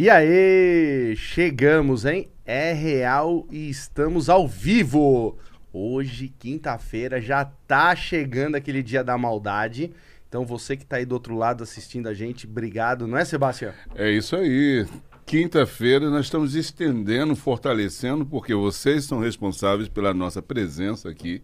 E aí, chegamos, hein? É real e estamos ao vivo. Hoje, quinta-feira, já tá chegando aquele dia da maldade. Então, você que tá aí do outro lado assistindo a gente, obrigado, não é, Sebastião? É isso aí. Quinta-feira nós estamos estendendo, fortalecendo, porque vocês são responsáveis pela nossa presença aqui.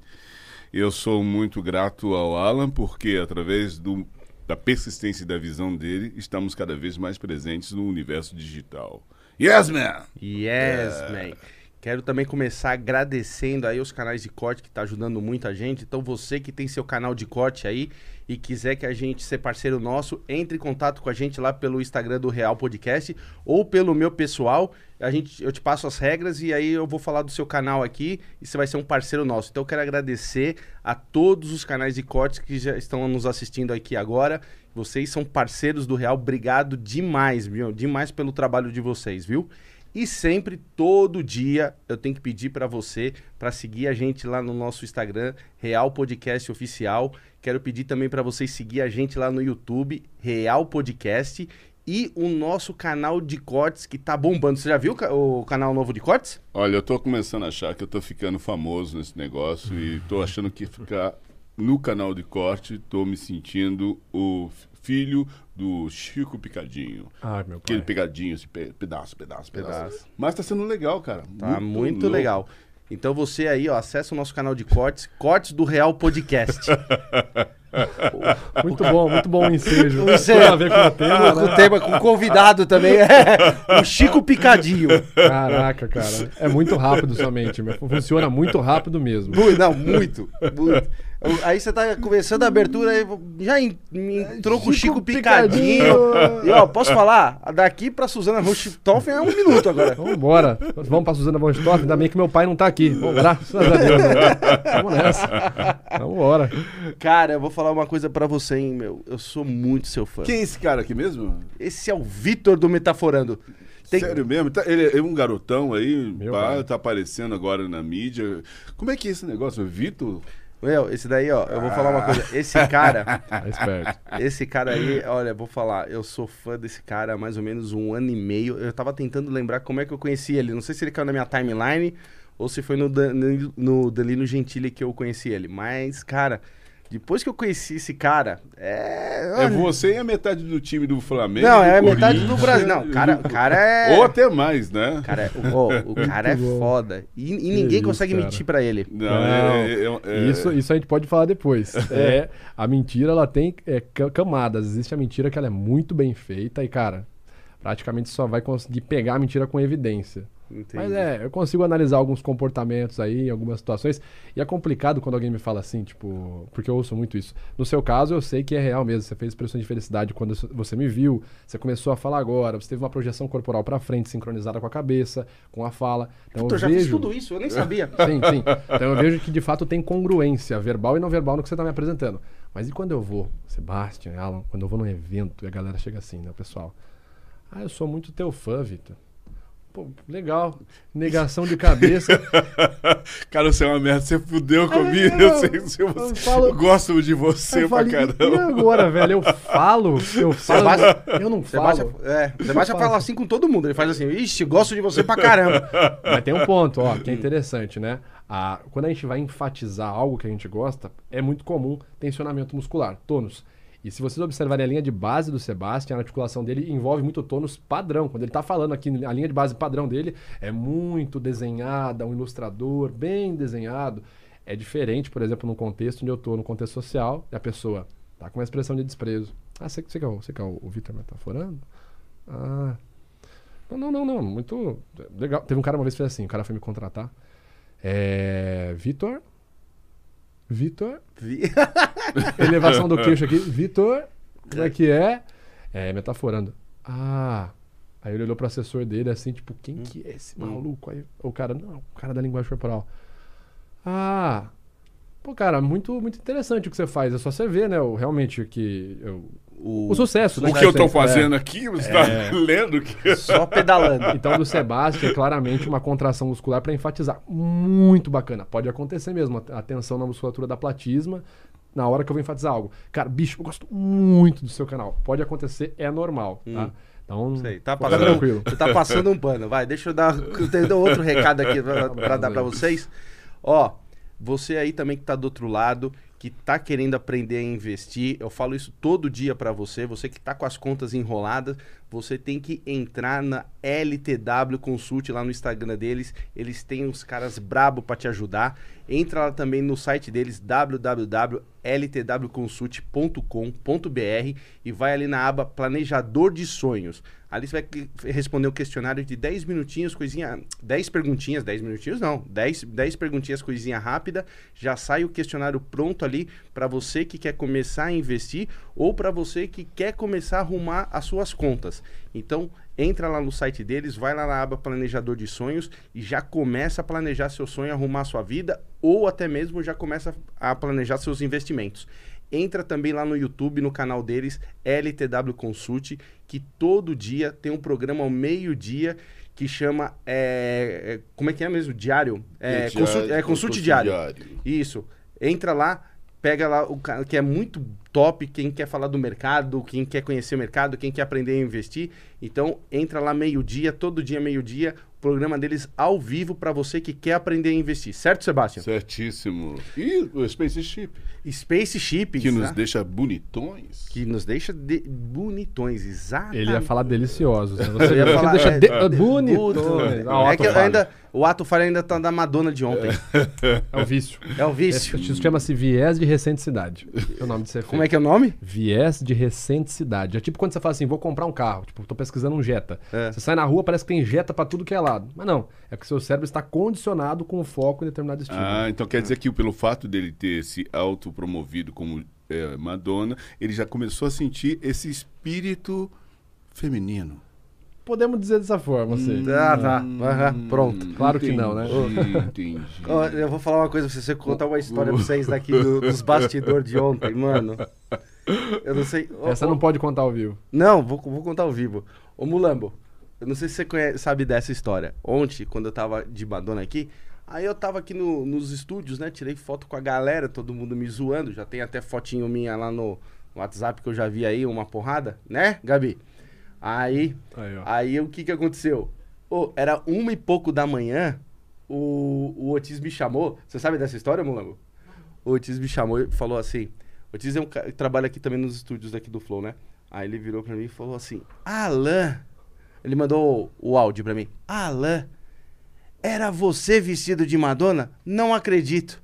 Eu sou muito grato ao Alan, porque através do, da persistência e da visão dele, estamos cada vez mais presentes no universo digital. Yes, man! Yes, man! Quero também começar agradecendo aí os canais de corte que tá ajudando muito a gente. Então você que tem seu canal de corte aí e quiser que a gente ser parceiro nosso, entre em contato com a gente lá pelo Instagram do Real Podcast ou pelo meu pessoal. A gente, eu te passo as regras e aí eu vou falar do seu canal aqui e você vai ser um parceiro nosso. Então eu quero agradecer a todos os canais de cortes que já estão nos assistindo aqui agora. Vocês são parceiros do Real. Obrigado demais, viu? Demais pelo trabalho de vocês, viu? E sempre, todo dia, eu tenho que pedir para você para seguir a gente lá no nosso Instagram, Real Podcast Oficial. Quero pedir também para vocês seguir a gente lá no YouTube, Real Podcast. E o nosso canal de cortes que tá bombando. Você já viu o canal novo de cortes? Olha, eu tô começando a achar que eu tô ficando famoso nesse negócio e tô achando que ficar no canal de corte, tô me sentindo o filho do Chico Picadinho. Ai, meu pai. Aquele pegadinho, assim, pe- pedaço, pedaço, pedaço, Mas tá sendo legal, cara. Tá muito, louco. legal. Então você aí, ó, acessa o nosso canal de cortes, Cortes do Real Podcast. Muito bom, muito bom o ensejo. O ensejo. Tem a ver com o tema, com o né? tema, com o convidado também, é o Chico Picadinho. Caraca, cara. É muito rápido somente. Funciona muito rápido mesmo. Não, muito, muito. Aí você tá começando a abertura, já en- entrou com o Chico Chico Picadinho. Picadinho. E ó, posso falar? Daqui pra Suzana Rochtoffen é um minuto agora. Vambora. Vamos pra Suzana von. Ainda bem que meu pai não tá aqui. Bom, graças a Deus. Né? Vamos nessa. Vambora. Cara, eu vou falar uma coisa pra você, hein, meu. Eu sou muito seu fã. Quem é esse cara aqui mesmo? Esse é o Vitor do Metaforando. Tem- Sério mesmo? Tá- ele é um garotão aí, pá, tá aparecendo agora na mídia. Como é que é esse negócio? Vitor? Meu, esse daí, ó, eu vou falar uma coisa. Esse cara, Tá esperto. esse cara aí, olha, vou falar, eu sou fã desse cara há mais ou menos um ano e meio. Eu tava tentando lembrar como é que eu conheci ele. Não sei se ele caiu na minha timeline ou se foi no, Dan- no Danilo Gentili que eu conheci ele. Mas, cara, depois que eu conheci esse cara, é. É você e a metade do time do Flamengo. Não, é a metade do Brasil. Não, o cara, o cara é. Ou até mais, né? Cara, é- o, o cara é bom. foda. E, e ninguém isso, consegue cara. mentir pra ele. Não, Não, é- é- é- Isso, isso a gente pode falar depois. É, a mentira, ela tem é, ca- camadas. Existe a mentira que ela é muito bem feita e, cara, praticamente só vai conseguir pegar a mentira com evidência. Entendi. Mas é, eu consigo analisar alguns comportamentos aí, em algumas situações. E é complicado quando alguém me fala assim, tipo, porque eu ouço muito isso. No seu caso, eu sei que é real mesmo. Você fez expressões de felicidade quando você me viu, você começou a falar agora, você teve uma projeção corporal pra frente, sincronizada com a cabeça, com a fala. Então Vitor, eu já vejo... fiz tudo isso, eu nem sabia. Sim, sim. Então eu vejo que de fato tem congruência verbal e não verbal no que você está me apresentando. Mas e quando eu vou, Sebastian, Alan, quando eu vou num evento e a galera chega assim, né, pessoal? Ah, eu sou muito teu fã, Vitor. Pô, legal. Negação de cabeça. Cara, você é uma merda, você fudeu comigo. eu- Eu, sei, se eu você- falo- eu gosto de você eu pra falei, e caramba. agora, velho? Eu falo? Eu falo? Sebastião- eu não falo. Sebastião, é, Sebastião fala assim com todo mundo. Ele faz assim, ixi, gosto de você pra caramba. Mas tem um ponto, ó, que é interessante, né? A, quando a gente vai enfatizar algo que a gente gosta, é muito comum tensionamento muscular, tônus. E se vocês observarem a linha de base do Sebastian, a articulação dele envolve muito tônus padrão. Quando ele tá falando aqui, a linha de base padrão dele é muito desenhada, um ilustrador bem desenhado. É diferente, por exemplo, no contexto onde eu tô, no contexto social, e a pessoa tá com uma expressão de desprezo. Ah, você, você você que é o, o Vitor metaforando? Ah, não, não, não, não. Muito legal. Teve um cara uma vez que fez assim: o cara foi me contratar. É. Vitor. Vitor. Vi- Elevação do queixo aqui. Vitor. Como é que é? É, metaforando. Ah. Aí ele olhou pro assessor dele assim, tipo, quem que é esse maluco? Aí o cara, não, o cara da linguagem corporal. Ah. Pô, cara, muito, muito interessante o que você faz. É só você ver, né? O, realmente que. eu- O, o sucesso, né? O que eu tô É. fazendo aqui, você tá lendo que. Só pedalando. Então, do Sebastião é claramente uma contração muscular para enfatizar. Muito bacana. Pode acontecer mesmo, a tensão na musculatura da platisma na hora que eu vou enfatizar algo. Cara, bicho, eu gosto muito do seu canal. Pode acontecer, é normal, tá? Então, Sei, tá passando, tranquilo. você tá passando um pano. Vai, deixa eu dar, eu dou outro recado aqui pra dar pra vocês. Ó, você aí também que tá do outro lado, que tá querendo aprender a investir, eu falo isso todo dia pra você, você que tá com as contas enroladas, você tem que entrar na LTW Consult lá no Instagram deles, eles têm uns caras brabo pra te ajudar. Entra lá também no site deles www.ltwconsult.com.br e vai ali na aba Planejador de Sonhos. Ali você vai responder um questionário de 10 minutinhos, coisinha. 10 perguntinhas, 10 minutinhos não. 10, 10 perguntinhas, coisinha rápida. Já sai o questionário pronto ali para você que quer começar a investir ou para você que quer começar a arrumar as suas contas. Então, entra lá no site deles, vai lá na aba Planejador de Sonhos e já começa a planejar seu sonho, arrumar sua vida ou até mesmo já começa a planejar seus investimentos. Entra também lá no YouTube, no canal deles, LTW Consult, que todo dia tem um programa ao meio-dia que chama. é, é, como é que é mesmo? Diário? É, Diário, consul- é consulte diário. diário. Isso. Entra lá, pega lá o que é muito top, quem quer falar do mercado, quem quer conhecer o mercado, quem quer aprender a investir. Então, entra lá meio-dia, todo dia meio-dia, o programa deles ao vivo para você que quer aprender a investir. Certo, Sebastião? Certíssimo. E o Spaceship, Spaceship, que nos exa- deixa bonitões. que nos deixa de- bonitões, exatamente. Ele ia falar deliciosos. Né? Você ia falar, deixa é, de- é, bonitões. bonitões. O é Otto que eu ainda, o ato falha ainda tá da Madonna de ontem. É o vício. É o vício. Isso chama-se viés de recenticidade. É o nome de ser Como é que é o nome? Viés de recenticidade. É tipo quando você fala assim, vou comprar um carro. Tipo, tô pesquisando um Jetta. É. Você sai na rua, parece que tem Jetta pra tudo que é lado. Mas não. É porque seu cérebro está condicionado com o foco em determinado estilo. Ah, então quer dizer que pelo fato dele ter se autopromovido como é, Madonna, ele já começou a sentir esse espírito feminino. Podemos dizer dessa forma, você. Ah, tá. Aham, pronto. Claro que não, né? Entendi, entendi. Eu vou falar uma coisa pra você, você contar uma história pra vocês daqui do- dos bastidores de ontem, mano. Eu não sei. Essa ó, não pode contar ao vivo. Não, vou, vou contar ao vivo. Ô Mulambo, eu não sei se você conhece- sabe dessa história. Ontem, quando eu tava de Madonna aqui, aí eu tava aqui no- nos estúdios, né? Tirei foto com a galera, todo mundo me zoando. Já tem até fotinho minha lá no WhatsApp que eu já vi aí, uma porrada, né, Gabi? Aí, Aí, aí o que que aconteceu? Ô, era uma e pouco da manhã, o, o Otis me chamou. Você sabe dessa história, Mulambo? O Otis me chamou e falou assim: O Otis é um cara que trabalha aqui também nos estúdios daqui do Flow, né? Aí ele virou pra mim e falou assim: Alan. Ele mandou o, o áudio pra mim: Alan, era você vestido de Madonna? Não acredito.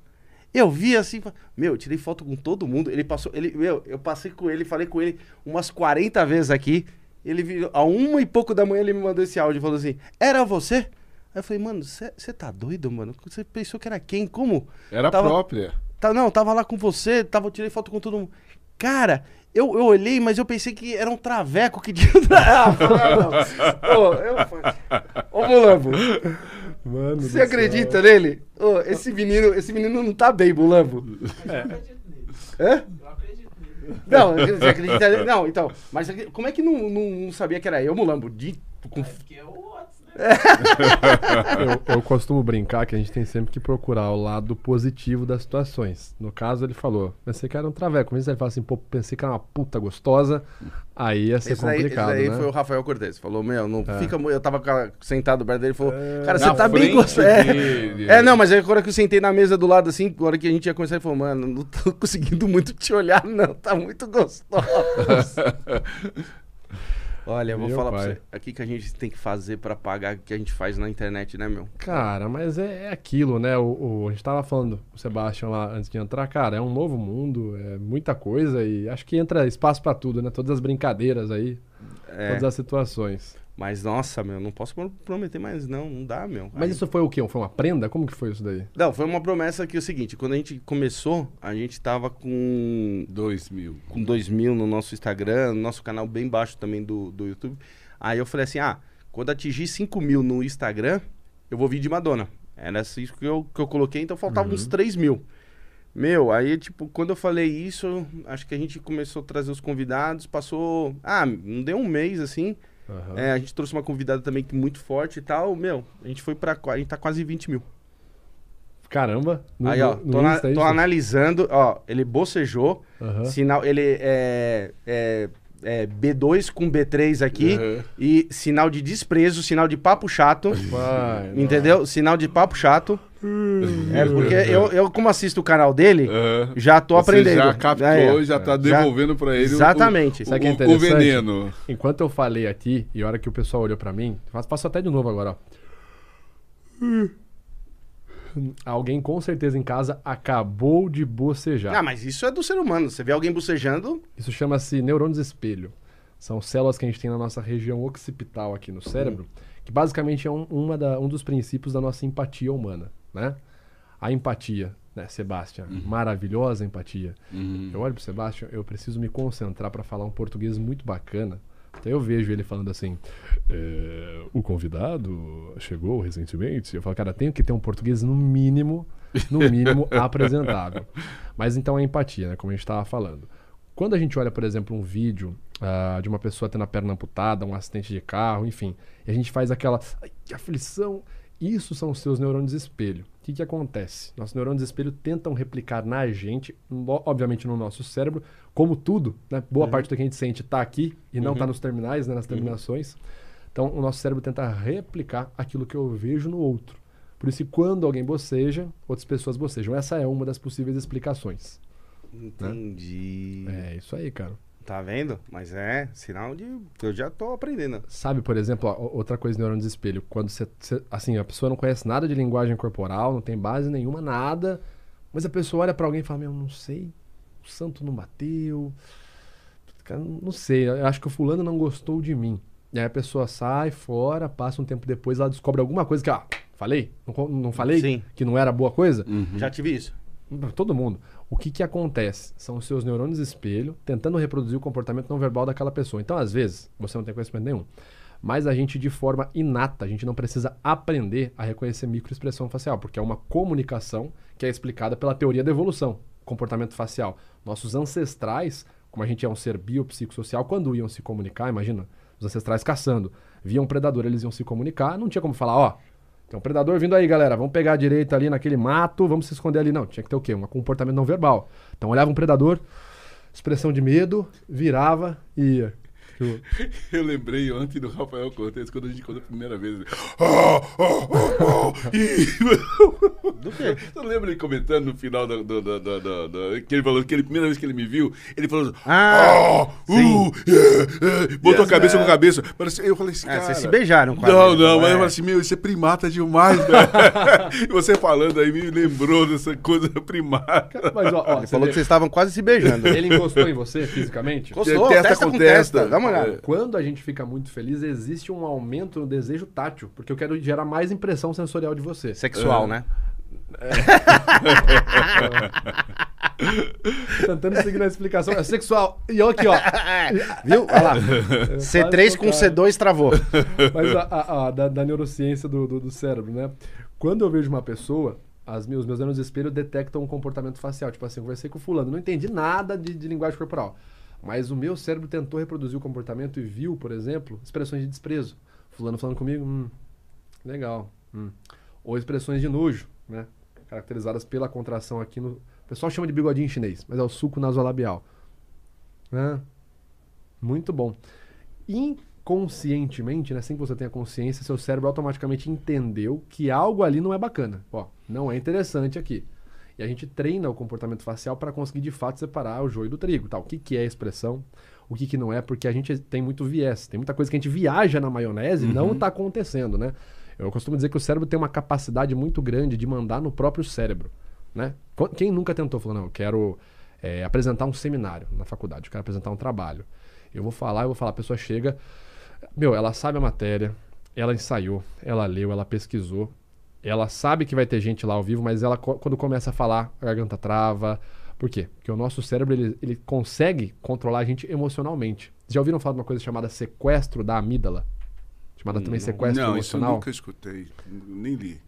Eu vi assim, meu, eu tirei foto com todo mundo. Ele passou, ele, meu, eu passei com ele, falei com ele umas 40 vezes aqui. Ele virou, a uma e pouco da manhã ele me mandou esse áudio e falou assim: Era você? Aí eu falei, mano, você tá doido, mano? Você pensou que era quem? Como? Era Tava- própria. Tá, não, tava lá com você, tava, eu tirei foto com todo mundo. Cara, eu, eu olhei, mas eu pensei que era um traveco que tinha. ah, não, não. Ô, eu. Ô, Mulambo, Mano você acredita nele? Ô, esse menino, esse menino não tá bem, Mulambo. Hã? Não, você acredita nele? Não, então. Mas como é que não, não, não sabia que era eu, Mulambo? De, com, Porque é né? Eu, eu costumo brincar que a gente tem sempre que procurar o lado positivo das situações. No caso, ele falou, pensei que era um traveco. Mas ele fala assim, pô, pensei que era uma puta gostosa. Aí ia ser Esse daí, esse complicado, daí né? foi o Rafael Cortez. Falou, meu, não fica. mu- Eu tava sentado perto dele e falou, cara, Na você tá bem gostoso. É. dele. é, não, mas aí agora que eu sentei na mesa do lado assim, agora que a gente ia começar, ele falou, mano, não tô conseguindo muito te olhar, não. Tá muito gostoso. Olha, eu vou Meu falar pra pai. você. Aqui que a gente tem que fazer pra pagar o que a gente faz na internet, né, meu? Cara, mas é, é aquilo, né? O, o- a gente tava falando com o Sebastião lá antes de entrar, cara, é um novo mundo, é muita coisa e acho que entra espaço pra tudo, né? Todas as brincadeiras aí, É, todas as situações. Mas nossa, meu, não posso pro- prometer mais, não. Não dá, meu. Mas Aí- isso foi o quê? Foi uma prenda? Como que foi isso daí? Não, foi uma promessa que é o seguinte, quando a gente começou, a gente tava com Dois mil. com 2 mil no nosso Instagram, no nosso canal bem baixo também do, do YouTube. Aí eu falei assim: ah, quando atingir 5 mil no Instagram, eu vou vir de Madonna. Era isso que eu, que eu coloquei, então faltava uns 3 mil. Meu, aí, tipo, quando eu falei isso, acho que a gente começou a trazer os convidados, passou. Ah, não deu um mês assim. Aham. É, a gente trouxe uma convidada também que muito forte e tal. Meu, a gente foi pra. qua- A gente tá quase 20 mil. Caramba. No, aí, ó, no tô, na- é tô analisando, ó, ele bocejou. Aham. Sinal, ele é, é, é, B2 com B3 aqui. Uhum. E sinal de desprezo, sinal de papo chato. Vai, entendeu? Sinal de papo chato. É porque eu, eu, como assisto o canal dele, Aham. já tô É. Você aprendendo. já captou É, e já tá já- devolvendo pra ele o- Exatamente. o, Sabe o que é o- o interessante? veneno. Enquanto eu falei aqui, e a hora que o pessoal olhou pra mim, faço, faço até de novo agora, ó. Alguém com certeza em casa acabou de bocejar. Ah, mas isso é do ser humano. Você vê alguém bocejando, Isso chama-se neurônios espelho. São células que a gente tem na nossa região occipital aqui no cérebro, que basicamente é um, uma da- um dos princípios da nossa empatia humana, né? A empatia, né, Sebastião? Maravilhosa empatia. Uhum. Eu olho pro Sebastião, eu preciso me concentrar para falar um português muito bacana. Então eu vejo ele falando assim: "É, o convidado chegou recentemente. Eu falo, cara, tenho que ter um português no mínimo, no mínimo apresentável. Mas então é empatia, né? Como a gente estava falando. Quando a gente olha, por exemplo, um vídeo ah, de uma pessoa tendo a perna amputada, um acidente de carro, enfim, e a gente faz aquela "Ai, que aflição. Isso são os seus neurônios espelho. O que, que acontece? Nossos neurônios espelho tentam replicar na gente, obviamente no nosso cérebro, como tudo, né? Boa parte do que a gente sente está aqui e não está nos terminais, né? nas terminações. Então, o nosso cérebro tenta replicar aquilo que eu vejo no outro. Por isso, quando alguém boceja, outras pessoas bocejam. Essa é uma das possíveis explicações. entendi. É isso aí, cara. Tá vendo? Mas é sinal de. Eu já tô aprendendo. Sabe, por exemplo, ó, outra coisa neurônio de espelho, quando você, você- assim, a pessoa não conhece nada de linguagem corporal, não tem base nenhuma, nada, mas a pessoa olha pra alguém e fala, meu, não sei, o santo não bateu, cara, não sei, eu acho que o fulano não gostou de mim. E aí a pessoa sai fora, passa um tempo depois, ela descobre alguma coisa que, ah, falei? Não, não falei Sim. que não era boa coisa? Já tive isso. Pra todo mundo. O que que acontece? São os seus neurônios espelho tentando reproduzir o comportamento não verbal daquela pessoa. Então, às vezes, você não tem conhecimento nenhum, mas a gente, de forma inata, a gente não precisa aprender a reconhecer microexpressão facial, porque é uma comunicação que é explicada pela teoria da evolução, comportamento facial. Nossos ancestrais, como a gente é um ser biopsicossocial, quando iam se comunicar, imagina, os ancestrais caçando, viam um predador, eles iam se comunicar, não tinha como falar, ó, tem um predador vindo aí, galera. Vamos pegar a direita ali naquele mato, vamos se esconder ali. Não, tinha que ter o quê? Um comportamento não verbal. Então olhava um predador, expressão de medo, virava e ia. Eu lembrei ontem do Rafael Cortez quando a gente contou a primeira vez. Ah, ah, ah, ah, e- Do quê? Você lembra ele comentando no final da, da, da, da- da- da- que ele falou que ele, primeira vez que ele me viu, ele falou assim, Ah, ah, uh, é, é, botou a cabeça com a cabeça. Eu falei assim, É, cara... vocês se beijaram quase. Não, não, mas É. eu falei assim, meu, isso é primata demais, velho. e você falando aí me lembrou dessa coisa primata. Mas ó, ó Ele você falou vê, que vocês estavam quase se beijando. ele encostou em você fisicamente? Encostou, Testa testa, com com testa. testa. Dá uma olhada. É. Quando a gente fica muito feliz, existe um aumento no desejo tátil, porque eu quero gerar mais impressão sensorial de você. Sexual, né? Tentando seguir na explicação. É sexual. E eu aqui, ó. Viu? Olha lá. É, C3 com quase C2 travou. Mas a, a- a- da, da neurociência do, do, do cérebro, né? Quando eu vejo uma pessoa, as meus, meus neurônios de espelho detectam um comportamento facial. Tipo assim, eu conversei com o fulano, não entendi nada de, de linguagem corporal. Mas o meu cérebro tentou reproduzir o comportamento e viu, por exemplo, expressões de desprezo. Fulano falando comigo, hum, legal. hum. Ou expressões de nojo, né? Caracterizadas pela contração aqui no... O pessoal chama de bigodinho chinês, mas é o suco nasolabial. Né? Muito bom inconscientemente, né, sem que você tenha consciência, seu cérebro automaticamente entendeu que algo ali não é bacana. Ó, não é interessante aqui. E a gente treina o comportamento facial para conseguir de fato separar o joio do trigo. Tá? O que, que é expressão, o que, que não é, porque a gente tem muito viés. Tem muita coisa que a gente viaja na maionese e não está acontecendo, né? Eu costumo dizer que o cérebro tem uma capacidade muito grande de mandar no próprio cérebro. Né? Qu- Quem nunca tentou, falou, não, eu quero é, apresentar um seminário na faculdade, eu quero apresentar um trabalho. Eu vou falar, eu vou falar, a pessoa chega, meu, ela sabe a matéria, ela ensaiou, ela leu, ela pesquisou, ela sabe que vai ter gente lá ao vivo, mas ela quando começa a falar, a garganta trava. Por quê? Porque o nosso cérebro ele, ele consegue controlar a gente emocionalmente. Já ouviram falar de uma coisa chamada sequestro da amígdala? Chamada também sequestro Não, isso eu emocional? nunca escutei, nem li.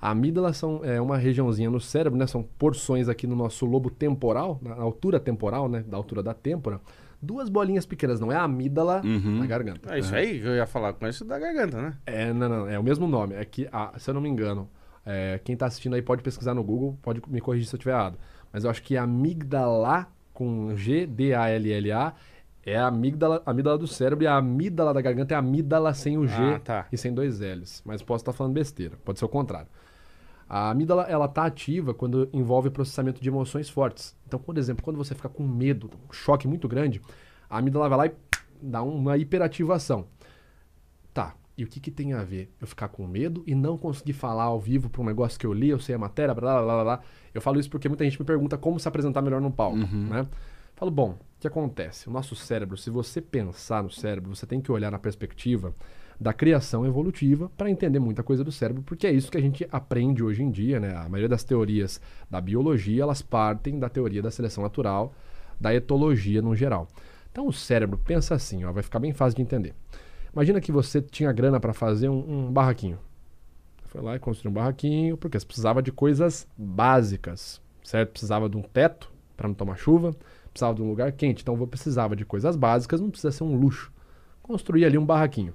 A amígdala são, é uma regiãozinha no cérebro, né? São porções aqui no nosso lobo temporal, na altura temporal, né? Da altura da têmpora. Duas bolinhas pequenas, não é a amígdala Uhum. na garganta. É isso aí que eu ia falar. Conheço da garganta, né? É, não, não, é o mesmo nome. É que, ah, se eu não me engano, é, quem tá assistindo aí pode pesquisar no Google, pode me corrigir se eu estiver errado. Mas eu acho que amígdala com G, D-A-L-L-A, É a amígdala, a amígdala do cérebro e a amígdala da garganta é a amígdala sem o G Ah, tá. e sem dois L's. Mas posso estar falando besteira, pode ser o contrário. A amígdala, ela tá ativa quando envolve processamento de emoções fortes. Então, por exemplo, quando você fica com medo, um choque muito grande, a amígdala vai lá e dá uma hiperativação. Tá, e o que, que tem a ver? Eu ficar com medo e não conseguir falar ao vivo para um negócio que eu li, eu sei a matéria, blá, blá, blá, blá. Eu falo isso porque muita gente me pergunta como se apresentar melhor no palco, né? Falo, bom, o que acontece? O nosso cérebro, se você pensar no cérebro, você tem que olhar na perspectiva da criação evolutiva para entender muita coisa do cérebro, porque é isso que a gente aprende hoje em dia, né? A maioria das teorias da biologia, elas partem da teoria da seleção natural, da etologia no geral. Então o cérebro pensa assim, ó, vai ficar bem fácil de entender. Imagina que você tinha grana para fazer um, um barraquinho. Foi lá e construiu um barraquinho, porque você precisava de coisas básicas, certo? Precisava de um teto para não tomar chuva, precisava de um lugar quente, então eu precisava de coisas básicas, não precisa ser um luxo. Construir ali um barraquinho.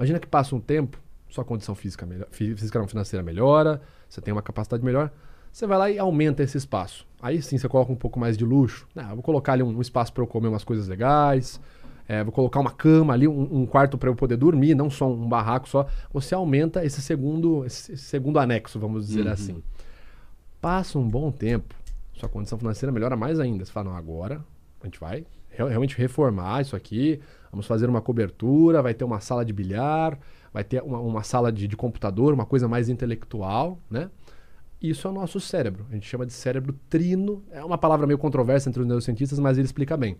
Imagina que passa um tempo, sua condição física, melhor, fí- física não, financeira melhora, você tem uma capacidade melhor, você vai lá e aumenta esse espaço. Aí sim você coloca um pouco mais de luxo. Ah, vou colocar ali um, um espaço para eu comer umas coisas legais, é, vou colocar uma cama ali, um, um quarto para eu poder dormir, não só um barraco só. Você aumenta esse segundo, esse segundo anexo, vamos dizer assim. Passa um bom tempo, sua condição financeira melhora mais ainda. Você fala, não, agora a gente vai real- realmente reformar isso aqui, vamos fazer uma cobertura, vai ter uma sala de bilhar, vai ter uma, uma sala de, de computador, uma coisa mais intelectual, né? Isso é o nosso cérebro. A gente chama de cérebro trino. É uma palavra meio controversa entre os neurocientistas, mas ele explica bem.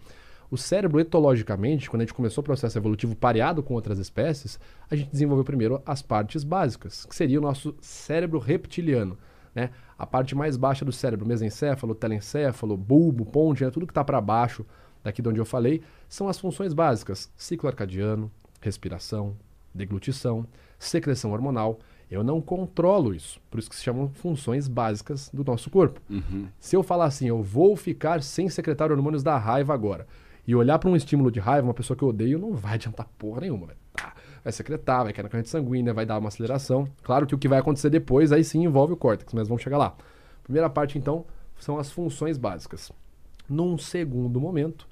O cérebro, etologicamente, quando a gente começou o processo evolutivo pareado com outras espécies, a gente desenvolveu primeiro as partes básicas, que seria o nosso cérebro reptiliano. Né? A parte mais baixa do cérebro, mesencéfalo, telencéfalo, bulbo, ponte, né? tudo que está para baixo daqui de onde eu falei, são as funções básicas: ciclo arcadiano, respiração, deglutição, secreção hormonal. Eu não controlo isso, por isso que se chamam funções básicas do nosso corpo. Se eu falar assim, eu vou ficar sem secretar hormônios da raiva agora, e olhar para um estímulo de raiva, uma pessoa que eu odeio, não vai adiantar porra nenhuma. Vai, tá, vai secretar, vai cair na corrente sanguínea, vai dar uma aceleração. Claro que o que vai acontecer depois, aí sim envolve o córtex, mas vamos chegar lá. Primeira parte, então, são as funções básicas. Num segundo momento,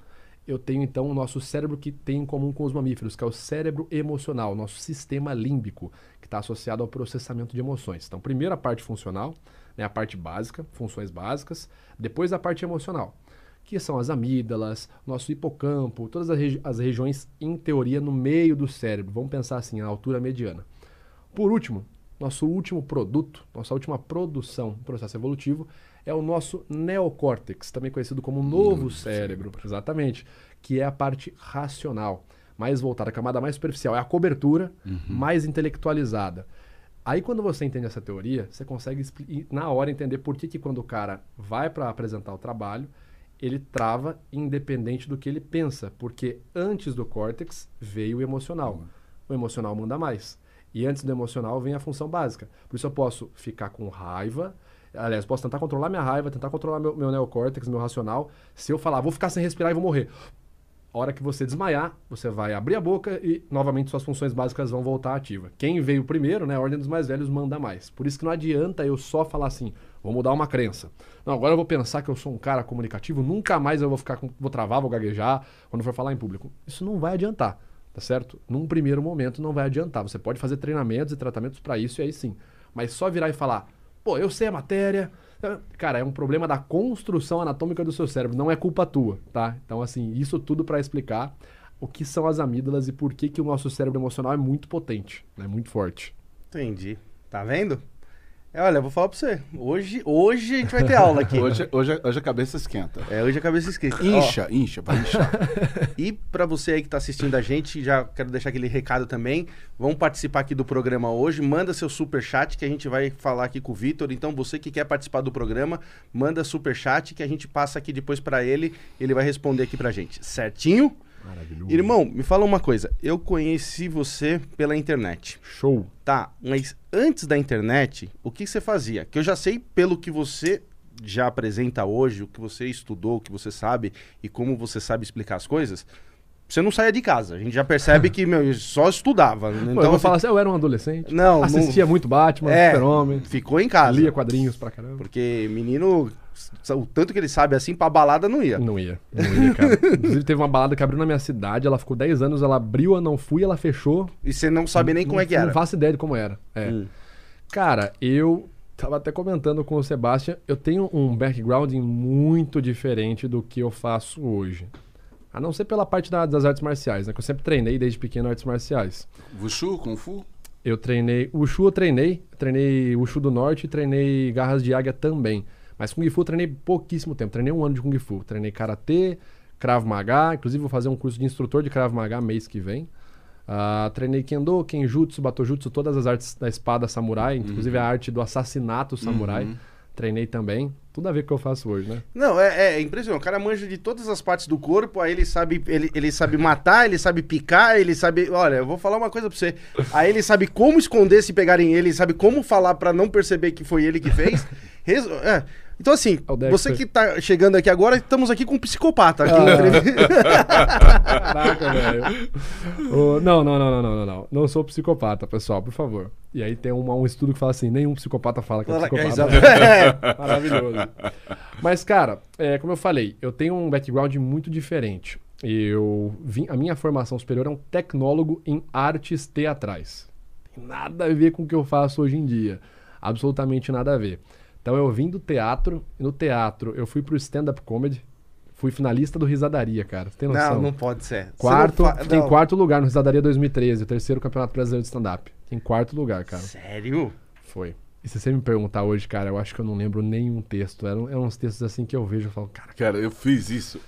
eu tenho então o nosso cérebro que tem em comum com os mamíferos, que é o cérebro emocional, nosso sistema límbico, que está associado ao processamento de emoções. Então, primeiro a parte funcional, né, a parte básica, funções básicas, depois a parte emocional, que são as amígdalas, nosso hipocampo, todas as, regi- as regiões, em teoria, no meio do cérebro. Vamos pensar assim, a altura mediana. Por último, nosso último produto, nossa última produção, processo evolutivo, é o nosso neocórtex, também conhecido como novo cérebro, exatamente, que é a parte racional, mais voltada, a camada mais superficial, é a cobertura mais intelectualizada. Aí quando você entende essa teoria, você consegue na hora entender por que, que quando o cara vai para apresentar o trabalho, ele trava independente do que ele pensa, porque antes do córtex veio o emocional. O emocional manda mais. E antes do emocional vem a função básica. Por isso eu posso ficar com raiva, aliás, posso tentar controlar minha raiva, tentar controlar meu, meu neocórtex, meu racional. Se eu falar, vou ficar sem respirar e vou morrer. A hora que você desmaiar, você vai abrir a boca e novamente suas funções básicas vão voltar ativa. Quem veio primeiro, né, a ordem dos mais velhos manda mais. Por isso que não adianta eu só falar assim, vou mudar uma crença. Não, agora eu vou pensar que eu sou um cara comunicativo, nunca mais eu vou ficar com, vou travar, vou gaguejar quando for falar em público. Isso não vai adiantar, tá certo? Num primeiro momento não vai adiantar. Você pode fazer treinamentos e tratamentos para isso e aí sim. Mas só virar e falar, pô, eu sei a matéria, Cara, é um problema da construção anatômica do seu cérebro, não é culpa tua, tá? Então, assim, isso tudo para explicar o que são as amígdalas e por que, que o nosso cérebro emocional é muito potente, né? Muito forte. Entendi. Tá vendo? Olha, eu vou falar pra você. Hoje, hoje a gente vai ter aula aqui. Hoje, hoje, hoje a cabeça esquenta. É, hoje a cabeça esquenta. Incha, incha, vai inchar. E pra você aí que tá assistindo a gente, já quero deixar aquele recado também. Vamos participar aqui do programa hoje. Manda seu super chat que a gente vai falar aqui com o Vitor. Então você que quer participar do programa, manda super chat que a gente passa aqui depois pra ele, ele vai responder aqui pra gente. Certinho? Maravilhoso. Irmão, me fala uma coisa. Eu conheci você pela internet. Show. Tá, mas antes da internet, o que você fazia? Que eu já sei pelo que você já apresenta hoje, o que você estudou, o que você sabe e como você sabe explicar as coisas. Você não saía de casa. A gente já percebe que, meu, só estudava. Então, Pô, eu vou assim, falar assim, eu era um adolescente, Não, assistia muito Batman, É. Super-Homem, ficou em casa. lia quadrinhos pra caramba. Porque menino o tanto que ele sabe assim, pra balada não ia. Não ia. Não ia, cara. Inclusive, teve uma balada que abriu na minha cidade, ela ficou 10 anos, ela abriu, eu não fui, ela fechou. E você não sabe nem como é que Não era. faço ideia de como era. É. Hum. Cara, eu tava até comentando com o Sebastian, eu tenho um background muito diferente do que eu faço hoje. A não ser pela parte da- das artes marciais, né? Que eu sempre treinei desde pequeno artes marciais. Wushu, Kung Fu? Eu treinei. Wushu eu treinei. Treinei Wushu do Norte e treinei Garras de Águia também. Mas Kung Fu eu treinei pouquíssimo tempo. Treinei um ano de Kung Fu. Treinei Karatê, Krav Maga. Inclusive vou fazer um curso de instrutor de Krav Maga mês que vem. Ah, treinei Kendo, Kenjutsu, Batojutsu, todas as artes da espada samurai. Inclusive a arte do assassinato samurai. Treinei também. Tudo a ver com o que eu faço hoje, né? Não, é, é impressionante. O cara manja de todas as partes do corpo, aí ele sabe, ele, ele sabe matar, ele sabe picar, ele sabe. Olha, eu vou falar uma coisa pra você. Aí ele sabe como esconder se pegarem ele, sabe como falar pra não perceber que foi ele que fez. Resu- é. Então, assim, É você que tá chegando aqui agora, estamos aqui com um psicopata. Aqui Ah. entre- Caraca, velho. Não, não, não, não, não, não, não. Não sou psicopata, pessoal, por favor. E aí tem uma- um estudo que fala assim: nenhum psicopata fala que é psicopata. Exato. É. Maravilhoso. Mas, cara, é, como eu falei, eu tenho um background muito diferente. Eu vim, a minha formação superior é um tecnólogo em artes teatrais. Tem nada a ver com o que eu faço hoje em dia. Absolutamente nada a ver. Então eu vim do teatro, e no teatro eu fui pro stand-up comedy. Fui finalista do Risadaria, cara. Você tem noção? Não, não pode ser. Quarto, fa- fiquei em quarto lugar no Risadaria 2013, o terceiro campeonato brasileiro de stand-up. Em quarto lugar, cara. Sério? Foi. E se você me perguntar hoje, cara, eu acho que eu não lembro nenhum texto. Eram, eram uns textos assim que eu vejo e falo, cara, Cara, eu fiz isso.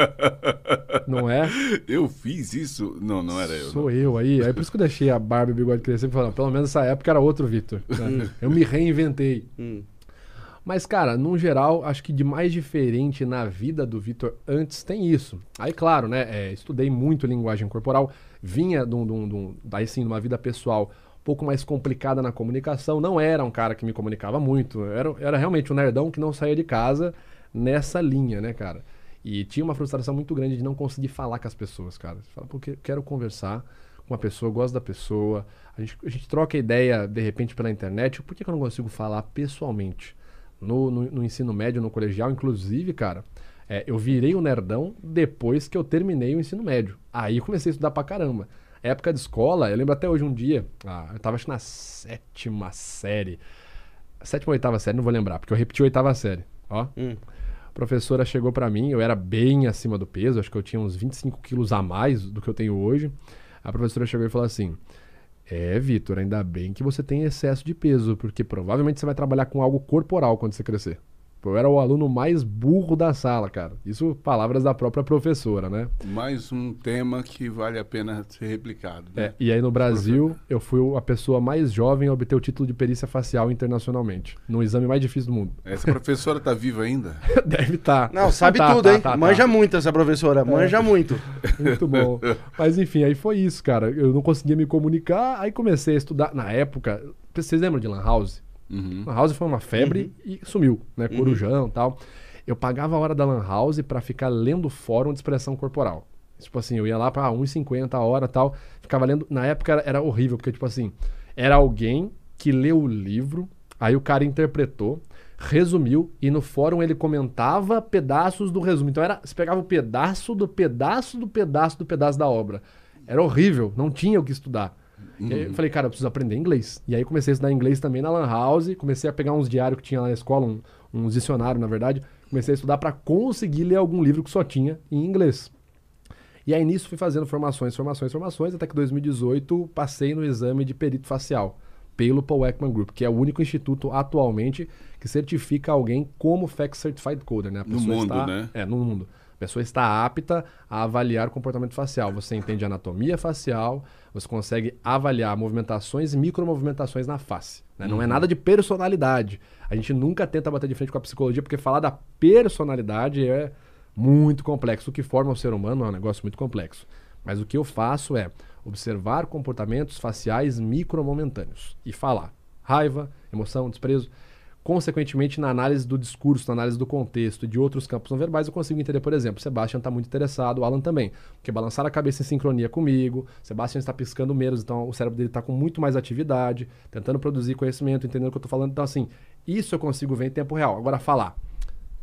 não é? eu fiz isso. Não, não era eu. não. Sou eu aí. Aí por isso que eu deixei a barba e o bigode crescer e falando, pelo menos nessa época era outro Vitor. né? eu me reinventei. Hum. Mas, cara, no geral, acho que de mais diferente na vida do Vitor antes tem isso. Aí, claro, né? é, estudei muito linguagem corporal, vinha de um, de um- de um- daí sim, de uma vida pessoal pouco mais complicada na comunicação. Não era um cara que me comunicava muito. Era, era realmente um nerdão que não saía de casa nessa linha, né, cara? E tinha uma frustração muito grande de não conseguir falar com as pessoas, cara. Você fala, porque quero conversar com uma pessoa, gosto da pessoa, a gente, a gente troca ideia de repente pela internet, por que, que eu não consigo falar pessoalmente? No, no, no ensino médio, no colegial, inclusive, cara, é, eu virei o nerdão depois que eu terminei o ensino médio. Aí comecei a estudar pra caramba. Época de escola, eu lembro até hoje um dia, ah, eu tava acho que na sétima série. Sétima ou oitava série, não vou lembrar, porque eu repeti a oitava série. Ó. Hum. A professora chegou pra mim, eu era bem acima do peso, acho que eu tinha uns 25 quilos a mais do que eu tenho hoje. A professora chegou e falou assim: É, Vitor, ainda bem que você tem excesso de peso, porque provavelmente você vai trabalhar com algo corporal quando você crescer. Pô, Eu era o aluno mais burro da sala, cara. Isso, palavras da própria professora, né? Mais um tema que vale a pena ser replicado. Né? É, e aí no Brasil, eu fui a pessoa mais jovem a obter o título de perícia facial internacionalmente, no exame mais difícil do mundo. Essa professora tá viva ainda? Deve estar. Não, sabe tudo, hein? Manja muito essa professora, manja muito. Muito bom. Mas enfim, aí foi isso, cara. Eu não conseguia me comunicar, aí comecei a estudar. Na época, vocês lembram de Lan House? Uhum. Lan House foi uma febre e sumiu, né? Corujão e tal. Eu pagava a hora da Lan House pra ficar lendo fórum de expressão corporal. Tipo assim, eu ia lá pra 1,50 a hora e tal, ficava lendo. Na época era, era horrível, porque, tipo assim, era alguém que leu o livro, aí o cara interpretou, resumiu, e no fórum ele comentava pedaços do resumo. Então era, você pegava o pedaço do pedaço do pedaço do pedaço da obra. Era horrível, não tinha o que estudar. Aí eu falei, cara, eu preciso aprender inglês. E aí comecei a estudar inglês também na Lan House, comecei a pegar uns diários que tinha lá na escola, um, uns dicionários, na verdade. Comecei a estudar para conseguir ler algum livro que só tinha em inglês. E aí nisso fui fazendo formações, formações, formações, até que em 2018 passei no exame de perito facial pelo Paul Ekman Group, que é o único instituto atualmente que certifica alguém como FACS Certified Coder, né? A No mundo, está- né? É, no mundo. A pessoa está apta a avaliar o comportamento facial. Você entende anatomia facial, você consegue avaliar movimentações e micromovimentações na face. né? Não é nada de personalidade. A gente nunca tenta bater de frente com a psicologia, porque falar da personalidade é muito complexo. O que forma o ser humano é um negócio muito complexo. Mas o que eu faço é observar comportamentos faciais micromomentâneos e falar raiva, emoção, desprezo. Consequentemente, na análise do discurso, na análise do contexto e de outros campos não verbais, eu consigo entender, por exemplo, Sebastian está muito interessado, o Alan também, porque balançar a cabeça em sincronia comigo, Sebastian está piscando menos, então o cérebro dele está com muito mais atividade, tentando produzir conhecimento, entendendo o que eu estou falando. Então, assim, isso eu consigo ver em tempo real. Agora, falar,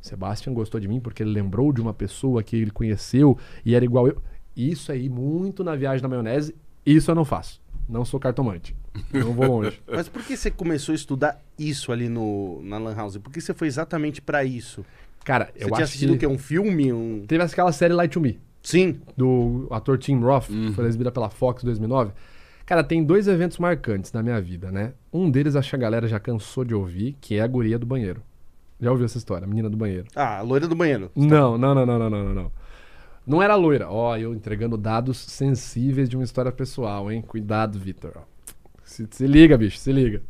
Sebastian gostou de mim porque ele lembrou de uma pessoa que ele conheceu e era igual eu. Isso aí, muito na viagem da maionese, isso eu não faço. Não sou cartomante. Não vou longe. Mas por que você começou a estudar isso ali no, na Lan House? Por que você foi exatamente pra isso? Cara, Você eu tinha assistido que... o quê? Um filme? Um... Teve aquela série Light to Me, Sim. do ator Tim Roth, que foi exibida pela Fox em 2009. Cara, tem dois eventos marcantes na minha vida, né? Um deles acho que a galera já cansou de ouvir, que é a guria do banheiro. Já ouviu essa história? A menina do banheiro. Ah, a loira do banheiro. Não, não, não, não, não, não, não, não. Era loira. Ó, eu entregando dados sensíveis de uma história pessoal, hein? Cuidado, Vitor. Se, se liga, bicho, se liga.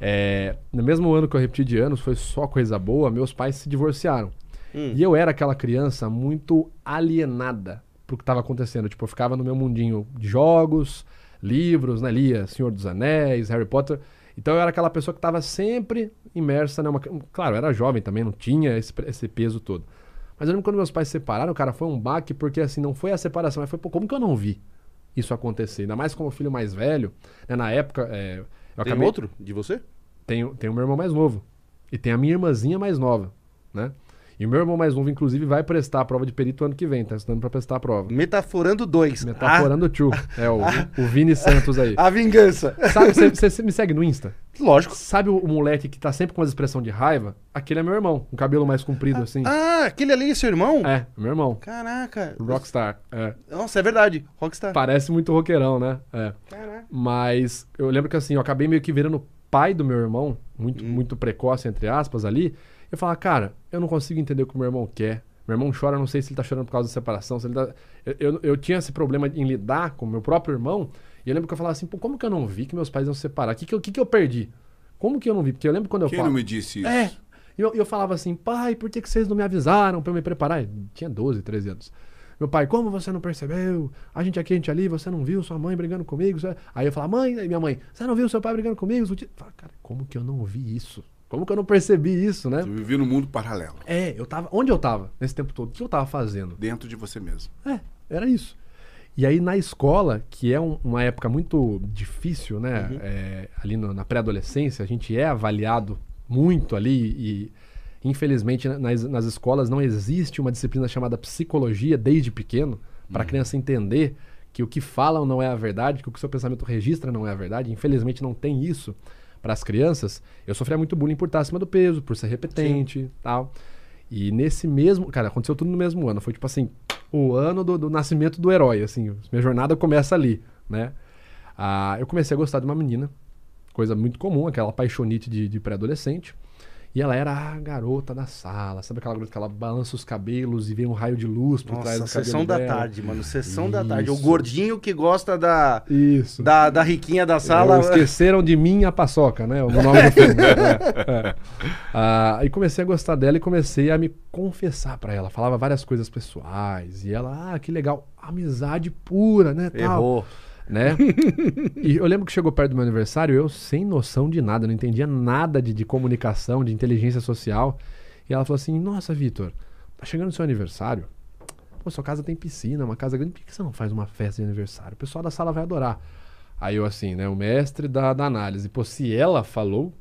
É, no mesmo ano que eu repeti de anos, foi só coisa boa, meus pais se divorciaram. Hum. E eu era aquela criança muito alienada pro que estava acontecendo. Tipo, eu ficava no meu mundinho de jogos, livros, né? Lia Senhor dos Anéis, Harry Potter. Então eu era aquela pessoa que estava sempre imersa, né? Uma- claro, eu era jovem também, não tinha esse, esse peso todo. Mas eu lembro quando meus pais se separaram, cara, foi um baque, porque assim, não foi a separação, mas foi, pô, como que eu não vi isso acontecer? Ainda mais como filho mais velho, né? Na época, é, eu Tem acabei... outro de você? Tenho, tenho o meu irmão mais novo. E tem a minha irmãzinha mais nova, né? E o meu irmão mais novo, inclusive, vai prestar a prova de perito ano que vem, tá estudando pra prestar a prova. Metaforando dois. Metaforando o tio. É, o, o Vini Santos aí. A, vingança. Sabe, você- me segue no Insta? Lógico. Sabe o, o moleque que tá sempre com uma expressão de raiva? Aquele é meu irmão, um cabelo mais comprido assim. Ah, aquele ali é seu irmão? É, meu irmão. Caraca. Rockstar. É. Nossa, é verdade. Rockstar. Parece muito roqueirão, né? É. Caraca. Mas eu lembro que assim, eu acabei meio que virando pai do meu irmão, muito, Hum. muito precoce, entre aspas, ali. Eu falava, cara, eu não consigo entender o que meu irmão quer. Meu irmão chora, não sei se ele tá chorando por causa da separação. Se ele tá... eu, eu, eu tinha esse problema em lidar com o meu próprio irmão. E eu lembro que eu falava assim, pô, como que eu não vi que meus pais iam se separar? O que, que, eu, que, que eu perdi? Como que eu não vi? Porque eu lembro quando eu Quem falo. não me disse isso? É. E eu, eu falava assim, pai, por que, que vocês não me avisaram pra eu me preparar? Eu tinha 12, 13 anos. Meu pai, como você não percebeu? A gente aqui, a gente ali, você não viu sua mãe brigando comigo? Aí eu falava, mãe, aí minha mãe, você não viu seu pai brigando comigo? Eu falava, cara, como que eu não vi isso? Como que eu não percebi isso, né? Você vivia num mundo paralelo, É, eu tava. Onde eu tava nesse tempo todo? O que eu tava fazendo? dentro de você mesmo. É, era isso. E aí na escola, que é um- uma época muito difícil, né? É, ali no- na pré-adolescência, a gente é avaliado muito ali e infelizmente na- nas, nas escolas não existe uma disciplina chamada psicologia desde pequeno para a criança entender que o que falam não é a verdade, que o que o seu pensamento registra não é a verdade. Infelizmente não tem isso para as crianças. Eu sofria muito bullying por estar acima do peso, por ser repetente, tal. E nesse mesmo, cara, aconteceu tudo no mesmo ano. Foi tipo assim, o ano do, do nascimento do herói, assim. Minha jornada começa ali, né? Ah, eu comecei a gostar de uma menina, coisa muito comum, aquela paixonite de, de pré-adolescente. E ela era a garota da sala, sabe aquela garota que ela balança os cabelos e vem um raio de luz por trás do Nossa, cabelo sessão da dela. tarde, mano. Sessão da tarde. O Isso. gordinho que gosta da, Isso. da, da riquinha da sala. Esqueceram de mim a paçoca, né? O nome do filme. É, é. Ah, e comecei a gostar dela e comecei a me confessar pra ela. Falava várias coisas pessoais. E ela, ah, que legal. Amizade pura, né? tal. Errou. Né? e eu lembro que chegou perto do meu aniversário, eu sem noção de nada, não entendia nada de, de comunicação, de inteligência social. E ela falou assim: Nossa, Vitor, tá chegando o seu aniversário. Pô, sua casa tem piscina, uma casa grande, por que você não faz uma festa de aniversário? O pessoal da sala vai adorar. Aí eu assim, né, o mestre da, da análise. Pô, se ela falou,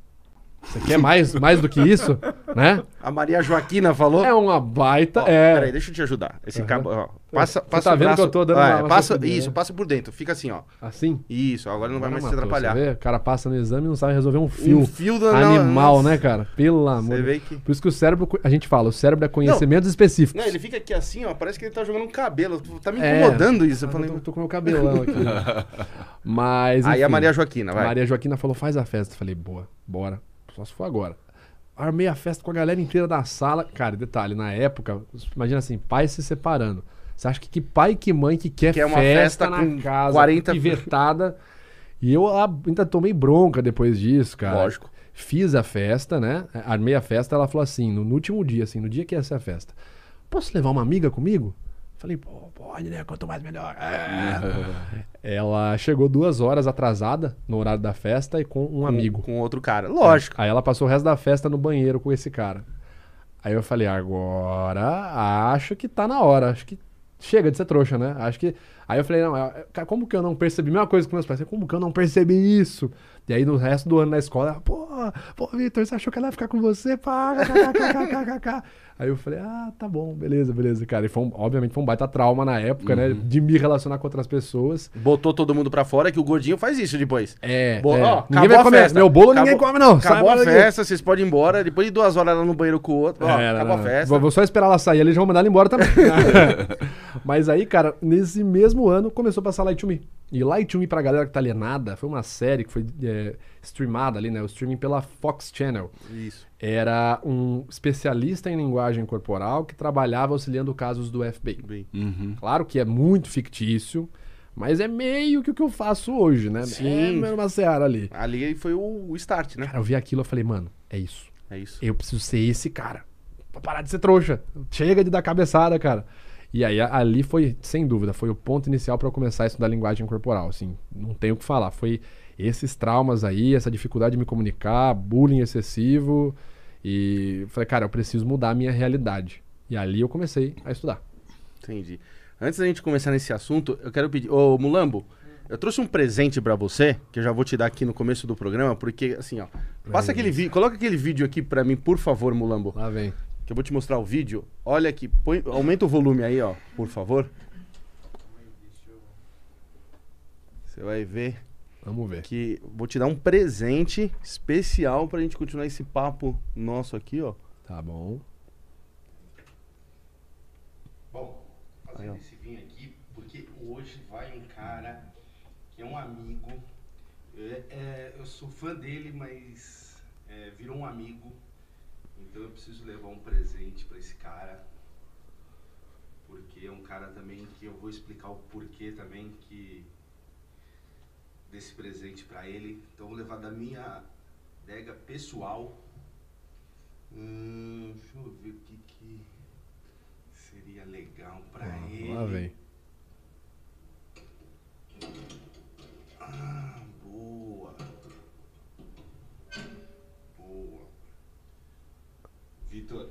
você quer mais, mais do que isso, né? A Maria Joaquina falou. É uma baita. Ó, é. Peraí, deixa eu te ajudar. Esse Aham. cabo, ó, passa, Você passa tá vendo braço. que eu tô dando Ah, uma- é, uma passa, Isso, né? passa por dentro. Fica assim, ó. Assim? Isso, agora não vai mais matou, atrapalhar. você vê? O cara passa no exame e não sabe resolver um fio. Um fio da- animal, né, cara? Pelo amor. Você vê que. Por isso que o cérebro, a gente fala, o cérebro é conhecimentos específicos. Não, ele fica aqui assim, ó. Parece que ele tá jogando um cabelo. Tá me É. incomodando isso. Eu Ah, falei. tô, tô com meu cabelão aqui. Mas. Aí a enfim, Maria Joaquina, vai. Maria Joaquina falou: faz a festa. Eu falei, boa, bora. Só se for agora. Armei a festa com a galera inteira da sala. Cara, detalhe, na época, imagina assim, pais se separando. Você acha que, que pai e que mãe que quer, Quer uma festa, festa na com casa, 40 pivetada. E eu ainda tomei bronca depois disso, cara. Lógico. Fiz a festa, né? Armei a festa, ela falou assim, no, no último dia, assim, no dia que ia ser a festa. Posso levar uma amiga comigo? Falei, pô, pode, né? Quanto mais melhor. É. ela chegou duas horas atrasada no horário da festa e com um amigo. Com outro cara. Lógico. Aí ela passou o resto da festa no banheiro com esse cara. Aí eu falei, agora acho que tá na hora. Acho que chega de ser trouxa, né? Acho que. Aí eu falei, não, é, cara, como que eu não percebi? Mesma coisa com meus pais. Como que eu não percebi isso? E aí no resto do ano na escola, pô, pô, Vitor, você achou que ela ia ficar com você? Pá, kkkk. Aí eu falei, ah, tá bom, beleza, beleza, cara. E foi um, obviamente foi um baita trauma na época, né, uhum. né? De me relacionar com outras pessoas. Botou todo mundo pra fora, que o gordinho faz isso depois. É. Bo é. Ó, ninguém vai comer. Meu bolo acabou, ninguém come, não. Acabou a festa, vocês podem ir embora. Depois de duas horas ela no banheiro com o outro. Ó, é, acabou não, a festa. Vou, vou só esperar ela sair, eles vão mandar ela embora também. Mas aí, cara, nesse mesmo ano começou a passar Light to Me. E Light to Me, pra galera que tá alienada, foi uma série que foi é, streamada ali, né? O streaming pela Fox Channel. Isso. Era um especialista em linguagem corporal que trabalhava auxiliando casos do FBI. Uhum. Claro que é muito fictício, mas é meio que o que eu faço hoje, né? Sim. É uma seara ali. Ali foi o start, né? Cara, eu vi aquilo e falei, mano, é isso. É isso. Eu preciso ser esse cara. Pra parar de ser trouxa. Chega de dar cabeçada, cara. E aí ali foi, sem dúvida, foi o ponto inicial para eu começar a estudar linguagem corporal, assim, não tenho o que falar, foi esses traumas aí, essa dificuldade de me comunicar, bullying excessivo, e falei, cara, eu preciso mudar a minha realidade. E ali eu comecei a estudar. Entendi. Antes da gente começar nesse assunto, eu quero pedir, ô Mulambo, eu trouxe um presente para você, que eu já vou te dar aqui no começo do programa, porque assim, ó, passa aquele vídeo, coloca aquele vídeo aqui para mim, por favor, Mulambo. Lá vem que eu vou te mostrar o vídeo. Olha aqui, põe, aumenta o volume aí, ó, por favor. Você vai ver. Vamos ver. Que vou te dar um presente especial pra gente continuar esse papo nosso aqui, ó. Tá bom. Bom, fazendo aí, esse vinho aqui, porque hoje vai um cara que é um amigo. É, é, eu sou fã dele, mas é, virou um amigo então eu preciso levar um presente para esse cara. Porque é um cara também que eu vou explicar o porquê também que desse presente para ele. Então eu vou levar da minha adega pessoal. Hum, deixa eu ver o que, que seria legal para ah, ele. Lá vem. Ah, boa. Vitor,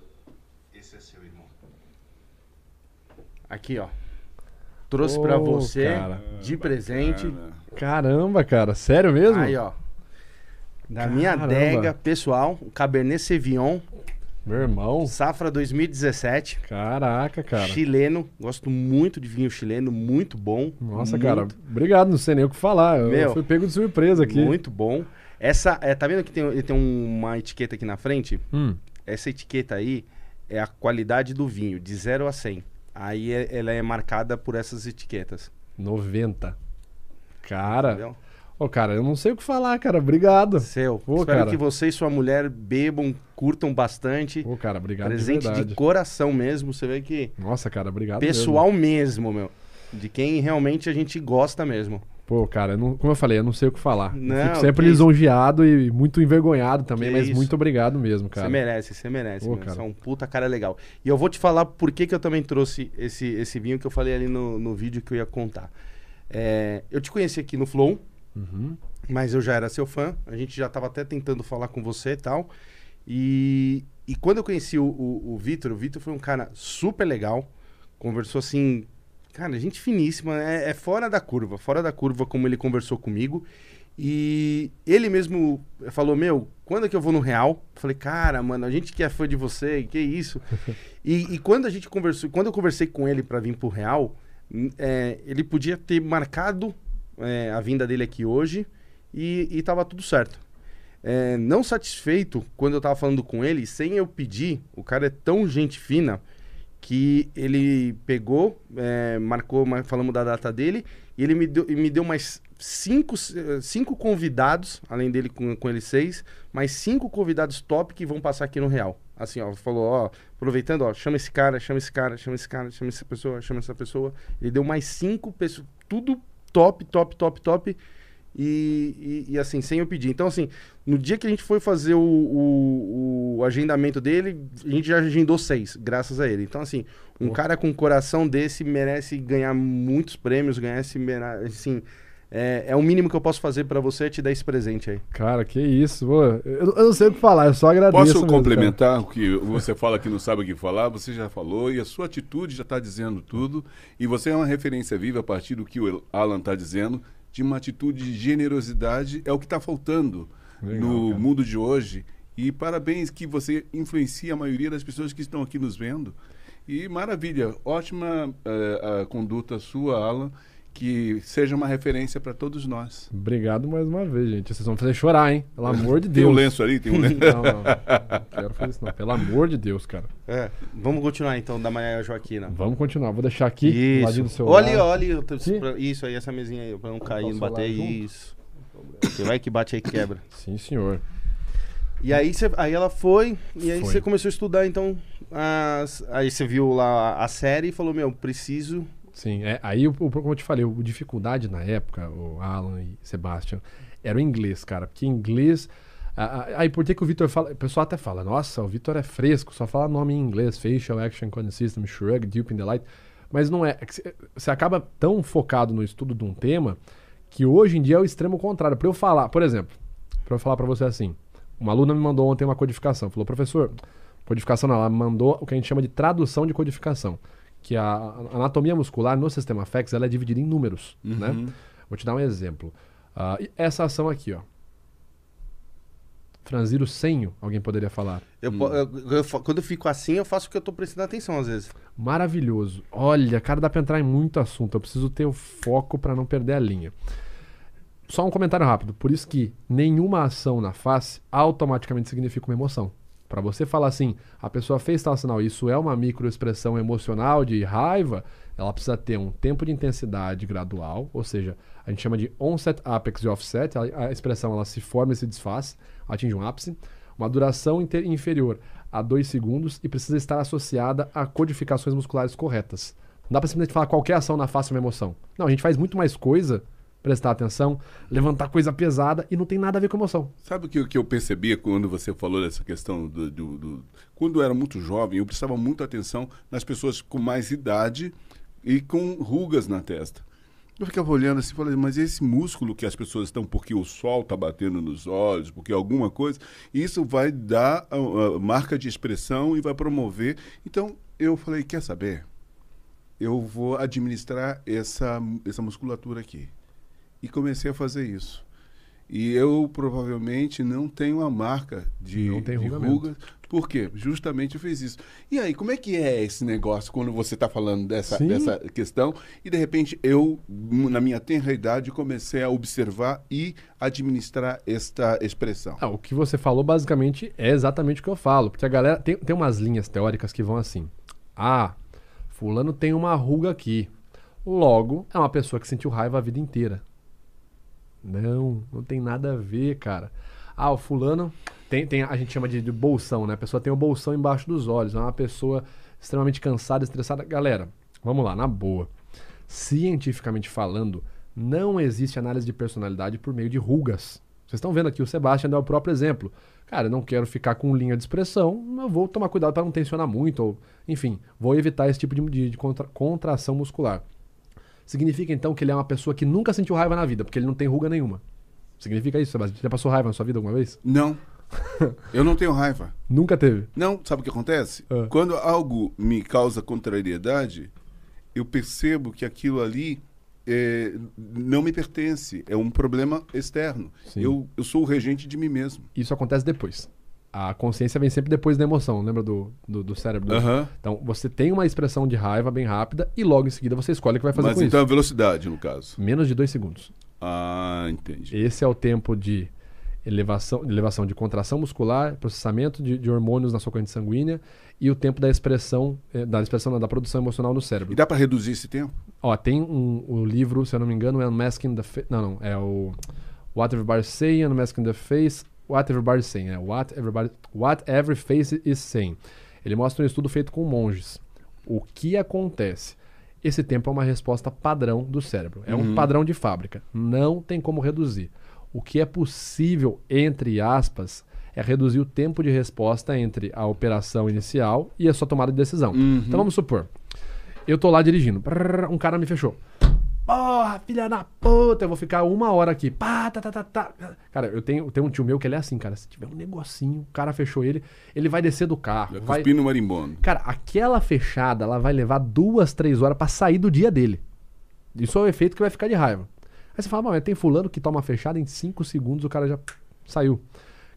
esse é seu irmão. Aqui, ó. Trouxe oh, para você cara. de presente. Caramba, cara. Sério mesmo? Aí, ó. Da Caramba. minha adega pessoal, o Cabernet Sauvignon. Meu irmão. Safra 2017. Caraca, cara. Chileno. Gosto muito de vinho chileno, muito bom. Nossa, muito. cara. Obrigado, não sei nem o que falar. Meu, eu fui pego de surpresa aqui. Muito bom. Essa, é, tá vendo que tem, ele tem uma etiqueta aqui na frente? Hum. Essa etiqueta aí é a qualidade do vinho, de 0 a 100. Aí é, ela é marcada por essas etiquetas. 90. Cara. Ô, oh, cara, eu não sei o que falar, cara. Obrigado. Seu. Pô, Espero cara. que você e sua mulher bebam, curtam bastante. Pô, cara, obrigado. Presente de, de, coração mesmo. Você vê que. Nossa, cara, obrigado. Pessoal mesmo. mesmo, meu. De quem realmente a gente gosta mesmo. Pô, cara, não, como eu falei, eu não sei o que falar. Não, fico sempre lisonjeado e muito envergonhado também, mas isso? muito obrigado mesmo, cara. Você merece, você merece. Pô, Você é um puta cara legal. E eu vou te falar por que, que eu também trouxe esse, esse vinho que eu falei ali no, no vídeo que eu ia contar. É, eu te conheci aqui no Flow, uhum. mas eu já era seu fã. A gente já tava até tentando falar com você e tal. E, e quando eu conheci o, o, o Vitor, o Vitor foi um cara super legal. Conversou assim Cara, gente finíssima, é, é, fora da curva, fora da curva como ele conversou comigo. E ele mesmo falou, meu, quando é que eu vou no Real? falei, cara, mano, a gente que é fã de você, que isso? e, e, quando a gente conversou, quando eu conversei com ele para vir pro Real, é, ele podia ter marcado é, a vinda dele aqui hoje e, e tava tudo certo. É, não satisfeito quando eu tava falando com ele, sem eu pedir, o cara é tão gente fina que ele pegou, é, marcou, falamos da data dele, e ele me deu, me deu mais cinco, cinco convidados, além dele com, com ele seis, mais cinco convidados top que vão passar aqui no Real. Assim, ó, falou, ó, aproveitando, ó, chama esse cara, chama esse cara, chama esse cara, chama essa pessoa, chama essa pessoa. Ele deu mais cinco pessoas, tudo top, top, top, top. E, e, e, assim, sem eu pedir. Então, assim, no dia que a gente foi fazer o, o, o, agendamento dele, a gente já agendou seis, graças a ele. Então, assim, um cara com um coração desse merece ganhar muitos prêmios, ganhar esse. Assim, é, é o mínimo que eu posso fazer para você te dar esse presente aí. Cara, que isso. Pô. Eu, eu não sei o que falar, eu só agradeço. Posso mesmo, complementar o que você fala que não sabe o que falar? Você já falou e a sua atitude já está dizendo tudo. E você é uma referência viva a partir do que o Alan está dizendo de uma atitude de generosidade é o que está faltando Legal, no cara. mundo de hoje. E parabéns que você influencia a maioria das pessoas que estão aqui nos vendo. E maravilha, ótima uh, a conduta sua, Alan, que seja uma referência para todos nós. Obrigado mais uma vez, gente. Vocês vão fazer chorar, hein? Pelo amor de Deus. Tem um lenço ali? Tem um lenço. não, não, não quero fazer isso não. Pelo amor de Deus, cara. É, vamos continuar então da Maia Joaquina. Vamos continuar. Vou deixar aqui, isso. ladinho do seu olha, Olha, olha. Isso aí, essa mesinha aí, para não cair, não bater. Isso. Você vai que bate aí quebra. Sim, senhor. E aí, cê, aí ela foi, e aí você começou a estudar, então. As, aí você viu lá a série e falou: Meu, preciso Sim, é, aí, como eu te falei, o dificuldade na época, o Alan e Sebastian, era o inglês, cara. Porque inglês. Aí por que, que o Vitor fala. O pessoal até fala, nossa, o Vitor é fresco, só fala nome em inglês, Facial Action Consistent, Shrug, Deep in the Light. Mas não é. é você acaba tão focado no estudo de um tema que hoje em dia é o extremo contrário. Para eu falar, por exemplo, para eu falar para você assim, uma aluna me mandou ontem uma codificação, falou, professor, codificação não, ela mandou o que a gente chama de tradução de codificação que a anatomia muscular no sistema FEX ela é dividida em números, uhum. né? Vou te dar um exemplo. Uh, essa ação aqui, ó. Franzir o senho, alguém poderia falar. Eu, hum. eu, eu, quando eu fico assim, eu faço o que eu estou prestando atenção às vezes. Maravilhoso. Olha, cara, dá para entrar em muito assunto. Eu preciso ter o foco para não perder a linha. Só um comentário rápido. Por isso que nenhuma ação na face automaticamente significa uma emoção. Para você falar assim, a pessoa fez tal sinal, isso é uma microexpressão emocional de raiva, ela precisa ter um tempo de intensidade gradual, ou seja, a gente chama de onset, apex e offset, a, a expressão ela se forma e se desfaz, atinge um ápice, uma duração inferior a 2 segundos e precisa estar associada a codificações musculares corretas. Não dá para simplesmente falar qualquer ação na face é uma emoção. Não, a gente faz muito mais coisa prestar atenção, levantar coisa pesada e não tem nada a ver com emoção. Sabe o que, que eu percebia quando você falou dessa questão do, do, do, Quando eu era muito jovem, eu prestava muita atenção nas pessoas com mais idade e com rugas na testa. Eu ficava olhando assim, falei, mas esse músculo que as pessoas estão porque o sol está batendo nos olhos, porque alguma coisa, isso vai dar a, a marca de expressão e vai promover. Então, eu falei, quer saber? Eu vou administrar essa, essa musculatura aqui e comecei a fazer isso. E eu provavelmente não tenho a marca de, de rugas. Por quê? Justamente eu fiz isso. E aí, como é que é esse negócio quando você está falando dessa, dessa questão e de repente eu, na minha tenra idade, comecei a observar e administrar esta expressão? Ah, o que você falou basicamente é exatamente o que eu falo. Porque a galera tem, tem umas linhas teóricas que vão assim. Ah, fulano tem uma ruga aqui. Logo, é uma pessoa que sentiu raiva a vida inteira. Não, não tem nada a ver, cara. Ah, o fulano tem, tem a gente chama de, de bolsão, né? A pessoa tem o bolsão embaixo dos olhos. É uma pessoa extremamente cansada, estressada. Galera, vamos lá, na boa. Cientificamente falando, não existe análise de personalidade por meio de rugas. Vocês estão vendo aqui, o Sebastian dá o próprio exemplo. Cara, eu não quero ficar com linha de expressão, eu vou tomar cuidado para não tensionar muito, ou, enfim, vou evitar esse tipo de, de, de contra, contração muscular. Significa então que ele é uma pessoa que nunca sentiu raiva na vida, porque ele não tem ruga nenhuma. Significa isso, Sebastião? Já passou raiva na sua vida alguma vez? Não. Eu não tenho raiva. Nunca teve? Não, sabe o que acontece? Ah. Quando algo me causa contrariedade, eu percebo que aquilo ali é, não me pertence. É um problema externo. Eu, eu sou o regente de mim mesmo. Isso acontece depois a consciência vem sempre depois da emoção, lembra do, do, do cérebro? Uhum. Então, você tem uma expressão de raiva bem rápida e logo em seguida você escolhe o que vai fazer Mas com então isso. a velocidade, no caso? Menos de dois segundos. Ah, entendi. Esse é o tempo de elevação, elevação de contração muscular, processamento de, de hormônios na sua corrente sanguínea e o tempo da expressão, eh, da expressão da produção emocional no cérebro. E dá para reduzir esse tempo? Ó, tem um, um livro, se eu não me engano, é Unmasking the Face. Não, não, é o What Everybody Say, Unmasking the Face What Everybody's Saying, é What, everybody, What Every Face is Saying. Ele mostra um estudo feito com monges. O que acontece? esse tempo é uma resposta padrão do cérebro. É um padrão de fábrica. Não tem como reduzir. O que é possível, entre aspas, é reduzir o tempo de resposta entre a operação inicial e a sua tomada de decisão. Então vamos supor, eu tô lá dirigindo, um cara me fechou. Porra, filha da puta, eu vou ficar uma hora aqui. Pá, tá, tá, tá, tá. Cara, eu tenho, eu tenho um tio meu que ele é assim, cara. Se tiver um negocinho, o cara fechou ele, ele vai descer do carro. Vai cuspir no marimbondo. Cara, aquela fechada, ela vai levar duas, três horas pra sair do dia dele. Isso é o efeito que vai ficar de raiva. Aí você fala, mas tem fulano que toma fechada em cinco segundos, o cara já saiu.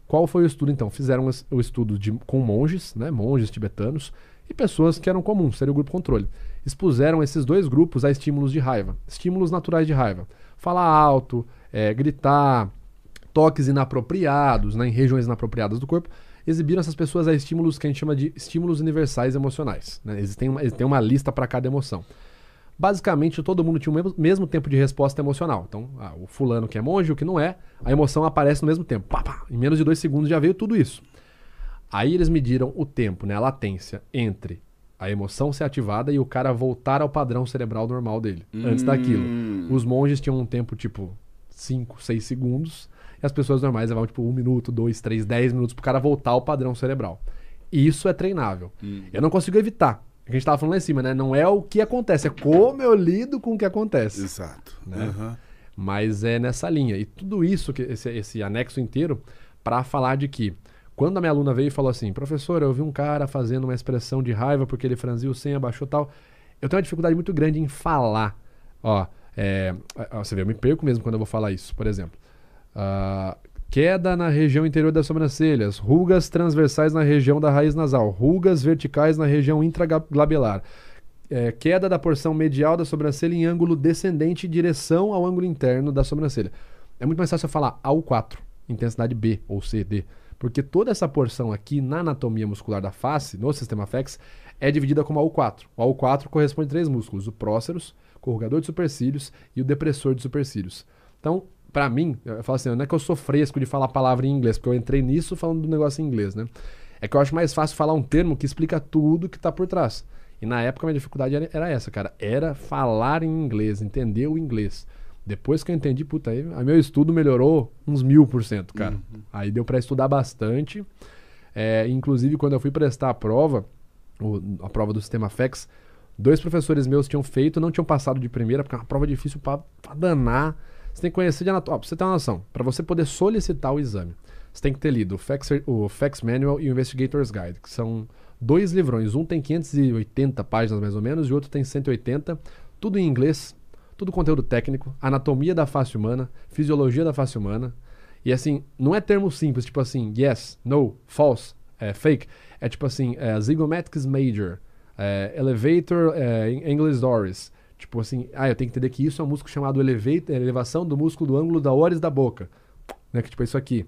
Qual foi o estudo então? Fizeram o estudo de, com monges, né, monges tibetanos, e pessoas que eram comuns, seria o grupo controle. Expuseram esses dois grupos a estímulos de raiva, estímulos naturais de raiva. Falar alto, é, gritar, toques inapropriados, né, em regiões inapropriadas do corpo, exibiram essas pessoas a estímulos que a gente chama de estímulos universais emocionais. Né? Existem uma, tem uma lista para cada emoção. Basicamente, todo mundo tinha o mesmo, mesmo tempo de resposta emocional. Então, ah, o fulano que é monge, o que não é, a emoção aparece no mesmo tempo. Pá, pá, em menos de dois segundos já veio tudo isso. Aí eles mediram o tempo, né, a latência entre a emoção ser ativada e o cara voltar ao padrão cerebral normal dele, antes daquilo. Os monges tinham um tempo tipo 5, 6 segundos, e as pessoas normais levavam tipo 1 minuto, 2, 3, 10 minutos pro cara voltar ao padrão cerebral. Isso é treinável. Eu não consigo evitar. A gente tava falando lá em cima, né? Não é o que acontece, é como eu lido com o que acontece. Exato. Né? Aham. Mas é nessa linha. E tudo isso, que esse, esse anexo inteiro, para falar de que quando a minha aluna veio e falou assim, professor, eu vi um cara fazendo uma expressão de raiva porque ele franziu o senha, abaixou tal. Eu tenho uma dificuldade muito grande em falar. Ó, é, você vê, eu me perco mesmo quando eu vou falar isso. Por exemplo, ah, queda na região interior das sobrancelhas, rugas transversais na região da raiz nasal, rugas verticais na região intraglabelar, é, queda da porção medial da sobrancelha em ângulo descendente em direção ao ângulo interno da sobrancelha. É muito mais fácil falar AU4, intensidade B ou C, D, porque toda essa porção aqui na anatomia muscular da face, no sistema FEX, é dividida como AU4. O AU4 corresponde a três músculos: o próceros, corrugador de supercílios e o depressor de supercílios. Então, pra mim, eu falo assim, não é que eu sou fresco de falar a palavra em inglês, porque eu entrei nisso falando do negócio em inglês, né? É que eu acho mais fácil falar um termo que explica tudo que tá por trás. E na época minha dificuldade era, era essa, cara. Era falar em inglês, entender o inglês. Depois que eu entendi, puta, aí, aí meu estudo melhorou uns mil por cento, cara. Aí deu pra estudar bastante. É, inclusive, quando eu fui prestar a prova, o- a prova do sistema FEX, dois professores meus tinham feito, não tinham passado de primeira, porque é uma prova difícil pra, pra danar. Você tem que conhecer de anatomia. Ó, pra você ter uma noção, pra você poder solicitar o exame, você tem que ter lido o FACS, o Manual e o Investigator's Guide, que são dois livrões. Um tem 580 páginas mais ou menos e o outro tem 180, tudo em inglês, tudo conteúdo técnico, anatomia da face humana, fisiologia da face humana. E assim, não é termo simples, tipo assim, yes, no, false, é, fake. É tipo assim, é, zygomatics major, é, elevator é, English Doris. Tipo assim, ah, eu tenho que entender que isso é um músculo chamado elevator, elevação do músculo do ângulo da oris da boca. Né, que tipo é isso aqui.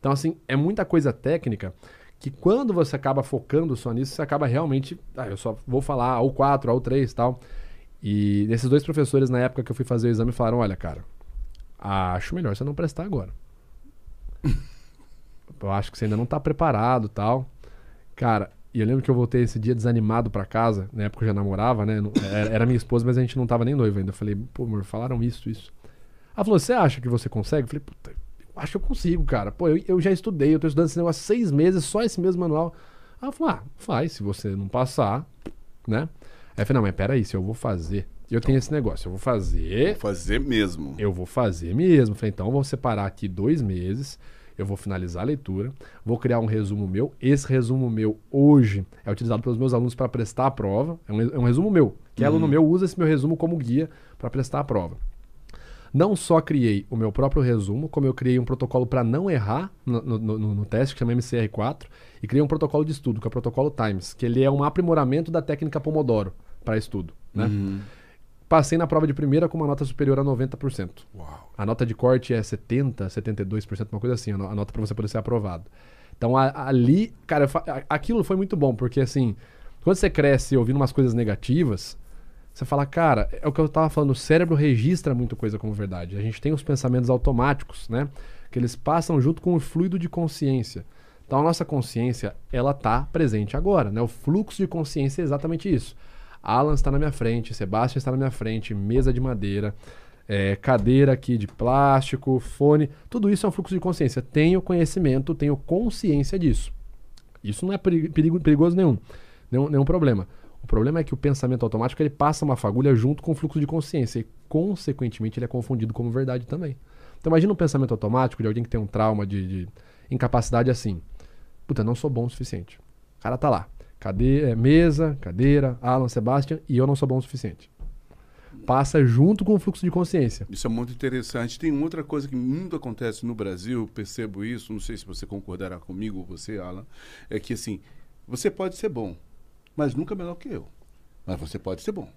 Então, assim, é muita coisa técnica que quando você acaba focando só nisso, você acaba realmente. Ah, eu só vou falar ao 4, ao 3 e tal. E esses dois professores, na época que eu fui fazer o exame, falaram: olha, cara, acho melhor você não prestar agora. eu acho que você ainda não tá preparado tal. Cara, e eu lembro que eu voltei esse dia desanimado pra casa, na época eu já namorava, né? Era, era minha esposa, mas a gente não tava nem noivo ainda. Eu falei, pô, amor, falaram isso, isso. Ela falou, você acha que você consegue? Eu falei, puta, eu acho que eu consigo, cara. Pô, eu, eu já estudei, eu tô estudando esse negócio há seis meses, só esse mesmo manual. Ela falou, ah, faz, se você não passar, né? Aí eu falei, não, mas peraí, se eu vou fazer. Eu tenho esse negócio, eu vou fazer, Vou fazer mesmo. eu vou fazer mesmo. Falei, então eu vou separar aqui dois meses, eu vou finalizar a leitura, vou criar um resumo meu. Esse resumo meu hoje é utilizado pelos meus alunos para prestar a prova. É um, é um resumo meu. Que aluno meu usa esse meu resumo como guia para prestar a prova. Não só criei o meu próprio resumo, como eu criei um protocolo para não errar no, no- no- no teste, que chama MCR4, e criei um protocolo de estudo, que é o protocolo Times, que ele é um aprimoramento da técnica Pomodoro para estudo. Né? Passei na prova de primeira com uma nota superior a 90%. Uau. A nota de corte é 70%, 72%, uma coisa assim, a no- a nota para você poder ser aprovado. Então a- ali, cara, aquilo foi muito bom, porque assim, quando você cresce ouvindo umas coisas negativas, você fala, cara, é o que eu tava falando, o cérebro registra muito coisa como verdade. A gente tem os pensamentos automáticos, né? Que eles passam junto com o fluido de consciência. Então a nossa consciência, ela tá presente agora, né? O fluxo de consciência é exatamente isso. Alan está na minha frente, Sebastião está na minha frente, mesa de madeira, é, cadeira aqui de plástico, fone, tudo isso é um fluxo de consciência. Tenho conhecimento, tenho consciência disso. Isso não é perigo, perigoso nenhum, nenhum, nenhum problema. O problema é que o pensamento automático ele passa uma fagulha junto com o fluxo de consciência e, consequentemente, ele é confundido como verdade também. Então, imagina um pensamento automático de alguém que tem um trauma de, de incapacidade assim. Puta, não sou bom o suficiente. O cara tá lá. Cadeira, é, mesa, cadeira, Alan, Sebastian, e eu não sou bom o suficiente. Passa junto com o fluxo de consciência. Isso é muito interessante. Tem outra coisa que muito acontece no Brasil, percebo isso, não sei se você concordará comigo você, Alan, é que assim, você pode ser bom, mas nunca melhor que eu. Mas você pode ser bom.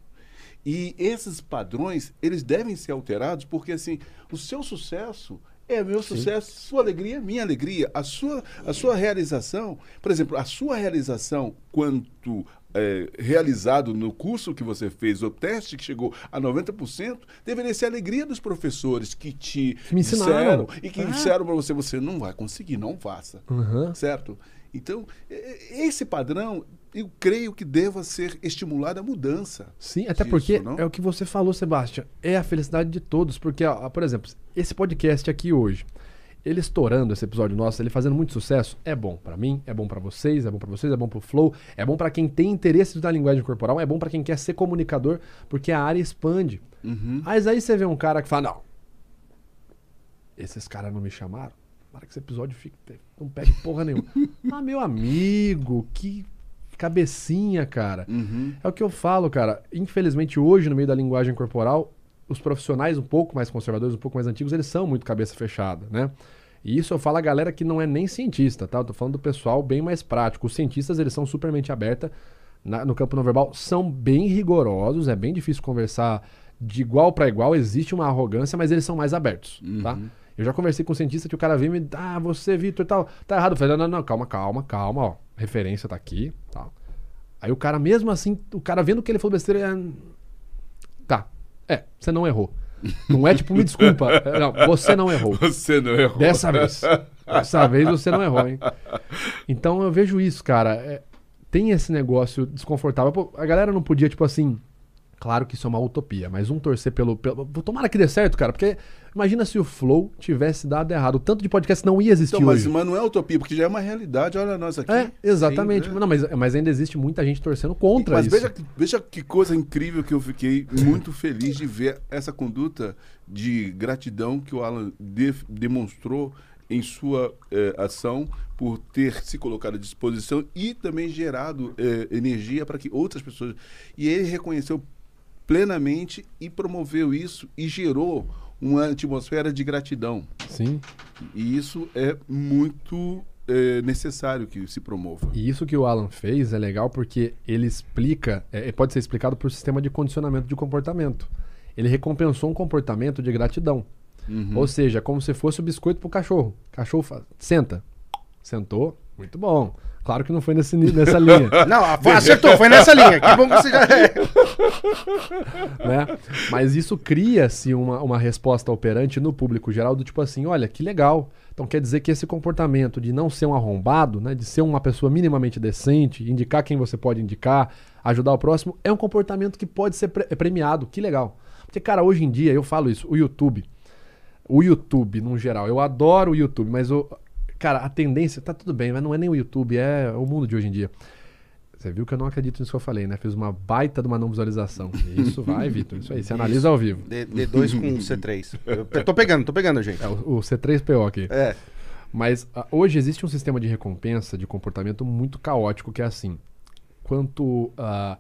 E esses padrões, eles devem ser alterados porque assim, o seu sucesso é meu Sim. sucesso, sua alegria é minha alegria. A sua, a sua realização, por exemplo, a sua realização quanto é, realizado no curso que você fez, o teste que chegou a 90%, deveria ser a alegria dos professores que te Me ensinaram. disseram e que ah. disseram para você, você não vai conseguir, não faça. Uhum. Certo? Então, esse padrão, eu creio que deva ser estimulada a mudança. Sim, até disso, porque não? é o que você falou, Sebastião. É a felicidade de todos. Porque, ó, por exemplo, esse podcast aqui hoje, ele estourando esse episódio nosso, ele fazendo muito sucesso, é bom para mim, é bom para vocês, é bom para vocês, é bom pro Flow, é bom para quem tem interesse na linguagem corporal, é bom para quem quer ser comunicador, porque a área expande. Uhum. Mas aí você vê um cara que fala: não, esses caras não me chamaram. Para que esse episódio fique, não pegue porra nenhuma. ah, meu amigo, que cabecinha, cara. Uhum. É o que eu falo, cara. Infelizmente, hoje, no meio da linguagem corporal, os profissionais um pouco mais conservadores, um pouco mais antigos, eles são muito cabeça fechada, né? E isso eu falo a galera que não é nem cientista, tá? Eu tô falando do pessoal bem mais prático. Os cientistas, eles são super mente aberta na, no campo não verbal, são bem rigorosos, é bem difícil conversar de igual para igual, existe uma arrogância, mas eles são mais abertos, uhum. tá? Eu já conversei com um cientista que o cara veio e me ah, você, Vitor, tal, tá errado. Eu falei, não, não, não, calma, calma, calma, ó. Referência tá aqui, tal. Aí o cara, mesmo assim, o cara vendo que ele falou besteira, ele, tá, é, você não errou. Não é tipo, me desculpa. É, não, você não errou. Você não errou. Dessa vez. Dessa vez você não errou, hein? Então eu vejo isso, cara. É, tem esse negócio desconfortável. Pô, a galera não podia, tipo assim, Claro que isso é uma utopia, mas um torcer pelo, pelo. Tomara que dê certo, cara, porque imagina se o Flow tivesse dado errado. O tanto de podcast não ia existir então, mas, hoje. Mas não é utopia, porque já é uma realidade, olha nós aqui. É, exatamente. Sim, é. Não, mas, mas ainda existe muita gente torcendo contra mas isso. Mas veja, veja que coisa incrível que eu fiquei muito feliz de ver essa conduta de gratidão que o Alan de, demonstrou em sua eh, ação por ter se colocado à disposição e também gerado eh, energia para que outras pessoas. E ele reconheceu plenamente e promoveu isso e gerou uma atmosfera de gratidão. Sim. E isso é muito é, necessário que se promova. E isso que o Alan fez é legal porque ele explica, é, pode ser explicado por sistema de condicionamento de comportamento. Ele recompensou um comportamento de gratidão. Uhum. Ou seja, como se fosse o biscoito pro cachorro. Cachorro fala, senta. Sentou, muito bom. Claro que não foi nesse, nessa linha. Não, acertou, foi nessa linha. Que bom que você já. né? Mas isso cria-se uma, uma resposta operante no público geral do tipo assim: olha, que legal. Então quer dizer que esse comportamento de não ser um arrombado, né, de ser uma pessoa minimamente decente, indicar quem você pode indicar, ajudar o próximo, é um comportamento que pode ser pre premiado. Que legal. Porque, cara, hoje em dia, eu falo isso, o YouTube. O YouTube, no geral, eu adoro o YouTube, mas o, Cara, a tendência, tá tudo bem, mas não é nem o YouTube, é o mundo de hoje em dia. Você viu que eu não acredito nisso que eu falei, né? Fiz uma baita de uma não visualização. Isso vai, Vitor. Isso aí, você analisa ao vivo. D, D2 com C3. Eu tô pegando, tô pegando, gente. É, o, o C3PO aqui. É. Mas uh, hoje existe um sistema de recompensa de comportamento muito caótico que é assim. Quanto uh,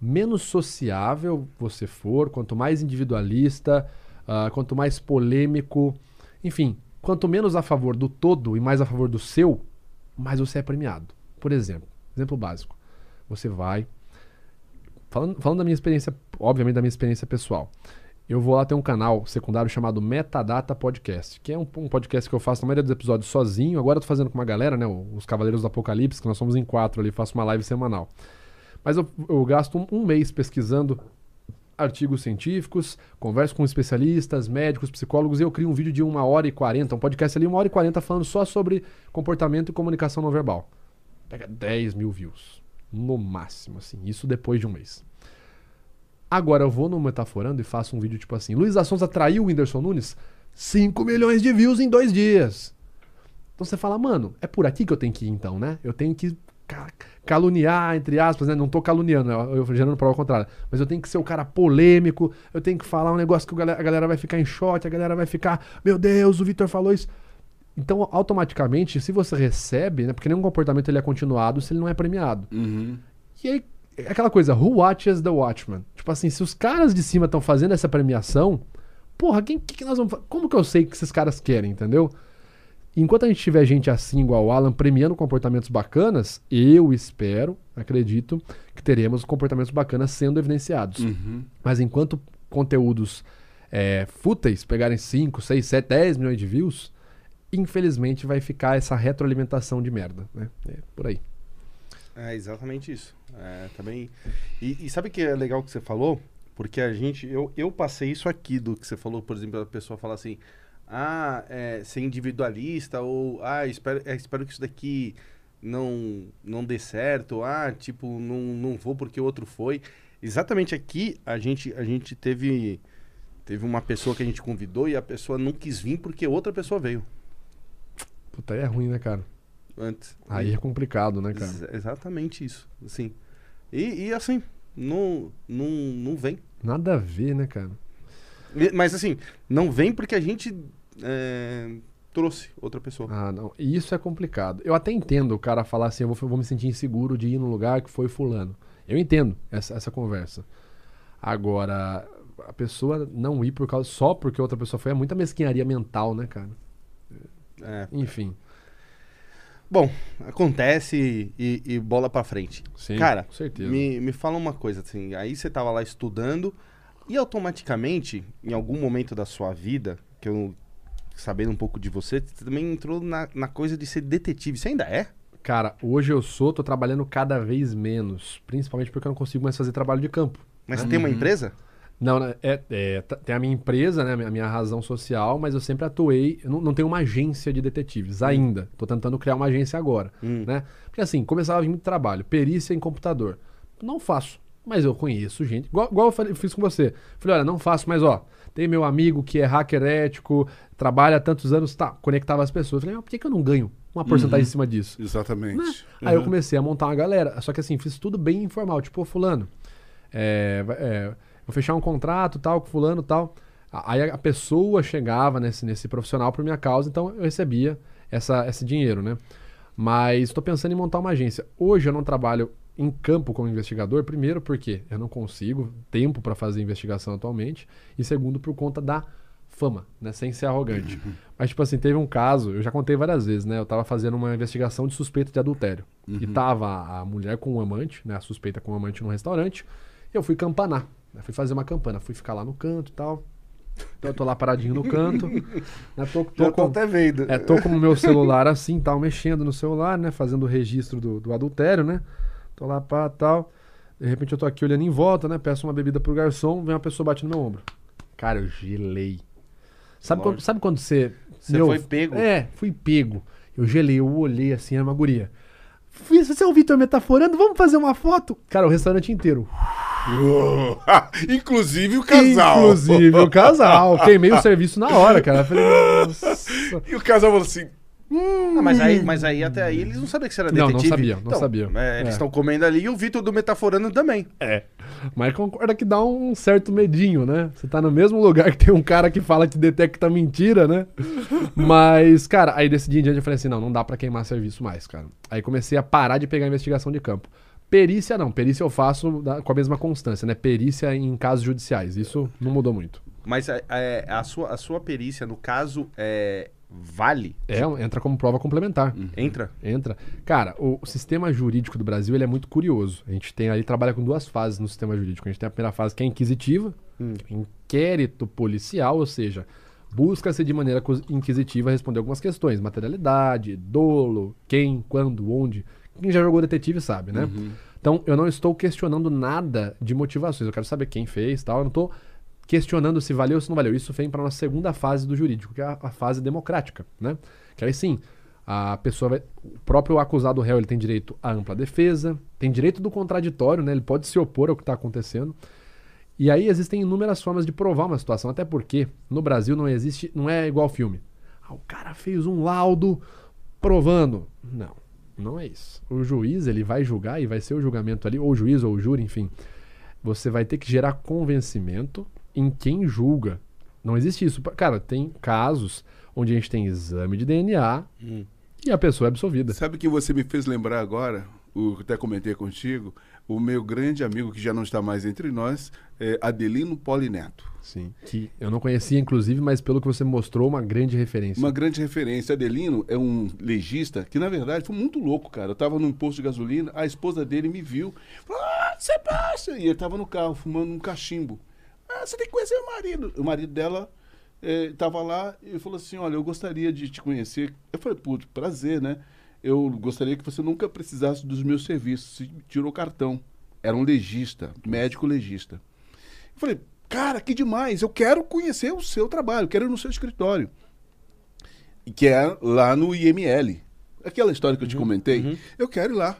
menos sociável você for, quanto mais individualista, uh, quanto mais polêmico, enfim, Quanto menos a favor do todo e mais a favor do seu, mais você é premiado. Por exemplo, exemplo básico. Você vai. Falando, falando da minha experiência, obviamente da minha experiência pessoal. Eu vou lá ter um canal secundário chamado Metadata Podcast, que é um, um, podcast que eu faço na maioria dos episódios sozinho. Agora eu tô fazendo com uma galera, né? Os Cavaleiros do Apocalipse, que nós somos em quatro ali, faço uma live semanal. Mas eu, eu gasto um, um mês pesquisando artigos científicos, converso com especialistas, médicos, psicólogos e eu crio um vídeo de uma hora e quarenta, um podcast ali, uma hora e quarenta falando só sobre comportamento e comunicação não verbal. Pega 10 mil views. No máximo, assim. Isso depois de um mês. Agora eu vou no Metaforando e faço um vídeo tipo assim: Luiz Assonza traiu o Whindersson Nunes? 5 milhões de views em dois dias. Então você fala, mano, é por aqui que eu tenho que ir então, né? Eu tenho que ca- caluniar, entre aspas, né? Não tô caluniando, eu, eu gerando prova contrária. Mas eu tenho que ser o cara polêmico, eu tenho que falar um negócio que o galera- a galera vai ficar em choque, a galera vai ficar, meu Deus, o Vitor falou isso. Então, automaticamente, se você recebe, né? Porque nenhum comportamento ele é continuado se ele não é premiado. Uhum. E aí, é aquela coisa, who watches the watchman? Tipo assim, se os caras de cima estão fazendo essa premiação, porra, quem que, que nós vamos Como que eu sei que esses caras querem, entendeu? Enquanto a gente tiver gente assim, igual o Alan, premiando comportamentos bacanas, eu espero, acredito, que teremos comportamentos bacanas sendo evidenciados. Uhum. Mas enquanto conteúdos é, fúteis pegarem 5, 6, 7, 10 milhões de views, infelizmente vai ficar essa retroalimentação de merda, né? É por aí. É exatamente isso. É, também. E, e sabe que é legal que você falou? Porque a gente. Eu, eu passei isso aqui do que você falou, por exemplo, a pessoa fala assim. Ah, é, ser individualista, ou ah, espero, é, espero que isso daqui não, não dê certo, ah, tipo, não, não vou porque o outro foi. Exatamente aqui a gente, a gente teve, teve uma pessoa que a gente convidou e a pessoa não quis vir porque outra pessoa veio Puta, aí é ruim, né, cara? antes. Aí é complicado, né, cara? Ex- exatamente isso, assim. E, e assim, não, não, não vem. Nada a ver, né, cara? E- Mas assim, não vem porque a gente é, trouxe outra pessoa. Ah, não. E isso é complicado. Eu até entendo o cara falar assim, eu vou, vou me sentir inseguro de ir no lugar que foi fulano. Eu entendo essa, essa conversa. Agora, a pessoa não ir por causa só porque outra pessoa foi é muita mesquinharia mental, né, cara? É. Enfim. Bom, acontece e, e bola pra frente. Sim, Cara, com certeza. Me, me fala uma coisa, assim, aí você tava lá estudando e automaticamente, em algum momento da sua vida, que eu sabendo um pouco de você, você também entrou na, na coisa de ser detetive. Você ainda é? Cara, hoje eu sou, tô trabalhando cada vez menos. Principalmente porque eu não consigo mais fazer trabalho de campo. Mas você tem uma empresa? Não, né, é, é, tem a minha empresa, né, a minha razão social, mas eu sempre atuei, eu não, não tenho uma agência de detetives ainda. Tô tentando criar uma agência agora, Hum. né? Porque assim, começava a vir muito trabalho, perícia em computador. Não faço, mas eu conheço gente, igual, igual eu falei- fiz com você. Falei, olha, não faço, mas ó, tem meu amigo que é hacker ético, trabalha há tantos anos, tá, conectava as pessoas. Falei, mas por que, que eu não ganho uma porcentagem em cima disso? Exatamente. Né? Aí eu comecei a montar uma galera. Só que assim, fiz tudo bem informal. Tipo, ô, fulano, é, é, vou fechar um contrato tal com fulano tal. Aí a pessoa chegava nesse, nesse profissional por minha causa, então eu recebia essa, esse dinheiro, né? Mas estou pensando em montar uma agência. Hoje eu não trabalho em campo como investigador, primeiro porque eu não consigo tempo para fazer investigação atualmente, e segundo por conta da fama, né? Sem ser arrogante. Mas, tipo assim, teve um caso, eu já contei várias vezes, né? Eu tava fazendo uma investigação de suspeita de adultério. E tava a mulher com um amante, né? A suspeita com um amante num restaurante. E eu fui campanar. Né? Fui fazer uma campana. Fui ficar lá no canto e tal. Então eu tô lá paradinho no canto. né? Tô, tô com- até vendo. é, tô com o meu celular assim, tal, mexendo no celular, né? Fazendo o registro do, do adultério, né? Tô lá, pá, tal. De repente eu tô aqui olhando em volta, né? Peço uma bebida pro garçom, vem uma pessoa bate no meu ombro. Cara, eu gelei. Sabe quando, sabe quando você. Você foi pego? É, fui pego. Eu gelei, eu olhei assim, era uma guria. Você é o Vitor metaforando? Vamos fazer uma foto? Cara, o restaurante inteiro. Inclusive o casal. Inclusive o casal. Queimei o serviço na hora, cara. Falei, nossa. E o casal falou assim: Ah, mas, aí, mas aí até aí eles não sabiam que você era Não, não detetive. sabiam, não Então, sabiam. é, eles É. estão comendo ali e o Vitor do Metaforando também. É. Mas concorda que dá um certo medinho, né? Você tá no mesmo lugar que tem um cara que fala que detecta mentira, né? Mas, cara, aí desse dia em diante eu falei assim: não, não dá pra queimar serviço mais, cara. Aí comecei a parar de pegar investigação de campo. Perícia não, perícia eu faço da- com a mesma constância, né? Perícia em casos judiciais. Isso não mudou muito. Mas é, é, a, sua, a sua perícia, no caso, é, vale? É, entra como prova complementar. Entra? Entra. Cara, o, o sistema jurídico do Brasil ele é muito curioso. A gente tem ali, trabalha com duas fases no sistema jurídico. A gente tem a primeira fase que é inquisitiva, inquérito policial, ou seja, busca-se de maneira inquisitiva responder algumas questões. Materialidade, dolo, quem, quando, onde. Quem já jogou detetive sabe, né? Então, eu não estou questionando nada de motivações. Eu quero saber quem fez tal. Eu não estou questionando se valeu ou se não valeu. Isso vem para a nossa segunda fase do jurídico, que é a, a fase democrática, né? Que aí sim, a pessoa vai, o próprio acusado réu, ele tem direito à ampla defesa, tem direito do contraditório, né? Ele pode se opor ao que está acontecendo. E aí existem inúmeras formas de provar uma situação, até porque no Brasil não existe, não é igual filme. Ah, o cara fez um laudo provando. Não, não é isso. O juiz ele vai julgar e vai ser o julgamento ali, ou o juiz ou o júri, enfim. Você vai ter que gerar convencimento em quem julga. Não existe isso. Cara, tem casos onde a gente tem exame de DNA Hum. e a pessoa é absolvida. Sabe que você me fez lembrar agora, o que até comentei contigo, o meu grande amigo que já não está mais entre nós, é Adelino Polineto. Sim. Que eu não conhecia, inclusive, mas pelo que você mostrou, uma grande referência. Uma grande referência. Adelino é um legista que, na verdade, foi muito louco, cara. Eu tava num posto de gasolina, a esposa dele me viu. Falou, ah, Sebastião! E ele tava no carro, fumando um cachimbo. Ah, você tem que conhecer o marido. O marido dela estava lá e falou assim, olha, eu gostaria de te conhecer. Eu falei, puto, prazer, né? Eu gostaria que você nunca precisasse dos meus serviços. Se tirou cartão. Era um legista, médico legista. Eu falei, cara, que demais, eu quero conhecer o seu trabalho, quero ir no seu escritório. E Que é lá no IML. Aquela história que eu te comentei, eu quero ir lá.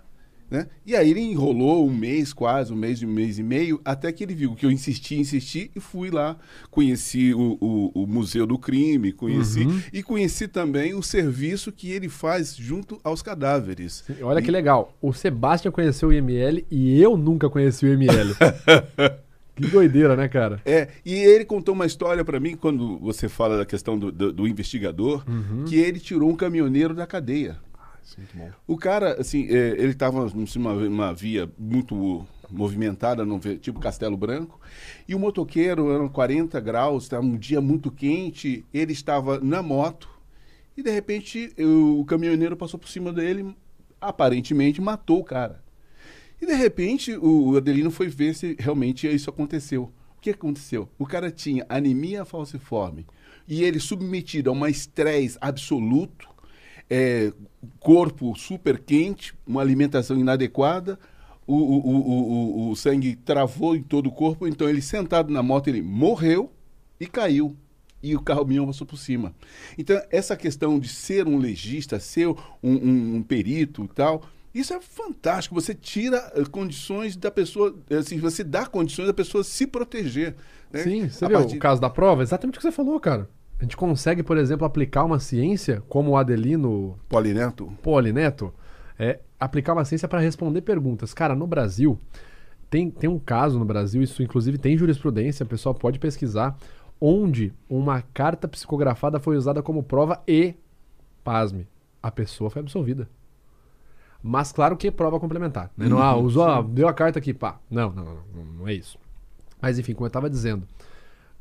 Né? E aí ele enrolou um mês, quase, um mês, um mês e meio, até que ele viu que eu insisti, insisti e fui lá. Conheci o, o, o Museu do Crime, conheci e conheci também o serviço que ele faz junto aos cadáveres. Olha que legal. O Sebastião conheceu o IML e eu nunca conheci o IML. que doideira, né, cara? É, e ele contou uma história pra mim, quando você fala da questão do, do- do investigador, que ele tirou um caminhoneiro da cadeia. Muito bom. O cara, assim, é, ele estava numa uma via muito movimentada, tipo Castelo Branco, e o motoqueiro, eram 40 graus, estava um dia muito quente, ele estava na moto, e de repente o caminhoneiro passou por cima dele, aparentemente matou o cara. E de repente o Adelino foi ver se realmente isso aconteceu. O que aconteceu? O cara tinha anemia falciforme e ele submetido a um estresse absoluto, é, corpo super quente, uma alimentação inadequada, o, o, o, o, sangue travou em todo o corpo, então ele sentado na moto ele morreu e caiu. E o caminhão passou por cima. Então, essa questão de ser um legista, ser um, um- um perito e tal, isso é fantástico. Você tira eh, condições da pessoa, eh, assim, você dá condições da pessoa se proteger. né? Sim, você A viu partir- o caso da prova? Exatamente o que você falou, cara. A gente consegue, por exemplo, aplicar uma ciência, como o Adelino Polineto? Polineto, é aplicar uma ciência para responder perguntas. Cara, no Brasil, tem, tem um caso no Brasil, isso inclusive tem jurisprudência, o pessoal pode pesquisar, onde uma carta psicografada foi usada como prova e, pasme, a pessoa foi absolvida. Mas claro que prova complementar. Né? Não, ah, usou, ah, deu a carta aqui, pá. Não, não, não, não, não é isso. Mas enfim, como eu estava dizendo,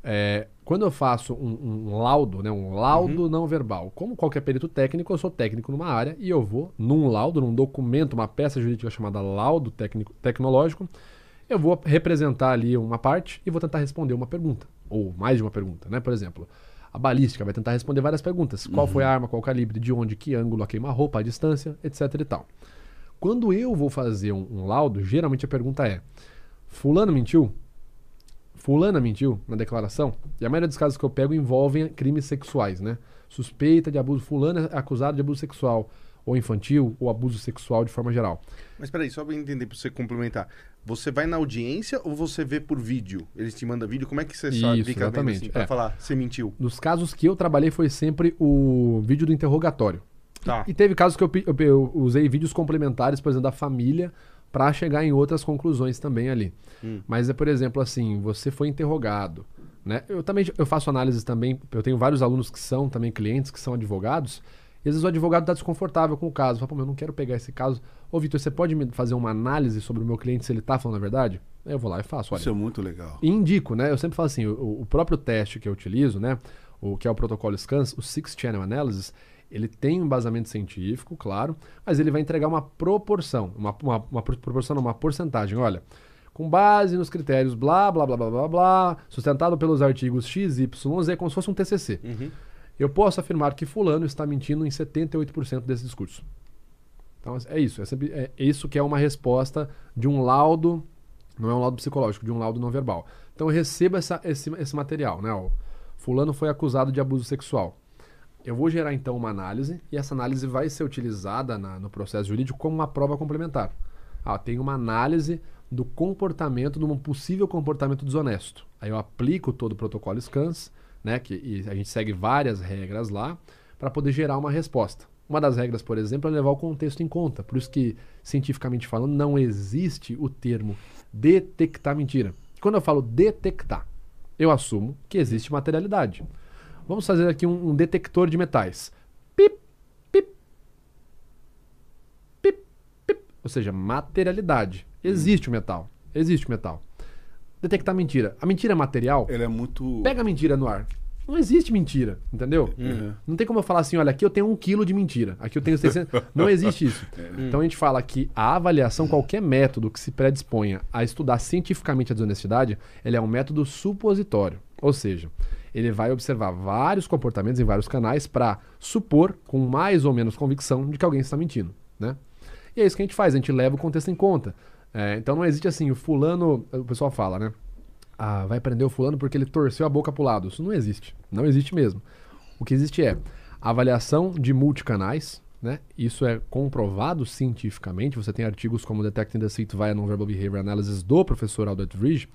é, quando eu faço um, um laudo, né, um laudo não verbal, como qualquer perito técnico, eu sou técnico numa área e eu vou num laudo, num documento, uma peça jurídica chamada laudo técnico, tecnológico, eu vou representar ali uma parte e vou tentar responder uma pergunta, ou mais de uma pergunta, né? Por exemplo, a balística vai tentar responder várias perguntas. Qual foi a arma, qual o calibre, de onde, que ângulo, a queima-roupa, a distância, etc e tal. Quando eu vou fazer um, um laudo, geralmente a pergunta é: Fulano mentiu? Fulana mentiu na declaração? E a maioria dos casos que eu pego envolvem crimes sexuais, né? Suspeita de abuso. Fulano é acusado de abuso sexual, ou infantil, ou abuso sexual de forma geral. Mas peraí, só pra entender, pra você complementar. Você vai na audiência ou você vê por vídeo? Eles te mandam vídeo? Como é que você sabe? Isso, fica vendo exatamente, Assim, pra é. falar, você mentiu. Nos casos que eu trabalhei foi sempre o vídeo do interrogatório. Tá. E teve casos que eu, eu eu usei vídeos complementares, por exemplo, da família, para chegar em outras conclusões também ali. Hum. Mas é, por exemplo, assim, você foi interrogado, né? Eu também eu faço análises também, eu tenho vários alunos que são também clientes, que são advogados, e às vezes o advogado está desconfortável com o caso. Fala, pô, eu não quero pegar esse caso. Ô, Vitor, você pode me fazer uma análise sobre o meu cliente se ele tá falando a verdade? Eu vou lá e faço, olha. Isso é muito legal. E indico, né? Eu sempre falo assim, o, o próprio teste que eu utilizo, né? O que é o protocolo SCANS, o Six Channel Analysis, ele tem um embasamento científico, claro, mas ele vai entregar uma proporção, uma, uma, uma pro- proporção, uma porcentagem. Olha, com base nos critérios blá, blá, blá, blá, blá, blá, sustentado pelos artigos X, Y, Z, como se fosse um TCC. Uhum. Eu posso afirmar que fulano está mentindo em 78% desse discurso. Então é isso, é, sempre, é isso que é uma resposta de um laudo, não é um laudo psicológico, de um laudo não verbal. Então eu recebo essa, esse, esse material, né? ó, fulano foi acusado de abuso sexual. Eu vou gerar então uma análise e essa análise vai ser utilizada na- no processo jurídico como uma prova complementar. Ah, tem uma análise do comportamento, de um possível comportamento desonesto. Aí eu aplico todo o protocolo SCANS, né, que a gente segue várias regras lá para poder gerar uma resposta. Uma das regras, por exemplo, é levar o contexto em conta. Por isso que, cientificamente falando, não existe o termo detectar mentira. Quando eu falo detectar, eu assumo que existe materialidade. Vamos fazer aqui um, um detector de metais. Pip, pip, pip, pip. Ou seja, materialidade. Existe o metal. Existe o metal. Detectar mentira. A mentira é material? Ele é muito. Pega a mentira no ar. Não existe mentira, entendeu? Uhum. Não tem como eu falar assim, olha, aqui eu tenho um quilo de mentira, aqui eu tenho 600... Não existe isso. Então a gente fala que a avaliação, qualquer método que se predisponha a estudar cientificamente a desonestidade, ele é um método supositório. Ou seja, ele vai observar vários comportamentos em vários canais para supor, com mais ou menos convicção, de que alguém está mentindo, né? E é isso que a gente faz, a gente leva o contexto em conta. É, então não existe assim, o fulano, o pessoal fala, né? Ah, vai prender o fulano porque ele torceu a boca pro lado. Isso não existe. Não existe mesmo. O que existe é avaliação de multicanais, né? Isso é comprovado cientificamente. Você tem artigos como Detecting Deceit via Non-Verbal Behavior Analysis do professor Aldous Ridge,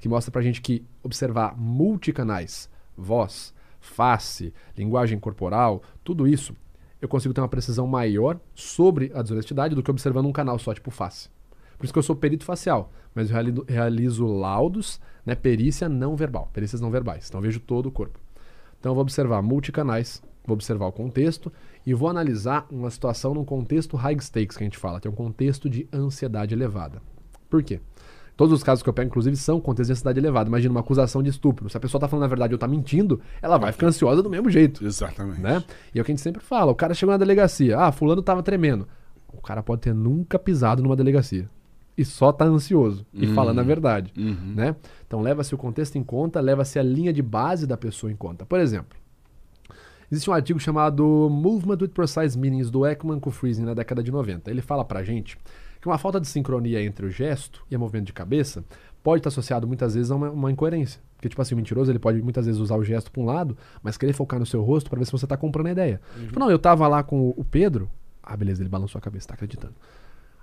que mostra pra gente que observar multicanais, voz, face, linguagem corporal, tudo isso, eu consigo ter uma precisão maior sobre a desonestidade do que observando um canal só, tipo face. Por isso que eu sou perito facial, mas eu realizo, laudos, né, perícia não verbal, perícias não verbais. Então vejo todo o corpo. Então eu vou observar multicanais, vou observar o contexto e vou analisar uma situação num contexto high stakes que a gente fala, que é um contexto de ansiedade elevada. Por quê? Todos os casos que eu pego, inclusive, são contexto de ansiedade elevada. Imagina uma acusação de estupro. Se a pessoa está falando a verdade ou está mentindo, ela vai ficar ansiosa do mesmo jeito. Exatamente. Né? E é o que a gente sempre fala. O cara chegou na delegacia. Ah, fulano estava tremendo. O cara pode ter nunca pisado numa delegacia e só tá ansioso e Uhum. falando a verdade, Uhum. né? Então leva-se o contexto em conta, leva-se a linha de base da pessoa em conta. Por exemplo, existe um artigo chamado Movement with Precise Meanings do Ekman com Friesen na década de 90. Ele fala pra gente que uma falta de sincronia entre o gesto e o movimento de cabeça pode estar associado muitas vezes a uma, uma incoerência. Porque, tipo assim, o mentiroso ele pode muitas vezes usar o gesto pra um lado, mas querer focar no seu rosto pra ver se você tá comprando a ideia. Tipo, não, eu tava lá com o- Pedro. Ah, beleza, ele balançou a cabeça, tá acreditando.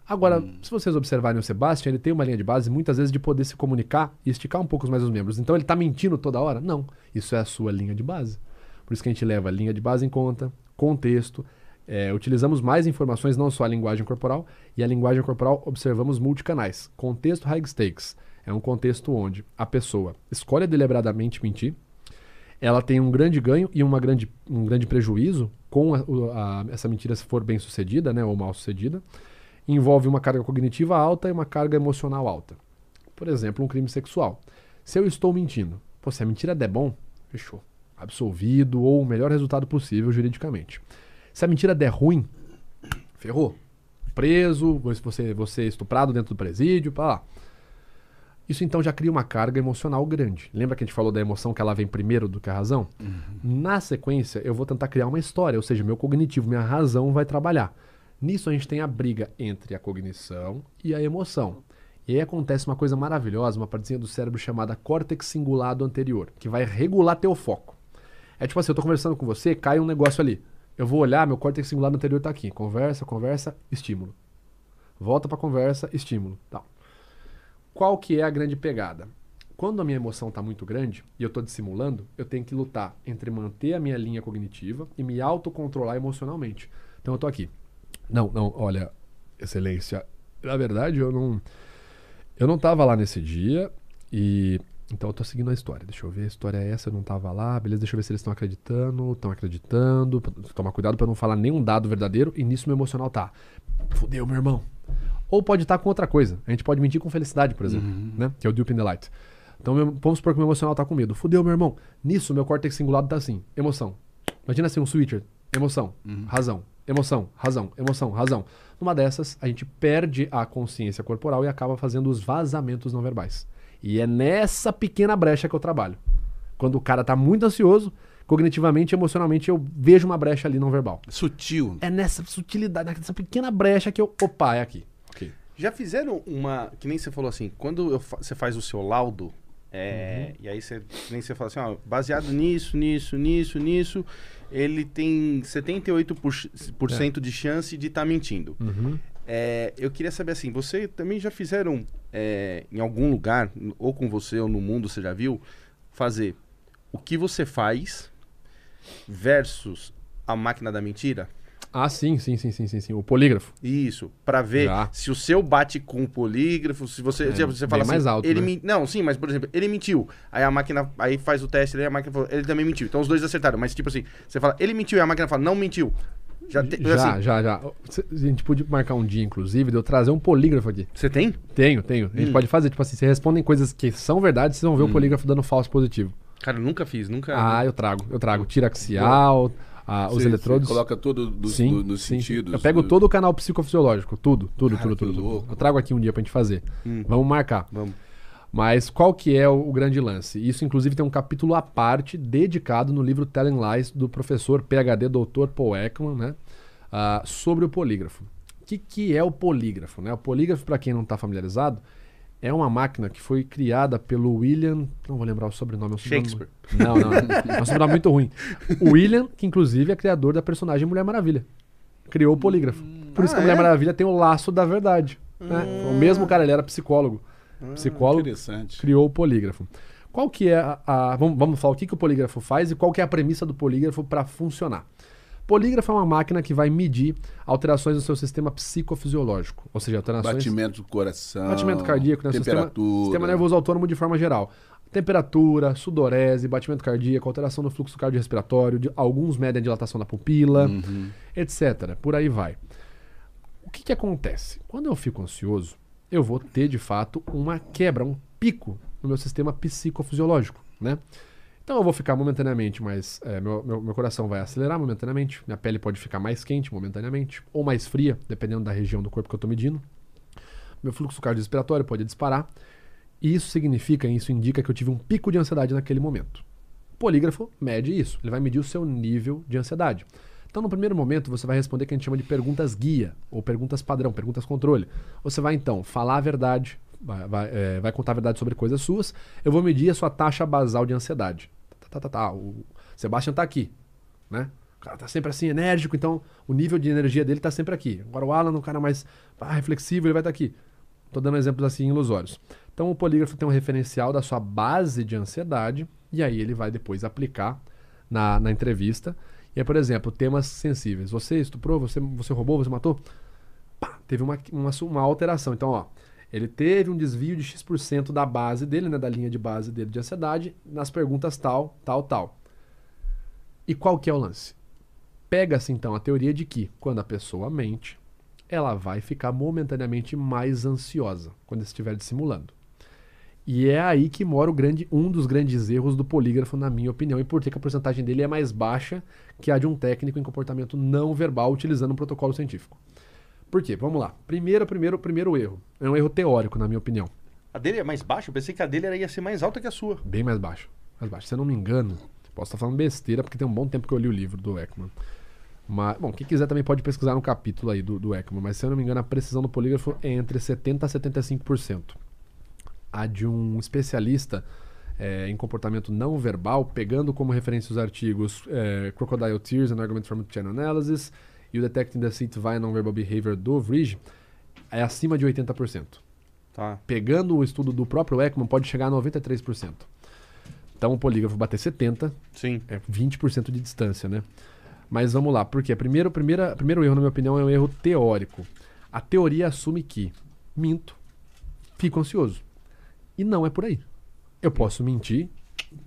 Agora, se vocês observarem o Sebastian, ele tem uma linha de base muitas vezes de poder se comunicar e esticar um pouco mais os membros. Então ele tá mentindo toda hora? Não. Isso é a sua linha de base. Por isso que a gente leva a linha de base em conta, contexto. É, utilizamos mais informações, não só a linguagem corporal, e a linguagem corporal observamos multicanais. Contexto high stakes é um contexto onde a pessoa escolhe deliberadamente mentir, ela tem um grande ganho e uma grande, um grande prejuízo com a- a- essa mentira se for bem sucedida, né, ou mal sucedida. Envolve uma carga cognitiva alta e uma carga emocional alta. Por exemplo, um crime sexual. Se eu estou mentindo, pô, se a mentira der bom, fechou. Absolvido ou o melhor resultado possível juridicamente. Se a mentira der ruim, ferrou. Preso, você, você estuprado dentro do presídio, pá lá. Isso então já cria uma carga emocional grande. Lembra que a gente falou da emoção que ela vem primeiro do que a razão? Na sequência, eu vou tentar criar uma história, ou seja, meu cognitivo, minha razão vai trabalhar. Nisso a gente tem a briga entre a cognição e a emoção. E aí acontece uma coisa maravilhosa, uma partezinha do cérebro chamada córtex cingulado anterior, que vai regular teu foco. É tipo assim, eu tô conversando com você, cai um negócio ali. Eu vou olhar, meu córtex cingulado anterior tá aqui. Conversa, conversa, estímulo. Volta pra conversa, estímulo. Tal. Qual que é a grande pegada? Quando a minha emoção está muito grande e eu estou dissimulando, eu tenho que lutar entre manter a minha linha cognitiva e me autocontrolar emocionalmente. Então eu tô aqui. Não, não, olha, excelência, na verdade eu não eu não tava lá nesse dia e então eu tô seguindo a história. Deixa eu ver, a história é essa, eu não tava lá. Beleza, deixa eu ver se eles estão acreditando, estão acreditando. Tomar cuidado para não falar nenhum dado verdadeiro e nisso meu emocional tá. Fudeu, meu irmão. Ou pode estar com outra coisa. A gente pode mentir com felicidade, por exemplo, né? Que é o Deep in the Light. Então, meu- vamos supor que meu emocional tá com medo. Fudeu, meu irmão. Nisso, meu córtex cingulado tá assim. Emoção. Imagina assim, um switcher. Emoção. Razão. Emoção. Razão. Emoção. Razão. Numa dessas, a gente perde a consciência corporal e acaba fazendo os vazamentos não verbais. E é nessa pequena brecha que eu trabalho. Quando o cara tá muito ansioso, cognitivamente e emocionalmente, eu vejo uma brecha ali não verbal. Sutil. É nessa sutilidade, nessa pequena brecha que eu. Opa, é aqui. Ok. Já fizeram uma. Que nem você falou assim, quando eu você faz o seu laudo, é, e aí você. Nem você fala assim, ó, baseado nisso, nisso, nisso, nisso, ele tem 78% de chance de estar mentindo. Uhum. É, eu queria saber assim, você também já fizeram é, em algum lugar, ou com você ou no mundo, você já viu, fazer o que você faz versus a máquina da mentira? Ah, sim, sim, sim, sim, sim, sim. O polígrafo. Isso, Pra ver Já. se o seu bate com o polígrafo, se você, se você bem fala assim, mais alto, ele né? men- não, sim, mas por exemplo, ele mentiu. Aí a máquina aí faz o teste, aí a máquina falou, ele também mentiu. Então os dois acertaram, mas tipo assim, você fala, ele mentiu e a máquina fala, não mentiu. Já, te- Já, assim, já, já. A gente podia marcar um dia, inclusive, de eu trazer um polígrafo aqui. Você tem? Tenho, tenho. A gente Hum. pode fazer, tipo assim, você responde coisas que são verdade, vocês vão ver o polígrafo dando falso positivo. Cara, eu nunca fiz, nunca. Ah, eu trago. Eu trago tiro axial, ah, os eletrodos. você coloca todo do, sim, do- nos sim. sentidos. Eu pego do- todo o canal psicofisiológico, tudo, tudo, Cara, tudo, tudo, tudo. louco. Eu trago aqui um dia pra gente fazer. Hum. Vamos marcar. Vamos. Mas qual que é o, o grande lance? Isso, inclusive, tem um capítulo à parte dedicado no livro Telling Lies do professor PhD Dr. Paul Ekman, né? ah, sobre o polígrafo. O que, que é o polígrafo? Né? O polígrafo, para quem não está familiarizado, é uma máquina que foi criada pelo William. Não vou lembrar o sobrenome. É um sobrenome- Shakespeare. Não, não. É um sobrenome muito ruim. O William, que inclusive é criador da personagem Mulher Maravilha. Criou o polígrafo. Por isso Ah, que a Mulher é? Maravilha tem o laço da verdade. né? O mesmo cara, ele era psicólogo. Psicólogo Interessante. criou o polígrafo. Qual que é a... a- vamos, vamos falar o que, que o polígrafo faz e qual que é a premissa do polígrafo para funcionar. Polígrafo é uma máquina que vai medir alterações no seu sistema psicofisiológico, ou seja, alterações Batimento do coração. batimento cardíaco, né? Sistema, Temperatura. sistema nervoso autônomo de forma geral. Temperatura, sudorese, batimento cardíaco, alteração no fluxo cardiorrespiratório, de, alguns medem a dilatação da pupila, Uhum. etc. Por aí vai. O que, que acontece? Quando eu fico ansioso, eu vou ter de fato uma quebra, um pico no meu sistema psicofisiológico, né? Então eu vou ficar momentaneamente mais. é, meu, meu, meu coração vai acelerar momentaneamente, minha pele pode ficar mais quente momentaneamente, ou mais fria, dependendo da região do corpo que eu estou medindo. Meu fluxo cardiorrespiratório pode disparar. E isso significa, isso indica que eu tive um pico de ansiedade naquele momento. O polígrafo mede isso, ele vai medir o seu nível de ansiedade. Então, no primeiro momento, você vai responder o que a gente chama de perguntas guia, ou perguntas padrão, perguntas controle. Você vai, então, falar a verdade, vai, vai, é, vai contar a verdade sobre coisas suas, eu vou medir a sua taxa basal de ansiedade. Tá, tá, tá, tá. O Sebastian tá aqui, né? O cara tá sempre assim, enérgico, então o nível de energia dele tá sempre aqui. Agora o Alan, um cara mais ah, reflexivo, ele vai estar aqui. Tô dando exemplos assim ilusórios. Então o polígrafo tem um referencial da sua base de ansiedade e aí ele vai depois aplicar na, na entrevista. E aí, por exemplo, temas sensíveis. Você estuprou, você, você roubou, você matou? Pá, teve uma, uma, uma alteração. Então, ó, ele teve um desvio de X% da base dele, né, da linha de base dele de ansiedade, nas perguntas tal, tal, tal. E qual que é o lance? Pega-se então a teoria de que quando a pessoa mente, ela vai ficar momentaneamente mais ansiosa quando estiver dissimulando. E é aí que mora grande, um dos grandes erros do polígrafo, na minha opinião, e por que a porcentagem dele é mais baixa que a de um técnico em comportamento não verbal utilizando um protocolo científico. Por quê? Vamos lá. Primeiro, primeiro, primeiro erro. É um erro teórico, na minha opinião. A dele é mais baixa? Eu pensei que a dele era- ia ser mais alta que a sua. Bem mais baixo. Mais baixo. Se eu não me engano, posso estar falando besteira, porque tem um bom tempo que eu li o livro do Ekman. Mas, bom, quem quiser também pode pesquisar no capítulo aí do, do Ekman, mas se eu não me engano, a precisão do polígrafo é entre 70% a 75%. A de um especialista é, em comportamento não verbal, pegando como referência os artigos é, Crocodile Tears and Argument from Channel Analysis e o Detecting Deceit via Non-Verbal Behavior do Vrij, é acima de 80%. Tá. Pegando o estudo do próprio Ekman, pode chegar a 93%. Então o polígrafo bater 70 Sim. é 20% de distância, né? Mas vamos lá, por quê? Primeiro, primeira, primeiro erro, na minha opinião, é um erro teórico. A teoria assume que minto, fico ansioso. E não é por aí. Eu posso mentir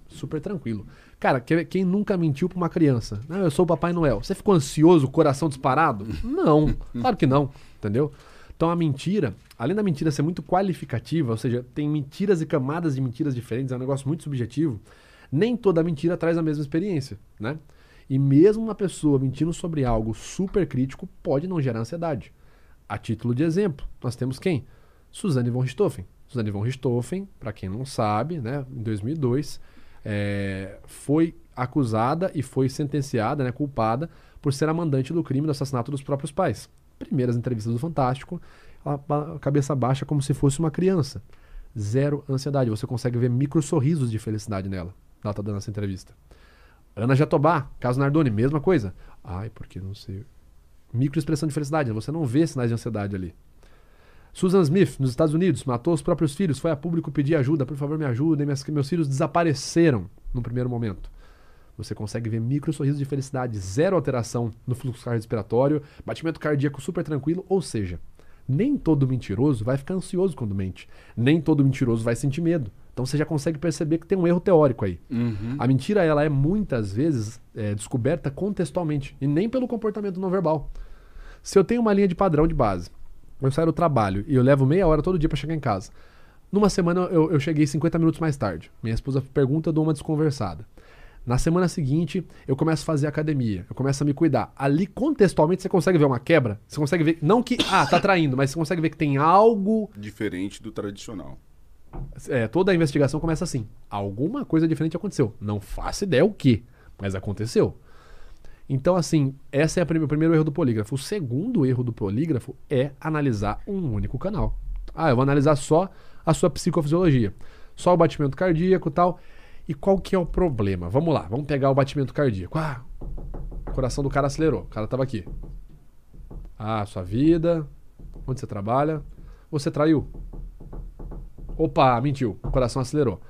super tranquilo. Cara, que- quem nunca mentiu pra uma criança? Não, eu sou o Papai Noel. Você ficou ansioso, coração disparado? Não, claro que não, entendeu? Então a mentira, além da mentira ser muito qualificativa, ou seja, tem mentiras e camadas de mentiras diferentes, é um negócio muito subjetivo, nem toda mentira traz a mesma experiência, né? E mesmo uma pessoa mentindo sobre algo super crítico pode não gerar ansiedade. A título de exemplo, nós temos quem? Suzanne von Richthofen. Suzanne von Richthofen, para quem não sabe, né, em 2002, é, foi acusada e foi sentenciada, né, culpada, por ser a mandante do crime do assassinato dos próprios pais. Primeiras entrevistas do Fantástico, ela, cabeça baixa como se fosse uma criança. Zero ansiedade. Você consegue ver micro sorrisos de felicidade nela. Ela tá dando essa entrevista. Ana Jatobá, caso Nardoni, mesma coisa. Ai, porque não sei. Microexpressão de felicidade, você não vê sinais de ansiedade ali. Susan Smith, nos Estados Unidos, matou os próprios filhos, foi a público pedir ajuda, por favor me ajudem, meus, meus filhos desapareceram no primeiro momento. Você consegue ver micro sorrisos de felicidade, zero alteração no fluxo respiratório, batimento cardíaco super tranquilo, ou seja, nem todo mentiroso vai ficar ansioso quando mente. Nem todo mentiroso vai sentir medo. Então você já consegue perceber que tem um erro teórico aí. Uhum. A mentira ela é muitas vezes é, descoberta contextualmente e nem pelo comportamento não verbal. Se eu tenho uma linha de padrão de base, eu saio do trabalho e eu levo meia hora todo dia para chegar em casa. Numa semana eu, eu cheguei 50 minutos mais tarde. Minha esposa pergunta, eu dou uma desconversada. Na semana seguinte, eu começo a fazer academia, eu começo a me cuidar. Ali, contextualmente, você consegue ver uma quebra? Você consegue ver. Não que. Ah, tá traindo, mas você consegue ver que tem algo. Diferente do tradicional. É, toda a investigação começa assim. Alguma coisa diferente aconteceu. Não faço ideia o que, mas aconteceu. Então, assim, esse é o primeiro erro do polígrafo. O segundo erro do polígrafo é analisar um único canal. Ah, eu vou analisar só a sua psicofisiologia. Só o batimento cardíaco e tal. E qual que é o problema? Vamos lá, vamos pegar o batimento cardíaco. Ah, o coração do cara acelerou. O cara estava aqui. Ah, sua vida. Onde você trabalha? Você traiu? Opa, mentiu. O coração acelerou.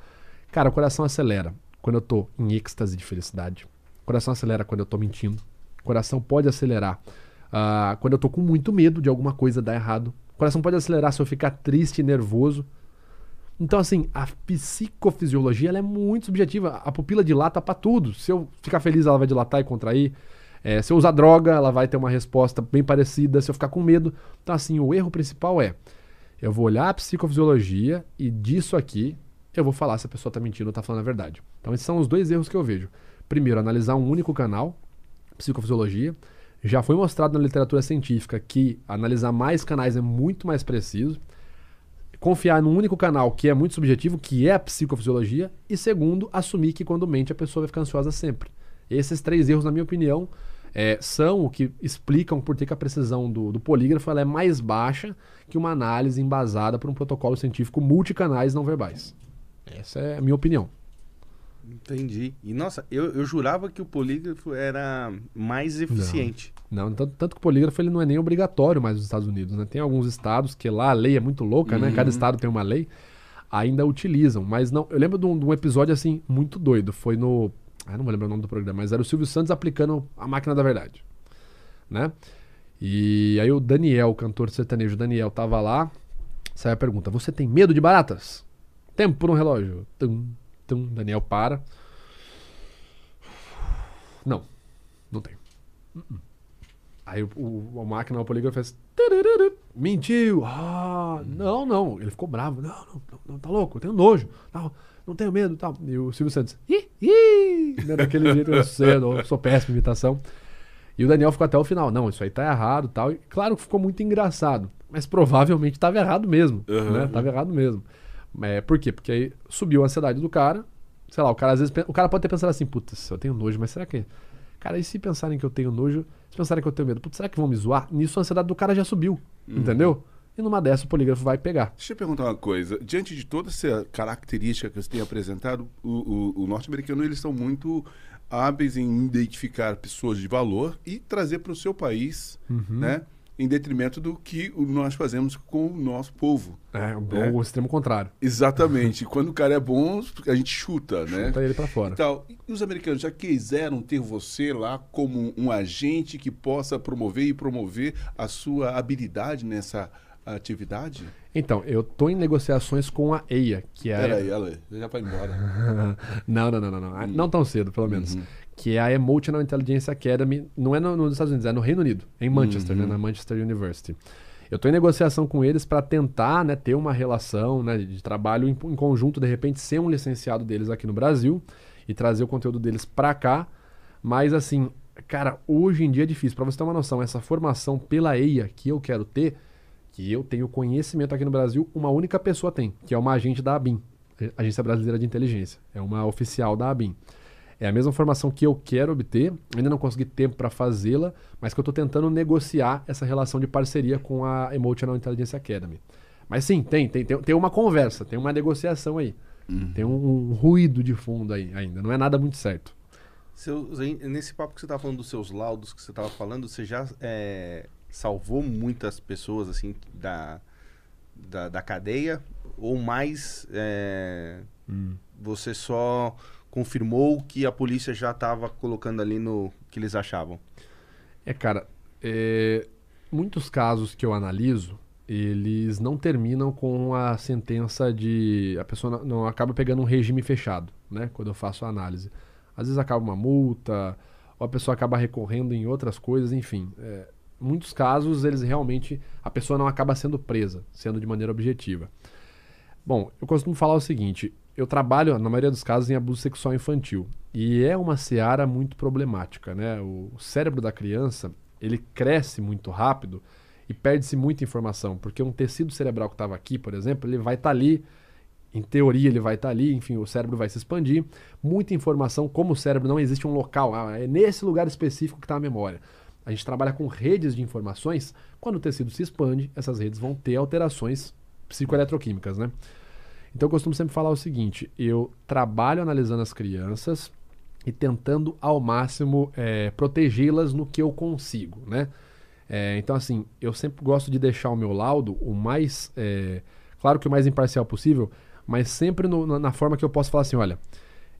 Cara, o coração acelera quando eu tô em êxtase de felicidade. Coração acelera quando eu tô mentindo. O coração pode acelerar uh, quando eu tô com muito medo de alguma coisa dar errado. O coração pode acelerar se eu ficar triste e nervoso. Então, assim, a psicofisiologia ela é muito subjetiva. A pupila dilata para tudo. Se eu ficar feliz, ela vai dilatar e contrair. É, se eu usar droga, ela vai ter uma resposta bem parecida. Se eu ficar com medo. Então, assim, o erro principal é: eu vou olhar a psicofisiologia e disso aqui eu vou falar se a pessoa está mentindo ou está falando a verdade. Então, esses são os dois erros que eu vejo. Primeiro, analisar um único canal, psicofisiologia. Já foi mostrado na literatura científica que analisar mais canais é muito mais preciso confiar num único canal que é muito subjetivo, que é a psicofisiologia, e segundo, assumir que quando mente a pessoa vai ficar ansiosa sempre. Esses três erros, na minha opinião, é, são o que explicam por que a precisão do, do polígrafo é mais baixa que uma análise embasada por um protocolo científico multicanais não verbais. Essa é a minha opinião. Entendi. E nossa, eu, eu jurava que o polígrafo era mais eficiente. Não, não tanto, tanto, que o polígrafo ele não é nem obrigatório mais nos Estados Unidos. Né? Tem alguns estados que lá a lei é muito louca, uhum. né? Cada uhum. estado tem uma lei, ainda utilizam. Mas não. Eu lembro de um, de um episódio assim muito doido. Foi no. Ah, não vou lembrar o nome do programa, mas era o Silvio Santos aplicando a máquina da verdade. Né? E aí o Daniel, o cantor sertanejo Daniel, tava lá. Saiu a pergunta: Você tem medo de baratas? Tempo no relógio. Tum, Tum, Daniel para. Não, não tem. Uh -uh. Aí o, o, a máquina, o polígrafo fez. Mentiu! Ah, não, não. Ele ficou bravo. Não, não, não, tá louco, eu tenho nojo. Não, não tenho medo tal. E o Silvio Santos. Ih, ih! Né, daquele jeito eu sei, eu sou péssima imitação. E o Daniel ficou até o final. Não, isso aí tá errado tal. E claro que ficou muito engraçado. Mas provavelmente estava errado mesmo. Uhum. Né? Tava errado mesmo. É, por quê? Porque aí subiu a ansiedade do cara. Sei lá, o cara às vezes. O cara pode ter pensado assim, putz, eu tenho nojo, mas será que. Cara, e se pensarem que eu tenho nojo, se pensarem que eu tenho medo, putz, será que vão me zoar? Nisso a ansiedade do cara já subiu. Uhum. Entendeu? E numa dessa o polígrafo vai pegar. Deixa eu perguntar uma coisa. Diante de toda essa característica que você tem apresentado, o, o, o norte-americano eles são muito hábeis em identificar pessoas de valor e trazer para o seu país, uhum. né? Em detrimento do que nós fazemos com o nosso povo. É, né? o extremo contrário. Exatamente. Quando o cara é bom, a gente chuta, né? Chuta ele para fora. Então, e os americanos já quiseram ter você lá como um agente que possa promover e promover a sua habilidade nessa atividade? Então, eu estou em negociações com a EIA, que é... Peraí, ela já vai embora. não, não, não, não, não. Hum. Não tão cedo, pelo menos. Uhum que é a Emotional Intelligence Academy, não é no, nos Estados Unidos, é no Reino Unido, em Manchester, né, uhum. né, na Manchester University. Eu estou em negociação com eles para tentar né, ter uma relação né, de trabalho em, em, conjunto, de repente ser um licenciado deles aqui no Brasil e trazer o conteúdo deles para cá. Mas assim, cara, hoje em dia é difícil. Para você ter uma noção, essa formação pela EIA que eu quero ter, que eu tenho conhecimento aqui no Brasil, uma única pessoa tem, que é uma agente da ABIN, Agência Brasileira de Inteligência. É uma oficial da ABIN. É a mesma formação que eu quero obter, ainda não consegui tempo para fazê-la, mas que eu estou tentando negociar essa relação de parceria com a Emotional Intelligence Academy. Mas sim, tem, tem, tem, tem uma conversa, tem uma negociação aí. Uhum. Tem um, um, ruído de fundo aí ainda, não é nada muito certo. Seus, nesse papo que você estava falando dos seus laudos que você estava falando, você já é, salvou muitas pessoas assim da da, da cadeia ou mais é, Hum. você só confirmou que a polícia já estava colocando ali no que eles achavam? É, cara, é, muitos casos que eu analiso, eles não terminam com a sentença de. A pessoa não, não acaba pegando um regime fechado, né? Quando eu faço a análise. Às vezes acaba uma multa, ou a pessoa acaba recorrendo em outras coisas, enfim. É, muitos casos, eles realmente. A pessoa não acaba sendo presa, sendo de maneira objetiva. Bom, eu costumo falar o seguinte: eu trabalho, na maioria dos casos, em abuso sexual infantil. E é uma seara muito problemática, né? O cérebro da criança, ele cresce muito rápido e perde-se muita informação, porque um tecido cerebral que estava aqui, por exemplo, ele vai estar ali, em teoria ele vai estar ali, enfim, o cérebro vai se expandir. Muita informação, como o cérebro não existe um local, ah, é nesse lugar específico que está a memória. A gente trabalha com redes de informações, quando o tecido se expande, essas redes vão ter alterações psicoeletroquímicas, né? Então eu costumo sempre falar o seguinte: eu trabalho analisando as crianças e tentando ao máximo é, protegê-las no que eu consigo, né? É, então assim, eu sempre gosto de deixar o meu laudo o mais, é, claro que o mais imparcial possível, mas sempre no- na, na forma que eu posso falar assim, olha,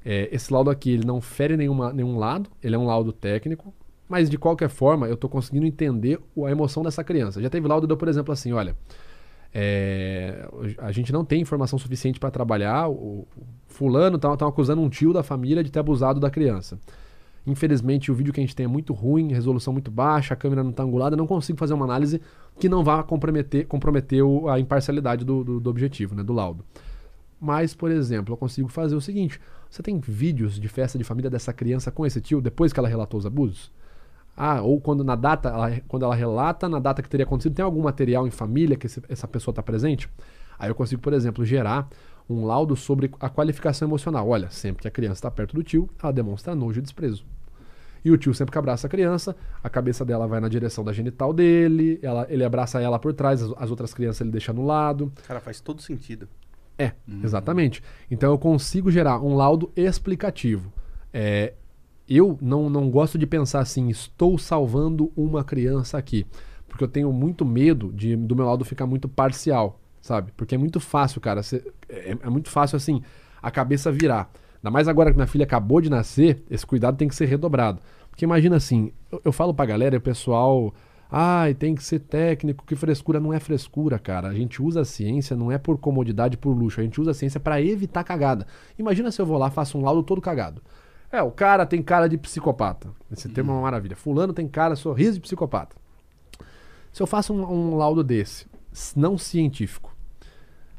é, esse laudo aqui ele não fere nenhuma, nenhum lado, ele é um laudo técnico, mas de qualquer forma eu estou conseguindo entender a emoção dessa criança. Já teve laudo, deu, por exemplo, assim, olha, é, a gente não tem informação suficiente para trabalhar. O, fulano estão acusando um tio da família de ter abusado da criança. Infelizmente, o vídeo que a gente tem é muito ruim, resolução muito baixa, a câmera não está angulada, não consigo fazer uma análise que não vá comprometer, comprometer a imparcialidade do, do- do objetivo, né, do laudo. Mas, por exemplo, eu consigo fazer o seguinte: você tem vídeos de festa de família dessa criança com esse tio depois que ela relatou os abusos? Ah, ou quando na data, ela- quando ela relata, na data que teria acontecido, tem algum material em família que esse- essa pessoa está presente? Aí eu consigo, por exemplo, gerar um laudo sobre a qualificação emocional. Olha, sempre que a criança está perto do tio, ela demonstra nojo e desprezo. E o tio sempre que abraça a criança, a cabeça dela vai na direção da genital dele, ela- ele abraça ela por trás, as, as outras crianças ele deixa no lado. Cara, faz todo sentido. É, exatamente. Então eu consigo gerar um laudo explicativo. É, eu não, não gosto de pensar assim, estou salvando uma criança aqui. Porque eu tenho muito medo de, do meu laudo ficar muito parcial, sabe? Porque é muito fácil, cara. cê- é, é muito fácil, assim, a cabeça virar. Ainda mais agora que minha filha acabou de nascer, esse cuidado tem que ser redobrado. Porque imagina assim, eu, eu falo pra galera o pessoal. Ai, tem que ser técnico, que frescura não é frescura, cara. A gente usa a ciência não é por comodidade, por luxo. A gente usa a ciência pra evitar cagada. Imagina se eu vou lá faço um laudo todo cagado. É, o cara tem cara de psicopata. Esse termo é uma maravilha. Fulano tem cara, sorriso de psicopata. Se eu faço um, um laudo desse, não científico,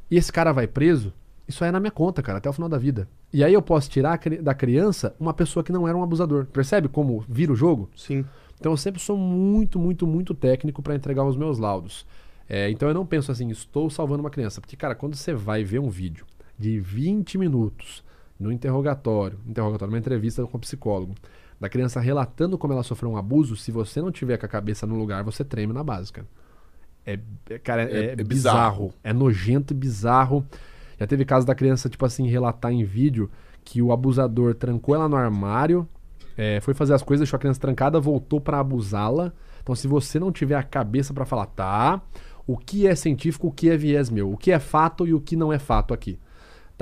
e esse cara vai preso, isso aí é na minha conta, cara, até o final da vida. E aí eu posso tirar da criança uma pessoa que não era um abusador. Percebe como vira o jogo? Sim. Então eu sempre sou muito, muito, muito técnico para entregar os meus laudos. É, então eu não penso assim, estou salvando uma criança. Porque, cara, quando você vai ver um vídeo de 20 minutos no interrogatório, interrogatório, uma entrevista com o psicólogo, da criança relatando como ela sofreu um abuso, se você não tiver com a cabeça no lugar, você treme na base, cara. É, é- cara, é, É- é é bizarro. bizarro. É nojento e bizarro. Já teve caso da criança, tipo assim, relatar em vídeo que o abusador trancou ela no armário, é, foi fazer as coisas, deixou a criança trancada, voltou pra abusá-la. Então, se você não tiver a cabeça pra falar, tá, o que é científico, o que é viés meu, o que é fato e o que não é fato aqui.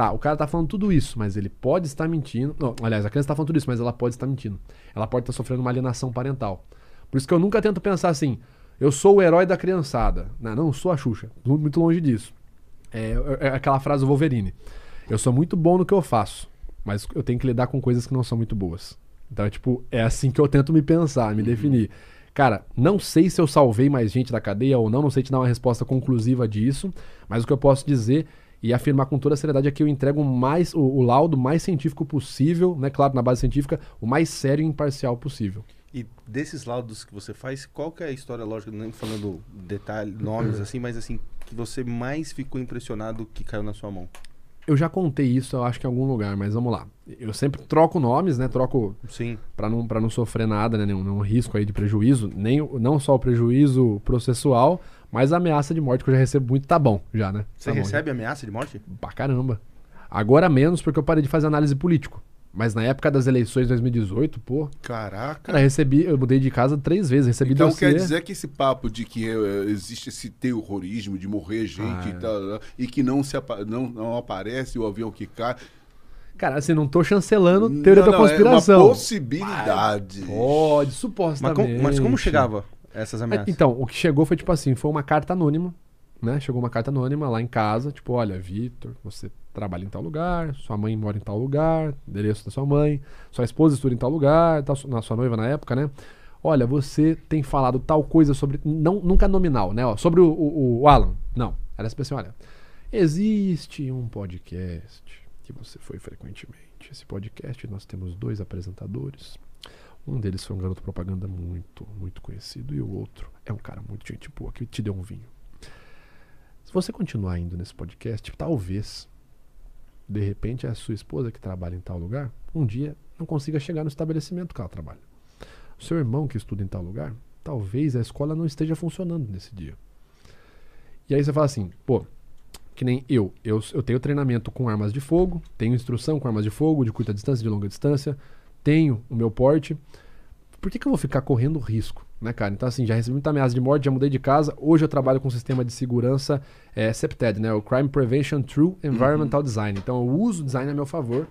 Tá, o cara tá falando tudo isso, mas ele pode estar mentindo. Não, aliás, a criança tá falando tudo isso, mas ela pode estar mentindo. Ela pode estar sofrendo uma alienação parental. Por isso que eu nunca tento pensar assim, eu sou o herói da criançada. Não, não sou a Xuxa. Muito longe disso. É, é aquela frase do Wolverine. Eu sou muito bom no que eu faço, mas eu tenho que lidar com coisas que não são muito boas. Então, é tipo, é assim que eu tento me pensar, me definir. Cara, não sei se eu salvei mais gente da cadeia ou não, não sei te dar uma resposta conclusiva disso, mas o que eu posso dizer e afirmar com toda a seriedade é que eu entrego mais, o, o laudo mais científico possível, né? Claro, na base científica, o mais sério e imparcial possível. E desses laudos que você faz, qual que é a história, lógico, nem falando detalhes, nomes assim, mas assim, que você mais ficou impressionado que caiu na sua mão? Eu já contei isso, eu acho que em algum lugar, mas vamos lá. Eu sempre troco nomes, né? Troco Sim. para não, pra não sofrer nada, né? Nenhum, nenhum risco aí de prejuízo, nem não só o prejuízo processual, mas a ameaça de morte que eu já recebo muito, tá bom, já, né? Você Tá bom, recebe ameaça de morte? Pra caramba. Agora menos porque eu parei de fazer análise político. Mas na época das eleições de 2018, pô, Caraca. cara, recebi, eu mudei de casa três vezes, recebi Então dossiê. quer dizer que esse papo de que eh, existe esse terrorismo de morrer gente Ah, e tal, e que não, se não, não aparece o avião que cai. Cara, assim, não tô chancelando teoria Não, da conspiração. É uma possibilidade. Pode, Mas, supostamente. como- mas como chegava essas É, ameaças? Então, o que chegou foi tipo assim, foi uma carta anônima, né? Chegou uma carta anônima lá em casa, tipo, olha, Vitor, você trabalha em tal lugar, sua mãe mora em tal lugar, endereço da sua mãe, sua esposa estuda em tal lugar, tal, na sua noiva na época, né? Olha, você tem falado tal coisa sobre. Não, nunca nominal, né? Ó, sobre o, o- o Alan. Não. Era pessoa, olha. Existe um podcast que você foi frequentemente. Esse podcast nós temos dois apresentadores. Um deles foi um garoto propaganda muito, muito conhecido, e o outro é um cara muito gente boa que te deu um vinho. Se você continuar indo nesse podcast, talvez, de repente, a sua esposa que trabalha em tal lugar, um dia não consiga chegar no estabelecimento que ela trabalha. O seu irmão que estuda em tal lugar, talvez a escola não esteja funcionando nesse dia. E aí você fala assim, pô, que nem eu, eu, eu tenho treinamento com armas de fogo, tenho instrução com armas de fogo, de curta distância, de longa distância, tenho o meu porte. Por que, que eu vou ficar correndo risco, né, cara? Então, assim, já recebi muita ameaça de morte, já mudei de casa. Hoje eu trabalho com um sistema de segurança é, CEPTED, né? O Crime Prevention Through Environmental Design. Então, eu uso o design a meu favor.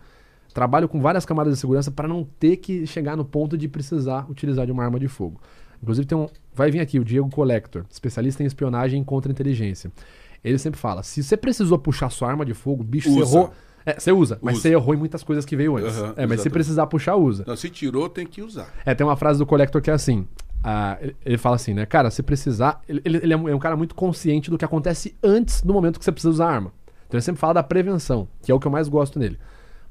Trabalho com várias camadas de segurança para não ter que chegar no ponto de precisar utilizar de uma arma de fogo. Inclusive, tem um, vai vir aqui o Diego Collector, especialista em espionagem e contra-inteligência. Ele sempre fala: se você precisou puxar sua arma de fogo, bicho, você Usa. errou. É, você usa, mas Usa. você errou em muitas coisas que veio antes. Aham, é, mas se precisar puxar, usa. Não, se tirou, tem que usar. É, tem uma frase do Collector que é assim. ah, ele, fala assim, né? Cara, se precisar. Ele, ele- é, um, é um cara muito consciente do que acontece antes do momento que você precisa usar a arma. Então ele sempre fala da prevenção, que é o que eu mais gosto nele.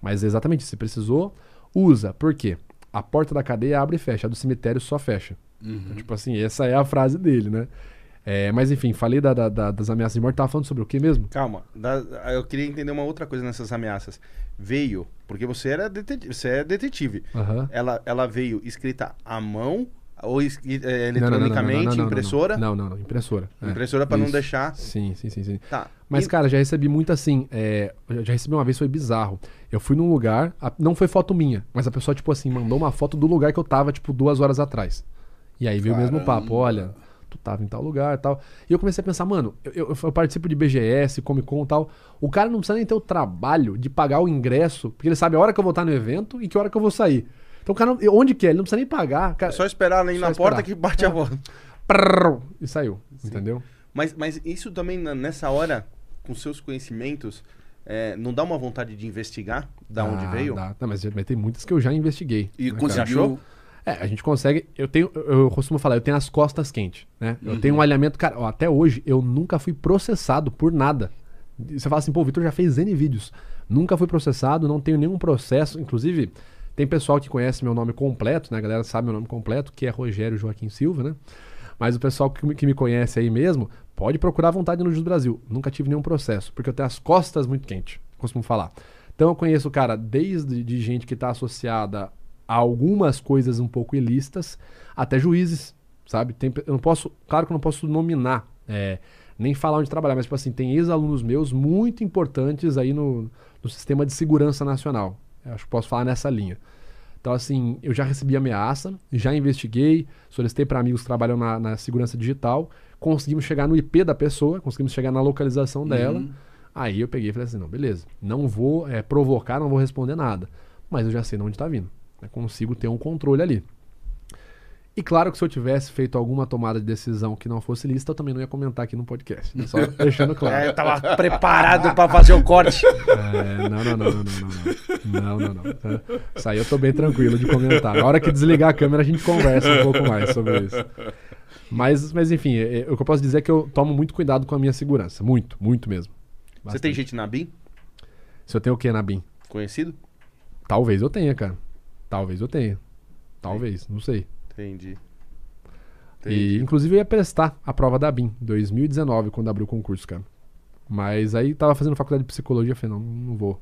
Mas exatamente, se precisou, usa. Por quê? A porta da cadeia abre e fecha, a do cemitério só fecha. Então, tipo assim, essa é a frase dele, né? É, mas enfim, falei da- da- da- das ameaças de morte, tava falando sobre o que mesmo? Calma, eu queria entender uma outra coisa nessas ameaças. Veio, porque você era detetive, você é detetive. Aham. Ela, ela veio escrita à mão ou é, eletronicamente, não, não, não, impressora? Não, não, não, impressora. é. Impressora pra não deixar. Sim, sim, sim, sim. Tá. Mas, E- cara, já recebi muito assim. é, já- recebi uma vez, foi bizarro. Eu fui num lugar, a- não foi foto minha, mas a pessoa, tipo assim, mandou uma foto do lugar que eu tava, tipo, duas horas atrás. E aí veio o mesmo papo: Caramba. olha, tu tava em tal lugar e tal. E eu comecei a pensar, mano, eu, eu- eu participo de BGS, Comic Con e tal. O cara não precisa nem ter o trabalho de pagar o ingresso, porque ele sabe a hora que eu vou estar no evento e que hora que eu vou sair. Então o cara, não- onde que é? Ele não precisa nem pagar. Cara, É só esperar ali Só na esperar. porta que bate a voz. prrr, e saiu, entendeu? Mas, mas isso também, na- nessa hora, com seus conhecimentos, é, não dá uma vontade de investigar da onde Ah, veio? dá. Não, mas, mas tem muitas que eu já investiguei. E né, cara? conseguiu. achou? É, a gente consegue. Eu tenho, eu costumo falar, eu tenho as costas quentes, né? Eu Uhum. tenho um alinhamento, cara, ó, até hoje eu nunca fui processado por nada. Você fala assim, pô, o Vitor já fez N vídeos. Nunca fui processado, não tenho nenhum processo. Inclusive, tem pessoal que conhece meu nome completo, né? A galera sabe meu nome completo, que é Rogério Joaquim Silva, né? Mas o pessoal que me, que me conhece aí mesmo, pode procurar à vontade no Jus Brasil. Nunca tive nenhum processo, porque eu tenho as costas muito quentes, costumo falar. Então eu conheço, cara, desde de gente que está associada algumas coisas um pouco ilícitas, até juízes, sabe? Tem, eu não posso, claro que eu não posso nominar, é, nem falar onde trabalhar, mas tipo assim, tem ex-alunos meus muito importantes aí no, no sistema de segurança nacional. Eu acho que posso falar nessa linha. Então, assim, eu já recebi ameaça, já investiguei, solicitei para amigos que trabalham na, na segurança digital, conseguimos chegar no IP da pessoa, conseguimos chegar na localização dela. Aí eu peguei e falei assim: não, beleza, não vou é, provocar, não vou responder nada, mas eu já sei de onde está vindo. Né? Consigo ter um controle ali. E claro que se eu tivesse feito alguma tomada de decisão que não fosse lícita, eu também não ia comentar aqui no podcast. né? Só deixando claro. É, eu tava preparado pra fazer o corte. É, não, não, não, não, não, não, não, não, não. Isso aí eu tô bem tranquilo de comentar. Na hora que desligar a câmera, a gente conversa um pouco mais sobre isso. Mas, mas enfim, é- é- o que eu posso dizer é que eu tomo muito cuidado com a minha segurança. Muito, muito mesmo. Você tem Bastante. gente na BIM? Se eu tenho o que na BIM? Conhecido? Talvez eu tenha, cara. Talvez eu tenha. Talvez, não sei. Entendi. E, inclusive, eu ia prestar a prova da BIM, 2019, quando abriu o concurso, cara. Mas aí tava fazendo faculdade de psicologia, falei, não, não vou.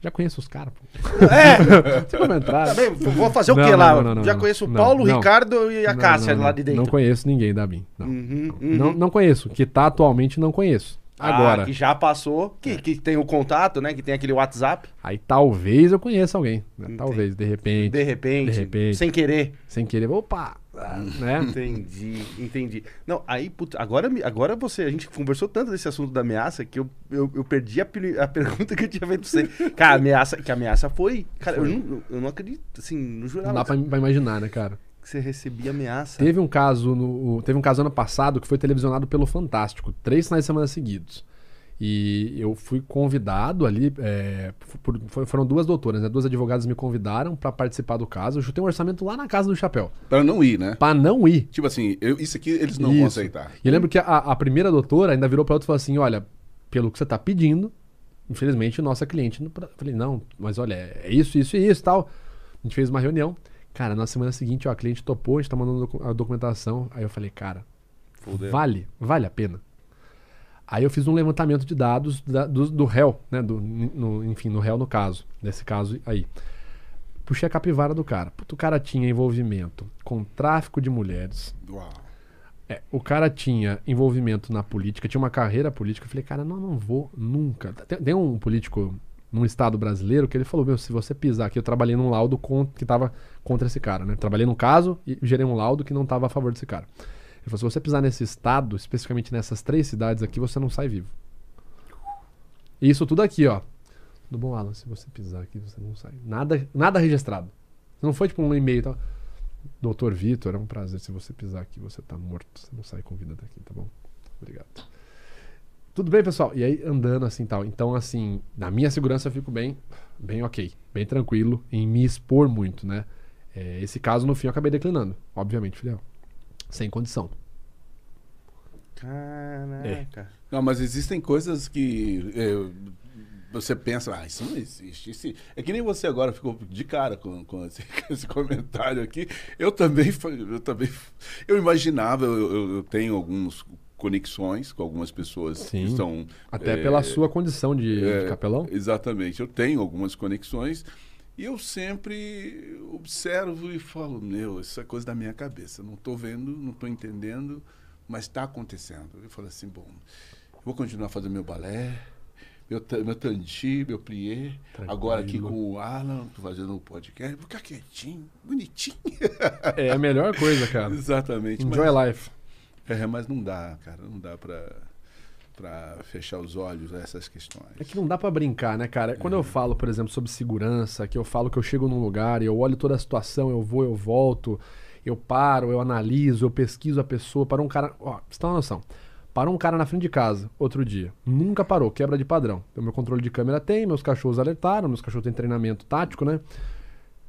Já conheço os caras, pô. É, como entrar. também, vou fazer o Não, quê não, lá? não, Já conheço o Paulo, o. Ricardo e a Cássia lá de dentro. Não conheço ninguém da BIM. Não. Uhum, Não, uhum. não conheço. Que tá atualmente, não conheço. Agora. Ah, que já passou, que, que tem o contato, né? Que tem aquele WhatsApp. Aí talvez eu conheça alguém. né? Talvez, de repente, De repente, De repente. sem querer. sem querer. Opa! ah, Né? Entendi, entendi. Não, aí, puta, agora, agora você, a gente conversou tanto desse assunto da ameaça que eu, eu, eu perdi a, a pergunta que eu tinha feito pra você. Cara, a ameaça, que a ameaça foi. Cara, Eu, não, eu não acredito, assim, não Não jurava dá pra, pra imaginar, né, cara? Que você recebia ameaça. Teve um caso no, teve um caso ano passado que foi televisionado pelo Fantástico, três finais de semana seguidos. E eu fui convidado ali, é, por- for- foram duas doutoras, né? Duas advogadas me convidaram pra participar do caso. Eu chutei um orçamento lá na casa do chapéu, Para não ir, né? Pra não ir. Tipo assim, eu- isso aqui eles não vão Isso. aceitar. E eu lembro que a, a primeira doutora ainda virou pra outra e falou assim: olha, pelo que você tá pedindo, infelizmente nossa cliente. Não... pra-" Eu falei, não, mas olha, é isso, isso e isso e tal. A gente fez uma reunião. Cara, na semana seguinte, ó, a cliente topou, a gente tá mandando a documentação. Aí eu falei, cara, Fudeu. vale, vale a pena. Aí eu fiz um levantamento de dados da- do, do réu, né? Do, no- enfim, no réu no caso, nesse caso aí. Puxei a capivara do cara. Puta, o cara tinha envolvimento com tráfico de mulheres, Uau. é, o cara tinha envolvimento na política, tinha uma carreira política. Eu falei, cara, não, não vou nunca. Tem, tem um político num estado brasileiro que ele falou: Meu, se você pisar aqui, eu trabalhei num laudo que tava contra esse cara, né? Trabalhei num caso e gerei um laudo que não tava a favor desse cara. Ele falou: se você pisar nesse estado, especificamente nessas três cidades aqui, você não sai vivo. E isso tudo aqui, ó. Tudo bom, Alan? Se você pisar aqui, você não sai. Nada, nada registrado. Não foi tipo um e-mail e tal. Doutor Vitor, é um prazer. Se você pisar aqui, você tá morto. Você não sai com vida daqui, tá bom? Obrigado. Tudo bem, pessoal? E aí, andando assim tal. Então, assim, na minha segurança eu fico bem, bem ok, bem tranquilo em me expor muito, né? É, esse caso, no fim, eu acabei declinando. Obviamente, filhão. Sem condição. Caraca. Não, mas existem coisas que é, você pensa, ah, isso não existe. Isso... É que nem você agora ficou de cara com, com, esse, com esse comentário aqui. Eu também, eu também, eu imaginava, eu, eu- eu tenho algumas conexões com algumas pessoas Sim. que são Até é, pela sua condição de, de é, capelão. Exatamente. Eu tenho algumas conexões e eu sempre observo e falo, meu, isso é coisa da minha cabeça. Não estou vendo, não estou entendendo, mas está acontecendo. Eu falo assim, bom, vou continuar fazendo meu balé, meu, meu tanti, meu plié. Agora aqui Tranquilo. com o Alan, fazendo um podcast. Ficar quietinho, bonitinho. É a melhor coisa, cara. Exatamente. Enjoy mas, life. É, mas não dá, cara, não dá para para fechar os olhos a essas questões. É que não dá pra brincar, né, cara? Quando eu falo, por exemplo, sobre segurança, que eu falo que eu chego num lugar e eu olho toda a situação, eu vou, eu volto, eu paro, eu analiso, eu pesquiso a pessoa. Para um cara. Ó, você tem uma noção. Parou um cara na frente de casa outro dia. Nunca parou, quebra de padrão. O meu controle de câmera tem, meus cachorros alertaram, meus cachorros têm treinamento tático, né?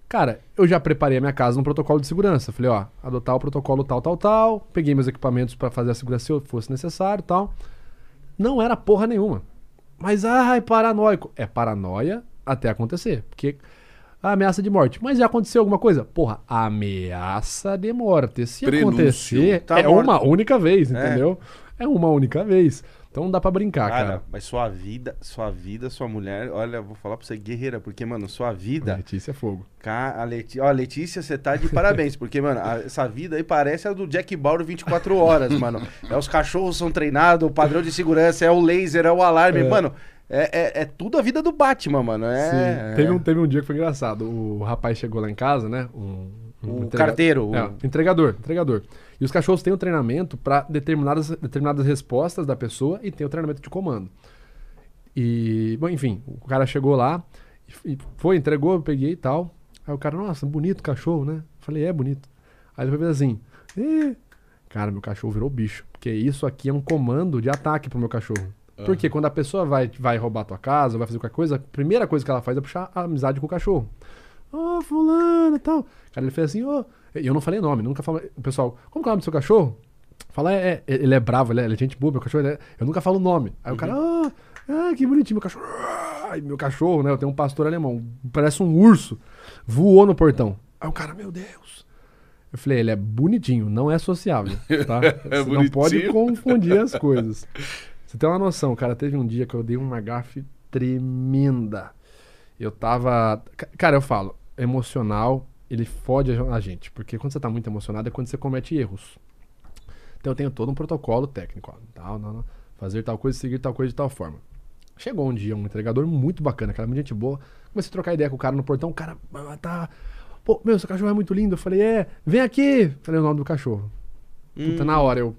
Cara, eu já preparei a minha casa num protocolo de segurança. Falei, ó, adotar o protocolo tal, tal, tal. Peguei meus equipamentos pra fazer a segurança se fosse necessário tal. Não era porra nenhuma. Mas, ai, paranoico. É paranoia até acontecer. Porque a ameaça de morte. Mas já aconteceu alguma coisa? Porra, ameaça de morte. Se Prenúncio. acontecer, Tá é morto. uma única vez, É. entendeu? É uma única vez. Então não dá pra brincar, Cara, cara. mas sua vida, sua vida, sua mulher, olha, vou falar pra você, guerreira, porque, mano, sua vida. Letícia é fogo. Ca- A Leti... Ó, Letícia, você tá de parabéns, porque, mano, a- essa vida aí parece a do Jack Bauer 24 horas, mano. É os cachorros são treinados, o padrão de segurança, é o laser, é o alarme, É. mano. É, é, é tudo a vida do Batman, mano. É, Sim. Teve, um, teve um dia que foi engraçado. O rapaz chegou lá em casa, né? Um, um O entrega- carteiro, o- É, entregador, entregador. E os cachorros têm o treinamento para determinadas, determinadas respostas da pessoa e tem o treinamento de comando. E, bom, enfim, o cara chegou lá foi, entregou, eu peguei e tal. Aí o cara, nossa, bonito cachorro, né? Falei, é bonito. Aí ele foi assim, "Ih." cara, meu cachorro virou bicho. Porque isso aqui é um comando de ataque pro meu cachorro. Porque quando a pessoa vai, vai roubar a tua casa, vai fazer qualquer coisa, a primeira coisa que ela faz é puxar a amizade com o cachorro. Ô, fulano e tal. Cara, ele fez assim, ô. E eu não falei nome, nunca falei. O pessoal, como que é o nome do seu cachorro? Fala, é, é, ele é bravo, ele é, ele é gente boa, meu cachorro, é- eu nunca falo o nome. Aí o cara, ah, ah, que bonitinho, meu cachorro. Ai, meu cachorro, né? Eu tenho um pastor alemão, parece um urso, voou no portão. Aí o cara, meu Deus. Eu falei, ele é bonitinho, não é sociável, tá? É Você não pode confundir as coisas. Você tem uma noção, cara, teve um dia que eu dei uma gafe tremenda. Eu tava. ca- Cara, eu falo, emocional, ele fode a gente. Porque quando você tá muito emocionado é quando você comete erros. Então eu tenho todo um protocolo técnico. Ó, tal, não, não. Fazer tal coisa, seguir tal coisa de tal forma. Chegou um dia um entregador muito bacana, cara, muita gente boa. Comecei a trocar ideia com o cara no portão. O cara, "Ah, tá. Pô, meu, seu cachorro é muito lindo. Eu falei, é, vem aqui. Falei o nome do cachorro. Puta, na hora eu.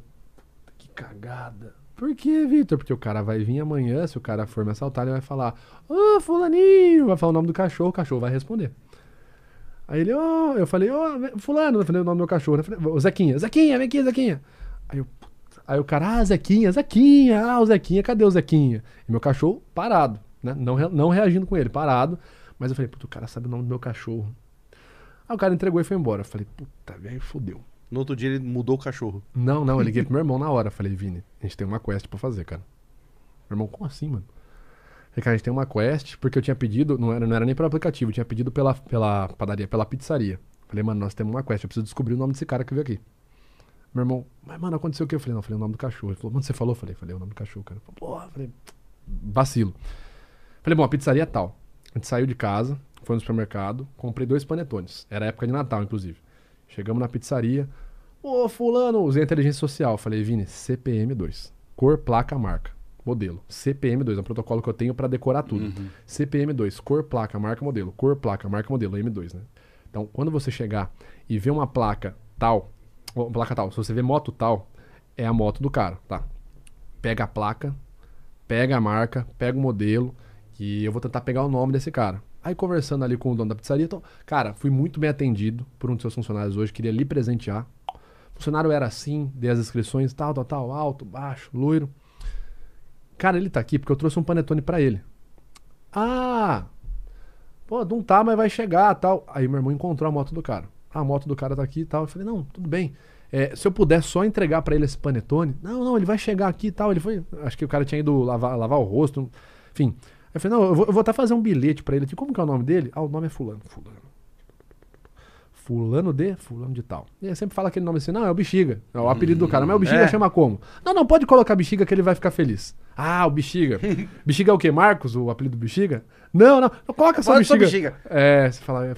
Que cagada. Por que, Vitor? Porque o cara vai vir amanhã, se o cara for me assaltar, ele vai falar, ô, fulaninho, vai falar o nome do cachorro, o cachorro vai responder. Aí ele, ô, eu falei, ô, ve- fulano, eu falei o nome do meu cachorro, né? Falei, Zequinha, Zequinha, vem aqui, Zequinha. Aí eu, aí o cara, ah, Zequinha, Zequinha, ah, o Zequinha, cadê o Zequinha? E meu cachorro parado, né? Não, não reagindo com ele, parado. Mas eu falei, puta, o cara sabe o nome do meu cachorro. Aí o cara entregou e foi embora. Eu falei, puta, velho, fodeu. No outro dia ele mudou o cachorro. Não, não, eu liguei pro meu irmão na hora. Falei, Vini, a gente tem uma quest pra fazer, cara. Meu irmão, como assim, mano? Falei, cara, a gente tem uma quest, porque eu tinha pedido, não era, não era nem pelo aplicativo, eu tinha pedido pela, pela padaria, pela pizzaria. Falei, mano, nós temos uma quest, eu preciso descobrir o nome desse cara que veio aqui. Meu irmão, mas, mano, aconteceu o quê? Eu falei, não, eu falei o nome do cachorro. Ele falou, mano, você falou? Eu falei, falei o nome do cachorro, cara. Porra, falei, vacilo. Falei, bom, a pizzaria é tal. A gente saiu de casa, foi no supermercado, comprei dois panetones. Era época de Natal, inclusive. Chegamos na pizzaria. Ô, fulano, usei a inteligência social. Falei, Vini, CPM2. Cor, placa, marca. Modelo. CPM2, é um protocolo que eu tenho pra decorar tudo. CPM2, cor, placa, marca, modelo. Cor, placa, marca, modelo. M2, né? Então, quando você chegar e ver uma placa tal, ou placa tal, se você vê moto tal, é a moto do cara, tá? Pega a placa, pega a marca, pega o modelo, e eu vou tentar pegar o nome desse cara. Aí conversando ali com o dono da pizzaria, então, cara, fui muito bem atendido por um dos seus funcionários hoje, queria lhe presentear. O funcionário era assim, dei as inscrições, tal, tal, tal, alto, baixo, loiro. Cara, ele tá aqui porque eu trouxe um panetone pra ele. Ah! Pô, não tá, mas vai chegar, tal. Aí meu irmão encontrou a moto do cara. Ah, a moto do cara tá aqui e tal. Eu falei, não, tudo bem. É, se eu puder só entregar pra ele esse panetone. Não, não, ele vai chegar aqui e tal. Ele foi. Acho que o cara tinha ido lavar, lavar o rosto. Enfim. Aí eu falei, não, eu vou, eu vou até fazer um bilhete pra ele aqui. Como que é o nome dele? Ah, o nome é Fulano. Fulano. Fulano de Fulano de tal. E ele sempre fala aquele nome assim, não, é o Bexiga. É o apelido do cara. Mas o Bexiga É. chama como? Não, não, pode colocar Bexiga que ele vai ficar feliz. Ah, o Bexiga. Bexiga é o quê? Marcos, o apelido do Bexiga? Não, não, não coloca só Bexiga. Bexiga. É, você fala... É.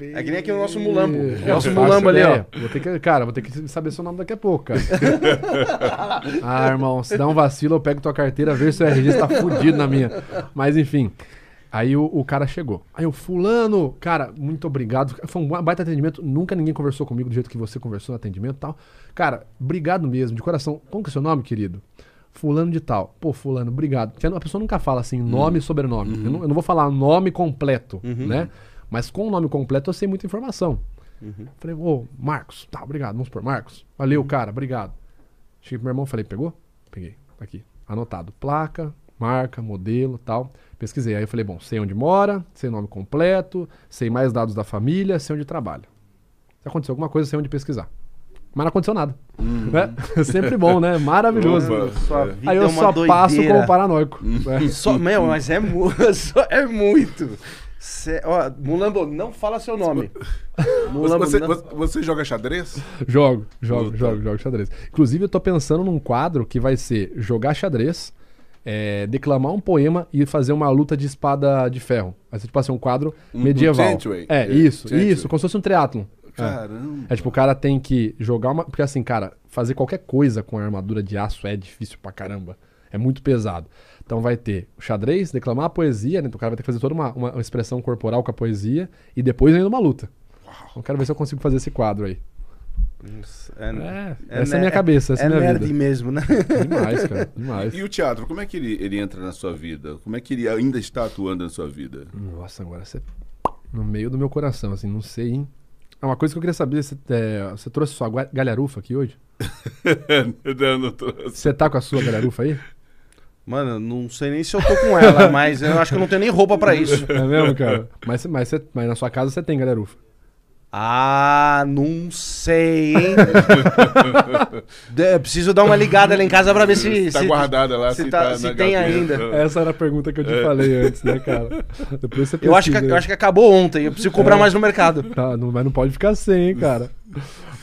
É que nem aqui o nosso mulambo. O Eu nosso mulambo ali, ó. Vou ter que, cara, vou ter que saber seu nome daqui a pouco, cara. ah, irmão, se dá um vacilo, eu pego tua carteira, ver se o RG está fudido na minha. Mas enfim. Aí o, o cara chegou. Aí o fulano, cara, muito obrigado. Foi um baita atendimento. Nunca ninguém conversou comigo do jeito que você conversou no atendimento e tal. Cara, obrigado mesmo, de coração. Como que é o seu nome, querido? Fulano de tal. Pô, fulano, obrigado. Porque a pessoa nunca fala assim, nome e sobrenome. Eu, não, eu não vou falar nome completo, né? Mas com o nome completo eu sei muita informação. Falei, ô, Marcos, tá, obrigado, vamos por Marcos. Valeu, cara, obrigado. Cheguei pro meu irmão, falei, pegou? Peguei, tá aqui, anotado. Placa, marca, modelo, tal. Pesquisei, aí eu falei, bom, sei onde mora, sei nome completo, sei mais dados da família, sei onde trabalha. Se aconteceu alguma coisa, sei onde pesquisar. Mas não aconteceu nada. Né? Sempre bom, né? Maravilhoso. Opa. Sua É. vida Aí é eu uma só passo doideira. como paranoico. né? Só, meu, mas é, mu só é muito. Cê, ó, Mulambo, não fala seu nome. Mulambo, Você, não- você, você joga xadrez? Jogo, jogo, Puta. jogo, jogo xadrez. Inclusive, eu tô pensando num quadro que vai ser jogar xadrez, é, declamar um poema e fazer uma luta de espada de ferro. Vai ser tipo assim, um quadro Um- um medieval. Gentry. é, É, isso, isso, como se fosse um triatlon. É. Caramba. É tipo, o cara tem que jogar uma. Porque assim, cara, fazer qualquer coisa com a armadura de aço é difícil pra caramba. É muito pesado. Então vai ter o xadrez, declamar a poesia, né? Então o cara vai ter que fazer toda uma, uma expressão corporal com a poesia e depois ainda uma luta. Então quero ver se eu consigo fazer esse quadro aí. Nossa, É, é essa é a minha cabeça, essa é, é minha nerd vida. mesmo, né? Demais, cara. Demais. E o teatro, como é que ele, ele entra na sua vida? Como é que ele ainda está atuando na sua vida? Nossa, agora você. No meio do meu coração, assim, não sei, hein? É uma coisa que eu queria saber, você, é, você trouxe sua galharufa aqui hoje? Não, não trouxe. Você tá com a sua galharufa aí? Mano, não sei nem se eu tô com ela, mas eu acho que eu não tenho nem roupa pra isso. É mesmo, cara? Mas, mas, você- mas na sua casa você tem galharufa. Ah, não sei, hein? De- preciso dar uma ligada lá em casa pra ver se. Tá se guardada lá, se se, tá- tá se tem gaveta. ainda. Essa era a pergunta que eu te falei antes, né, cara? Depois você Eu acho, que, eu acho que acabou ontem, eu preciso comprar É. mais no mercado. Tá, não, mas não pode ficar sem, hein, cara.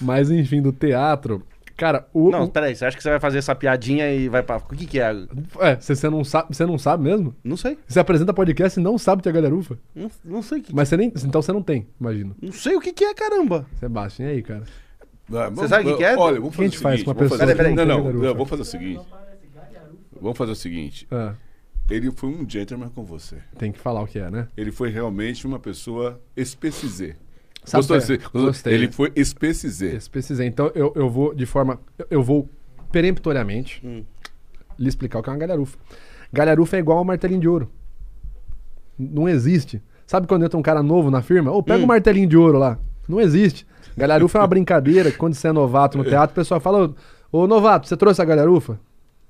Mas enfim, do teatro. Cara, o. Não, o- peraí, você acha que você vai fazer essa piadinha e vai pra. O que, que é? É, você, você não sabe, você não sabe mesmo? Não sei. Você apresenta podcast e não sabe ter galharufa? Não, não sei o que. Mas você nem. Então você não tem, imagino. Não sei o que, que é, caramba. Sebastião, e aí, cara? Ah, vamos- sabe o que que é? Olha, vamos O que a fazer gente faz com uma vamos pessoa fazer- que não Não, galharufa? não, vamos fazer o seguinte. vamos fazer o seguinte. Ah, Ele foi um gentleman com você. tem que falar o que é, né? Ele foi realmente uma pessoa especizê. Gostou é, desse- gostei. Ele foi especizê. Especializei. Então eu, eu vou de forma. eu- Eu vou peremptoriamente lhe explicar o que é uma galharufa. Galharufa é igual ao martelinho de ouro. Não existe. Sabe quando entra um cara novo na firma? Ô, pega o martelinho de ouro lá. Não existe. Galharufa é uma brincadeira que quando você é novato no teatro, o pessoal fala: Ô, ô, novato, você trouxe a galharufa?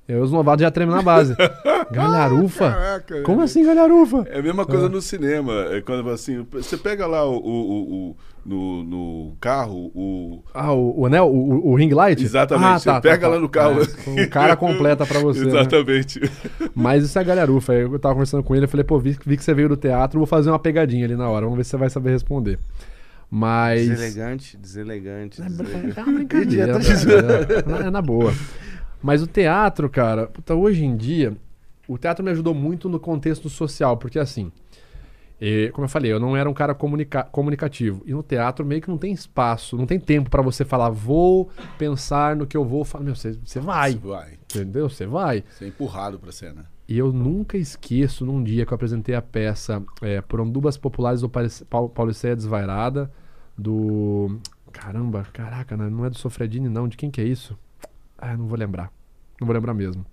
E aí os novatos já tremem na base. galharufa? Caraca, Como assim galharufa? É a mesma coisa no cinema. É quando assim, você pega lá o, o- o- o- no, no carro o Ah, o, o anel? O, o- ring light? Exatamente, Ah, você pega lá no carro. É, o cara completa pra você. né? Exatamente. Mas isso é galharufa. Eu tava conversando com ele, eu falei, pô, vi, vi que você veio do teatro, vou fazer uma pegadinha ali na hora. Vamos ver se você vai saber responder. Mas. Deselegante, deselegante. deselegante. É uma brincadeira. é, é na boa. Mas o teatro, cara, puta, hoje em dia, o teatro me ajudou muito no contexto social, porque assim. eh, como eu falei, eu não era um cara comunica- comunicativo. E no teatro meio que não tem espaço, não tem tempo pra você falar, vou pensar no que eu vou falar. Meu, você, você vai, Vai. entendeu? Você vai. Você é empurrado pra cena. E eu nunca esqueço num dia que eu apresentei a peça é, Porondubas Populares do Pau- Pau- Pauliceia Desvairada, do. Caramba, caraca, né? não é do Sofredini, não. De quem que é isso? Ah, não vou lembrar. Não vou lembrar mesmo.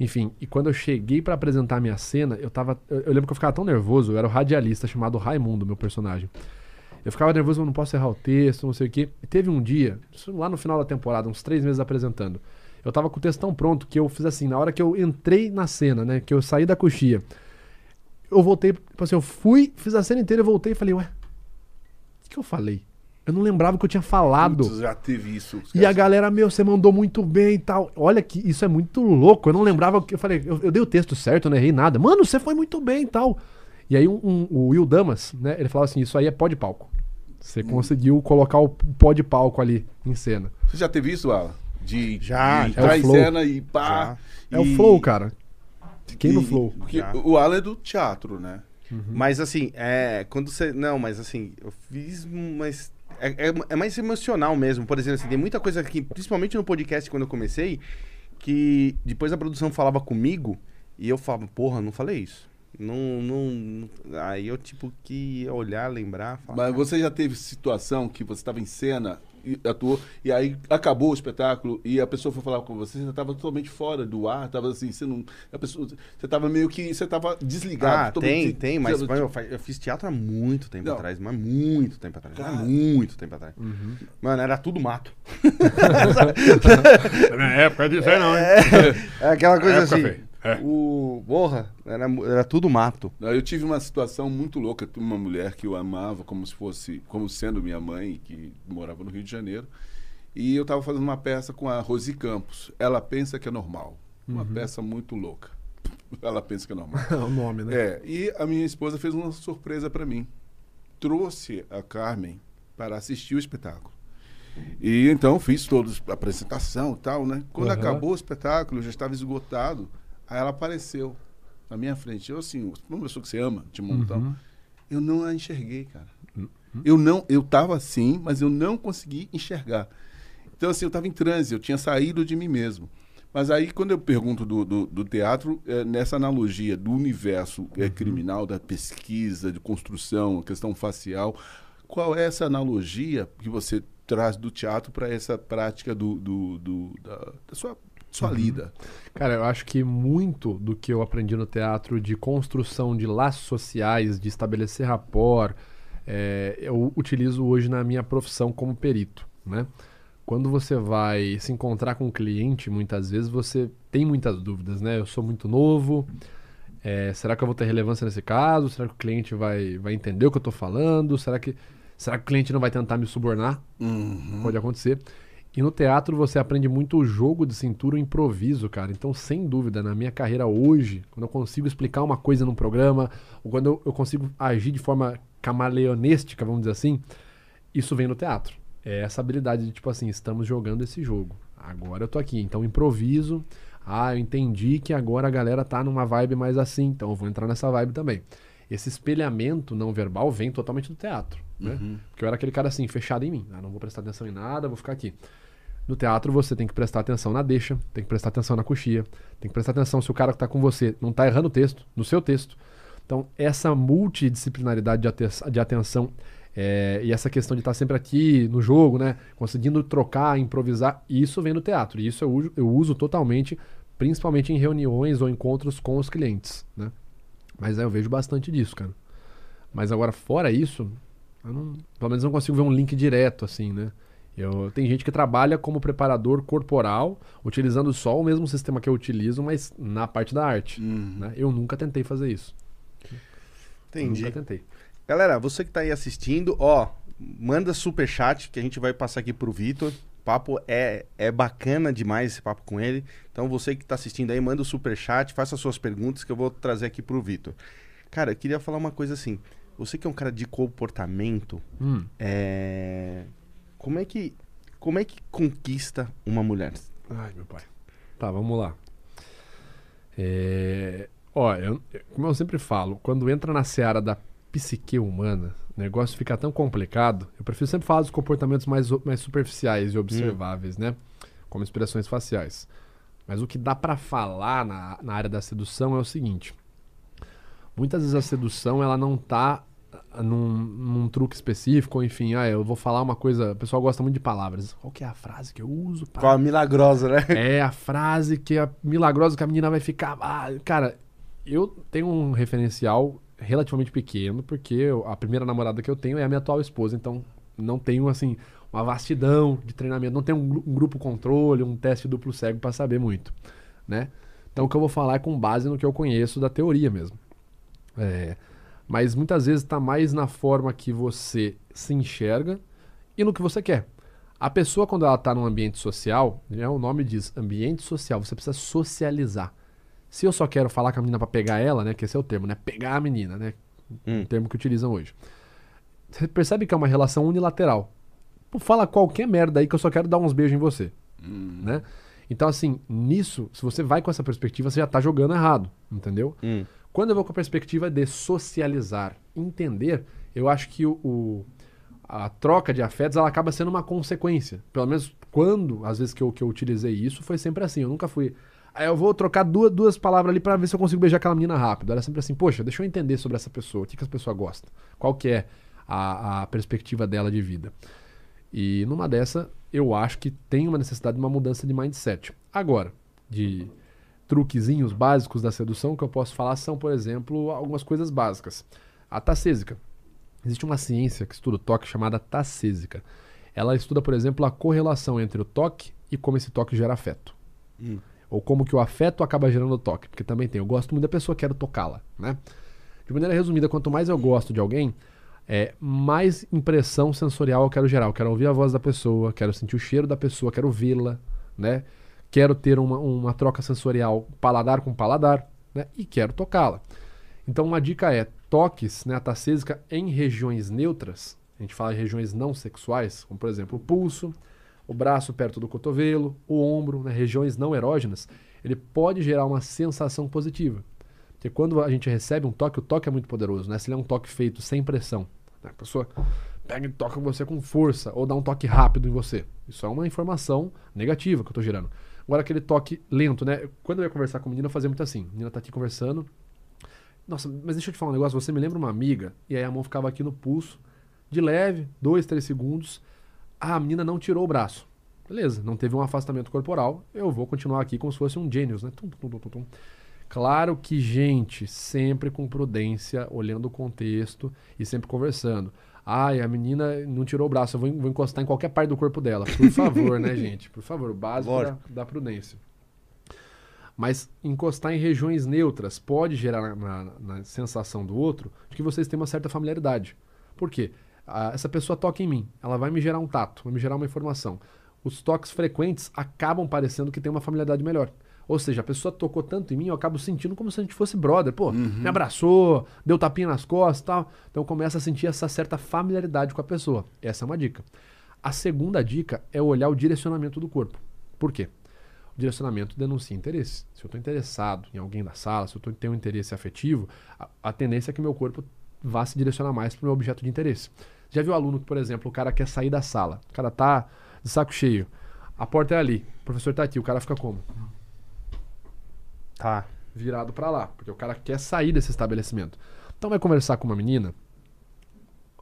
Enfim, e quando eu cheguei pra apresentar a minha cena, eu tava. Eu, eu lembro que eu ficava tão nervoso, eu era o radialista chamado Raimundo, meu personagem. Eu ficava nervoso, eu não posso errar o texto, não sei o quê. E teve um dia, lá no final da temporada, uns três meses apresentando. Eu tava com o texto tão pronto que eu fiz assim, na hora que eu entrei na cena, né? Que eu saí da coxia, eu voltei, tipo assim, eu fui, fiz a cena inteira, eu voltei e falei, ué, o que, que eu falei? Eu não lembrava o que eu tinha falado. Putz, já teve isso. E a galera, meu, você mandou muito bem e tal. Olha que isso é muito louco. Eu não lembrava o que eu falei. Eu, eu dei o texto certo, eu não errei nada. Mano, você foi muito bem e tal. E aí um- um- o Will Damas, né? Ele falava assim: isso aí é pó de palco. Você conseguiu colocar o pó de palco ali em cena. Você já teve isso, Alan? De, Já, de já. entrar É em cena e pá. É o flow, cara. Quem no flow? Porque Já. o Alan é do teatro, né? Mas assim, é. Quando você. Não, mas assim, eu fiz. Mas. É, é- é mais emocional mesmo. Por exemplo, assim, tem muita coisa que, principalmente no podcast quando eu comecei, que depois a produção falava comigo e eu falava, porra, não falei isso. Não, não. Aí eu, tipo, que ia olhar, lembrar, falar. Mas você já teve situação que você estava em cena atuou, e aí acabou o espetáculo e a pessoa foi falar com você, você estava totalmente fora do ar, estava assim, você não. A pessoa, você estava meio que. Você estava desligado. Ah, tem, você- tem, mas mas eu, eu fiz teatro há muito tempo Não. atrás, mas muito tempo atrás. Cara. Muito tempo atrás. Mano, era tudo mato. Na minha época disso aí não, hein? É aquela coisa assim. feio. É. O. Porra, era, era tudo mato. Eu tive uma situação muito louca. Tive uma mulher que eu amava como se fosse, como sendo minha mãe, que morava no Rio de Janeiro. E eu estava fazendo uma peça com a Rosi Campos. Ela pensa que é normal. Uma peça muito louca. Ela pensa que é normal. É o nome, né? É, e a minha esposa fez uma surpresa para mim. Trouxe a Carmen para assistir o espetáculo. E então fiz toda a apresentação e tal, né? Quando Aham. acabou o espetáculo, já estava esgotado. Aí ela apareceu na minha frente. Eu assim, uma pessoa que você ama de montão. Uhum. Eu não a enxerguei, cara. Eu não, eu tava assim, mas eu não consegui enxergar. Então assim, eu estava em transe, eu tinha saído de mim mesmo. Mas aí, quando eu pergunto do, do, do teatro, é, nessa analogia do universo é, criminal, da pesquisa, de construção, questão facial, qual é essa analogia que você traz do teatro para essa prática do, do, do- da, da sua, sua lida? Cara, eu acho que muito do que eu aprendi no teatro de construção de laços sociais, de estabelecer rapport, é, eu utilizo hoje na minha profissão como perito, né? Quando você vai se encontrar com um cliente, muitas vezes você tem muitas dúvidas, né? Eu sou muito novo, é, será que eu vou ter relevância nesse caso? Será que o cliente vai, vai entender o que eu estou falando? Será que, será que o cliente não vai tentar me subornar? Pode acontecer. E no teatro você aprende muito o jogo de cintura, o improviso, cara. Então, sem dúvida, na minha carreira hoje, quando eu consigo explicar uma coisa num programa, ou quando eu, consigo agir de forma camaleonística, vamos dizer assim, isso vem no teatro. É essa habilidade de, tipo assim, estamos jogando esse jogo. Agora eu tô aqui, então improviso. Ah, eu entendi que agora a galera tá numa vibe mais assim, então eu vou entrar nessa vibe também. Esse espelhamento não verbal vem totalmente do teatro, né? Porque eu era aquele cara assim, fechado em mim. Ah, não vou prestar atenção em nada, vou ficar aqui. No teatro você tem que prestar atenção na deixa, tem que prestar atenção na coxia, tem que prestar atenção se o cara que está com você não está errando o texto, no seu texto. Então, essa multidisciplinaridade de, aten de atenção é, e essa questão de estar tá sempre aqui no jogo, né, conseguindo trocar, improvisar, isso vem do teatro. E isso eu uso, eu uso totalmente, principalmente em reuniões ou encontros com os clientes. Né? Mas aí eu vejo bastante disso, cara. Mas agora, fora isso, eu não, pelo menos não consigo ver um link direto, assim, né? Eu, tem gente que trabalha como preparador corporal, utilizando só o mesmo sistema que eu utilizo, mas na parte da arte. Uhum. Né? Eu nunca tentei fazer isso. Entendi. Eu nunca tentei. Galera, você que está aí assistindo, ó, manda super chat que a gente vai passar aqui pro Vitor. Papo é, é bacana demais esse papo com ele. Então você que está assistindo aí, manda o super chat, faça suas perguntas que eu vou trazer aqui pro Vitor. Cara, eu queria falar uma coisa assim. Você que é um cara de comportamento, hum. é... como é que como é que conquista uma mulher? Ai, meu pai. Tá, vamos lá. É... Ó, eu, como eu sempre falo, quando entra na seara da psique humana, o negócio fica tão complicado. Eu prefiro sempre falar dos comportamentos mais, mais superficiais e observáveis, hum. né? Como expressões faciais. Mas o que dá para falar na, na área da sedução é o seguinte: muitas vezes a sedução ela não tá num, num, truque específico, ou enfim, ah, eu vou falar uma coisa. O pessoal gosta muito de palavras. Qual que é a frase que eu uso? Pra... Qual a milagrosa, né? É a frase que é milagrosa que a menina vai ficar. Ah, cara, eu tenho um referencial relativamente pequeno, porque a primeira namorada que eu tenho é a minha atual esposa, então não tenho assim uma vastidão de treinamento, não tenho um, um grupo controle, um teste duplo cego para saber muito, né? Então o que eu vou falar é com base no que eu conheço da teoria mesmo. É, mas muitas vezes está mais na forma que você se enxerga e no que você quer. A pessoa, quando ela está num ambiente social, né, o nome diz ambiente social, você precisa socializar. Se eu só quero falar com a menina para pegar ela, né, que esse é o termo, né, pegar a menina, né, hum. o termo que utilizam hoje. Você percebe que é uma relação unilateral. Pô, fala qualquer merda aí que eu só quero dar uns beijos em você, hum. né? Então assim, nisso, se você vai com essa perspectiva, você já tá jogando errado, entendeu? Hum. Quando eu vou com a perspectiva de socializar, entender, eu acho que o, o, a troca de afetos ela acaba sendo uma consequência. Pelo menos quando, às vezes que eu, que eu utilizei isso, foi sempre assim. Eu nunca fui. Aí eu vou trocar duas, duas palavras ali para ver se eu consigo beijar aquela menina rápido. Era sempre assim, poxa, deixa eu entender sobre essa pessoa, o que, que essa pessoa gosta, qual que é a, a perspectiva dela de vida. E numa dessa, eu acho que tem uma necessidade de uma mudança de mindset. Agora, de truquezinhos básicos da sedução que eu posso falar são, por exemplo, algumas coisas básicas. A tacésica. Existe uma ciência que estuda o toque chamada tacésica. Ela estuda, por exemplo, a correlação entre o toque e como esse toque gera afeto. Hum. Ou como que o afeto acaba gerando o toque. Porque também tem, eu gosto muito da pessoa, quero tocá-la, né? De maneira resumida, quanto mais eu gosto de alguém, é, mais impressão sensorial eu quero gerar. Eu quero ouvir a voz da pessoa, quero sentir o cheiro da pessoa, quero vê-la, né? quero ter uma, uma troca sensorial paladar com paladar, né? E quero tocá-la. Então uma dica é toques, né, a em regiões neutras, a gente fala em regiões não sexuais, como por exemplo o pulso, o braço perto do cotovelo, o ombro, né, regiões não erógenas, ele pode gerar uma sensação positiva. Porque quando a gente recebe um toque, o toque é muito poderoso, né? Se ele é um toque feito sem pressão, né? a pessoa pega e toca você com força ou dá um toque rápido em você. Isso é uma informação negativa que eu estou gerando. Agora aquele toque lento, né? Quando eu ia conversar com a menina, eu fazia muito assim. A menina tá aqui conversando. Nossa, mas deixa eu te falar um negócio. Você me lembra uma amiga? E aí a mão ficava aqui no pulso, de leve, dois, três segundos. Ah, a menina não tirou o braço. Beleza, não teve um afastamento corporal. Eu vou continuar aqui como se fosse um genius, né? Tum, tum, tum, tum. Claro que, gente, sempre com prudência, olhando o contexto e sempre conversando. Ai, a menina não tirou o braço, eu vou, vou encostar em qualquer parte do corpo dela. Por favor, né, gente? Por favor, básico da, da, prudência. Mas encostar em regiões neutras pode gerar na, na, na, sensação do outro de que vocês têm uma certa familiaridade. Por quê? Ah, essa pessoa toca em mim, ela vai me gerar um tato, vai me gerar uma informação. Os toques frequentes acabam parecendo que tem uma familiaridade melhor. Ou seja, a pessoa tocou tanto em mim, eu acabo sentindo como se a gente fosse brother. Pô, uhum. me abraçou, deu tapinha nas costas e tal. Então começa a sentir essa certa familiaridade com a pessoa. Essa é uma dica. A segunda dica é olhar o direcionamento do corpo. Por quê? O direcionamento denuncia interesse. Se eu estou interessado em alguém da sala, se eu tenho um interesse afetivo, a, a tendência é que meu corpo vá se direcionar mais para o meu objeto de interesse. Já viu aluno que, por exemplo, o cara quer sair da sala, o cara tá de saco cheio. A porta é ali. O professor tá aqui. O cara fica como? Tá. Virado pra lá. Porque o cara quer sair desse estabelecimento. Então vai conversar com uma menina.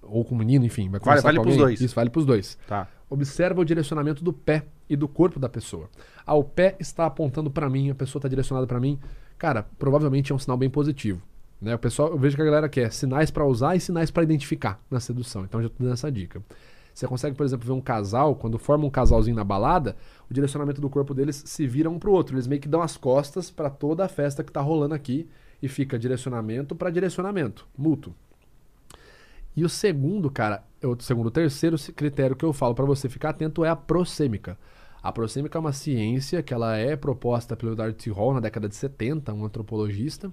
Ou com um menino, enfim. Vai conversar vale com pros alguém. dois. Isso, vale pros dois. Tá. Observa o direcionamento do pé e do corpo da pessoa. Ah, o pé está apontando para mim, a pessoa está direcionada para mim. Cara, provavelmente é um sinal bem positivo. Né? O pessoal, eu vejo que a galera quer sinais para usar e sinais para identificar na sedução. Então já tô dando essa dica. Você consegue, por exemplo, ver um casal, quando forma um casalzinho na balada, o direcionamento do corpo deles se vira um pro outro. Eles meio que dão as costas para toda a festa que tá rolando aqui e fica direcionamento para direcionamento, mútuo. E o segundo, cara, o segundo, o terceiro critério que eu falo para você ficar atento é a prosêmica. A prosêmica é uma ciência que ela é proposta pelo Edward T. Hall na década de 70, um antropologista,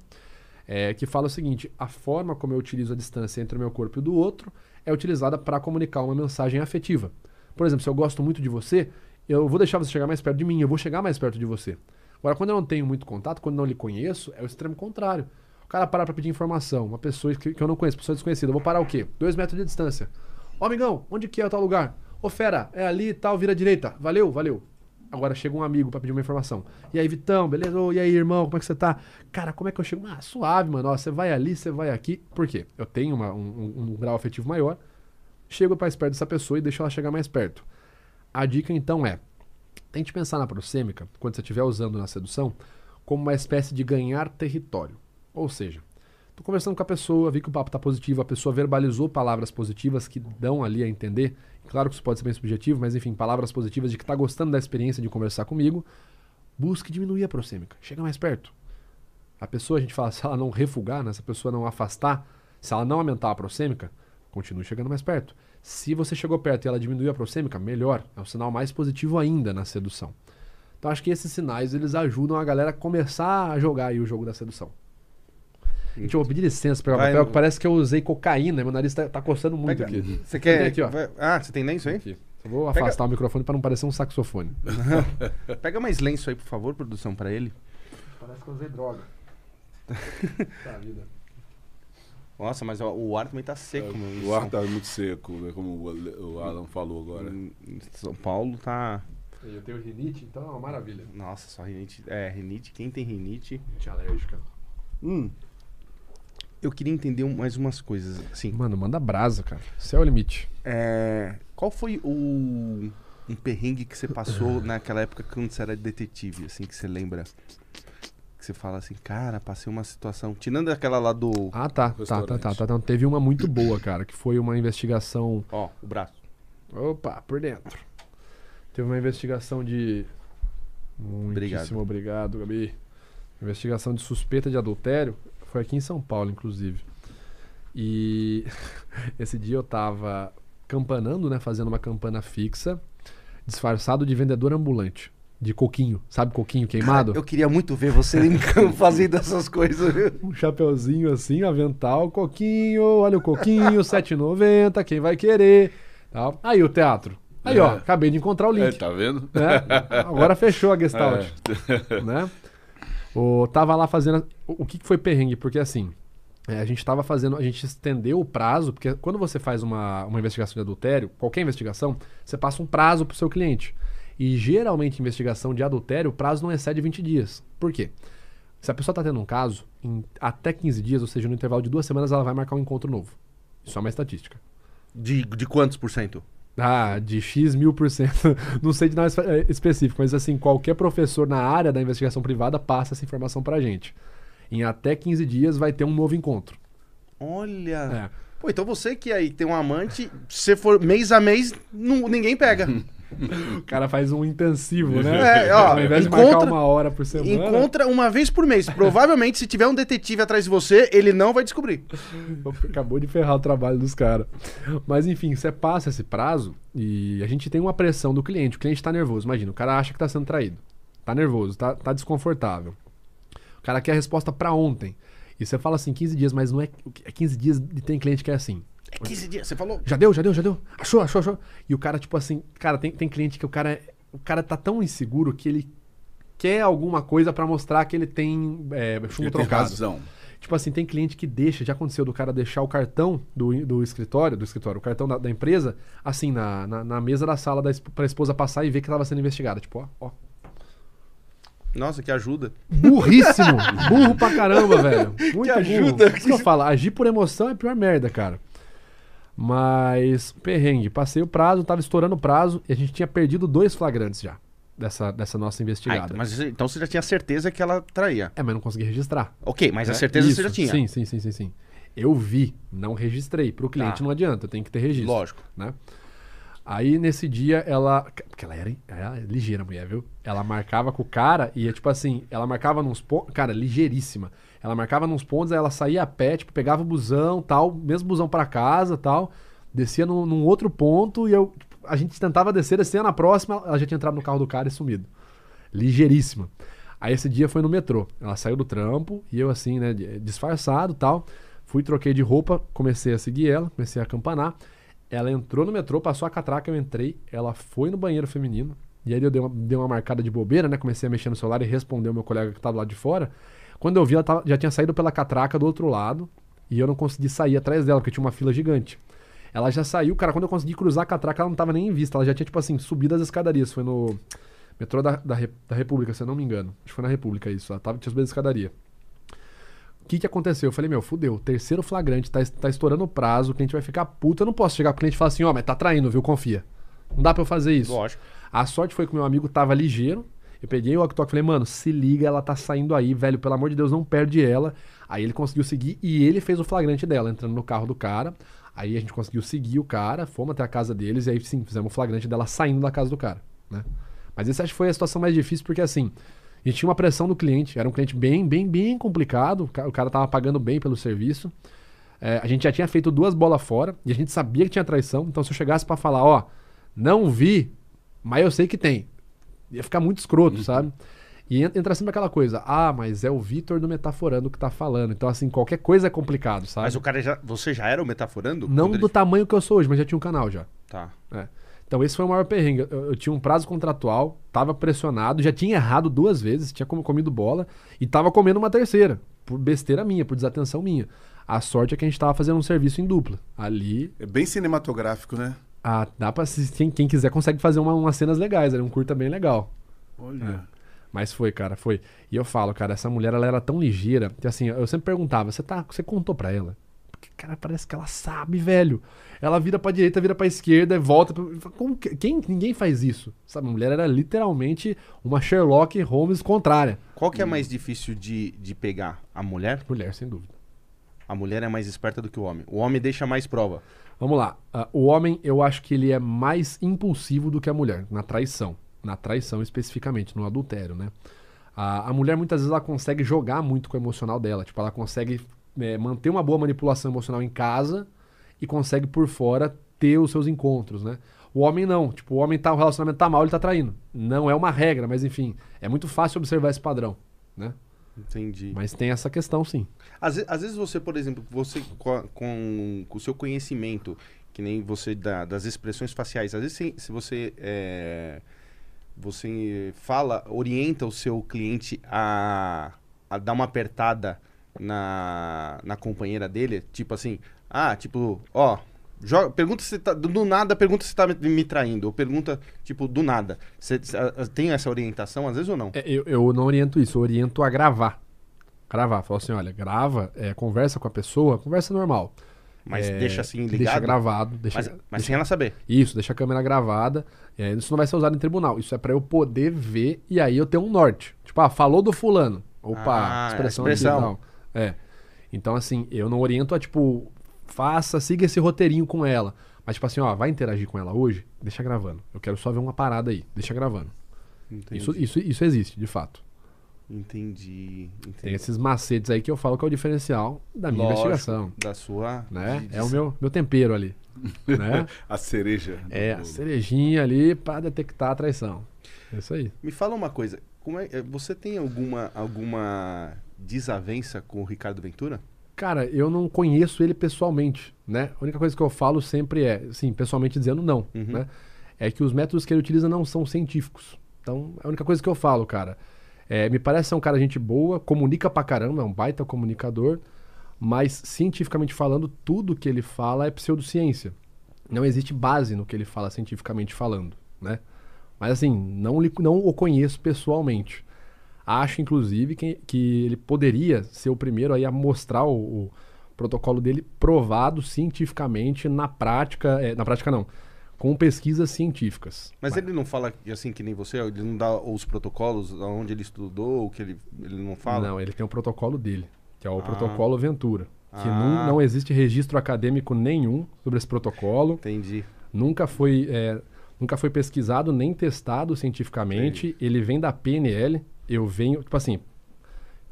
é, que fala o seguinte: a forma como eu utilizo a distância entre o meu corpo e o do outro é utilizada para comunicar uma mensagem afetiva. Por exemplo, se eu gosto muito de você, eu vou deixar você chegar mais perto de mim, eu vou chegar mais perto de você. Agora, quando eu não tenho muito contato, quando não lhe conheço, é o extremo contrário. O cara para pra pedir informação, uma pessoa que, que eu não conheço, pessoa desconhecida, eu vou parar o quê? Dois metros de distância. Ó, amigão, onde que é o tal lugar? Ô, fera, é ali e tal, vira direita. Valeu, valeu. Agora chega um amigo pra pedir uma informação. E aí, Vitão, beleza? Ô, e aí, irmão, como é que você tá? Cara, como é que eu chego? Ah, suave, mano. Ó, você vai ali, você vai aqui. Por quê? Eu tenho uma- um, um- um grau afetivo maior. Chego mais perto dessa pessoa e deixo ela chegar mais perto. A dica, então, é... Tente pensar na prosêmica, quando você estiver usando na sedução, como uma espécie de ganhar território. Ou seja, tô conversando com a pessoa, vi que o papo tá positivo, a pessoa verbalizou palavras positivas que dão ali a entender. Claro que isso pode ser bem subjetivo, mas enfim, palavras positivas de que tá gostando da experiência de conversar comigo. Busque diminuir a prosêmica. Chega mais perto. A pessoa, a gente fala, se ela não refugar, né, se a pessoa não afastar, se ela não aumentar a prosêmica, continue chegando mais perto. Se você chegou perto e ela diminuiu a prosêmica, melhor. É um sinal mais positivo ainda na sedução. Então acho que esses sinais eles ajudam a galera a começar a jogar o jogo da sedução. Gente, eu vou pedir licença pra pegar o papel, que parece que eu usei cocaína, meu nariz tá, tá coçando muito Pega- aqui. Você quer. Aqui, Ah, você tem lenço aí? Aqui. Vou Pega- afastar o microfone pra não parecer um saxofone. Pega mais lenço aí, por favor, produção, pra ele. Parece que eu usei droga. tá, vida. Nossa, mas ó, o ar também tá seco, meu. O ar tá muito seco, né, como o Alan falou agora. Em em São Paulo tá. Eu tenho rinite, então é uma maravilha. Nossa, só rinite. É, rinite. Quem tem rinite. Rinite alérgica. Hum. Eu queria entender mais umas coisas. Assim, Mano, manda brasa, cara. Céu é o limite. é, qual foi o um perrengue que você passou naquela época quando você era detetive, assim, que você lembra? Que você fala assim, cara, passei uma situação. Tirando aquela lá do. Ah, tá. Tá, tá, tá, tá. Então, teve uma muito boa, cara, que foi uma investigação. Ó, o braço. Opa, por dentro. Teve uma investigação de. Muitíssimo obrigado, Gabi. Investigação de suspeita de adultério. Foi aqui em São Paulo, inclusive. E esse dia eu tava campanando, né? Fazendo uma campana fixa, disfarçado de vendedor ambulante. De coquinho. Sabe coquinho queimado? Eu queria muito ver você em campo fazendo essas coisas. viu? Um chapeuzinho assim, avental, coquinho, olha o coquinho, 7,90, quem vai querer. Tal. Aí o teatro. Aí, ó, É. acabei de encontrar o É, link. tá vendo? né? Agora fechou a Gestalt. Né? O, tava lá fazendo. O, o que, que foi perrengue? Porque assim, é, a gente tava fazendo. A gente estendeu o prazo, porque quando você faz uma, uma investigação de adultério, qualquer investigação, você passa um prazo pro seu cliente. E geralmente, investigação de adultério, o prazo não excede 20 dias. Por quê? Se a pessoa tá tendo um caso, em até 15 dias, ou seja, no intervalo de duas semanas, ela vai marcar um encontro novo. Isso é uma estatística. De, de quantos por cento? Ah, de X mil por cento. Não sei de nada eh, específico, mas assim, qualquer professor na área da investigação privada passa essa informação pra gente. Em até 15 dias vai ter um novo encontro. Olha. É. Pô, então você que aí tem um amante, se for mês a mês, não- ninguém pega. O cara faz um intensivo, né? É, ó, Ao invés de marcar encontra- uma hora por semana. Encontra uma vez por mês. Provavelmente, se tiver um detetive atrás de você, ele não vai descobrir. Acabou de ferrar o trabalho dos caras. Mas enfim, você passa esse prazo e a gente tem uma pressão do cliente. O cliente tá nervoso. Imagina, o cara acha que tá sendo traído. Tá nervoso, tá, tá desconfortável. O cara quer a resposta pra ontem. E você fala assim, 15 dias, mas não é. É 15 dias e tem cliente que é assim. É 15 dias, você falou. Já deu, já deu, já deu. Achou, achou, achou. E o cara, tipo assim, cara, tem, tem cliente que o cara, é- o cara tá tão inseguro que ele quer alguma coisa pra mostrar que ele tem é, chumbo Ele tem trocado. razão. Tipo assim, tem cliente que deixa, já aconteceu do cara deixar o cartão do, do escritório, do escritório, o cartão da, da empresa, assim, na, na, na mesa da sala da, pra esposa passar e ver que tava sendo investigada. Tipo, ó, ó. Nossa, que ajuda. Burríssimo! Burro pra caramba, velho. Muito ajuda. burro. Isso que eu falo, agir por emoção é a pior merda, cara. Mas, perrengue, passei o prazo, tava estourando o prazo e a gente tinha perdido dois flagrantes já dessa, dessa nossa Ah, investigada. então, mas então você já tinha certeza que ela traía. É, mas não consegui registrar. Ok, mas a né? certeza Isso, você já tinha. Sim, sim, sim, sim, sim. Eu vi, não registrei. Pro cliente Tá. não adianta, tem que ter registro. Lógico. Né? Aí nesse dia ela. Porque ela era, era ligeira, a mulher, viu? Ela marcava com o cara e, tipo assim, ela marcava nos pontos. Cara, ligeiríssima. Ela marcava nos pontos, aí ela saía a pé, tipo, pegava o busão, tal, mesmo busão pra casa tal. Descia num, num outro ponto e eu. tipo, a gente tentava descer, descia na próxima, ela já tinha entrado no carro do cara e sumido. Ligeiríssima. Aí esse dia foi no metrô. Ela saiu do trampo e eu, assim, né, disfarçado tal. Fui, troquei de roupa, comecei a seguir ela, comecei a acampanar. Ela entrou no metrô, passou a catraca, eu entrei. Ela foi no banheiro feminino. E aí eu dei uma, dei uma marcada de bobeira, né? Comecei a mexer no celular e responder o meu colega que estava lá de fora. Quando eu vi, ela tava- já tinha saído pela catraca do outro lado. E eu não consegui sair atrás dela, porque tinha uma fila gigante. Ela já saiu, cara, quando eu consegui cruzar a catraca, ela não tava nem em vista. Ela já tinha, tipo assim, subido as escadarias. Foi no metrô da, da, da República, se eu não me engano. Acho que foi na República isso. Ela tava, tinha subido a escadaria. O que que aconteceu? Eu falei, meu, fudeu. Terceiro flagrante, tá, tá estourando o prazo, o cliente vai ficar puto. Eu não posso chegar pro cliente e falar assim, ó, mas tá traindo, viu? Confia. Não dá pra eu fazer isso. Lógico. A sorte foi que o meu amigo tava ligeiro. Eu peguei o walkie-talkie e falei, mano, se liga, ela tá saindo aí, velho, pelo amor de Deus, não perde ela. Aí ele conseguiu seguir e ele fez o flagrante dela, entrando no carro do cara. Aí a gente conseguiu seguir o cara, fomos até a casa deles e aí sim, fizemos o flagrante dela saindo da casa do cara, né? Mas esse acho que foi a situação mais difícil porque assim, a gente tinha uma pressão do cliente, era um cliente bem, bem, bem complicado, o ca- o cara tava pagando bem pelo serviço. É, a gente já tinha feito duas bolas fora e a gente sabia que tinha traição, então se eu chegasse pra falar, ó, não vi, mas eu sei que tem. Ia ficar muito escroto, sabe? E en- entra sempre aquela coisa, ah, mas é o Vitor do Metaforando que tá falando. Então, assim, qualquer coisa é complicado, sabe? Mas o cara já. Você já era o metaforando? Não do ele- tamanho que eu sou hoje, mas já tinha um canal já. Tá. É. Então esse foi o maior perrengue. Eu, eu tinha um prazo contratual, tava pressionado, já tinha errado duas vezes, tinha como- comido bola e tava comendo uma terceira, por besteira minha, por desatenção minha. A sorte é que a gente tava fazendo um serviço em dupla. Ali, É bem cinematográfico, né? Ah, dá pra assistir, quem, quem quiser consegue fazer uma- umas cenas legais, era um curta bem legal. Olha. Mas foi, cara, foi. E eu falo, cara, essa mulher ela era tão ligeira que assim, eu sempre perguntava, você tá, você contou pra ela? Porque, cara, parece que ela sabe, velho. Ela vira pra direita, vira pra esquerda, volta. Pra... Como que- Quem? Ninguém faz isso. Sabe? A mulher era literalmente uma Sherlock Holmes contrária. Qual que é mais difícil de, de pegar? A mulher? Mulher, sem dúvida. A mulher é mais esperta do que o homem. O homem deixa mais prova. Vamos lá. Ah, o homem, eu acho que ele é mais impulsivo do que a mulher, na traição. Na traição especificamente, no adultério, né? A, a mulher, muitas vezes, ela consegue jogar muito com o emocional dela. Tipo, ela consegue é, manter uma boa manipulação emocional em casa e consegue, por fora, ter os seus encontros, né? O homem não. Tipo, o homem tá, o relacionamento tá mal, ele tá traindo. Não é uma regra, mas enfim, é muito fácil observar esse padrão, né? Entendi. Mas tem essa questão, sim. Às, às vezes você, por exemplo, você com, o seu conhecimento, que nem você da- das expressões faciais, às vezes se, se você é, você fala, orienta o seu cliente a, a dar uma apertada na, na companheira dele, tipo assim, ah, tipo, ó, joga, pergunta se tá, do do nada, pergunta se tá me, me traindo, ou pergunta, tipo, do nada. Você você, ah, tem essa orientação às vezes ou não? É, eu, eu não oriento isso, eu oriento a gravar. Gravar. Falo assim, olha, grava, é, conversa com a pessoa, conversa normal. Mas É, deixa assim ligado? Deixa gravado. Deixa, mas, mas deixa- sem ela saber. Isso, deixa a câmera gravada. Isso não vai ser usado em tribunal. Isso é pra eu poder ver e aí eu ter um norte. Tipo, ah, falou do fulano. Opa, Ah, expressão, expressão. aqui e tal. É. Então, assim, eu não oriento a, tipo, faça, siga esse roteirinho com ela. Mas, tipo assim, ó, vai interagir com ela hoje? Deixa gravando. Eu quero só ver uma parada aí. Deixa gravando. Entendi. Isso, isso, isso existe, de fato. Entendi. Tem entendi. esses macetes aí que eu falo que é o diferencial da minha Lógico, investigação. Da sua. Né? É o meu, meu tempero ali. né? A cereja. É, a cerejinha ali pra detectar a traição. É isso aí. Me fala uma coisa. Como é, eh, você tem alguma, alguma desavença com o Ricardo Ventura? Cara, eu não conheço ele pessoalmente, né? A única coisa que eu falo sempre é, assim, pessoalmente dizendo não, Uhum. né? É que os métodos que ele utiliza não são científicos. Então, é a única coisa que eu falo, cara. É, me parece ser um cara gente boa, comunica pra caramba, é um baita comunicador, mas cientificamente falando, tudo que ele fala é pseudociência. Não existe base no que ele fala cientificamente falando, né? Mas assim, não, não o conheço pessoalmente. Acho, inclusive, que, que ele poderia ser o primeiro aí a mostrar o, o protocolo dele provado cientificamente na prática. É, na prática, não. Com pesquisas científicas. Mas, Mas ele não fala assim que nem você? Ele não dá os protocolos onde ele estudou, o que ele, ele não fala? Não, ele tem o protocolo dele, que é o ah. protocolo Ventura. Que ah. não, não existe registro acadêmico nenhum sobre esse protocolo. Entendi. Nunca foi, é, nunca foi pesquisado nem testado cientificamente. Entendi. Ele vem da PNL, eu venho, tipo assim,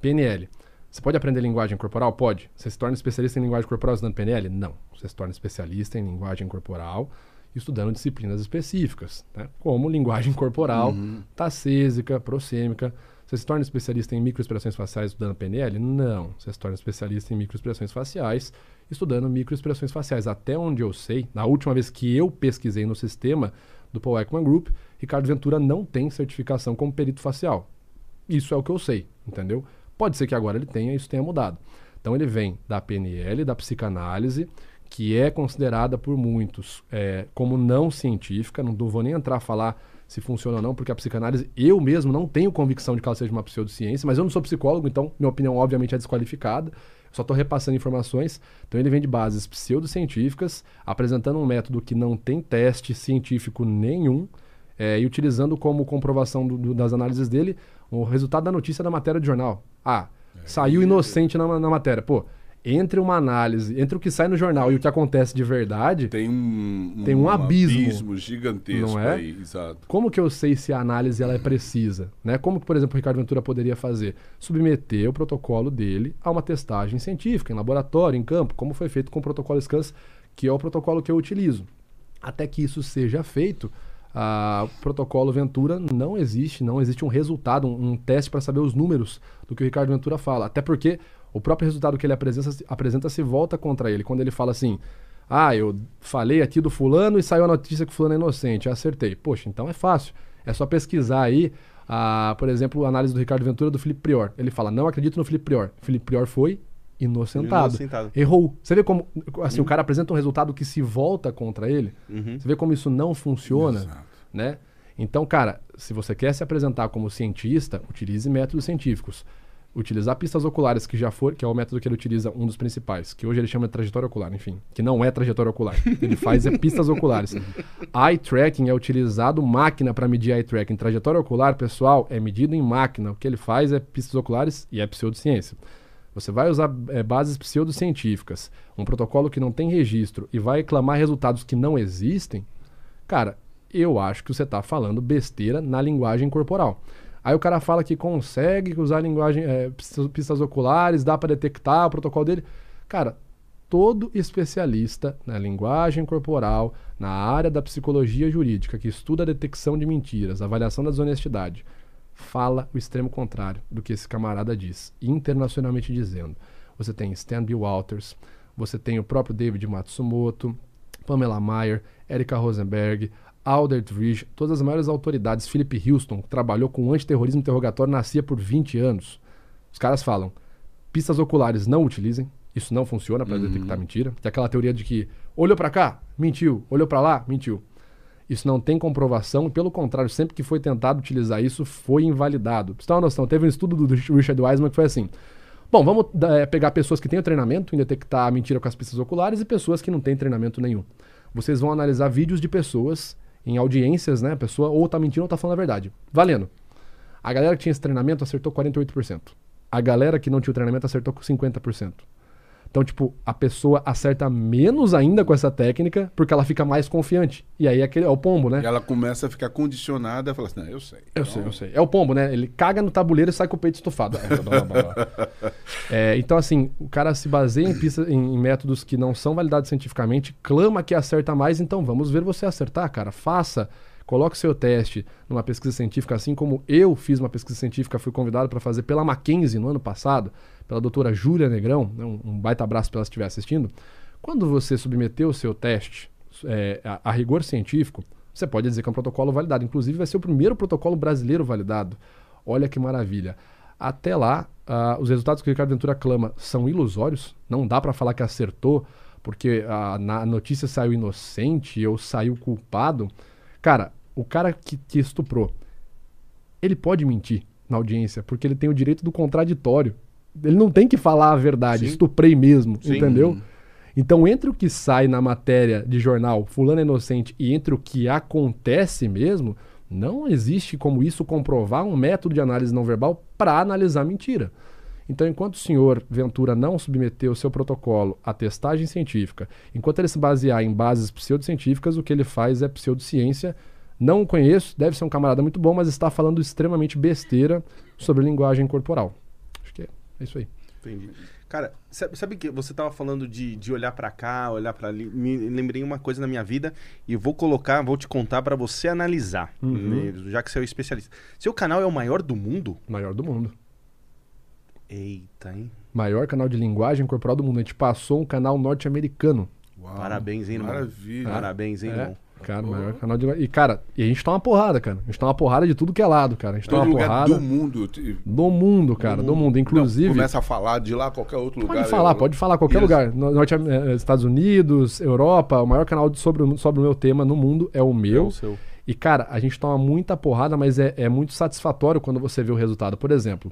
PNL. Você pode aprender linguagem corporal? Pode. Você se torna especialista em linguagem corporal estudando PNL? Não. Você se torna especialista em linguagem corporal estudando disciplinas específicas, né? como linguagem corporal, uhum. tacésica, prosêmica. Você se torna especialista em microexpressões faciais estudando PNL? Não. Você se torna especialista em microexpressões faciais estudando microexpressões faciais. Até onde eu sei, na última vez que eu pesquisei no sistema do Paul Ekman Group, Ricardo Ventura não tem certificação como perito facial. Isso é o que eu sei, entendeu? Pode ser que agora ele tenha, isso tenha mudado. Então ele vem da PNL, da psicanálise, que é considerada por muitos é, como não científica. Não vou nem entrar a falar se funciona ou não, porque a psicanálise, eu mesmo não tenho convicção de que ela seja uma pseudociência, mas eu não sou psicólogo, então minha opinião obviamente é desqualificada. Eu só estou repassando informações. Então ele vem de bases pseudocientíficas, apresentando um método que não tem teste científico nenhum, é, e utilizando como comprovação do, do, das análises dele o resultado da notícia da matéria de jornal. Ah, é, saiu inocente na, na matéria. Pô, entre uma análise, entre o que sai no jornal e o que acontece de verdade, tem um, tem um, um abismo, abismo, gigantesco não é? aí, exato. Como que eu sei se a análise ela é precisa, né? Como que, por exemplo, o Ricardo Ventura poderia fazer? Submeter o protocolo dele a uma testagem científica em laboratório, em campo, como foi feito com o protocolo SCANS, que é o protocolo que eu utilizo. Até que isso seja feito, a protocolo Ventura não existe, não existe um resultado, um, um teste para saber os números do que o Ricardo Ventura fala. Até porque o próprio resultado que ele apresenta, apresenta se volta contra ele. Quando ele fala assim, ah, eu falei aqui do fulano e saiu a notícia que o fulano é inocente, acertei. Poxa, então é fácil. É só pesquisar aí, a, por exemplo, a análise do Ricardo Ventura do Felipe Prior. Ele fala, não acredito no Felipe Prior. Felipe Prior foi inocentado. inocentado. Errou. Você vê como assim, uhum. o cara apresenta um resultado que se volta contra ele. Uhum. Você vê como isso não funciona, Exato. né? Então, cara, se você quer se apresentar como cientista, utilize métodos científicos. Utilizar pistas oculares, que já for, que é o método que ele utiliza, um dos principais, que hoje ele chama de trajetória ocular, enfim, que não é trajetória ocular. Ele faz é pistas oculares. Eye tracking é utilizado máquina para medir eye tracking. Trajetória ocular, pessoal, é medido em máquina. O que ele faz é pistas oculares e é pseudociência. Você vai usar é, bases pseudocientíficas, um protocolo que não tem registro e vai reclamar resultados que não existem, cara, eu acho que você está falando besteira na linguagem corporal. Aí o cara fala que consegue usar linguagem, é, pistas oculares, dá para detectar o protocolo dele. Cara, todo especialista na linguagem corporal, na área da psicologia jurídica, que estuda a detecção de mentiras, avaliação da desonestidade, fala o extremo contrário do que esse camarada diz, internacionalmente dizendo. Você tem Stan B. Walters, você tem o próprio David Matsumoto, Pamela Mayer, Erika Rosenberg, Aldridge, todas as maiores autoridades, Philip Houston, que trabalhou com antiterrorismo interrogatório nascia por 20 anos. Os caras falam: pistas oculares não utilizem, isso não funciona para uhum. detectar mentira. Tem aquela teoria de que olhou para cá, mentiu, olhou para lá, mentiu. Isso não tem comprovação, pelo contrário, sempre que foi tentado utilizar isso, foi invalidado. Pra você uma noção, teve um estudo do Richard Wiseman que foi assim: Bom, vamos é, pegar pessoas que têm o treinamento em detectar a mentira com as pistas oculares e pessoas que não têm treinamento nenhum. Vocês vão analisar vídeos de pessoas em audiências, né? A pessoa ou tá mentindo ou tá falando a verdade. Valendo. A galera que tinha esse treinamento acertou 48%. A galera que não tinha o treinamento acertou com 50%. Então, tipo, a pessoa acerta menos ainda com essa técnica porque ela fica mais confiante. E aí é, aquele, é o pombo, né? E ela começa a ficar condicionada a falar assim, não, eu sei. Eu então... sei, eu sei. É o pombo, né? Ele caga no tabuleiro e sai com o peito estufado. é, então, assim, o cara se baseia em, pista, em, em, métodos que não são validados cientificamente, clama que acerta mais, então vamos ver você acertar, cara. Faça. Coloque seu teste numa pesquisa científica, assim como eu fiz uma pesquisa científica, fui convidado para fazer pela Mackenzie no ano passado pela doutora Júlia Negrão, né, um, um, baita abraço para ela estiver assistindo. Quando você submeteu o seu teste é, a, a, rigor científico, você pode dizer que é um protocolo validado. Inclusive, vai ser o primeiro protocolo brasileiro validado. Olha que maravilha. Até lá, uh, os resultados que o Ricardo Ventura clama são ilusórios. Não dá para falar que acertou, porque a, na notícia saiu inocente ou saiu culpado. Cara, o cara que, que estuprou, ele pode mentir na audiência, porque ele tem o direito do contraditório. Ele não tem que falar a verdade, Sim. estuprei mesmo, Sim. entendeu? Então, entre o que sai na matéria de jornal, fulano é inocente, e entre o que acontece mesmo, não existe como isso comprovar um método de análise não verbal para analisar mentira. Então, enquanto o senhor Ventura não submeteu o seu protocolo à testagem científica, enquanto ele se basear em bases pseudocientíficas, o que ele faz é pseudociência. Não o conheço, deve ser um camarada muito bom, mas está falando extremamente besteira sobre linguagem corporal. É, é isso aí. Entendi. Cara, sabe, sabe que você estava falando de, de olhar para cá, olhar para ali? Me lembrei uma coisa na minha vida e vou colocar, vou te contar para você analisar, uhum. Né, já que você é o especialista. Seu canal é o maior do mundo? Maior do mundo. Eita, hein? Maior canal de linguagem corporal do mundo. A gente passou um canal norte-americano. Parabéns, hein, irmão? Maravilha. Parabéns, hein, é. irmão? Cara, o maior canal de. E, cara, e a gente tá uma porrada, cara. A gente tá uma porrada de tudo que é lado, cara. A gente tá uma porrada. Do mundo. Do mundo, cara. Do mundo. Do mundo. Inclusive. Não, começa a falar de lá qualquer outro pode lugar. Pode falar, eu... pode falar qualquer Isso. lugar. Norte, eh, Estados Unidos, Europa, o maior canal sobre, sobre o meu tema no mundo é o meu. É o seu. E, cara, a gente toma muita porrada, mas é, é muito satisfatório quando você vê o resultado. Por exemplo,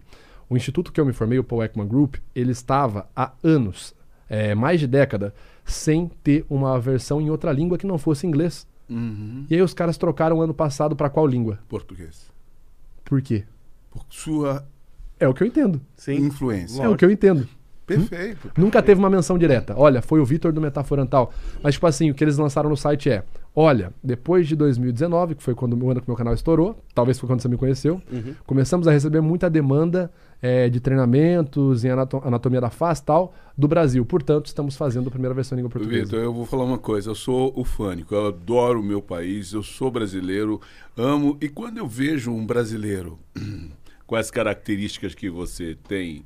o instituto que eu me formei, o Paul Ekman Group, ele estava há anos, é, mais de década, sem ter uma versão em outra língua que não fosse inglês. Uhum. E aí os caras trocaram ano passado para qual língua? Português. Por quê? Por sua. É o que eu entendo. Sim. Influência. É o que eu entendo. Perfeito, perfeito. Nunca teve uma menção direta. Olha, foi o Vitor do Metaforantal. Mas, tipo assim, o que eles lançaram no site é: olha, depois de 2019, que foi quando o ano que meu canal estourou, talvez foi quando você me conheceu, uhum. começamos a receber muita demanda é, de treinamentos em anatomia da face tal do Brasil. Portanto, estamos fazendo a primeira versão em língua portuguesa. Vitor, eu vou falar uma coisa. Eu sou ufânico, eu adoro o meu país, eu sou brasileiro, amo. E quando eu vejo um brasileiro com as características que você tem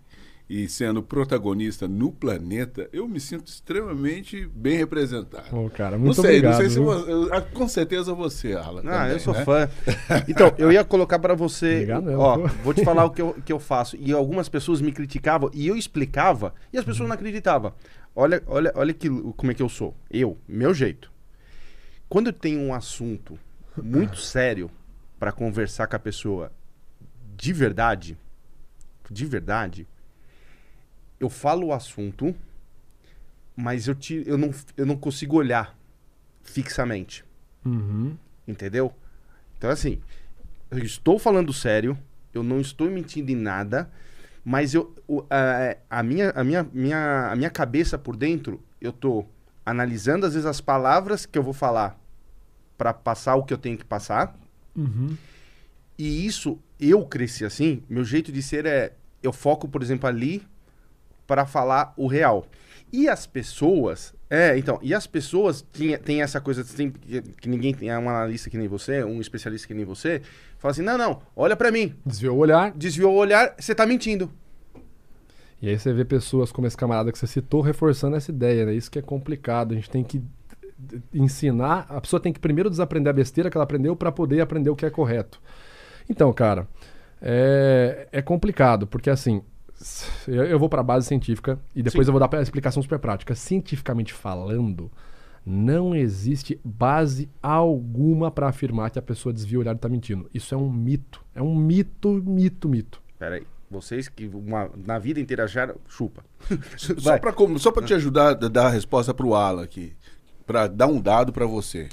e sendo protagonista no planeta, eu me sinto extremamente bem representado. Oh, cara, muito não sei, obrigado. Não sei se você, com certeza você, Alan. Ah, também, eu sou né? fã. Então, eu ia colocar para você. Obrigado, ó, vou te falar o que eu, que eu faço. E algumas pessoas me criticavam e eu explicava e as pessoas não acreditavam. Olha, olha, olha que, como é que eu sou. Eu, meu jeito. Quando eu tenho um assunto muito sério para conversar com a pessoa de verdade, de verdade, eu falo o assunto, mas eu, te, eu, não, eu não consigo olhar fixamente. Uhum. Entendeu? Então, assim, eu estou falando sério, eu não estou mentindo em nada, mas eu, a, a, minha, a, minha, minha, a minha cabeça por dentro, eu estou analisando, às vezes, as palavras que eu vou falar para passar o que eu tenho que passar. Uhum. E isso, eu cresci assim, meu jeito de ser é. Eu foco, por exemplo, ali para falar o real. E as pessoas. É, então, e as pessoas têm, têm essa coisa tem, que ninguém tem, é um analista que nem você, um especialista que nem você, fala assim: não, não, olha para mim. Desviou o olhar. Desviou o olhar, você tá mentindo. E aí você vê pessoas como esse camarada que você citou reforçando essa ideia, né? Isso que é complicado. A gente tem que ensinar, a pessoa tem que primeiro desaprender a besteira que ela aprendeu para poder aprender o que é correto. Então, cara, é, é complicado, porque assim, eu vou para a base científica e depois Sim. eu vou dar a explicação super prática. Cientificamente falando, não existe base alguma para afirmar que a pessoa desvia o olhar e está mentindo. Isso é um mito. É um mito, mito, mito. Peraí. Vocês que uma, na vida inteira já chupa. só para só para te ajudar a dar a resposta para o Alan aqui, para dar um dado para você.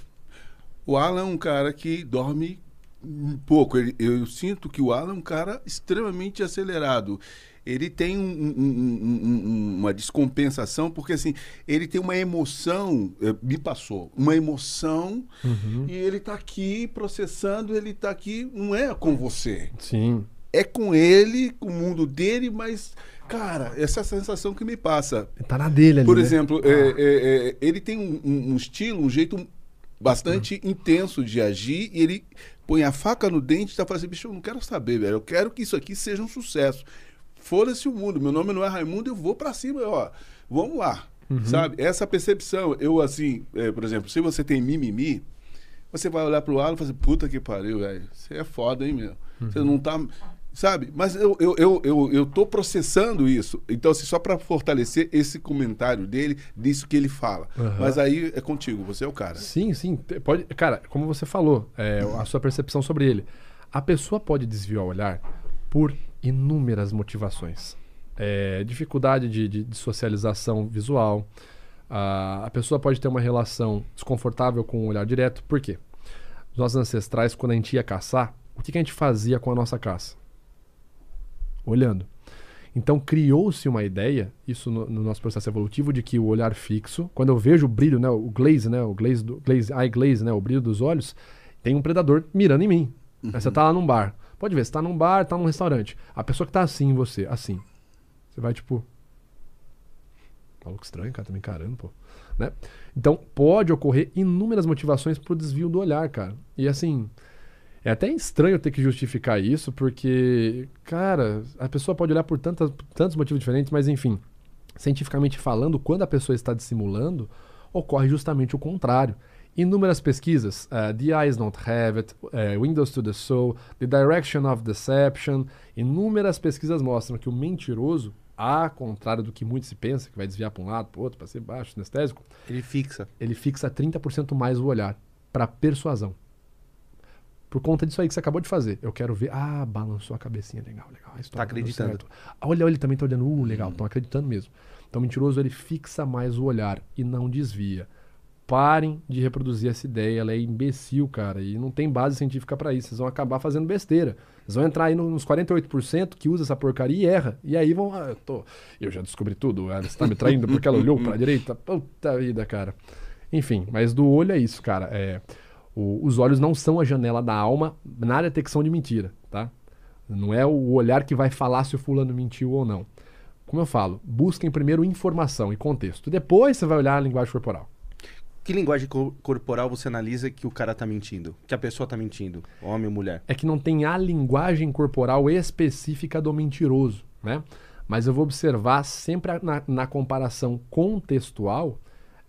O Alan é um cara que dorme um pouco. Ele, eu sinto que o Alan é um cara extremamente acelerado ele tem um, um, um, uma descompensação, porque assim, ele tem uma emoção, eh, me passou, uma emoção, uhum. e ele está aqui processando, ele está aqui, não é com você. Sim. É com ele, com o mundo dele, mas, cara, essa é a sensação que me passa. Tá na dele ali. Por né? exemplo, ah. é, é, é, ele tem um, estilo, um jeito bastante uhum. intenso de agir, e ele põe a faca no dente e está falando assim, bicho, eu não quero saber, velho, eu quero que isso aqui seja um sucesso foda-se o mundo, meu nome não é Raimundo, eu vou para cima, ó, vamos lá, uhum. sabe? Essa percepção, eu assim, é, por exemplo, se você tem mimimi, você vai olhar pro lado e falar assim, puta que pariu, velho, você é foda, hein, meu? Uhum. Você não tá... sabe? Mas eu, eu, eu, eu, eu tô processando isso. Então, assim, só para fortalecer esse comentário dele, disso que ele fala. Aham. Mas aí é contigo, você é o cara. Sim, sim. Pode, cara, como você falou, é, a sua percepção sobre ele. A pessoa pode desviar o olhar por inúmeras motivações. É, dificuldade de, de- de socialização visual. A, a pessoa pode ter uma relação desconfortável com o olhar direto. Por quê? Os nossos ancestrais, quando a gente ia caçar, o que, que a gente fazia com a nossa caça? Olhando. Então criou-se uma ideia, isso no, no nosso processo evolutivo, de que o olhar fixo, quando eu vejo o brilho, né, o glaze, né, o glaze, do, glaze, eye glaze, né, o brilho dos olhos, tem um predador mirando em mim. Aí Você tá lá num bar. Pode ver, você tá num bar, tá num restaurante. A pessoa que tá assim em você, assim. Você vai tipo. Maluco estranho, cara, tá me encarando, pô. Né? Então, pode ocorrer inúmeras motivações pro desvio do olhar, cara. E assim, é até estranho ter que justificar isso, porque, cara, a pessoa pode olhar por tantas, tantos motivos diferentes, mas enfim, cientificamente falando, quando a pessoa está dissimulando, ocorre justamente o contrário. Inúmeras pesquisas, uh, The Eyes Don't Have It, uh, Windows to the Soul, The Direction of Deception, inúmeras pesquisas mostram que o mentiroso, a contrário do que muito se pensa, que vai desviar para um lado, para outro, para ser baixo, sinestésico, Ele fixa. ele fixa 30% mais o olhar para persuasão. Por conta disso aí que você acabou de fazer. Eu quero ver. Ah, balançou a cabecinha. Legal, legal. A história Tá acreditando. Ah, Olha, ele também tá olhando. Uh, legal. Estão acreditando mesmo. Então, o mentiroso, ele fixa mais o olhar e não desvia. Parem de reproduzir essa ideia. Ela é imbecil, cara. E não tem base científica para isso. Vocês vão acabar fazendo besteira. Vocês vão entrar aí no- nos 48% que usa essa porcaria e erra. E aí vão. Ah, eu, tô, eu já descobri tudo. Ah, Você tá me traindo porque ela olhou pra direita. Puta vida, cara. Enfim, mas do olho é isso, cara. É, o- os olhos não são a janela da alma na detecção de mentira, tá? Não é o olhar que vai falar se o fulano mentiu ou não. Como eu falo, busquem primeiro informação e contexto. Depois você vai olhar a linguagem corporal. Que linguagem co- corporal você analisa que o cara tá mentindo? Que a pessoa tá mentindo? Homem ou mulher? É que não tem a linguagem corporal específica do mentiroso, né? Mas eu vou observar sempre na, na comparação contextual.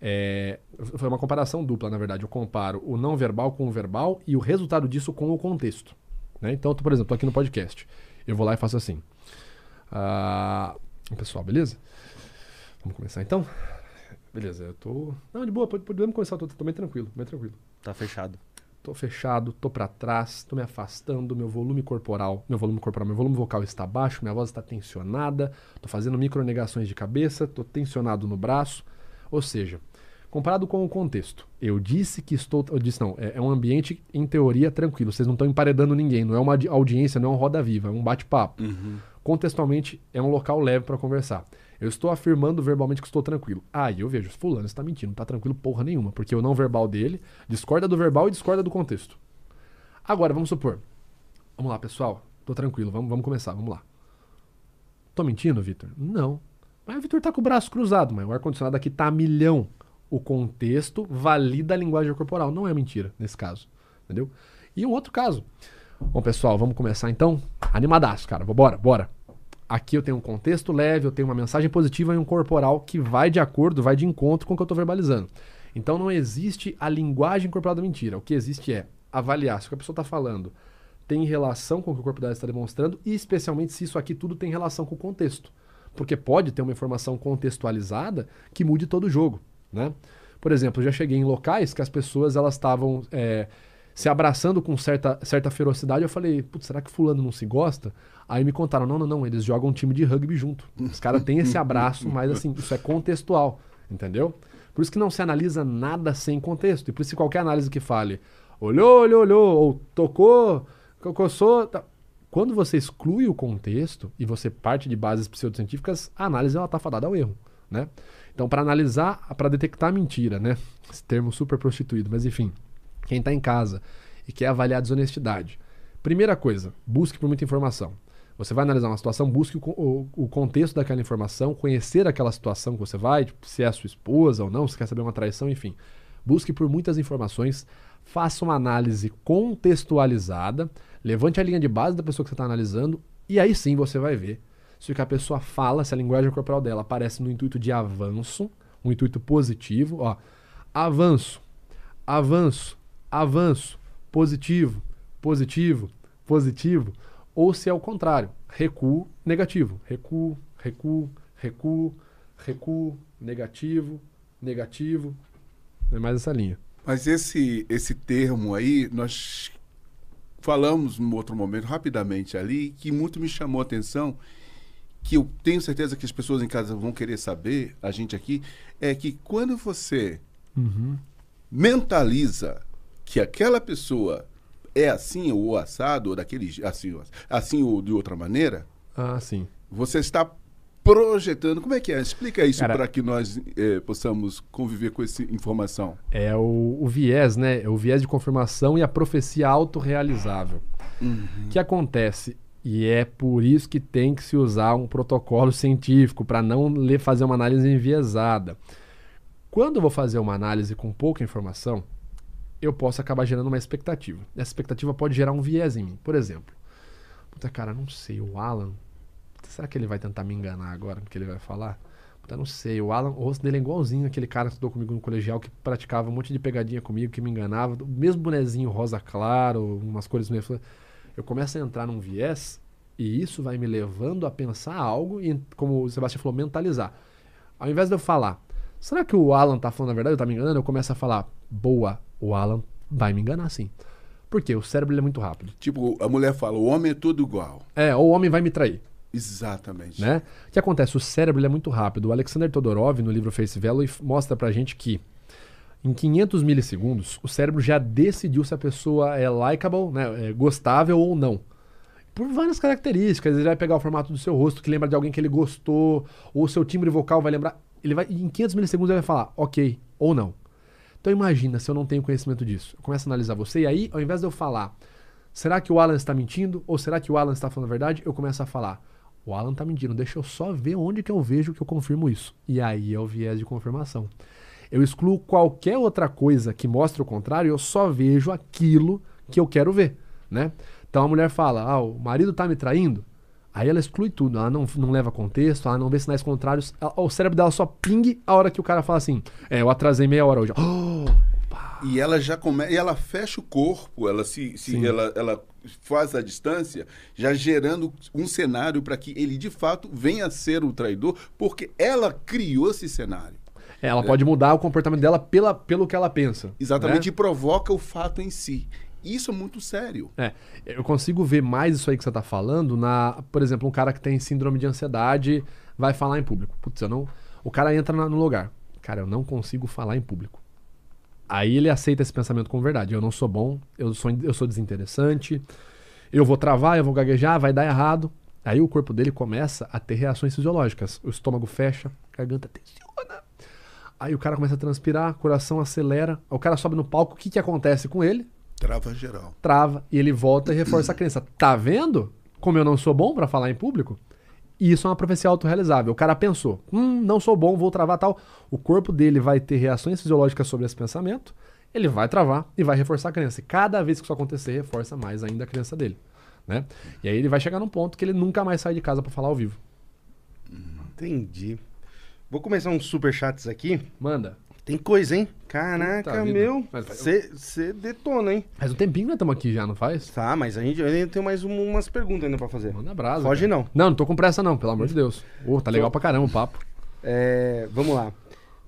É, foi uma comparação dupla, na verdade. Eu comparo o não verbal com o verbal e o resultado disso com o contexto. Né? Então, tô, por exemplo, tô aqui no podcast. Eu vou lá e faço assim. Ah, pessoal, beleza? Vamos começar então? Beleza, eu tô. Não, de boa, pode- podemos começar, tô, tô bem tranquilo, bem tranquilo. Tá fechado. Tô fechado, tô pra trás, tô me afastando, meu volume corporal, meu volume corporal, meu volume vocal está baixo, minha voz está tensionada, tô fazendo micronegações de cabeça, tô tensionado no braço. Ou seja, comparado com o contexto, eu disse que estou, eu disse não, é, é um ambiente em teoria tranquilo, vocês não estão emparedando ninguém, não é uma audiência, não é um roda viva, é um bate-papo. Contextualmente é um local leve para conversar. Eu estou afirmando verbalmente que estou tranquilo. Aí eu vejo, fulano está mentindo, não está tranquilo porra nenhuma, porque o não verbal dele discorda do verbal e discorda do contexto. Agora, vamos supor. Vamos lá, pessoal. Tô tranquilo, vamos, vamos começar, vamos lá. Tô mentindo, Vitor? Não. Mas o Vitor tá com o braço cruzado, mas o ar-condicionado aqui tá a milhão. O contexto valida a linguagem corporal. Não é mentira, nesse caso. Entendeu? E um outro caso. Bom, pessoal, vamos começar então? Animadaço, cara. Bora, bora. Aqui eu tenho um contexto leve, eu tenho uma mensagem positiva e um corporal que vai de acordo, vai de encontro com o que eu estou verbalizando. Então não existe a linguagem corporal da mentira. O que existe é avaliar se o que a pessoa está falando tem relação com o que o corpo dela está demonstrando e especialmente se isso aqui tudo tem relação com o contexto. Porque pode ter uma informação contextualizada que mude todo o jogo, né? Por exemplo, eu já cheguei em locais que as pessoas elas estavam é, se abraçando com certa, certa ferocidade. Eu falei, putz, será que fulano não se gosta? Aí me contaram, não, não, não, eles jogam um time de rugby junto. Os caras têm esse abraço, mas assim, isso é contextual, entendeu? Por isso que não se analisa nada sem contexto. E por isso que qualquer análise que fale, olhou, olhou, olhou, ou tocou, coçou, tá. Quando você exclui o contexto e você parte de bases pseudocientíficas, a análise ela tá fadada ao erro, né? Então, para analisar, para detectar mentira, né? Esse termo super prostituído, mas enfim, quem está em casa e quer avaliar a desonestidade. Primeira coisa, busque por muita informação. Você vai analisar uma situação, busque o, o- o contexto daquela informação, conhecer aquela situação que você vai, tipo, se é a sua esposa ou não, se quer saber uma traição, enfim. Busque por muitas informações, faça uma análise contextualizada, levante a linha de base da pessoa que você está analisando, e aí sim você vai ver se o que a pessoa fala, se a linguagem corporal dela aparece no intuito de avanço, um intuito positivo, ó, avanço, avanço, avanço, positivo, positivo, positivo, ou se é o contrário, recuo negativo, recuo, recuo, recuo, recuo, negativo, negativo, é mais essa linha. Mas esse, esse termo aí, nós falamos num outro momento, rapidamente ali, que muito me chamou a atenção, que eu tenho certeza que as pessoas em casa vão querer saber, a gente aqui, é que quando você Uhum. mentaliza que aquela pessoa é assim ou assado, ou daquele assim, ou- assim ou de outra maneira, Ah, sim. você está projetando. Como é que é? Explica isso para que nós eh, possamos conviver com essa informação. É o, o viés, né? É o viés de confirmação e a profecia autorrealizável. O que acontece? E é por isso que tem que se usar um protocolo científico para não ler, fazer uma análise enviesada. Quando eu vou fazer uma análise com pouca informação, eu posso acabar gerando uma expectativa. Essa expectativa pode gerar um viés em mim. Por exemplo, puta cara, não sei, o Alan, será que ele vai tentar me enganar agora no que ele vai falar? Puta, não sei, o Alan, o rosto dele é igualzinho aquele cara que estudou comigo no colegial, que praticava um monte de pegadinha comigo, que me enganava, o mesmo bonezinho rosa claro, umas cores meio... Eu começo a entrar num viés e isso vai me levando a pensar algo e, como o Sebastião falou, mentalizar. Ao invés de eu falar, será que o Alan tá falando a verdade ou tá me enganando? Eu começo a falar, boa, o Alan vai me enganar sim. Por quê? O cérebro é muito rápido. Tipo, a mulher fala, o homem é tudo igual. É, ou o homem vai me trair. Exatamente. Né? O que acontece? O cérebro é muito rápido. O Alexander Todorov, no livro Face Value, mostra pra gente que em 500 milissegundos, o cérebro já decidiu se a pessoa é likable, né, é gostável ou não. Por várias características. Ele vai pegar o formato do seu rosto, que lembra de alguém que ele gostou, ou o seu timbre vocal vai lembrar. Ele vai, em 500 milissegundos ele vai falar ok ou não. Então imagina se eu não tenho conhecimento disso. Eu começo a analisar você e aí, ao invés de eu falar, será que o Alan está mentindo ou será que o Alan está falando a verdade? Eu começo a falar, o Alan está mentindo, deixa eu só ver onde que eu vejo que eu confirmo isso. E aí é o viés de confirmação. Eu excluo qualquer outra coisa que mostre o contrário, eu só vejo aquilo que eu quero ver, né? Então a mulher fala, ah, o marido tá me traindo. Aí ela exclui tudo, ela não, não leva contexto, ela não vê sinais contrários. ela- o cérebro dela só pingue a hora que o cara fala assim, é, eu atrasei meia hora hoje. Oh, E ela já começa, e ela fecha o corpo, ela se, se ela, ela faz a distância, já gerando um cenário para que ele de fato venha a ser o traidor, porque ela criou esse cenário. É, ela pode mudar o comportamento dela pela, pelo que ela pensa. Exatamente, né? e provoca o fato em si. Isso é muito sério. É, eu consigo ver mais isso aí que você tá falando na, por exemplo, um cara que tem síndrome de ansiedade vai falar em público. Putz, eu não, o cara entra no lugar. Cara, eu não consigo falar em público. Aí ele aceita esse pensamento como verdade. Eu não sou bom, eu sou, eu sou desinteressante, eu vou travar, eu vou gaguejar, vai dar errado. Aí o corpo dele começa a ter reações fisiológicas. O estômago fecha, a garganta tensiona. Aí o cara começa a transpirar, coração acelera. O cara sobe no palco, o que, que acontece com ele? Trava geral. trava e ele volta e reforça a crença. Tá vendo como eu não sou bom pra falar em público? Isso é uma profecia autorrealizável. O cara pensou, hum, não sou bom, vou travar tal. O corpo dele vai ter reações fisiológicas sobre esse pensamento, ele vai travar e vai reforçar a crença. E cada vez que isso acontecer, reforça mais ainda a crença dele. Né? E aí ele vai chegar num ponto que ele nunca mais sai de casa pra falar ao vivo. Entendi. Vou começar uns superchats aqui. Manda. Tem coisa, hein? Caraca, Puta meu. Você detona, hein? Faz um tempinho que nós estamos aqui já, não faz? Tá, mas a gente eu ainda tem mais um- umas perguntas ainda pra fazer. Manda brasa. Foge cara. não. Não, não tô com pressa não, pelo amor de Deus. Ô, tá legal pra caramba o papo. É, vamos lá.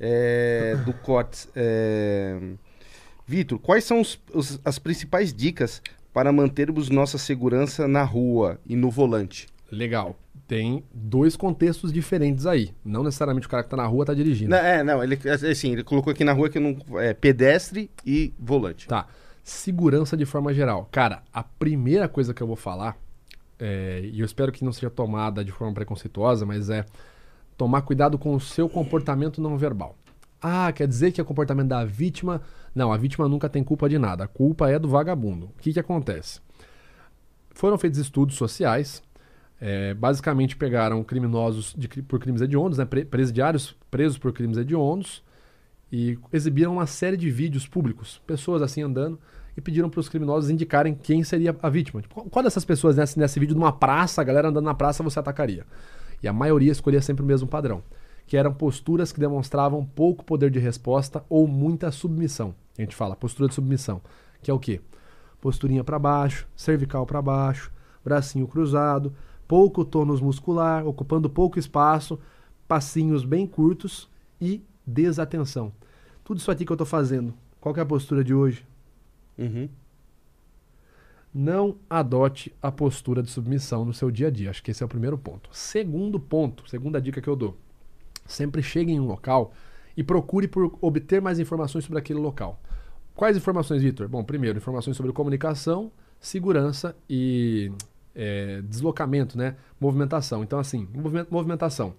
É, do Cortes. É... Vitor, quais são os- os- as principais dicas para mantermos nossa segurança na rua e no volante? Legal. Tem dois contextos diferentes aí. Não necessariamente o cara que tá na rua tá dirigindo. Não, é, não, ele, assim, ele colocou aqui na rua que não, é pedestre e volante. Tá. Segurança de forma geral. Cara, a primeira coisa que eu vou falar, é, e eu espero que não seja tomada de forma preconceituosa, mas é tomar cuidado com o seu comportamento não verbal. Ah, quer dizer que é o comportamento da vítima. Não, a vítima nunca tem culpa de nada. A culpa é do vagabundo. O que, que acontece? Foram feitos estudos sociais. É, basicamente pegaram criminosos de por crimes hediondos, né, pre- presidiários presos por crimes hediondos, e exibiram uma série de vídeos públicos, pessoas assim andando, e pediram para os criminosos indicarem quem seria a vítima. Tipo, qual- qual dessas pessoas nesse, nesse vídeo numa praça, a galera andando na praça, você atacaria? E a maioria escolhia sempre o mesmo padrão, que eram posturas que demonstravam pouco poder de resposta ou muita submissão. A gente fala postura de submissão, que é o quê? Posturinha para baixo, cervical para baixo, bracinho cruzado, pouco tônus muscular, ocupando pouco espaço, passinhos bem curtos e desatenção. Tudo isso aqui que eu estou fazendo, qual é a postura de hoje? Uhum. Não adote a postura de submissão no seu dia a dia. Acho que esse é o primeiro ponto. Segundo ponto, segunda dica que eu dou. Sempre chegue em um local e procure por obter mais informações sobre aquele local. Quais informações, Vitor? Bom, primeiro, informações sobre comunicação, segurança e é, deslocamento, né? Movimentação. Então, assim, movimentação.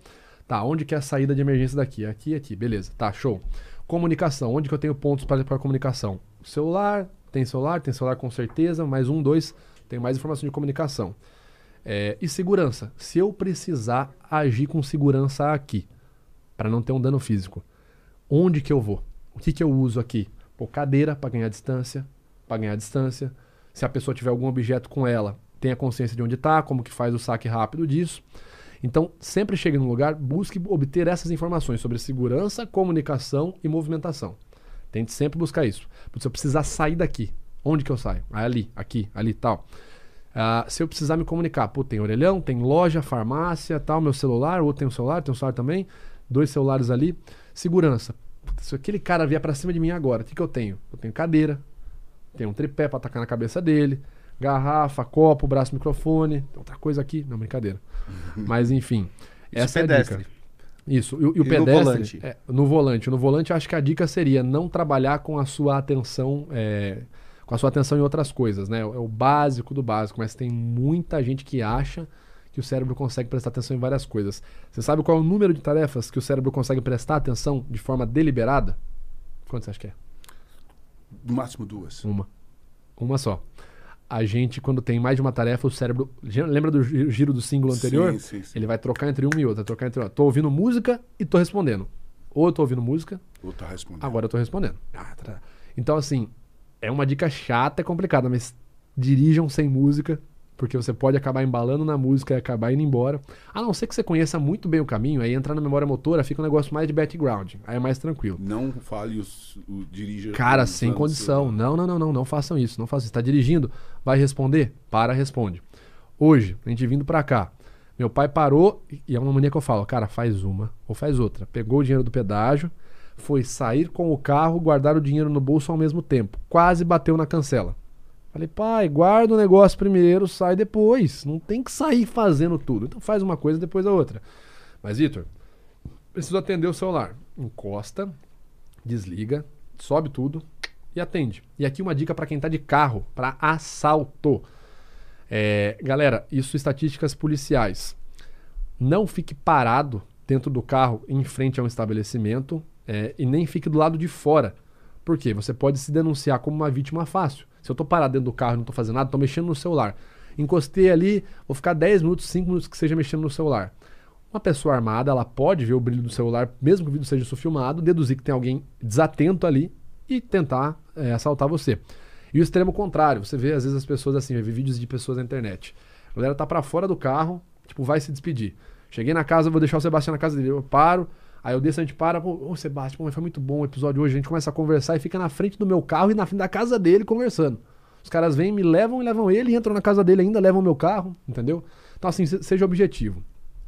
Tá, onde que é a saída de emergência daqui? Aqui, aqui, beleza. Tá, show. Comunicação, onde que eu tenho pontos para, para comunicação? Celular, tem celular, tem celular com certeza, mais um, dois, tem mais informação de comunicação. É, e segurança, se eu precisar agir com segurança aqui, para não ter um dano físico, onde que eu vou? O que que eu uso aqui? Pô, cadeira para ganhar distância, para ganhar distância. Se a pessoa tiver algum objeto com ela, tenha consciência de onde está, como que faz o saque rápido disso. Então, sempre chegue num lugar, busque obter essas informações sobre segurança, comunicação e movimentação. Tente sempre buscar isso. Se eu precisar sair daqui, onde que eu saio? Ah, ali, aqui, ali, tal. Ah, se eu precisar me comunicar, pô, tem orelhão, tem loja, farmácia, tal, meu celular, ou tem um celular, tem um celular também, dois celulares ali. Segurança. Se aquele cara vier para cima de mim agora, o que, que eu tenho? Eu tenho cadeira, tenho um tripé para atacar na cabeça dele, garrafa, copo, braço, microfone, outra coisa aqui. Não, brincadeira. Mas enfim, Isso essa pedestre. é a dica. Isso, e, o- e o E no pedestre. volante? é, no volante. No volante, acho que a dica seria não trabalhar com a sua atenção. é, com a sua atenção em outras coisas, né? É o básico do básico, mas tem muita gente que acha que o cérebro consegue prestar atenção em várias coisas. Você sabe qual é o número de tarefas que o cérebro consegue prestar atenção de forma deliberada? Quanto você acha que é? No máximo duas. Uma. Uma só. A gente, quando tem mais de uma tarefa, o cérebro. Lembra do gi- giro do símbolo anterior? Sim, sim, sim. Ele vai trocar entre uma e outra, trocar entre outra. Tô ouvindo música e tô respondendo. Ou eu tô ouvindo música, Ou tá respondendo. agora eu tô respondendo. Ah, tá. Então, assim, é uma dica chata e complicada, mas dirijam sem música, porque você pode acabar embalando na música e acabar indo embora. A não ser que você conheça muito bem o caminho, aí entrar na memória motora fica um negócio mais de background. Aí é mais tranquilo. Não fale os, o dirija. Cara, sem condição. Não, não, não, não, não façam isso. Não façam isso. Está dirigindo, vai responder? Para, responde. Hoje, a gente vindo pra cá, meu pai parou e é uma mania que eu falo, cara, faz uma ou faz outra. Pegou o dinheiro do pedágio, foi sair com o carro, guardar o dinheiro no bolso ao mesmo tempo. Quase bateu na cancela. Falei, pai, guarda o negócio primeiro, sai depois. Não tem que sair fazendo tudo. Então faz uma coisa depois a outra. Mas, Vitor, preciso atender o celular. Encosta, desliga, sobe tudo e atende. E aqui uma dica para quem tá de carro, para assalto. É, galera, isso estatísticas policiais. Não fique parado dentro do carro em frente a um estabelecimento é, e nem fique do lado de fora. Por quê? Você pode se denunciar como uma vítima fácil. Se eu tô parado dentro do carro e não tô fazendo nada, tô mexendo no celular. Encostei ali, vou ficar 10 minutos, 5 minutos que seja mexendo no celular. Uma pessoa armada, ela pode ver o brilho do celular, mesmo que o vídeo seja filmado, deduzir que tem alguém desatento ali e tentar é, assaltar você. E o extremo contrário, você vê às vezes as pessoas assim, vê vídeos de pessoas na internet. A galera tá pra fora do carro, tipo, vai se despedir. Cheguei na casa, vou deixar o Sebastião na casa dele. Eu paro, aí eu desço, a gente para, pô, ô Sebastião, pô, foi muito bom o episódio hoje. A gente começa a conversar e fica na frente do meu carro e na frente da casa dele conversando. Os caras vêm, me levam e levam ele, entram na casa dele ainda, levam meu carro, entendeu? Então, assim, se- seja objetivo.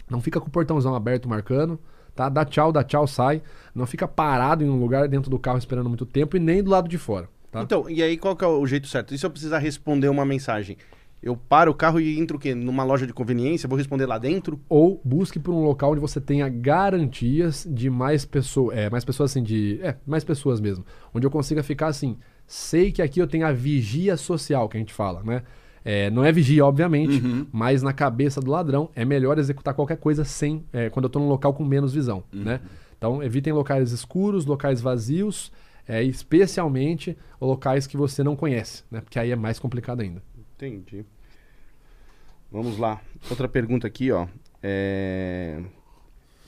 Não fica com o portãozão aberto marcando, tá? Dá tchau, dá tchau, sai. Não fica parado em um lugar dentro do carro esperando muito tempo e nem do lado de fora, tá? Então, e aí qual que é o jeito certo? E se eu precisar responder uma mensagem? Eu paro o carro e entro o quê? Numa loja de conveniência? Vou responder lá dentro? ou busque por um local onde você tenha garantias de mais pessoas, é, mais pessoas assim, de, é, mais pessoas mesmo, onde eu consiga ficar assim, sei que aqui eu tenho a vigia social que a gente fala, né? É, não é vigia, obviamente, mas na cabeça do ladrão é melhor executar qualquer coisa sem, é, quando eu estou num local com menos visão, né? Então evitem locais escuros, locais vazios, é, especialmente locais que você não conhece, né? Porque aí é mais complicado ainda. Entendi. Vamos lá. Outra pergunta aqui, ó. É...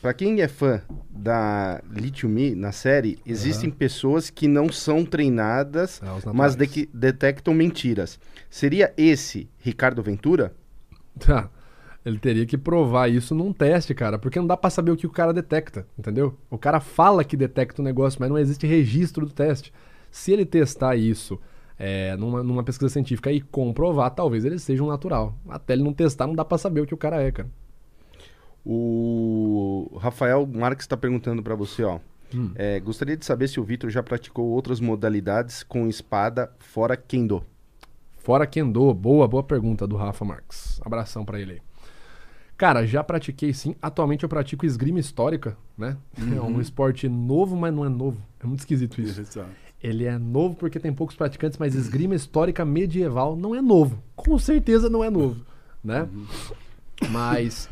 Pra quem é fã da Lithium Me na série, existem pessoas que não são treinadas, mas de- detectam mentiras. Seria esse Ricardo Ventura? Tá. Ele teria que provar isso num teste, cara, porque não dá pra saber o que o cara detecta, entendeu? O cara fala que detecta o negócio, mas não existe registro do teste. Se ele testar isso é, numa, numa pesquisa científica e comprovar, talvez ele seja um natural. Até ele não testar, não dá pra saber o que o cara é, cara. O Rafael Marques está perguntando para você, ó. Hum. É, gostaria de saber se o Vitor já praticou outras modalidades com espada fora Kendo. Fora Kendo, boa, boa pergunta do Rafa Marques. Abração pra ele aí. Cara, já pratiquei sim. Atualmente eu pratico esgrima histórica, né? É um esporte novo, mas não é novo. É muito esquisito isso. Exato. Ele é novo porque tem poucos praticantes, mas esgrima histórica medieval não é novo. Com certeza não é novo, né? Mas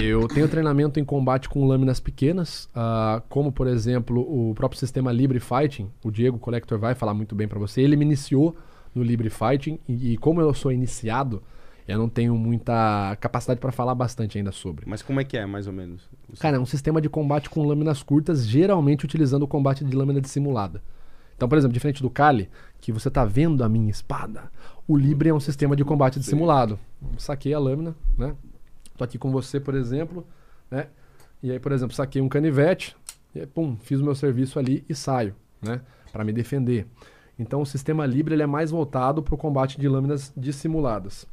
eu tenho treinamento em combate com lâminas pequenas, ah, como por exemplo o próprio sistema Libre Fighting. O Diego Collector vai falar muito bem pra você. Ele me iniciou no Libre Fighting e, e como eu sou iniciado, eu não tenho muita capacidade pra falar bastante ainda sobre. Mas como é que é, mais ou menos? Cara, é um sistema de combate com lâminas curtas, geralmente utilizando o combate de lâmina dissimulada. Então, por exemplo, diferente do Kali, que você tá vendo a minha espada, o Libre é um sistema de combate dissimulado. Saquei a lâmina, né? Tô aqui com você, por exemplo, né? E aí, por exemplo, saquei um canivete, e aí, pum, fiz o meu serviço ali e saio, né? Para me defender. Então, o sistema Libre ele é mais voltado para o combate de lâminas dissimuladas.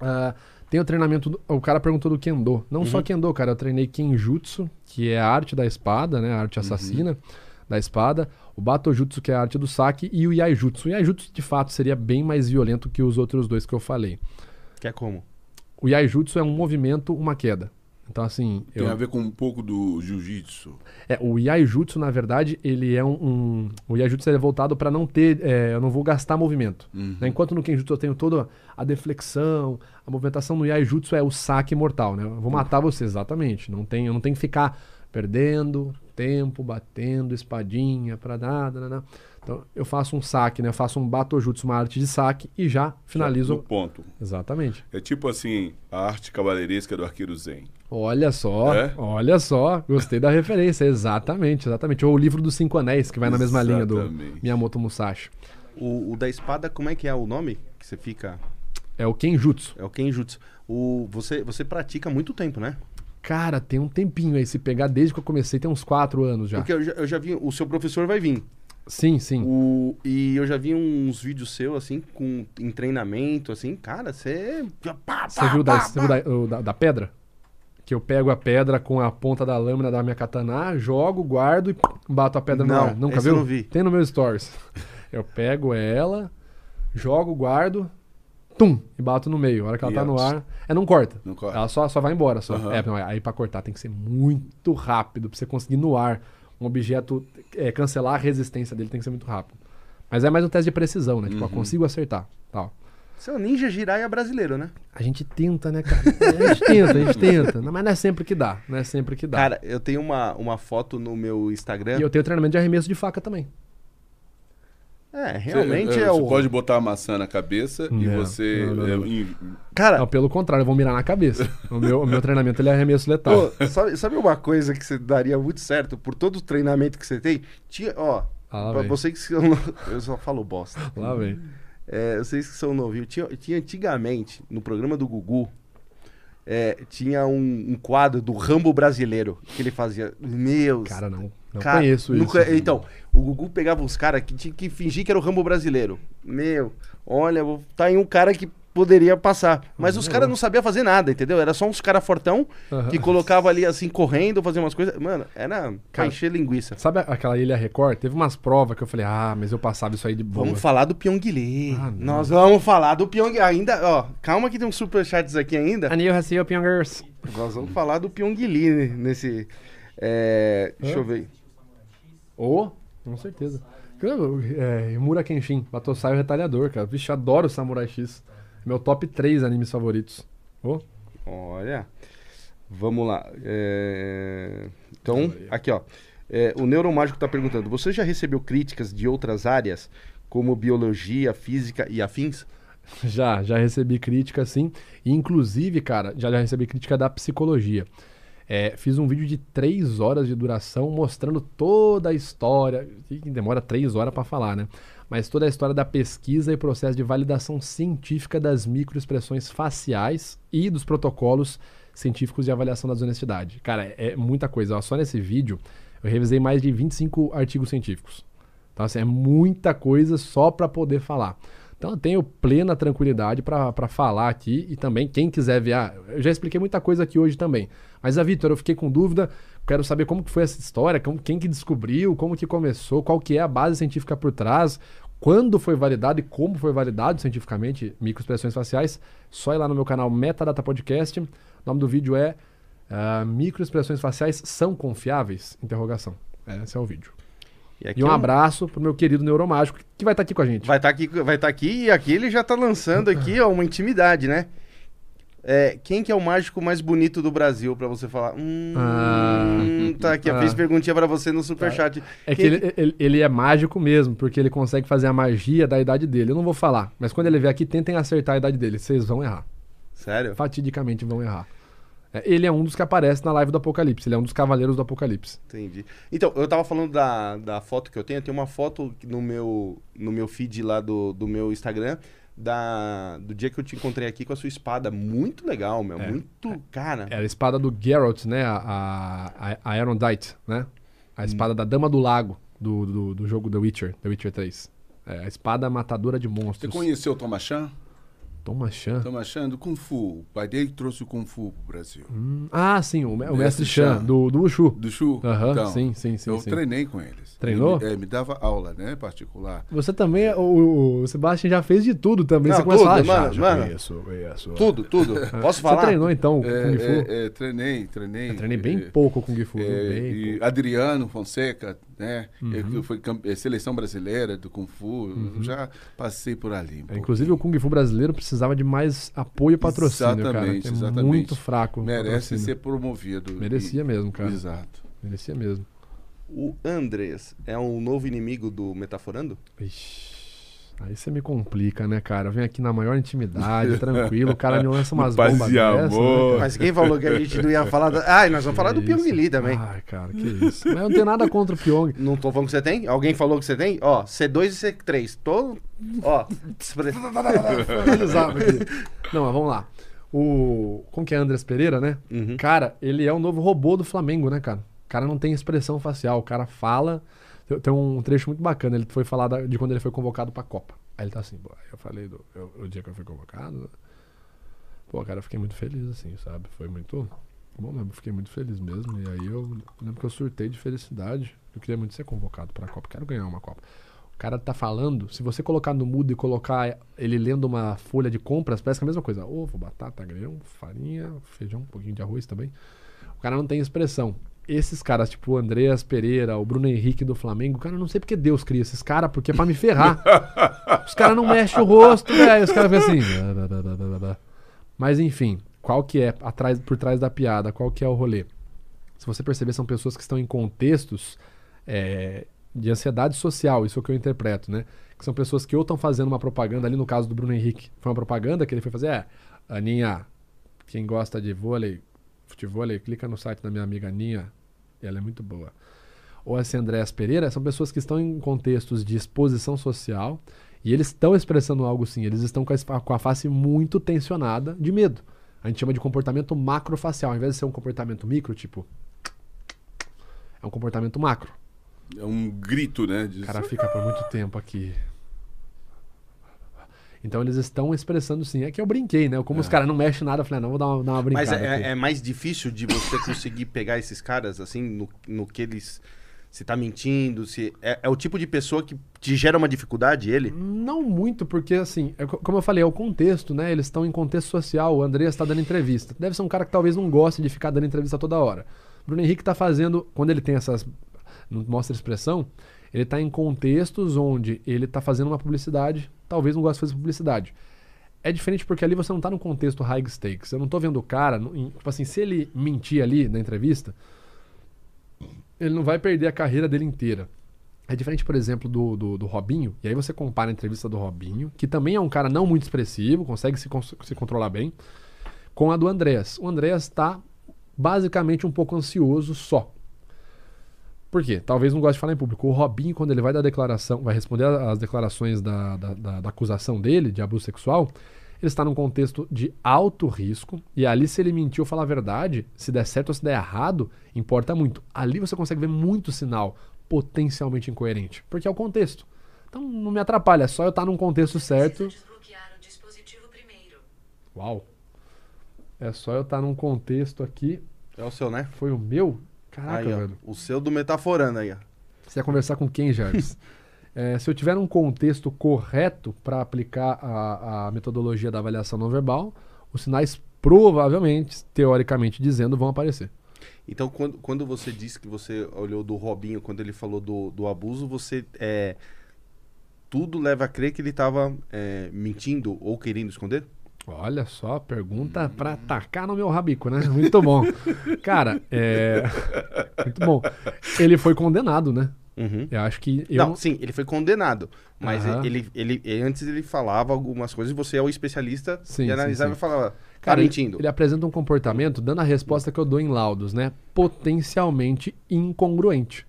Ah, tem o treinamento. do- o cara perguntou do Kendo. Não só Kendo, cara. Eu treinei Kenjutsu, que é a arte da espada, né? A arte assassina da espada. O Batojutsu, que é a arte do saque. E o Yaijutsu. O Yaijutsu, de fato, seria bem mais violento que os outros dois que eu falei. Que é como? O Yaijutsu é um movimento, uma queda. Então, assim. Tem eu- a ver com um pouco do jiu-jitsu. é, o Yaijutsu, na verdade, ele é um. um- o Yaijutsu é voltado para não ter. é, eu não vou gastar movimento. né? Enquanto no Kenjutsu eu tenho toda a deflexão, a movimentação no Yaijutsu é o saque mortal, né? Eu vou matar você, exatamente. Não tem, eu não tenho que ficar perdendo tempo, batendo espadinha pra nada, nada. Então eu faço um saque, né? Eu faço um Batojutsu, uma arte de saque e já No finalizo. ponto. Exatamente. É tipo assim, a arte cavaleiresca do arqueiro Zen. Olha só, É? olha só, gostei da referência, exatamente, exatamente. Ou o livro dos Cinco Anéis, que vai na mesma linha do. Miyamoto Musashi. O, o da espada, como é que é o nome? Que você fica. É o Kenjutsu. É o Kenjutsu. O, você, você pratica há muito tempo, né? Cara, tem um tempinho aí, se pegar desde que eu comecei, tem uns quatro anos já. Porque eu já, eu já vi. O seu professor vai vir. Sim, sim. O, e eu já vi uns vídeos seus, assim, com, em treinamento, assim. Cara, você. Você viu, da, você viu da, o da- da pedra? Que eu pego a pedra com a ponta da lâmina da minha katana, jogo, guardo e bato a pedra no Não, ar. Nunca viu? não vi. Tem no meu stories. Eu pego ela, jogo, guardo, tum, e bato no meio. A hora que ela E tá no ar, é não corta. Não corta. Ela só, só vai embora. Só. Aham. É, não, aí pra cortar tem que ser muito rápido, pra você conseguir no ar um objeto, é, cancelar a resistência dele tem que ser muito rápido. Mas é mais um teste de precisão, né? Tipo, Uhum. eu consigo acertar, tal. Você é o ninja Jiraiya brasileiro, né? A gente tenta, né, cara? A gente tenta, a gente tenta. Não, Mas não é sempre que dá. Não é sempre que dá. Cara, eu tenho uma, uma foto no meu Instagram. E eu tenho treinamento de arremesso de faca também. É, realmente Você, é você o. pode botar a maçã na cabeça e Não, você. não, não, não. é, Cara, Não, pelo contrário, eu vou mirar na cabeça. O meu, o meu treinamento ele é arremesso letal. Pô, sabe, sabe uma coisa que você daria muito certo por todo o treinamento que você tem? Tinha, ó, Ah, pra vem. vocês que são. Eu só falo bosta. Lá vem. É, vocês que são novinhos, tinha, tinha antigamente, no programa do Gugu, é, tinha um, um quadro do Rambo brasileiro que ele fazia. Meu. Cara, não. Não cara, conheço isso. nunca- Então, o Gugu pegava uns caras que tinha que fingir que era o Rambo brasileiro. Meu, olha, tá aí um cara que poderia passar. Mas os caras não sabiam fazer nada, entendeu? Era só uns caras fortão Aham. que colocava ali assim, correndo, fazia umas coisas. Mano, era pra Cara, encher linguiça. Sabe aquela Ilha Record? Teve umas provas que eu falei, ah, mas eu passava isso aí de boa. Vamos falar do Pyongyi. Ah. Nós vamos falar do Pyongyi. Ainda, ó, calma que tem uns superchats aqui ainda. Anil Hassil Pyongers. Nós vamos falar do Pyongyi né, nesse. É, deixa eu ver. Ô, com certeza. É, Mura Kenshin, Batosai o Retalhador, cara. Vixe, adoro Samurai X. Meu top 3 animes favoritos. Ô, Olha. Vamos lá. É, Então, aqui, ó. É, o Neuromágico tá perguntando: você já recebeu críticas de outras áreas, como biologia, física e afins? Já, já recebi crítica, sim. E, inclusive, cara, já, já recebi crítica da psicologia. É, fiz um vídeo de três horas de duração mostrando toda a história. demora três horas para falar, né? Mas toda a história da pesquisa e processo de validação científica das microexpressões faciais e dos protocolos científicos de avaliação da desonestidade. Cara, é, é muita coisa. Só nesse vídeo eu revisei mais de 25 artigos científicos. Então, assim, é muita coisa só para poder falar. Então, eu tenho plena tranquilidade para falar aqui e também, quem quiser ver, ah, eu já expliquei muita coisa aqui hoje também. Mas, a Vitor, eu fiquei com dúvida, quero saber como que foi essa história, como, quem que descobriu, como que começou, qual que é a base científica por trás, quando foi validado e como foi validado cientificamente microexpressões faciais, só ir lá no meu canal Metadata Podcast. O nome do vídeo é uh, Microexpressões faciais são confiáveis? Interrogação. Esse é o vídeo. E, e um é abraço pro meu querido neuromágico que vai estar tá aqui com a gente. Vai estar tá aqui, vai estar tá aqui e aqui ele já está lançando aqui ó, uma intimidade, né? É, quem que é o mágico mais bonito do Brasil para você falar? Hum, ah, tá aqui, ah, fiz perguntinha para você no superchat. Tá. É que ele, ele, ele, é mágico mesmo, porque ele consegue fazer a magia da idade dele. Eu não vou falar, mas quando ele vier aqui, tentem acertar a idade dele. Vocês vão errar. Sério? Fatidicamente vão errar. É, ele é um dos que aparece na live do Apocalipse, ele é um dos cavaleiros do Apocalipse. Entendi. Então, eu tava falando da, da foto que eu tenho, tem uma foto no meu, no meu feed lá do, do meu Instagram, da, do dia que eu te encontrei aqui com a sua espada. Muito legal, meu. É. Muito, cara. Era a espada do Geralt, né? A, a, a Arondite, né? A espada hum. da Dama do Lago, do, do, do, jogo The Witcher, The Witcher 3. É, a espada matadora de monstros. Você conheceu o? Thomas Chan. Thomas Chan, do Kung Fu. O pai dele trouxe o Kung Fu pro Brasil. Hum, ah, sim, o, o mestre, mestre Chan, do, do Wushu. Do Shu. Uhum, então, sim, sim, sim. Eu sim. treinei com eles. Treinou? Ele, é, me dava aula, né, particular. Você também, o, o Sebastião já fez de tudo também. Não, Você começa a falar, mano, já, mano, conheço, Tudo, tudo. Posso falar? Você treinou então é, Kung Fu? É, é, treinei, treinei. Eu treinei bem é, pouco Kung Fu. É, e pouco. Adriano Fonseca, né? Uhum. Eu fui é, seleção brasileira do Kung Fu. Uhum. Já passei por ali. Um inclusive o Kung Fu brasileiro precisava de mais apoio e patrocínio patrocínio, exatamente, cara. É exatamente. muito fraco. Merece ser promovido. Merecia e... mesmo, cara. Exato. Merecia mesmo. O Andrés é um novo inimigo do Metaforando? Ixi. Aí você me complica, né, cara? Eu venho aqui na maior intimidade, tranquilo, o cara me lança umas Paz bombas amor. Né? Mas quem falou que a gente não ia falar... Da... Ai, nós vamos falar do Pyong Lee também. Ai, cara, que isso. Mas eu não tenho nada contra o Pyong. Não tô falando que você tem? Alguém falou que você tem? Ó, C2 e C3. Tô... Ó... não, mas vamos lá. O. Como que é Andrés Pereira, né? Uhum. Cara, ele é o novo robô do Flamengo, né, cara? O cara não tem expressão facial. O cara fala. Tem um trecho muito bacana. Ele foi falar de quando ele foi convocado pra Copa. Aí ele tá assim, pô, eu falei do eu, o dia que eu fui convocado. Pô, cara, eu fiquei muito feliz, assim, sabe? Foi muito. Bom, eu fiquei muito feliz mesmo. E aí eu lembro que eu surtei de felicidade. Eu queria muito ser convocado pra Copa. Quero ganhar uma Copa. O cara tá falando, se você colocar no mudo e colocar ele lendo uma folha de compras, parece que é a mesma coisa. Ovo, batata, grão, farinha, feijão, um pouquinho de arroz também. O cara não tem expressão. Esses caras, tipo o Andreas Pereira, o Bruno Henrique do Flamengo, cara, eu não sei porque Deus cria esses caras, porque é pra me ferrar. Os caras não mexem o rosto, velho. Os caras ficam assim. Mas enfim, qual que é atrás, por trás da piada? Qual que é o rolê? Se você perceber, são pessoas que estão em contextos é, de ansiedade social, isso é o que eu interpreto, né? Que são pessoas que ou estão fazendo uma propaganda, ali no caso do Bruno Henrique, foi uma propaganda que ele foi fazer, é, Aninha, quem gosta de vôlei, futebol, clica no site da minha amiga Aninha, ela é muito boa. Ou esse Andréas Pereira, são pessoas que estão em contextos de exposição social e eles estão expressando algo sim, eles estão com a, com a face muito tensionada de medo. A gente chama de comportamento macrofacial, ao invés de ser um comportamento micro, tipo, é um comportamento macro. É um grito, né? O cara fica por muito tempo aqui. Então eles estão expressando sim. É que eu brinquei, né? Como é. os caras não mexem nada, eu falei, ah, não, vou dar uma, dar uma brincada. Mas é, é, mais difícil de você conseguir pegar esses caras, assim, no, no que eles. Se tá mentindo, se. É, é, o tipo de pessoa que te gera uma dificuldade, ele? Não muito, porque assim, é, como eu falei, é o contexto, né? Eles estão em contexto social. O André está dando entrevista. Deve ser um cara que talvez não goste de ficar dando entrevista toda hora. Bruno Henrique está fazendo, quando ele tem essas não mostra expressão, ele está em contextos onde ele está fazendo uma publicidade, talvez não goste de fazer publicidade. É diferente porque ali você não está no contexto high stakes. Eu não estou vendo o cara, tipo assim, se ele mentir ali na entrevista, ele não vai perder a carreira dele inteira. É diferente, por exemplo, do, do, do, Robinho, e aí você compara a entrevista do Robinho, que também é um cara não muito expressivo, consegue se, se controlar bem, com a do Andréas. O Andréas está basicamente um pouco ansioso só. Por quê? Talvez não goste de falar em público. O Robinho, quando ele vai dar declaração, vai responder às declarações da, da, da, da acusação dele de abuso sexual, ele está num contexto de alto risco, e ali, se ele mentiu ou falar a verdade, se der certo ou se der errado, importa muito. Ali você consegue ver muito sinal potencialmente incoerente? Porque é o contexto. Então não me atrapalha, é só eu estar num contexto certo. Desbloquear o dispositivo primeiro. Uau. É só eu estar num contexto aqui. É o seu, né? Foi o meu? Caraca, aí, ó, velho. o seu do Metaforando aí, ó. Você ia conversar com quem, Jarvis? É, se eu tiver um contexto correto para aplicar a, a metodologia da avaliação não verbal, os sinais provavelmente, teoricamente dizendo, vão aparecer. Então, quando, quando você disse que você olhou do Robinho, quando ele falou do, do abuso, você. É, tudo leva a crer que ele estava mentindo ou querendo esconder? Olha só, pergunta pra tacar no meu rabico, né? Muito bom. Cara, é. Muito bom. Ele foi condenado, né? Uhum. Eu acho que. Eu... Não, sim, ele foi condenado. Mas Aham. ele, ele, ele- antes ele falava algumas coisas e você é o especialista Sim, e sim, analisava sim. e falava, tá Cara, ele- mentindo. Ele, apresenta um comportamento, dando a resposta que eu dou em laudos, né? Potencialmente incongruente.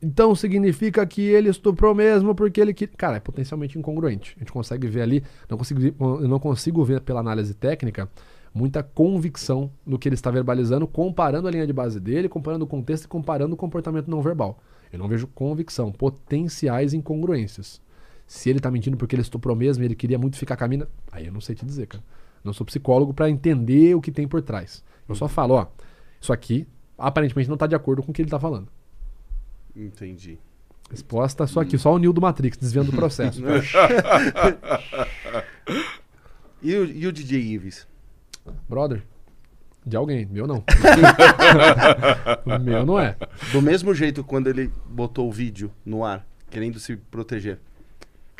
Então significa que ele estuprou mesmo porque ele. Cara, é potencialmente incongruente. A gente consegue ver ali, não consigo, eu não consigo ver pela análise técnica muita convicção no que ele está verbalizando, comparando a linha de base dele, comparando o contexto e comparando o comportamento não verbal. Eu não vejo convicção, potenciais incongruências. Se ele tá mentindo porque ele estuprou mesmo e ele queria muito ficar com a mina, aí eu não sei te dizer, cara. Não sou psicólogo pra entender o que tem por trás. Eu só falo, ó, isso aqui aparentemente não tá de acordo com o que ele tá falando. Entendi. Resposta só aqui, só o Neo do Matrix, desviando o processo. E o, e o DJ Ives? Brother, de alguém, meu não. o meu não é. Do mesmo jeito quando ele botou o vídeo no ar, querendo se proteger.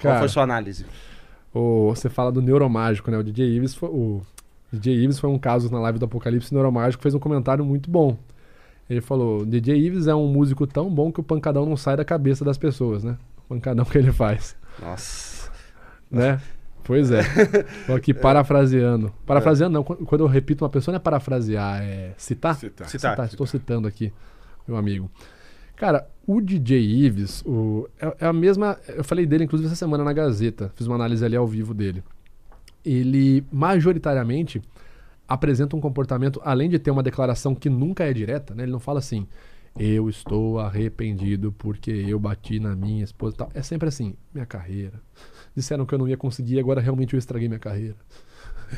Qual Cara, foi sua análise? o, você fala do neuromágico, né? O DJ Ives foi, o DJ Ives foi um caso na live do Apocalipse Neuromágico, fez um comentário muito bom. Ele falou: DJ Ives é um músico tão bom que o pancadão não sai da cabeça das pessoas, né? O pancadão que ele faz. Nossa. né? Pois é. Tô aqui parafraseando. Parafraseando não, quando eu repito uma pessoa não é parafrasear, é citar? Citar. Citar. Estou citando aqui, meu amigo. Cara, o DJ Ives, o, é, é a mesma. Eu falei dele, inclusive, essa semana na Gazeta. Fiz uma análise ali ao vivo dele. Ele, majoritariamente, apresenta um comportamento, além de ter uma declaração que nunca é direta, né? Ele não fala assim, eu estou arrependido porque eu bati na minha esposa e tal. É sempre assim, minha carreira. Disseram que eu não ia conseguir, agora realmente eu estraguei minha carreira.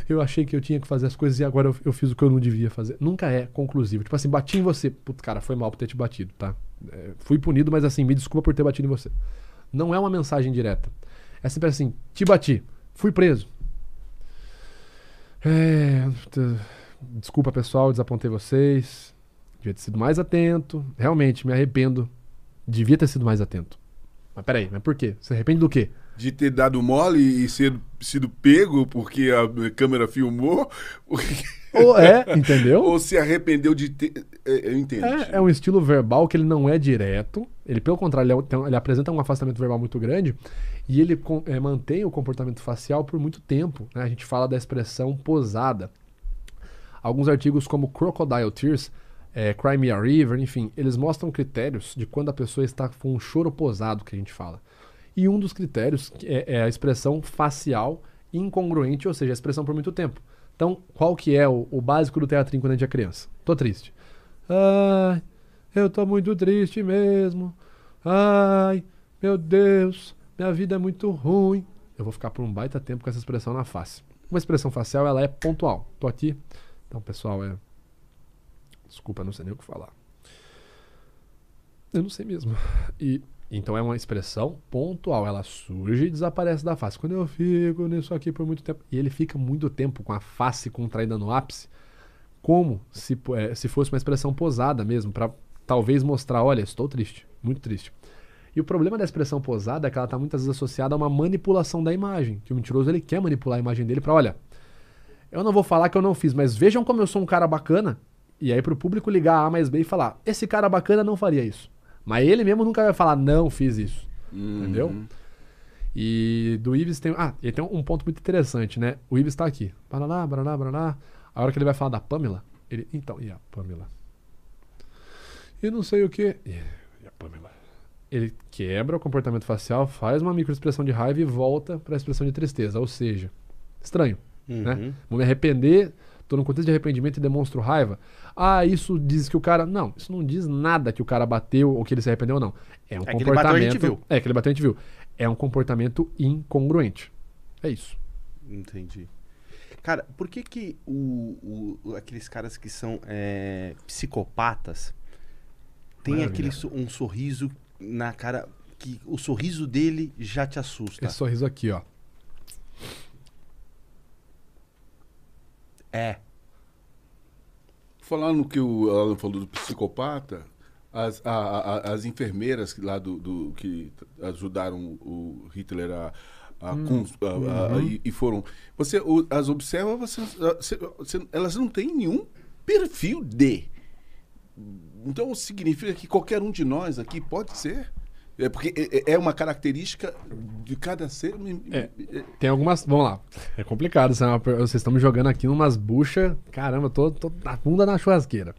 Eu achei que eu tinha que fazer as coisas e agora eu, eu fiz o que eu não devia fazer. Nunca é conclusivo. Tipo assim, bati em você. Putz, cara, foi mal por ter te batido, tá? É, fui punido, mas assim, me desculpa por ter batido em você. Não é uma mensagem direta. É sempre assim, te bati, fui preso. É, desculpa pessoal, desapontei vocês. Devia ter sido mais atento. Realmente, me arrependo. Devia ter sido mais atento. Mas peraí, mas por quê? Você arrepende do quê? De ter dado mole e ser, sido pego porque a câmera filmou? Ou é, entendeu? Ou se arrependeu de ter. é, Eu entendo. É, é um estilo verbal que ele não é direto. Ele, pelo contrário, ele, é ele apresenta um afastamento verbal muito grande e ele é, mantém o comportamento facial por muito tempo. né? A gente fala da expressão posada. Alguns artigos como Crocodile Tears, é, Cry Me a River, enfim, eles mostram critérios de quando a pessoa está com um choro posado, que a gente fala. E um dos critérios é, é a expressão facial incongruente, ou seja, a expressão por muito tempo. Então, qual que é o, o básico do teatrinho quando a gente é criança? Tô triste. Ai, eu tô muito triste mesmo. Ai, meu Deus, minha vida é muito ruim. Eu vou ficar por um baita tempo com essa expressão na face. Uma expressão facial, ela é pontual. Tô aqui. Então, pessoal, é. Desculpa, não sei nem o que falar. Eu não sei mesmo. E então é uma expressão pontual. Ela surge e desaparece da face. Quando eu fico nisso aqui por muito tempo. E ele fica muito tempo com a face contraída no ápice como se, eh, se fosse uma expressão posada mesmo, para talvez mostrar, olha, estou triste, muito triste. E o problema da expressão posada é que ela está muitas vezes associada a uma manipulação da imagem, que o mentiroso ele quer manipular a imagem dele para, olha, eu não vou falar que eu não fiz, mas vejam como eu sou um cara bacana, e aí para o público ligar A mais B e falar, esse cara bacana não faria isso. Mas ele mesmo nunca vai falar, não fiz isso. Entendeu? E do Ives tem. Ah, e tem um ponto muito interessante, né? O Ives tá aqui. Baraná, baraná, baraná. A hora que ele vai falar da Pamela, ele. Então, e a Pamela? E não sei o que. E a Pamela? Ele quebra o comportamento facial, faz uma microexpressão de raiva e volta para a expressão de tristeza. Ou seja, estranho. Né? Uhum. Vou me arrepender, tô num contexto de arrependimento e demonstro raiva. Ah, isso diz que o cara. Não, isso não diz nada que o cara bateu ou que ele se arrependeu ou não. É um É que ele bateu, a comportamento. gente viu. É que ele bateu, a gente viu. É um comportamento incongruente. É isso. Entendi. Cara, por que que o, o- aqueles caras que são é, psicopatas Maravilha. aquele um sorriso na cara que o sorriso dele já te assusta? Esse sorriso aqui, ó. É. Falando que o Alan falou do psicopata, as, a- a- as enfermeiras lá do, do- que ajudaram o Hitler a. a cons- a- a- e, e foram. Você o- as observa, você, você- você- elas não têm nenhum perfil de. Então significa que qualquer um de nós aqui pode ser. É porque é- é uma característica de cada ser. É. Tem algumas. Vamos lá. É complicado. é Vocês estão me jogando aqui numas buchas. Caramba, eu tô, tô na bunda na churrasqueira.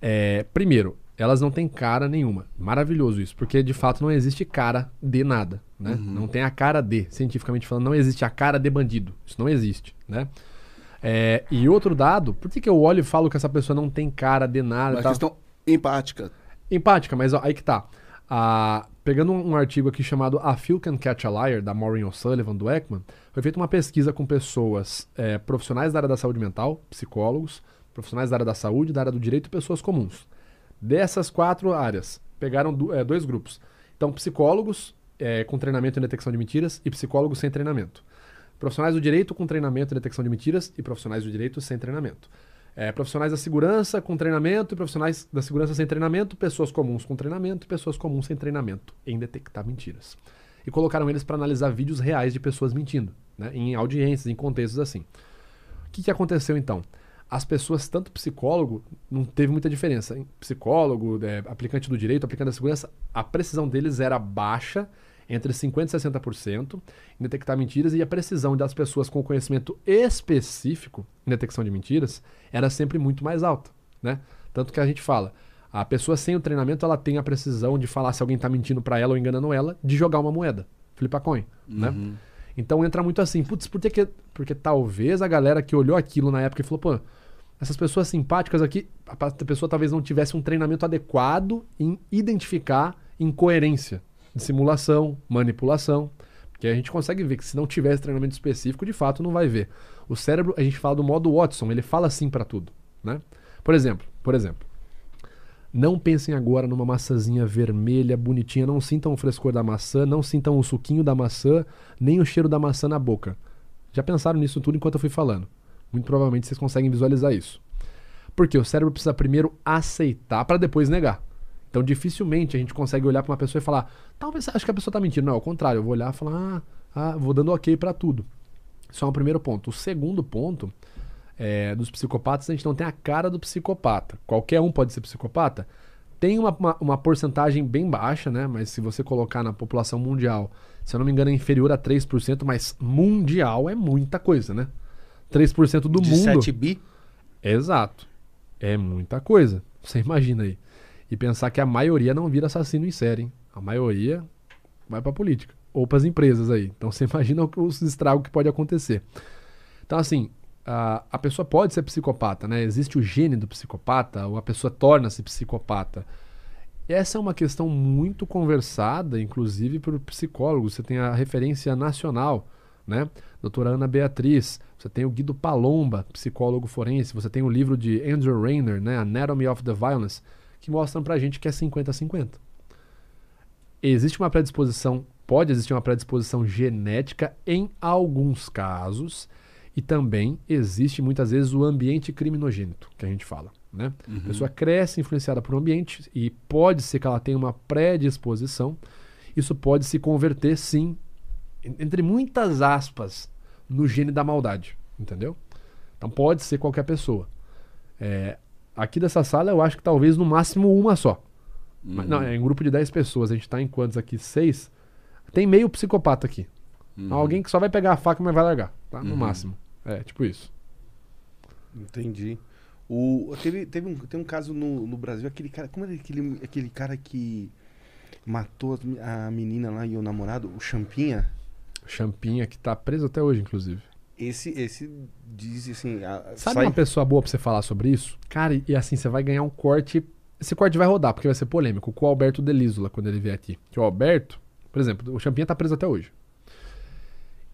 É, primeiro, elas não têm cara nenhuma. Maravilhoso isso, porque de fato não existe cara de nada. Né? Não tem a cara de. Cientificamente falando, não existe a cara de bandido. Isso não existe. Né? É, e outro dado, por que, que eu olho e falo que essa pessoa não tem cara de nada? Uma tal? questão empática. Empática, mas ó, aí que tá. Ah, pegando um, um artigo aqui chamado A Few Can Catch a Liar, da Maureen O'Sullivan, do Ekman, foi feita uma pesquisa com pessoas eh, profissionais da área da saúde mental, psicólogos, profissionais da área da saúde, da área do direito e pessoas comuns. Dessas quatro áreas, pegaram du- eh, dois grupos. Então, psicólogos eh, com treinamento em detecção de mentiras e psicólogos sem treinamento. Profissionais do direito com treinamento em detecção de mentiras e profissionais do direito sem treinamento. É, profissionais da segurança com treinamento profissionais da segurança sem treinamento, pessoas comuns com treinamento e pessoas comuns sem treinamento em detectar mentiras. E colocaram eles para analisar vídeos reais de pessoas mentindo, né, em audiências, em contextos assim. O que, que aconteceu então? As pessoas, tanto psicólogo, não teve muita diferença. hein? Psicólogo, é, aplicante do direito, aplicante da segurança, a precisão deles era baixa, entre 50% e 60%, em detectar mentiras, e a precisão das pessoas com conhecimento específico em detecção de mentiras era sempre muito mais alta. Né? Tanto que a gente fala, a pessoa sem o treinamento ela tem a precisão de falar se alguém está mentindo para ela ou enganando ela, de jogar uma moeda, flip a coin. Né? Então entra muito assim, putz, por que que... Porque talvez a galera que olhou aquilo na época e falou, pô, essas pessoas simpáticas aqui, a pessoa talvez não tivesse um treinamento adequado em identificar incoerência simulação, manipulação. Porque a gente consegue ver que se não tivesse treinamento específico, de fato não vai ver. O cérebro, a gente fala do modo Watson, ele fala assim para tudo, né? Por exemplo, por exemplo, não pensem agora numa maçãzinha vermelha, bonitinha, não sintam o frescor da maçã, não sintam o suquinho da maçã, nem o cheiro da maçã na boca. Já pensaram nisso tudo enquanto eu fui falando? Muito provavelmente vocês conseguem visualizar isso. Porque o cérebro precisa primeiro aceitar para depois negar. Então dificilmente a gente consegue olhar para uma pessoa e falar, talvez acho que a pessoa tá mentindo. Não, ao contrário, eu vou olhar e falar, ah, ah, vou dando ok para tudo. Isso é um primeiro ponto. O segundo ponto é, dos psicopatas, a gente não tem a cara do psicopata. Qualquer um pode ser psicopata. Tem uma, uma, uma porcentagem bem baixa, né? Mas se você colocar na população mundial, se eu não me engano, é inferior a 3%, mas mundial é muita coisa, né? 3% do de mundo. 7 bi? Exato. É muita coisa. Você imagina aí. E pensar que a maioria não vira assassino em série, hein? A maioria vai pra política. Ou pras empresas aí. Então você imagina os estragos que pode acontecer. Então, assim, a, a pessoa pode ser psicopata, né? Existe o gene do psicopata, ou a pessoa torna-se psicopata. Essa é uma questão muito conversada, inclusive por psicólogos. Você tem a referência nacional, né? Doutora Ana Beatriz. Você tem o Guido Palomba, psicólogo forense. Você tem o livro de Andrew Rayner, né? Anatomy of the Violence, que mostram pra gente que é 50-50. Existe uma predisposição, pode existir uma predisposição genética em alguns casos, e também existe muitas vezes o ambiente criminogênito, que a gente fala. Né? A pessoa cresce influenciada por um ambiente e pode ser que ela tenha uma predisposição. Isso pode se converter, sim, en- entre muitas aspas, no gene da maldade. Entendeu? Então pode ser qualquer pessoa. É, aqui dessa sala eu acho que talvez no máximo uma só. Mas, não, é um grupo de 10 pessoas. A gente tá em quantos aqui? Seis. Tem meio psicopata aqui. Alguém que só vai pegar a faca, mas vai largar. Tá? No máximo. É, tipo isso. Entendi. O, teve, teve um, tem um caso no, no Brasil, aquele cara. Como era aquele, aquele cara que matou a menina lá e o namorado, o Champinha? Champinha, que tá preso até hoje, inclusive. Esse, esse diz assim. a- Sabe sai- uma pessoa boa pra você falar sobre isso? Cara, e, e assim, você vai ganhar um corte. Esse corte vai rodar, porque vai ser polêmico, com o Alberto Delísola, quando ele vier aqui. Que o Alberto, por exemplo, o Champinha tá preso até hoje.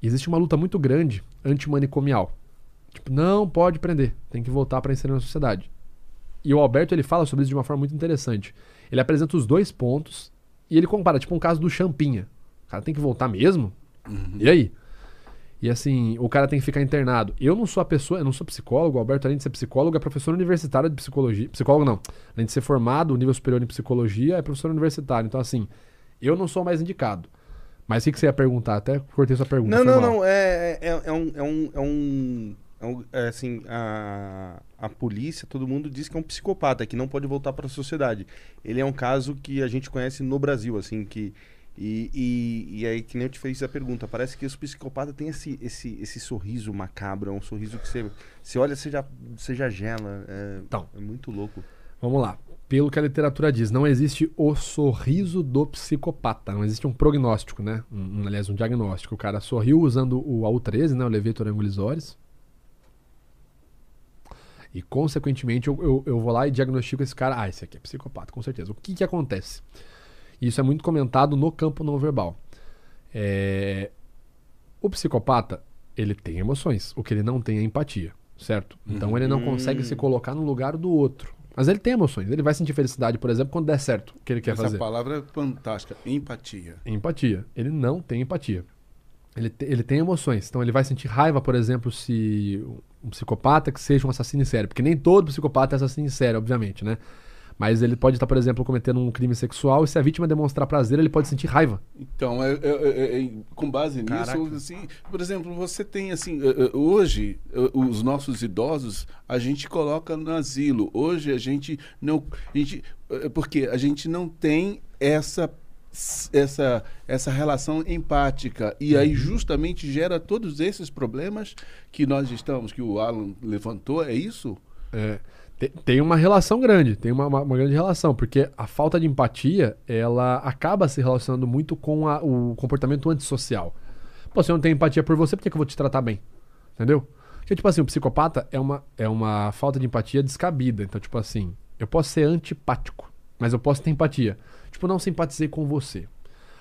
E existe uma luta muito grande antimanicomial. Tipo, não pode prender, tem que voltar pra inserir na sociedade. E o Alberto, ele fala sobre isso de uma forma muito interessante. Ele apresenta os dois pontos e ele compara, tipo, um caso do Champinha. O cara tem que voltar mesmo? E aí? E assim, o cara tem que ficar internado. Eu não sou a pessoa, eu não sou psicólogo, o Alberto, além de ser psicólogo, é professor universitário de psicologia. Psicólogo não. Além de ser formado, nível superior em psicologia, é professor universitário. Então, assim, eu não sou mais indicado. Mas o que, que você ia perguntar? Até cortei sua pergunta. Não, não, mal. não. É, é, é um. É um, é um, é um- é assim, a, a polícia, todo mundo diz que é um psicopata, que não pode voltar para a sociedade. Ele é um caso que a gente conhece no Brasil, assim, que. E, e, e aí, que nem eu te fiz a pergunta, parece que os psicopatas têm esse, esse, esse sorriso macabro, é um sorriso que você, você olha, você já, você já gela. É, Então. é muito louco. Vamos lá. Pelo que a literatura diz, não existe o sorriso do psicopata. Não existe um prognóstico, né? Um, um, aliás, um diagnóstico. O cara sorriu usando o AU13, né? O Levetor Angulisores. E, consequentemente, eu, eu, eu vou lá e diagnostico esse cara. Ah, esse aqui é psicopata, com certeza. O que, que acontece? Isso é muito comentado no campo não verbal. É, O psicopata, ele tem emoções. O que ele não tem é empatia, certo? Então ele não consegue se colocar no lugar do outro. Mas ele tem emoções. Ele vai sentir felicidade, por exemplo, quando der certo o que ele quer Essa fazer. palavra é fantástica. Empatia. Empatia. Ele não tem empatia. Ele, te- ele tem emoções. Então ele vai sentir raiva, por exemplo, se um psicopata que seja um assassino em série. Porque nem todo psicopata é assassino em série, obviamente, né? Mas ele pode estar, por exemplo, cometendo um crime sexual e se a vítima demonstrar prazer, ele pode sentir raiva. Então, é, é- é- é- com base Caraca. nisso, assim, por exemplo, você tem assim, é, é, hoje é, os nossos idosos a gente coloca no asilo. Hoje a gente não, a gente, é, porque a gente não tem essa essa essa relação empática e aí justamente gera todos esses problemas que nós estamos, que o Alan levantou, é isso? É, tem uma relação grande, tem uma, uma- grande relação, porque a falta de empatia, ela acaba se relacionando muito com a- o comportamento antissocial. Pô, se eu não tenho empatia por você, por que, que eu vou te tratar bem? Entendeu? Porque, tipo assim, o psicopata é uma, é uma falta de empatia descabida. Então, tipo assim, eu posso ser antipático, mas eu posso ter empatia. Tipo, não simpatizei com você.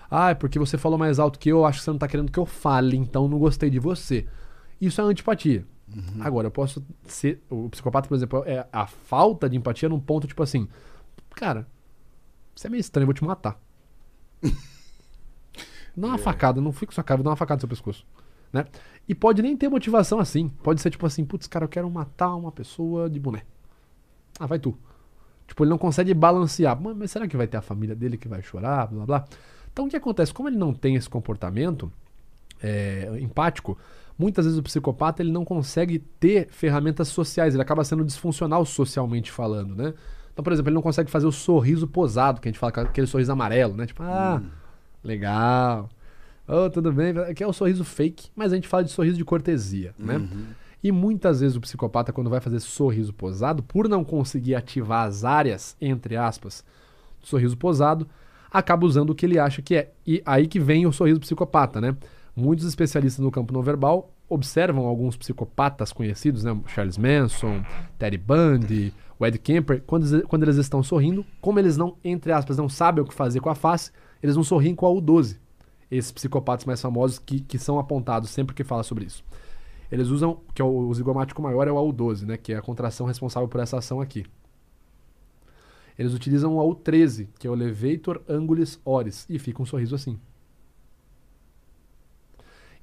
Ah, é porque você falou mais alto que eu, acho que você não tá querendo que eu fale, então não gostei de você. Isso é antipatia. Agora, eu posso ser. O psicopata, por exemplo, é a falta de empatia num ponto tipo assim: Cara, você é meio estranho, eu vou te matar. Dá uma facada, não fica com sua cara, vou dar uma facada no seu pescoço. Né? E pode nem ter motivação assim. Pode ser tipo assim: Putz, cara, eu quero matar uma pessoa de boné. Ah, vai tu. Tipo, ele não consegue balancear. Mas, mas será que vai ter a família dele que vai chorar? Blá blá. Então o que acontece? Como ele não tem esse comportamento é, empático, muitas vezes o psicopata ele não consegue ter ferramentas sociais, ele acaba sendo disfuncional socialmente falando, né? Então, por exemplo, ele não consegue fazer o sorriso posado, que a gente fala, aquele sorriso amarelo, né? Tipo, ah, legal. Oh, tudo bem, que é o sorriso fake, mas a gente fala de sorriso de cortesia, né? E muitas vezes o psicopata, quando vai fazer sorriso posado, por não conseguir ativar as áreas, entre aspas, do sorriso posado, acaba usando o que ele acha que é. E aí que vem o sorriso psicopata, né? Muitos especialistas no campo não verbal observam alguns psicopatas conhecidos, né? Charles Manson, Teddy Bundy, o Ed Kemper, quando, eles- quando eles estão sorrindo, como eles não, entre aspas, não sabem o que fazer com a face, eles não sorriem com a U12. Esses psicopatas mais famosos que, que são apontados sempre que fala sobre isso. Eles usam, que é o, o zigomático maior é o AU12, né? Que é a contração responsável por essa ação aqui. Eles utilizam o AU13, que é o Levator Angulis Oris, e fica um sorriso assim.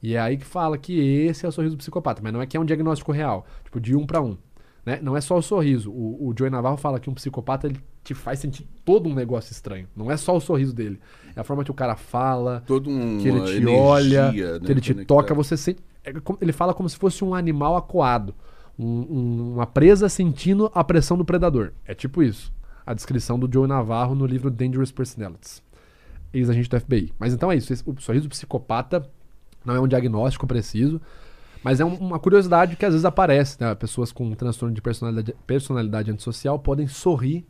E é aí que fala que esse é o sorriso do psicopata, mas não é que é um diagnóstico real, tipo de um para um. Né? Não é só o sorriso. O, o Joey Navarro fala que um psicopata ele te faz sentir todo um negócio estranho. Não é só o sorriso dele. É a forma que o cara fala, Todo um que ele te energia, olha, né, que ele te toca, você sente. é ele fala como se fosse um animal acuado. Um- um- uma presa sentindo a pressão do predador. É tipo isso. A descrição do Joe Navarro no livro Dangerous Personalities. Ex-agente do FBI. Mas então é isso. esse- O sorriso psicopata não é um diagnóstico preciso, mas é um- uma curiosidade que às vezes aparece. Né? Pessoas com transtorno de personalidade, personalidade antissocial podem sorrir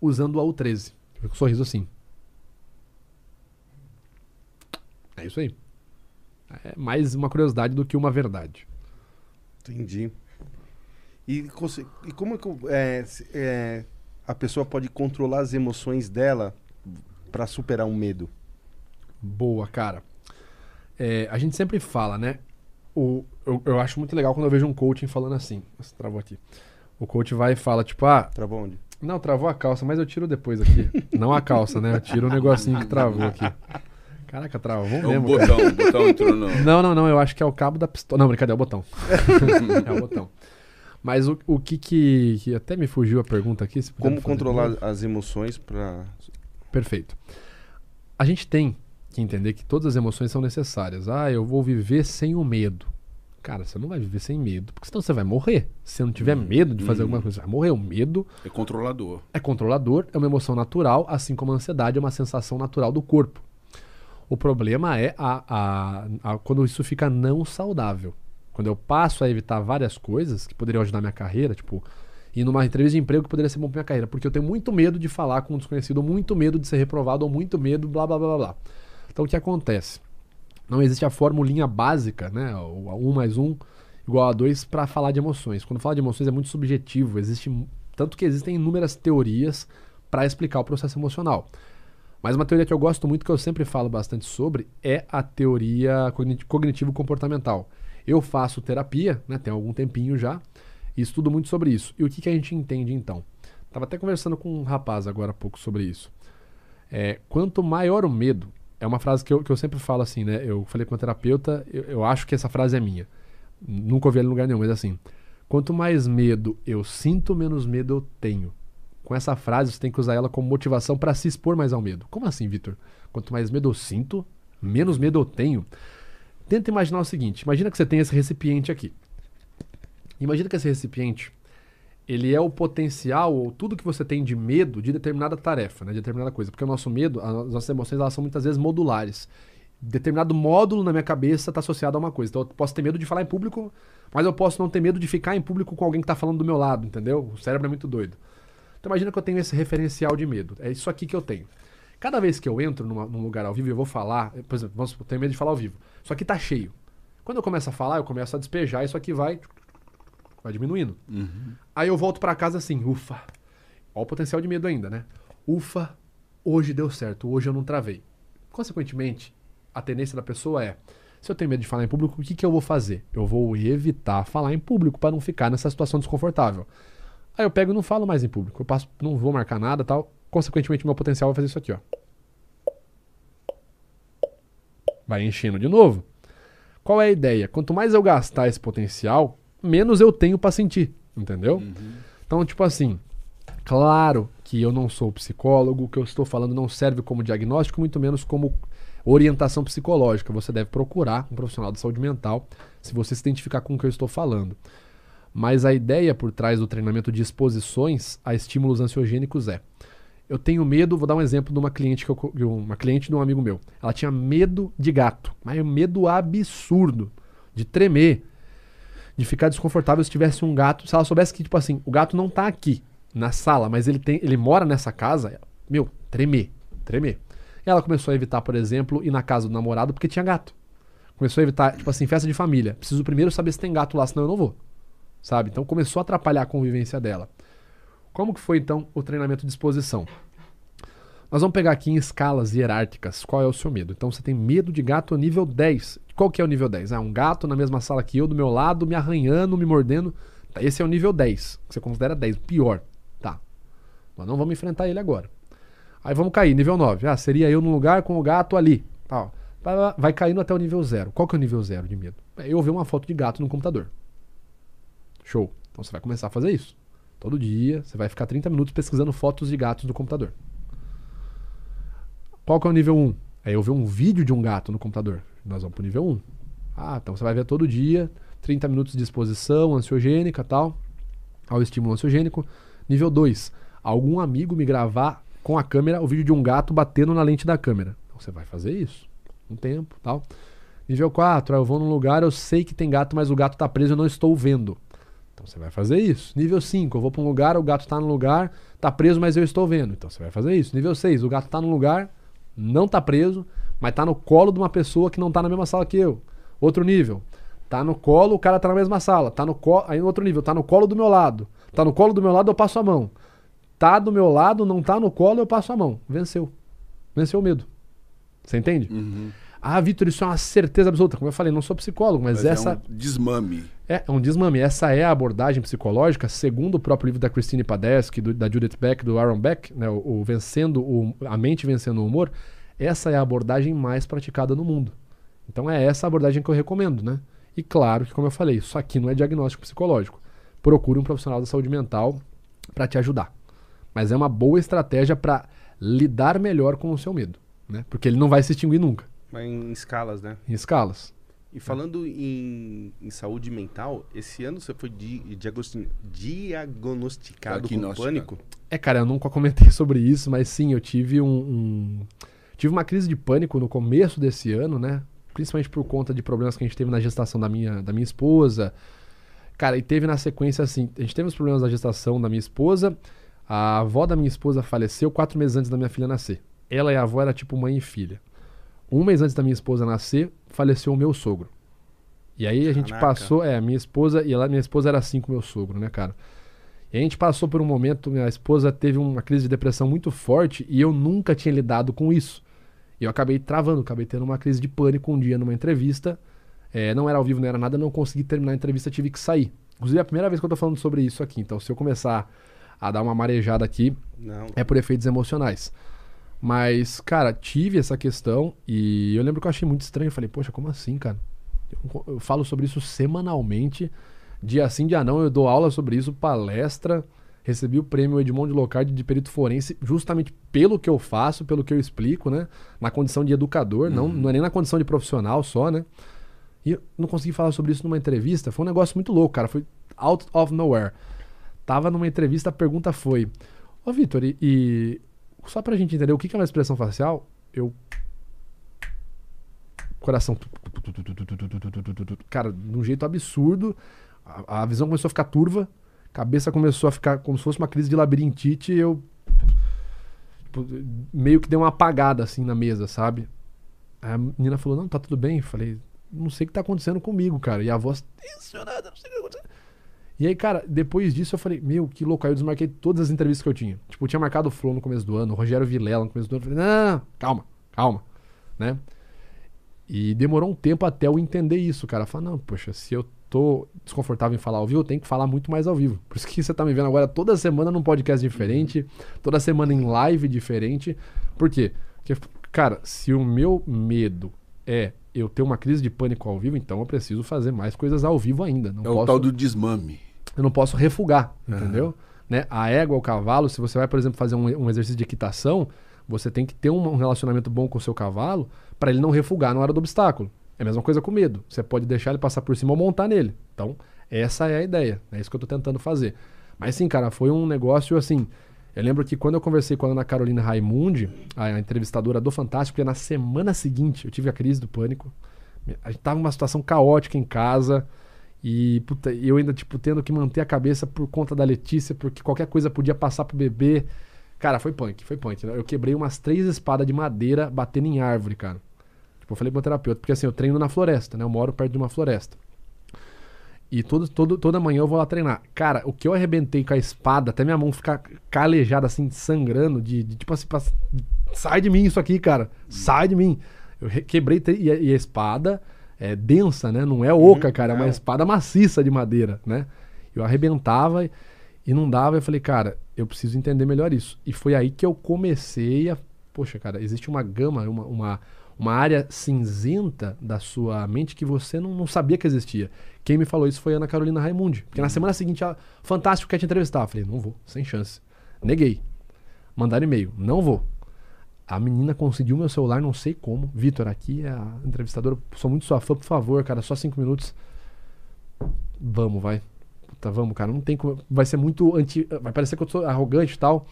usando o AU13. Fica com um sorriso assim. É isso aí. É mais uma curiosidade do que uma verdade. Entendi. E, e como é que é, é, a pessoa pode controlar as emoções dela pra superar um medo? Boa, cara. É, a gente sempre fala, né? O, eu, eu acho muito legal quando eu vejo um coaching falando assim. Nossa, travou aqui. O coach vai e fala, tipo, ah, Travou onde? não, travou a calça, mas eu tiro depois aqui. não a calça, né? Eu tiro o negocinho que travou aqui. Caraca, travou É o mesmo. cara. botão, o botão entrou no... Não, não, não. Eu acho que é o cabo da pistola. Não, brincadeira, é o botão. é o botão. Mas o, o que, que que Até me fugiu a pergunta aqui. Como controlar as emoções pra. Perfeito. A gente tem que entender que todas as emoções são necessárias. Ah, eu vou viver sem o medo. Cara, você não vai viver sem medo, porque senão você vai morrer. Se você não tiver medo de fazer alguma coisa, você vai morrer. O medo É controlador. é controlador, é uma emoção natural, assim como a ansiedade é uma sensação natural do corpo. O problema é a, a- a- quando isso fica não saudável. Quando eu passo a evitar várias coisas que poderiam ajudar minha carreira, tipo, ir numa entrevista de emprego que poderia ser bom pra minha carreira, porque eu tenho muito medo de falar com um desconhecido, ou muito medo de ser reprovado, ou muito medo, blá blá blá blá. Então o que acontece? Não existe a formulinha básica, né? O 1 mais 1 igual a 2 para falar de emoções. Quando fala de emoções é muito subjetivo, existe tanto que existem inúmeras teorias para explicar o processo emocional. Mas uma teoria que eu gosto muito, que eu sempre falo bastante sobre, é a teoria cogni- cognitivo-comportamental. Eu faço terapia, né, tem algum tempinho já, e estudo muito sobre isso. E o que, que a gente entende então? Tava até conversando com um rapaz agora há pouco sobre isso. É, quanto maior o medo, é uma frase que eu, que eu sempre falo assim, né? Eu falei com uma terapeuta, eu, eu acho que essa frase é minha. Nunca ouvi ela em lugar nenhum, mas assim. Quanto mais medo eu sinto, menos medo eu tenho. Com essa frase, você tem que usar ela como motivação para se expor mais ao medo. Como assim, Vitor? Quanto mais medo eu sinto, menos medo eu tenho. Tenta imaginar o seguinte: imagina que você tem esse recipiente aqui. Imagina que esse recipiente ele é o potencial ou tudo que você tem de medo de determinada tarefa, né, de determinada coisa. Porque o nosso medo, as nossas emoções, elas são muitas vezes modulares. Determinado módulo na minha cabeça está associado a uma coisa. Então eu posso ter medo de falar em público, mas eu posso não ter medo de ficar em público com alguém que está falando do meu lado, entendeu? O cérebro é muito doido. Então imagina que eu tenho esse referencial de medo. É isso aqui que eu tenho. Cada vez que eu entro numa- num lugar ao vivo e eu vou falar, por exemplo, vamos eu tenho medo de falar ao vivo. Isso aqui tá cheio. Quando eu começo a falar, eu começo a despejar, isso aqui vai vai diminuindo. Aí eu volto pra casa assim, ufa. Olha o potencial de medo ainda, né? Ufa, hoje deu certo, hoje eu não travei. Consequentemente, a tendência da pessoa é: se eu tenho medo de falar em público, o que, que eu vou fazer? Eu vou evitar falar em público para não ficar nessa situação desconfortável. Aí eu pego e não falo mais em público. Eu passo, não vou marcar nada tal. Consequentemente, meu potencial vai fazer isso aqui, ó. Vai enchendo de novo. Qual é a ideia? Quanto mais eu gastar esse potencial, menos eu tenho pra sentir, entendeu? Então, tipo assim, claro que eu não sou psicólogo, o que eu estou falando não serve como diagnóstico, muito menos como orientação psicológica. Você deve procurar um profissional de saúde mental se você se identificar com o que eu estou falando. Mas a ideia por trás do treinamento de exposições a estímulos ansiogênicos é: eu tenho medo, vou dar um exemplo de uma cliente que eu, uma cliente de um amigo meu. Ela tinha medo de gato, mas um medo absurdo de tremer, de ficar desconfortável se tivesse um gato. Se ela soubesse que tipo assim, o gato não tá aqui na sala, mas ele tem, ele mora nessa casa, meu, tremer, tremer. E ela começou a evitar, por exemplo, ir na casa do namorado porque tinha gato. Começou a evitar, tipo assim, festa de família. Preciso primeiro saber se tem gato lá, senão eu não vou. Sabe? Então começou a atrapalhar a convivência dela. Como que foi então o treinamento de exposição? Nós vamos pegar aqui em escalas hierárquicas qual é o seu medo. Então você tem medo de gato nível 10. Qual que é o nível 10? Ah, um gato na mesma sala que eu, do meu lado, me arranhando, me mordendo. Tá, esse é o nível 10, que você considera 10, o pior. Tá. Nós não vamos enfrentar ele agora. Aí vamos cair, nível 9. Ah, seria eu num lugar com o gato ali. Tá, ó. Vai- vai- Vai caindo até o nível 0. Qual que é o nível 0 de medo? É eu ver uma foto de gato no computador. Show. Então você vai começar a fazer isso. Todo dia, você vai ficar 30 minutos pesquisando fotos de gatos no computador. Qual que é o nível 1? É eu ver um vídeo de um gato no computador. Nós vamos pro nível 1. Ah, então você vai ver todo dia, 30 minutos de exposição ansiogênica tal, ao estímulo ansiogênico. Nível 2, algum amigo me gravar com a câmera o vídeo de um gato batendo na lente da câmera. Então você vai fazer isso. Um tempo tal. Nível 4, eu vou num lugar, eu sei que tem gato, mas o gato tá preso e eu não estou vendo. Então você vai fazer isso. Nível 5, eu vou para um lugar, o gato tá no lugar, tá preso, mas eu estou vendo. Então você vai fazer isso. Nível 6, o gato tá no lugar, não tá preso, mas tá no colo de uma pessoa que não tá na mesma sala que eu. Outro nível, Tá no colo, o cara tá na mesma sala. Tá no colo, aí no outro nível, tá no colo do meu lado. Tá no colo do meu lado, eu passo a mão. Tá do meu lado, não tá no colo, eu passo a mão. Venceu. Venceu o medo. Você entende? Uhum. Ah, Vitor, isso é uma certeza absoluta. Como eu falei, não sou psicólogo, mas, Mas essa é um desmame. é, é um desmame. Essa é a abordagem psicológica, segundo o próprio livro da Christine Padesky, do- da Judith Beck, do Aaron Beck, né, o, o Vencendo o, A Mente Vencendo o Humor. Essa é a abordagem mais praticada no mundo. Então é essa a abordagem que eu recomendo, né? E claro que, como eu falei, isso aqui não é diagnóstico psicológico. Procure um profissional da saúde mental para te ajudar. Mas é uma boa estratégia para lidar melhor com o seu medo, né? Porque ele não vai se extinguir nunca, Mas em escalas, né? em escalas. E falando em, em saúde mental, esse ano você foi di, diagnosti- diagnosticado com pânico? É, cara, eu nunca comentei sobre isso, mas sim, eu tive um, um- tive uma crise de pânico no começo desse ano, né? Principalmente por conta de problemas que a gente teve na gestação da minha, da minha esposa. Cara, e teve na sequência assim, a gente teve os problemas da gestação da minha esposa, a avó da minha esposa faleceu quatro meses antes da minha filha nascer. Ela e a avó era tipo mãe e filha. Um mês antes da minha esposa nascer, faleceu o meu sogro. E aí a gente Caraca. passou, é, minha esposa, e ela, minha esposa era assim com o meu sogro, né, cara? E a gente passou por um momento, minha esposa teve uma crise de depressão muito forte e eu nunca tinha lidado com isso. E eu acabei travando, acabei tendo uma crise de pânico um dia numa entrevista. É, não era ao vivo, não era nada, não consegui terminar a entrevista, tive que sair. Inclusive é a primeira vez que eu tô falando sobre isso aqui, então se eu começar a dar uma marejada aqui, Não. é por efeitos emocionais. Mas, cara, tive essa questão e eu lembro que eu achei muito estranho. Eu falei, poxa, como assim, cara? Eu, eu falo sobre isso semanalmente. Dia sim, dia não, eu dou aula sobre isso, palestra. Recebi o prêmio Edmond Locard de perito forense justamente pelo que eu faço, pelo que eu explico, né? Na condição de educador, não, não é nem na condição de profissional só, né? E eu não consegui falar sobre isso numa entrevista. Foi um negócio muito louco, cara. Foi out of nowhere. Tava numa entrevista, a pergunta foi: Ô, Vitor, e, e só pra gente entender o que que é uma expressão facial, eu. Coração. Cara, de um jeito absurdo. A, a visão começou a ficar turva. Cabeça começou a ficar como se fosse uma crise de labirintite. E eu. tipo, meio que deu uma apagada assim na mesa, sabe? Aí a menina falou: Não, tá tudo bem. Eu falei: Não sei o que tá acontecendo comigo, cara. E a voz tensionada, não sei o que tá acontecendo. E aí, cara, depois disso eu falei, meu, que louco. Aí eu desmarquei todas as entrevistas que eu tinha. Tipo, eu tinha marcado o Flow no começo do ano, o Rogério Vilela no começo do ano. Eu falei, não, não, calma, calma, né? E demorou um tempo até eu entender isso, cara. Falei, não, poxa, se eu tô desconfortável em falar ao vivo, eu tenho que falar muito mais ao vivo. Por isso que você tá me vendo agora toda semana num podcast diferente, toda semana em live diferente. Por quê? Porque, cara, se o meu medo é eu ter uma crise de pânico ao vivo, então eu preciso fazer mais coisas ao vivo ainda. Não É o posso tal do desmame. eu não posso refugar, entendeu? Né? A égua, o cavalo, se você vai, por exemplo, fazer um, um exercício de equitação, você tem que ter um, um relacionamento bom com o seu cavalo para ele não refugar na hora do obstáculo. É a mesma coisa com medo. Você pode deixar ele passar por cima ou montar nele. Então, essa é a ideia. É isso que eu tô tentando fazer. Mas sim, cara, foi um negócio assim. Eu lembro que quando eu conversei com a Ana Carolina Raimundi, a entrevistadora do Fantástico, na semana seguinte eu tive a crise do pânico. A gente tava numa situação caótica em casa. E puta, eu ainda, tipo, tendo que manter a cabeça por conta da Letícia, porque qualquer coisa podia passar pro bebê. Cara, foi punk, foi punk. né? Eu quebrei umas três espadas de madeira batendo em árvore, cara. Tipo, eu falei pro meu terapeuta, porque assim, eu treino na floresta, né? Eu moro perto de uma floresta. E todo, todo, toda manhã eu vou lá treinar. Cara, o que eu arrebentei com a espada, até minha mão ficar calejada, assim, sangrando, de, de tipo assim, pra- sai de mim isso aqui, cara. Sai de mim. Eu re- quebrei e a, e a espada é densa, né? Não é oca, cara, é uma não. espada maciça de madeira, né? Eu arrebentava e- e não dava. Eu falei, cara, eu preciso entender melhor isso. E foi aí que eu comecei a. Poxa, cara, existe uma gama, uma, uma, uma área cinzenta da sua mente que você não, não sabia que existia. Quem me falou isso foi a Ana Carolina Raimundi. Porque na semana seguinte, ela, fantástico, quer te entrevistar. Eu falei, não vou, sem chance. Neguei. Mandaram e-mail, não vou. A menina conseguiu meu celular, não sei como. Vitor, aqui é a entrevistadora. Sou muito sua fã, por favor, cara, só cinco minutos. Vamos, vai. Puta, vamos, cara. Não tem como. Vai ser muito anti. Vai parecer que eu sou arrogante e tal.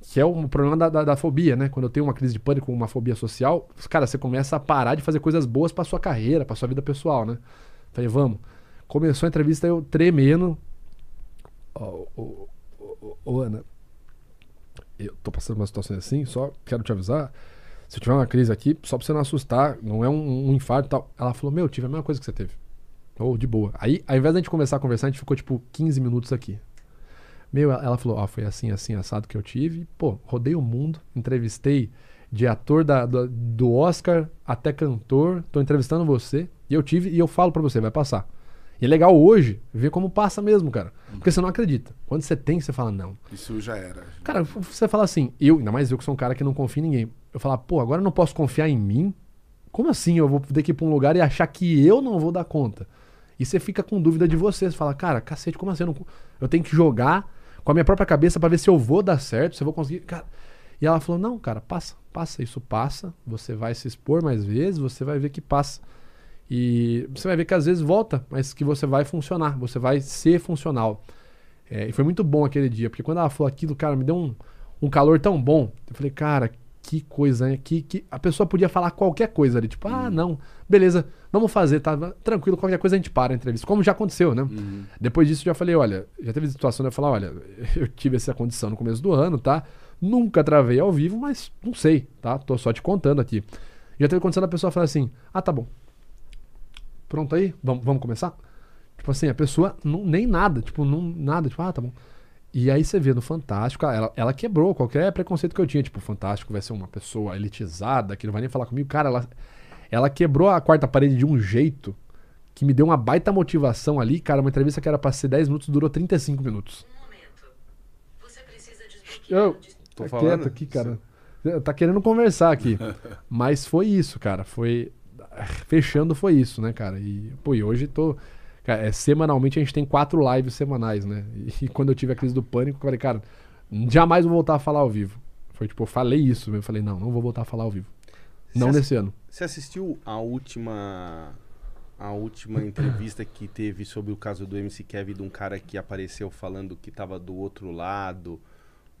Que é o problema da, da, da fobia, né? Quando eu tenho uma crise de pânico, uma fobia social, cara, você começa a parar de fazer coisas boas pra sua carreira, pra sua vida pessoal, né? Falei, vamos. Começou a entrevista, eu tremendo. Ô, ô, ô, ô, Ana, eu tô passando uma situação assim, só quero te avisar. Se tiver uma crise aqui, só pra você não assustar, não é um, um infarto e tal. Ela falou, meu, eu tive a mesma coisa que você teve. Ou de boa. Aí, ao invés da gente começar a conversar, a gente ficou tipo 15 minutos aqui. Meu, ela falou, ó, foi assim, assim, assado que eu tive. Pô, rodei o mundo, entrevistei de ator da- do, do Oscar até cantor, tô entrevistando você, e eu tive, e eu falo pra você, vai passar. E é legal hoje ver como passa mesmo, cara. Porque você não acredita. Quando você tem, você fala, não. Isso já era. Cara, você fala assim, eu, ainda mais eu que sou um cara que não confia em ninguém. Eu falar, pô, agora eu não posso confiar em mim? Como assim eu vou ter que ir pra um lugar e achar que eu não vou dar conta? E você fica com dúvida de você. Você fala, cara, cacete, como assim? Eu, não- eu tenho que jogar com a minha própria cabeça pra ver se eu vou dar certo, se eu vou conseguir. Cara. E ela falou, não, cara, passa, passa, isso passa. Você vai se expor mais vezes, você vai ver que passa. E você vai ver que às vezes volta, mas que você vai funcionar, você vai ser funcional. É, e foi muito bom aquele dia, porque quando ela falou aquilo, cara, me deu um, um calor tão bom. Eu falei, cara, que coisa, né? Que, que a pessoa podia falar qualquer coisa ali, tipo, ah, não, beleza, vamos fazer, tá tranquilo, qualquer coisa a gente para a entrevista, como já aconteceu, né? Depois disso, já falei, olha, já teve situação de eu falar, olha, eu tive essa condição no começo do ano, tá? Nunca travei ao vivo, mas não sei, tá? Tô só te contando aqui. Já teve condição da pessoa falar assim, ah, tá bom. Pronto aí? Vamos, vamos começar? Tipo assim, a pessoa não, nem nada, tipo, não, nada, tipo, ah, tá bom. E aí você vê no Fantástico, ela, ela quebrou qualquer preconceito que eu tinha. Tipo, o Fantástico vai ser uma pessoa elitizada, que não vai nem falar comigo. Cara, ela, ela quebrou a quarta parede de um jeito que me deu uma baita motivação ali. Cara, uma entrevista que era pra ser 10 minutos, durou 35 minutos. Um momento. Você precisa desbloquear Eu, Tô tá falando? quieto aqui, cara. Tá querendo conversar aqui. Mas foi isso, cara. Foi. Fechando foi isso, né, cara? E, pô, e hoje tô. Cara, é, semanalmente a gente tem quatro lives semanais, né? E, quando eu tive a crise do pânico, eu falei, cara, jamais vou voltar a falar ao vivo. Foi tipo, eu falei isso mesmo. Falei, não, não vou voltar a falar ao vivo. Não Você nesse ano. Você assistiu a última a última entrevista que teve sobre o caso do MC Kevin de um cara que apareceu falando que tava do outro lado?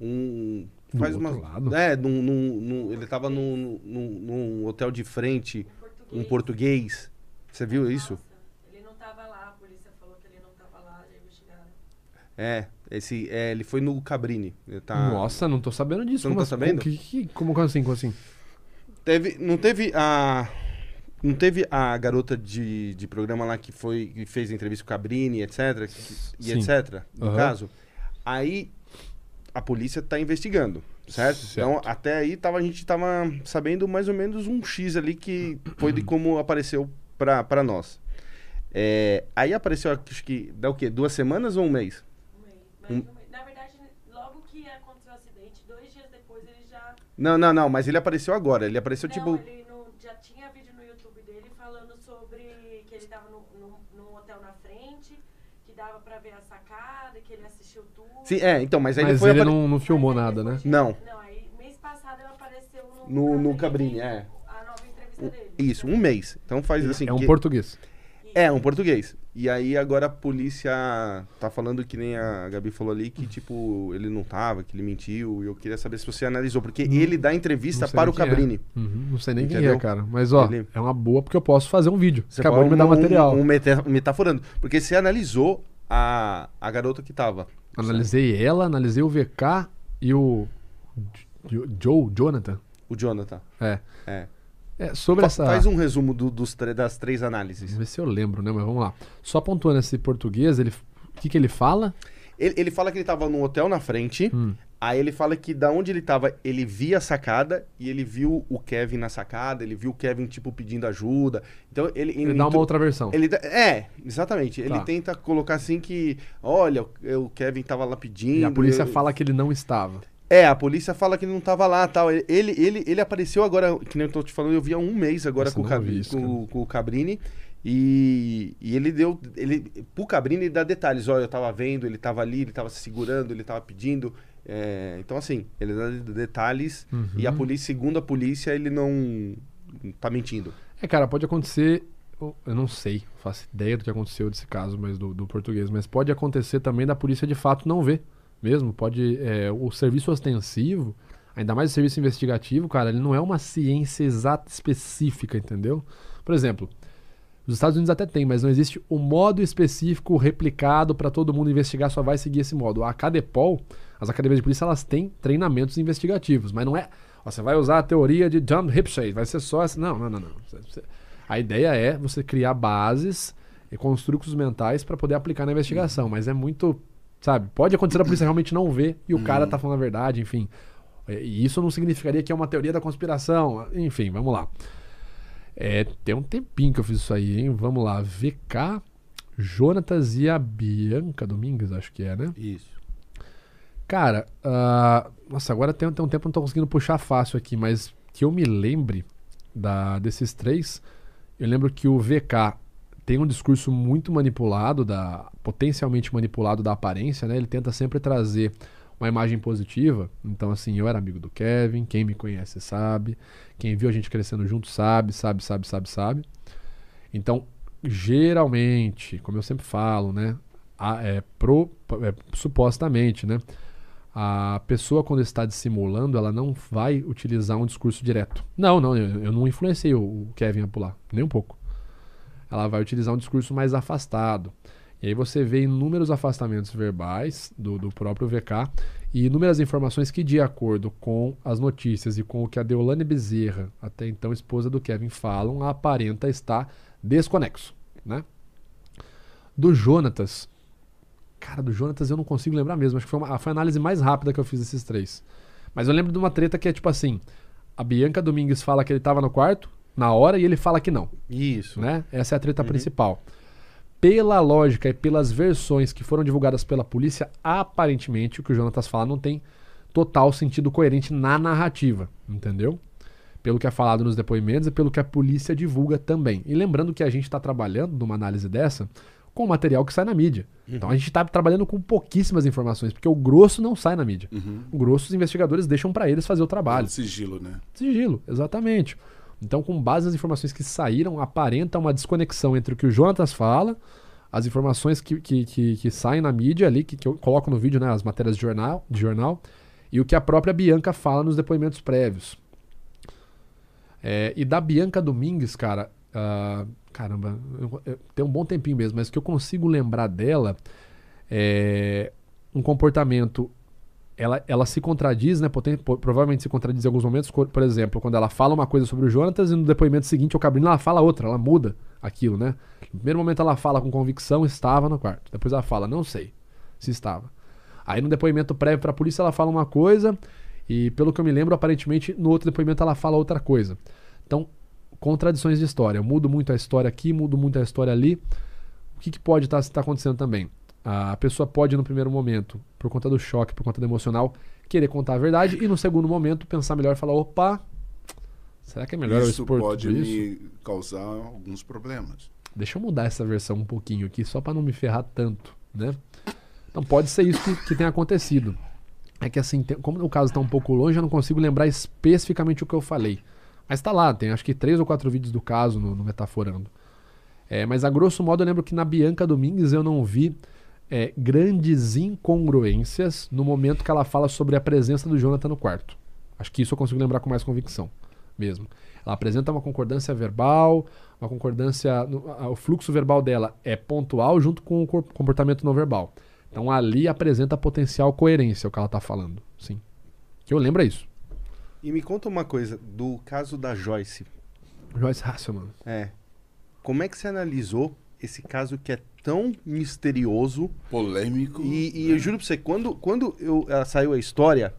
Um Do faz outro uma lado? é, num, num- num- ele tava num, num, num hotel de frente, um português. Você viu isso? Ele não tava lá, a polícia falou que ele não tava lá, já investigaram. É, esse é, ele foi no Cabrini. Tá Nossa, não tô sabendo disso. Você não como tá assim? sabendo? Como, que- como assim? Como assim? Teve, não teve a. Não teve a garota de, de programa lá que foi que fez a entrevista com o Cabrini, etc. que- e etc. No Aham. caso. Aí a polícia tá investigando, certo? Certo. Então, até aí tava, a gente tava sabendo mais ou menos um X ali que foi de como apareceu pra, pra nós. É, aí apareceu, acho que, dá o quê? Duas semanas ou um mês? Um. Mas. Na verdade, logo que aconteceu o acidente, dois dias depois ele já. Não, não, não, mas ele apareceu agora. Ele apareceu não, tipo. ele não, já tinha vídeo no YouTube dele falando sobre que ele tava no, num, hotel na frente, que dava pra ver a sacada, que ele assistiu tudo. Sim, é, então, mas aí Mas ele foi ele apare- não, não filmou Mas nada, né? Não. Não, aí mês passado ele apareceu no, No- no Cabrini, é. A nova entrevista dele. Isso, um mês. Então faz assim. É um que- português. É, um português. E aí agora a polícia tá falando que nem a Gabi falou ali que, tipo, ele não tava, que ele mentiu. E eu queria saber se você analisou. Porque ele dá entrevista para o quem é. Cabrini. Uhum, não sei nem quem Entendeu? é, cara. Mas, ó, Ele- é uma boa porque eu posso fazer um vídeo. Você Acabou de me dar um- material. Um, um meta- metaforando. Porque você analisou a, a garota que tava. Analisei ela, analisei o VK e o Jo- Joe, Jonathan. O Jonathan. É. É. É, sobre Fa- essa. Faz um resumo do- dos das três análises. Vamos ver se eu lembro, né? Mas vamos lá. Só pontuando esse português, ele. O que, que ele fala? Ele, ele fala que ele tava num hotel na frente. Hum. Aí ele fala que da onde ele tava, ele via a sacada e ele viu o Kevin na sacada, ele viu o Kevin, tipo, pedindo ajuda. Então ele. Ele dá uma outra versão. Ele, é, exatamente. Ele Tá. tenta colocar assim que, olha, o, o Kevin tava lá pedindo. E a polícia eu- fala que ele não estava. É, a polícia fala que ele não tava lá tal. Ele, ele, ele apareceu agora, que nem eu tô te falando, eu vi há um mês agora Nossa, com, o Cabrini, isso, com, com o Cabrini. E, e ele deu. Ele, pro Cabrini ele dá detalhes. Olha, eu tava vendo, ele tava ali, ele tava se segurando, ele tava pedindo. É, então, assim, ele dá de- detalhes. Uhum. E a polícia, segundo a polícia, ele não tá mentindo. É, cara, pode acontecer. Eu eu não sei, não faço ideia do que aconteceu desse caso, mas do, do português. Mas pode acontecer também da polícia de fato não ver. Mesmo, pode. é, o serviço ostensivo, ainda mais o serviço investigativo, cara, ele não é uma ciência exata específica, entendeu? Por exemplo, os Estados Unidos até tem, mas não existe o modo específico replicado para todo mundo investigar, só vai seguir esse modo. A Cadepol, as academias de polícia, elas têm treinamentos investigativos, mas não é. ó, você vai usar a teoria de John Hipshade, vai ser só essa. Não, não, não, não. A ideia é você criar bases e construtos mentais pra poder aplicar na investigação. Mas é muito, sabe? Pode acontecer a polícia realmente não ver e o cara tá falando a verdade, enfim. É, E isso não significaria que é uma teoria da conspiração. Enfim, vamos lá. É, tem um tempinho que eu fiz isso aí, hein? Vamos lá. VK, Jonatas e a Bianca Domingues, acho que é, né? Isso. Cara, ah, nossa, agora tem, tem um tempo que eu não tô conseguindo puxar fácil aqui, mas que eu me lembre da, desses três, eu lembro que o VK tem um discurso muito manipulado, da, potencialmente manipulado da aparência, né? Ele tenta sempre trazer uma imagem positiva. Então, assim, eu era amigo do Kevin, quem me conhece sabe, quem viu a gente crescendo junto sabe, sabe, sabe, sabe, sabe. Então, geralmente, como eu sempre falo, né? a- é, pro, é, supostamente, né? A pessoa, quando está dissimulando, ela não vai utilizar um discurso direto. Não, não, eu, eu não influenciei o, o Kevin a pular, nem um pouco. Ela vai utilizar um discurso mais afastado. E aí você vê inúmeros afastamentos verbais do, do próprio VK e inúmeras informações que, de acordo com as notícias e com o que a Deolane Bezerra, até então esposa do Kevin, falam, aparenta estar desconexo, né? Do Jonatas, Cara, do Jonatas eu não consigo lembrar mesmo. Acho que foi, uma, foi a análise mais rápida que eu fiz desses três. Mas eu lembro de uma treta que é tipo assim: a Bianca Domingues fala que ele tava no quarto na hora e ele fala que não, Isso. né? Essa é a treta principal. Pela lógica e pelas versões que foram divulgadas pela polícia, aparentemente o que o Jonatas fala não tem total sentido coerente na narrativa, entendeu? Pelo que é falado nos depoimentos e pelo que a polícia divulga também. E lembrando que a gente está trabalhando numa análise dessa com o material que sai na mídia. Então a gente está trabalhando com pouquíssimas informações, porque o grosso não sai na mídia. O grosso os investigadores deixam para eles fazer o trabalho. Sigilo, né? Sigilo, exatamente. Então, com base nas informações que saíram, aparenta uma desconexão entre o que o Jonatas fala, as informações que, que, que, que saem na mídia ali, que, que eu coloco no vídeo, né, as matérias de jornal, de jornal, e o que a própria Bianca fala nos depoimentos prévios. É, e da Bianca Domingues, cara, ah, caramba, eu- eu- tem um bom tempinho mesmo, mas que eu consigo lembrar dela é um comportamento ela, ela se contradiz, né? provavelmente se contradiz em alguns momentos. Por exemplo, quando ela fala uma coisa sobre o Jonatas e no depoimento seguinte, o Cabrino, ela fala outra, ela muda aquilo, né? No primeiro momento ela fala com convicção, estava no quarto. Depois ela fala, não sei se estava. Aí no depoimento prévio pra polícia ela fala uma coisa e, pelo que eu me lembro, aparentemente no outro depoimento ela fala outra coisa. Então, contradições de história. Eu mudo muito a história aqui, mudo muito a história ali. O que, que pode estar acontecendo também? A pessoa pode, no primeiro momento, por conta do choque, por conta do emocional, querer contar a verdade e, no segundo momento, pensar melhor e falar: opa, será que é melhor eu isso expor pode tudo isso? me causar alguns problemas. Deixa eu mudar essa versão um pouquinho aqui, só para não me ferrar tanto, né? Então pode ser isso que, que tenha acontecido. É que assim, tem- como o caso está um pouco longe, eu não consigo lembrar especificamente o que eu falei. Mas tá lá, tem acho que três ou quatro vídeos do caso no, no Metaforando. É, mas a grosso modo eu lembro que na Bianca Domingues eu não vi é, grandes incongruências no momento que ela fala sobre a presença do Jonathan no quarto. Acho que isso eu consigo lembrar com mais convicção mesmo. Ela apresenta uma concordância verbal, uma concordância. no- O fluxo verbal dela é pontual junto com o comportamento não verbal. Então ali apresenta potencial coerência o que ela está falando. Sim. Que eu lembro é isso. E me conta uma coisa, do caso da Joyce. Joyce Hasselman. É. Como é que você analisou esse caso que é tão misterioso? Polêmico. E, e eu juro pra você, quando, quando eu, ela saiu a história,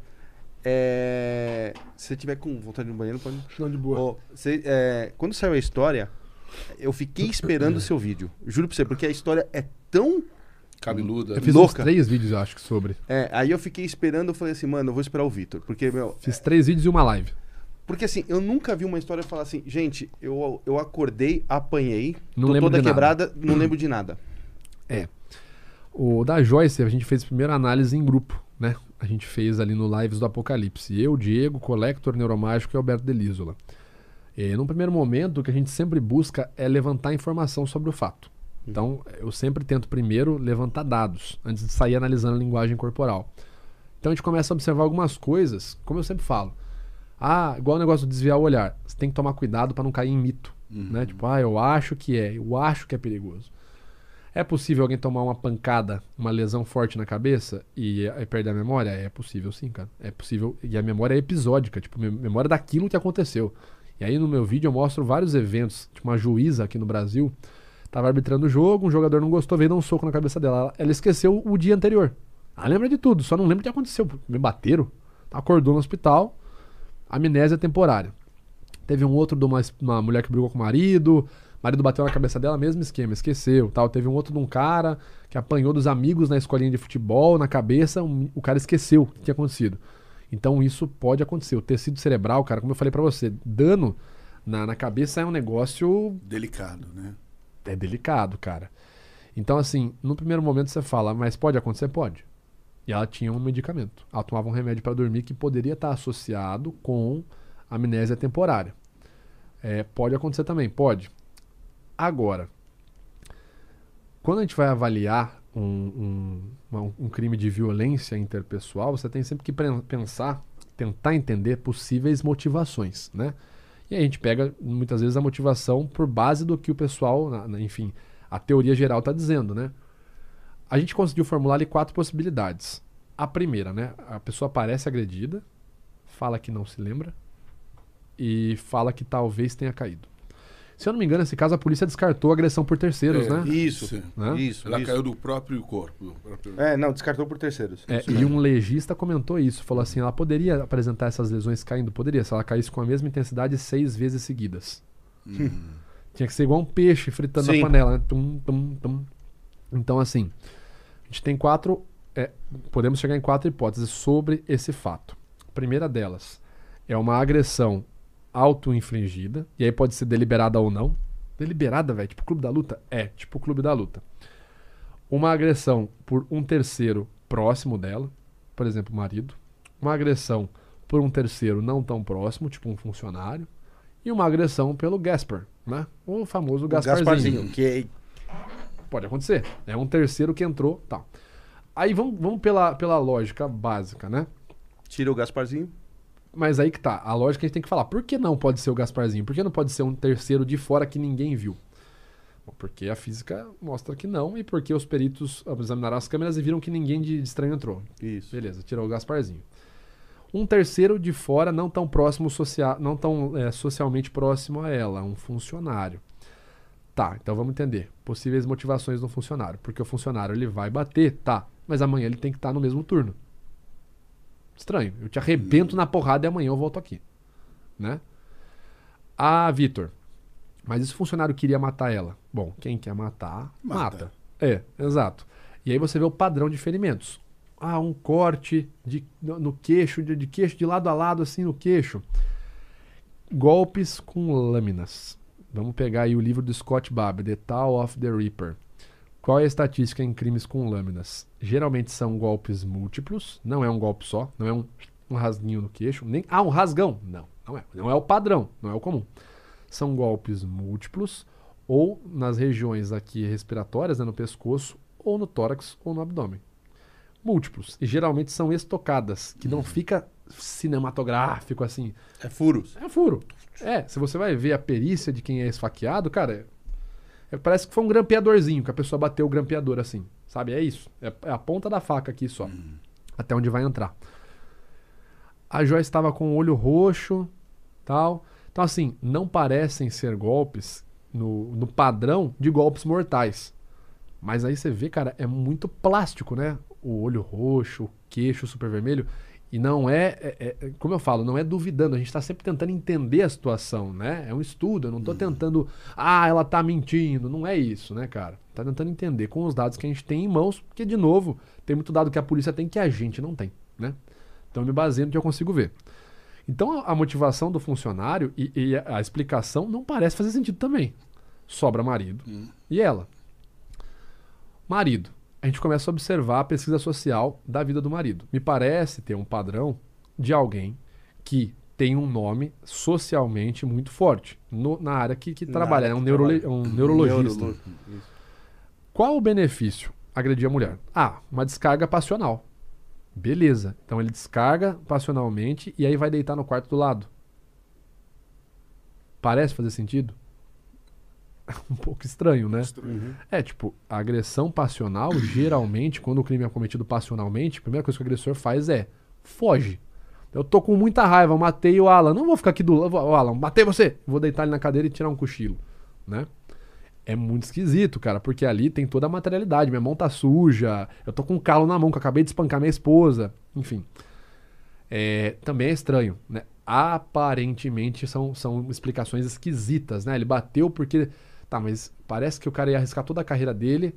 é, se você tiver com vontade de ir no banheiro, pode. Não de boa. Ó, você, é, quando saiu a história, eu fiquei esperando o seu vídeo. Juro pra você, porque a história é tão. Cabeluda. Eu fiz louca. três vídeos, eu acho, que sobre. É, aí eu fiquei esperando, eu falei assim, mano, eu vou esperar o Vitor. Porque, meu. Fiz três vídeos e uma live. Porque assim, eu nunca vi uma história falar assim, gente, eu, eu acordei, apanhei, Não tô lembro toda de nada. quebrada, não lembro de nada. É. O da Joyce, a gente fez a primeira análise em grupo, né? A gente fez ali no Lives do Apocalipse. Eu, Diego, Collector, Neuromágico e Alberto Delísola. E, num primeiro momento, o que a gente sempre busca é levantar informação sobre o fato. Então, eu sempre tento primeiro levantar dados, antes de sair analisando a linguagem corporal. Então, a gente começa a observar algumas coisas, como eu sempre falo. Ah, igual o negócio de desviar o olhar. Você tem que tomar cuidado para não cair em mito. Né? Tipo, ah, eu acho que é, eu acho que é perigoso. É possível alguém tomar uma pancada, uma lesão forte na cabeça e, aí perder a memória? É possível sim, cara. É possível. E a memória é episódica, tipo, mem- memória daquilo que aconteceu. E aí no meu vídeo eu mostro vários eventos. Tipo, uma juíza aqui no Brasil Tava arbitrando o jogo, um jogador não gostou, veio dar um soco na cabeça dela. Ela, esqueceu o dia anterior. Ela lembra de tudo, só não lembra o que aconteceu. Me bateram, acordou no hospital, amnésia temporária. Teve um outro de uma, uma mulher que brigou com o marido, marido bateu na cabeça dela, mesmo esquema, esqueceu, tal. Teve um outro de um cara que apanhou dos amigos na escolinha de futebol, na cabeça, um- o cara esqueceu o que tinha acontecido. Então isso pode acontecer. O tecido cerebral, cara, como eu falei pra você, dano na, na cabeça é um negócio Delicado, né? é delicado, cara. Então, assim, no primeiro momento você fala, mas pode acontecer? Pode. E ela tinha um medicamento. Ela tomava um remédio para dormir que poderia estar associado com amnésia temporária. É, pode acontecer também, pode. Agora, quando a gente vai avaliar um, um- um crime de violência interpessoal, você tem sempre que pensar, tentar entender possíveis motivações, né? E a gente pega muitas vezes a motivação por base do que o pessoal, enfim, a teoria geral está dizendo, né? A gente conseguiu formular ali quatro possibilidades. A primeira, né? A pessoa parece agredida, fala que não se lembra e fala que talvez tenha caído. Se eu não me engano, nesse caso a polícia descartou a agressão por terceiros, É, né? Isso. Né? isso, Ela isso. caiu do próprio corpo. do próprio- É, não, descartou por terceiros. É, e um legista comentou isso, falou assim, ela poderia apresentar essas lesões caindo? Poderia, se ela caísse com a mesma intensidade seis vezes seguidas. Hum. Tinha que ser igual um peixe fritando Sim. na panela, né? Tum, tum, tum. Então, assim, a gente tem quatro. é, podemos chegar em quatro hipóteses sobre esse fato. A primeira delas é uma agressão auto-infligida, e aí pode ser deliberada ou não. Deliberada, velho, tipo clube da luta? É, tipo clube da luta. Uma agressão por um terceiro próximo dela, por exemplo, o marido. Uma agressão por um terceiro não tão próximo, tipo um funcionário. E uma agressão pelo Gasper, né? O famoso O Gasparzinho. Gasparzinho, que Pode acontecer. É um terceiro que entrou, tal. Aí vamos, vamos pela, pela lógica básica, né? tira o Gasparzinho. Mas aí que tá. A lógica a gente tem que falar. Por que não pode ser o Gasparzinho? Por que não pode ser um terceiro de fora que ninguém viu? Porque a física mostra que não e porque os peritos examinaram as câmeras e viram que ninguém de estranho entrou. Isso. Beleza, tirou o Gasparzinho. Um terceiro de fora, não tão próximo, socia não tão é, socialmente próximo a ela, um funcionário. Tá, então vamos entender. Possíveis motivações do funcionário. Porque o funcionário ele vai bater, tá, mas amanhã ele tem que estar no mesmo turno. Estranho. Eu te arrebento na porrada e amanhã eu volto aqui. Né? Ah, Vitor. Mas esse funcionário queria matar ela. Bom, quem quer matar, Mata. mata. É, exato. E aí você vê o padrão de ferimentos. Ah, um corte de, no, no queixo, de, de queixo de lado a lado, assim, no queixo. Golpes com lâminas. Vamos pegar aí o livro do Scott Babb, The Tale of the Reaper. Qual é a estatística em crimes com lâminas? Geralmente são golpes múltiplos, não é um golpe só, não é um, um rasguinho no queixo, nem ah, um rasgão. Não, não é. Não é o padrão, não é o comum. São golpes múltiplos ou nas regiões aqui respiratórias, né, no pescoço, ou no tórax ou no abdômen. Múltiplos. E geralmente são estocadas, que não fica cinematográfico assim. É furos. É furo. É, se você vai ver a perícia de quem é esfaqueado, cara, é- parece que foi um grampeadorzinho, que a pessoa bateu o grampeador assim. Sabe? É isso. É, é a ponta da faca aqui só. Até onde vai entrar. A Joyce estava com o olho roxo, tal. Então, assim, não parecem ser golpes no, no padrão de golpes mortais. Mas aí você vê, cara, é muito plástico, né? O olho roxo, o queixo super vermelho. E não é, é- é- como eu falo, não é duvidando. A gente está sempre tentando entender a situação, né? É um estudo. Eu não estou tentando, ah, ela tá mentindo. Não é isso, né, cara? Tá tentando entender com os dados que a gente tem em mãos, porque, de novo, tem muito dado que a polícia tem que a gente não tem, né? Então me baseio no que eu consigo ver. Então a motivação do funcionário e, e a a explicação não parece fazer sentido também. Sobra marido e ela. Marido. A gente começa a observar a pesquisa social da vida do marido. Me parece ter um padrão de alguém que tem um nome socialmente muito forte no- na área que, que Na trabalha. área É um, que trabalha. um neurologista. Qual o benefício? Agredir a mulher. Ah, uma descarga passional. Beleza. Então ele descarga passionalmente e aí vai deitar no quarto do lado. Parece fazer sentido? um pouco estranho, né? Uhum. É, tipo, a agressão passional, geralmente, quando o crime é cometido passionalmente, a primeira coisa que o agressor faz é foge. Eu tô com muita raiva, matei o Alan. Não vou ficar aqui do lado. Alan, matei você. Vou deitar ele na cadeira e tirar um cochilo, né? É muito esquisito, cara, porque ali tem toda a materialidade. Minha mão tá suja, eu tô com um calo na mão que eu acabei de espancar minha esposa. Enfim. É, também é estranho, né? Aparentemente são, são explicações esquisitas, né? Ele bateu porque. Tá, mas parece que o cara ia arriscar toda a carreira dele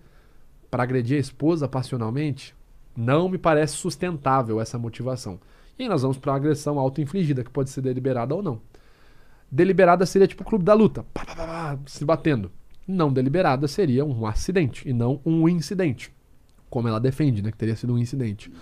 para agredir a esposa passionalmente. Não me parece sustentável essa motivação. E aí nós vamos para uma agressão auto-infligida, que pode ser deliberada ou não. Deliberada seria tipo o clube da luta, pá, pá, pá, se batendo. Não deliberada seria um acidente e não um incidente. Como ela defende, né? Que teria sido um incidente.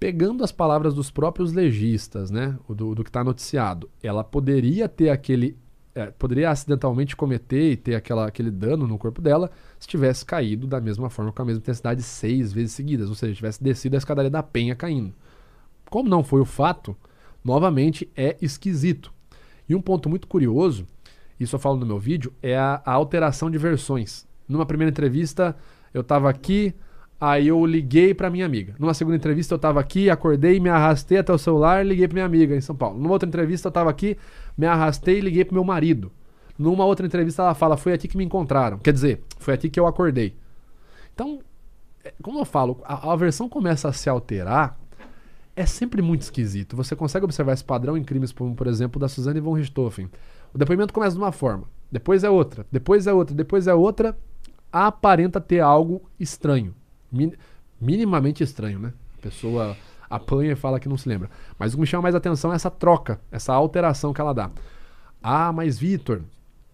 Pegando as palavras dos próprios legistas, né? Do, do que está noticiado, ela poderia ter aquele. É, poderia acidentalmente cometer e ter aquela, aquele dano no corpo dela se tivesse caído da mesma forma, com a mesma intensidade, seis vezes seguidas. Ou seja, tivesse descido a escadaria da penha caindo. Como não foi o fato, novamente é esquisito. E um ponto muito curioso, isso eu falo no meu vídeo, é a, a alteração de versões. Numa primeira entrevista, eu tava aqui, aí eu liguei pra minha amiga. Numa segunda entrevista, eu tava aqui, acordei, me arrastei até o celular e liguei pra minha amiga em São Paulo. Numa outra entrevista, eu tava aqui, me arrastei e liguei pro meu marido. Numa outra entrevista, ela fala, foi aqui que me encontraram. Quer dizer, foi aqui que eu acordei. Então, é, como eu falo, a, a versão começa a se alterar, é sempre muito esquisito. Você consegue observar esse padrão em crimes, como por exemplo da Suzane von Richthofen. O depoimento começa de uma forma, depois é outra, depois é outra, depois é outra, aparenta ter algo estranho. Min- minimamente estranho, né? A pessoa apanha e fala que não se lembra. Mas o que me chama mais atenção é essa troca, essa alteração que ela dá. Ah, mas Vitor,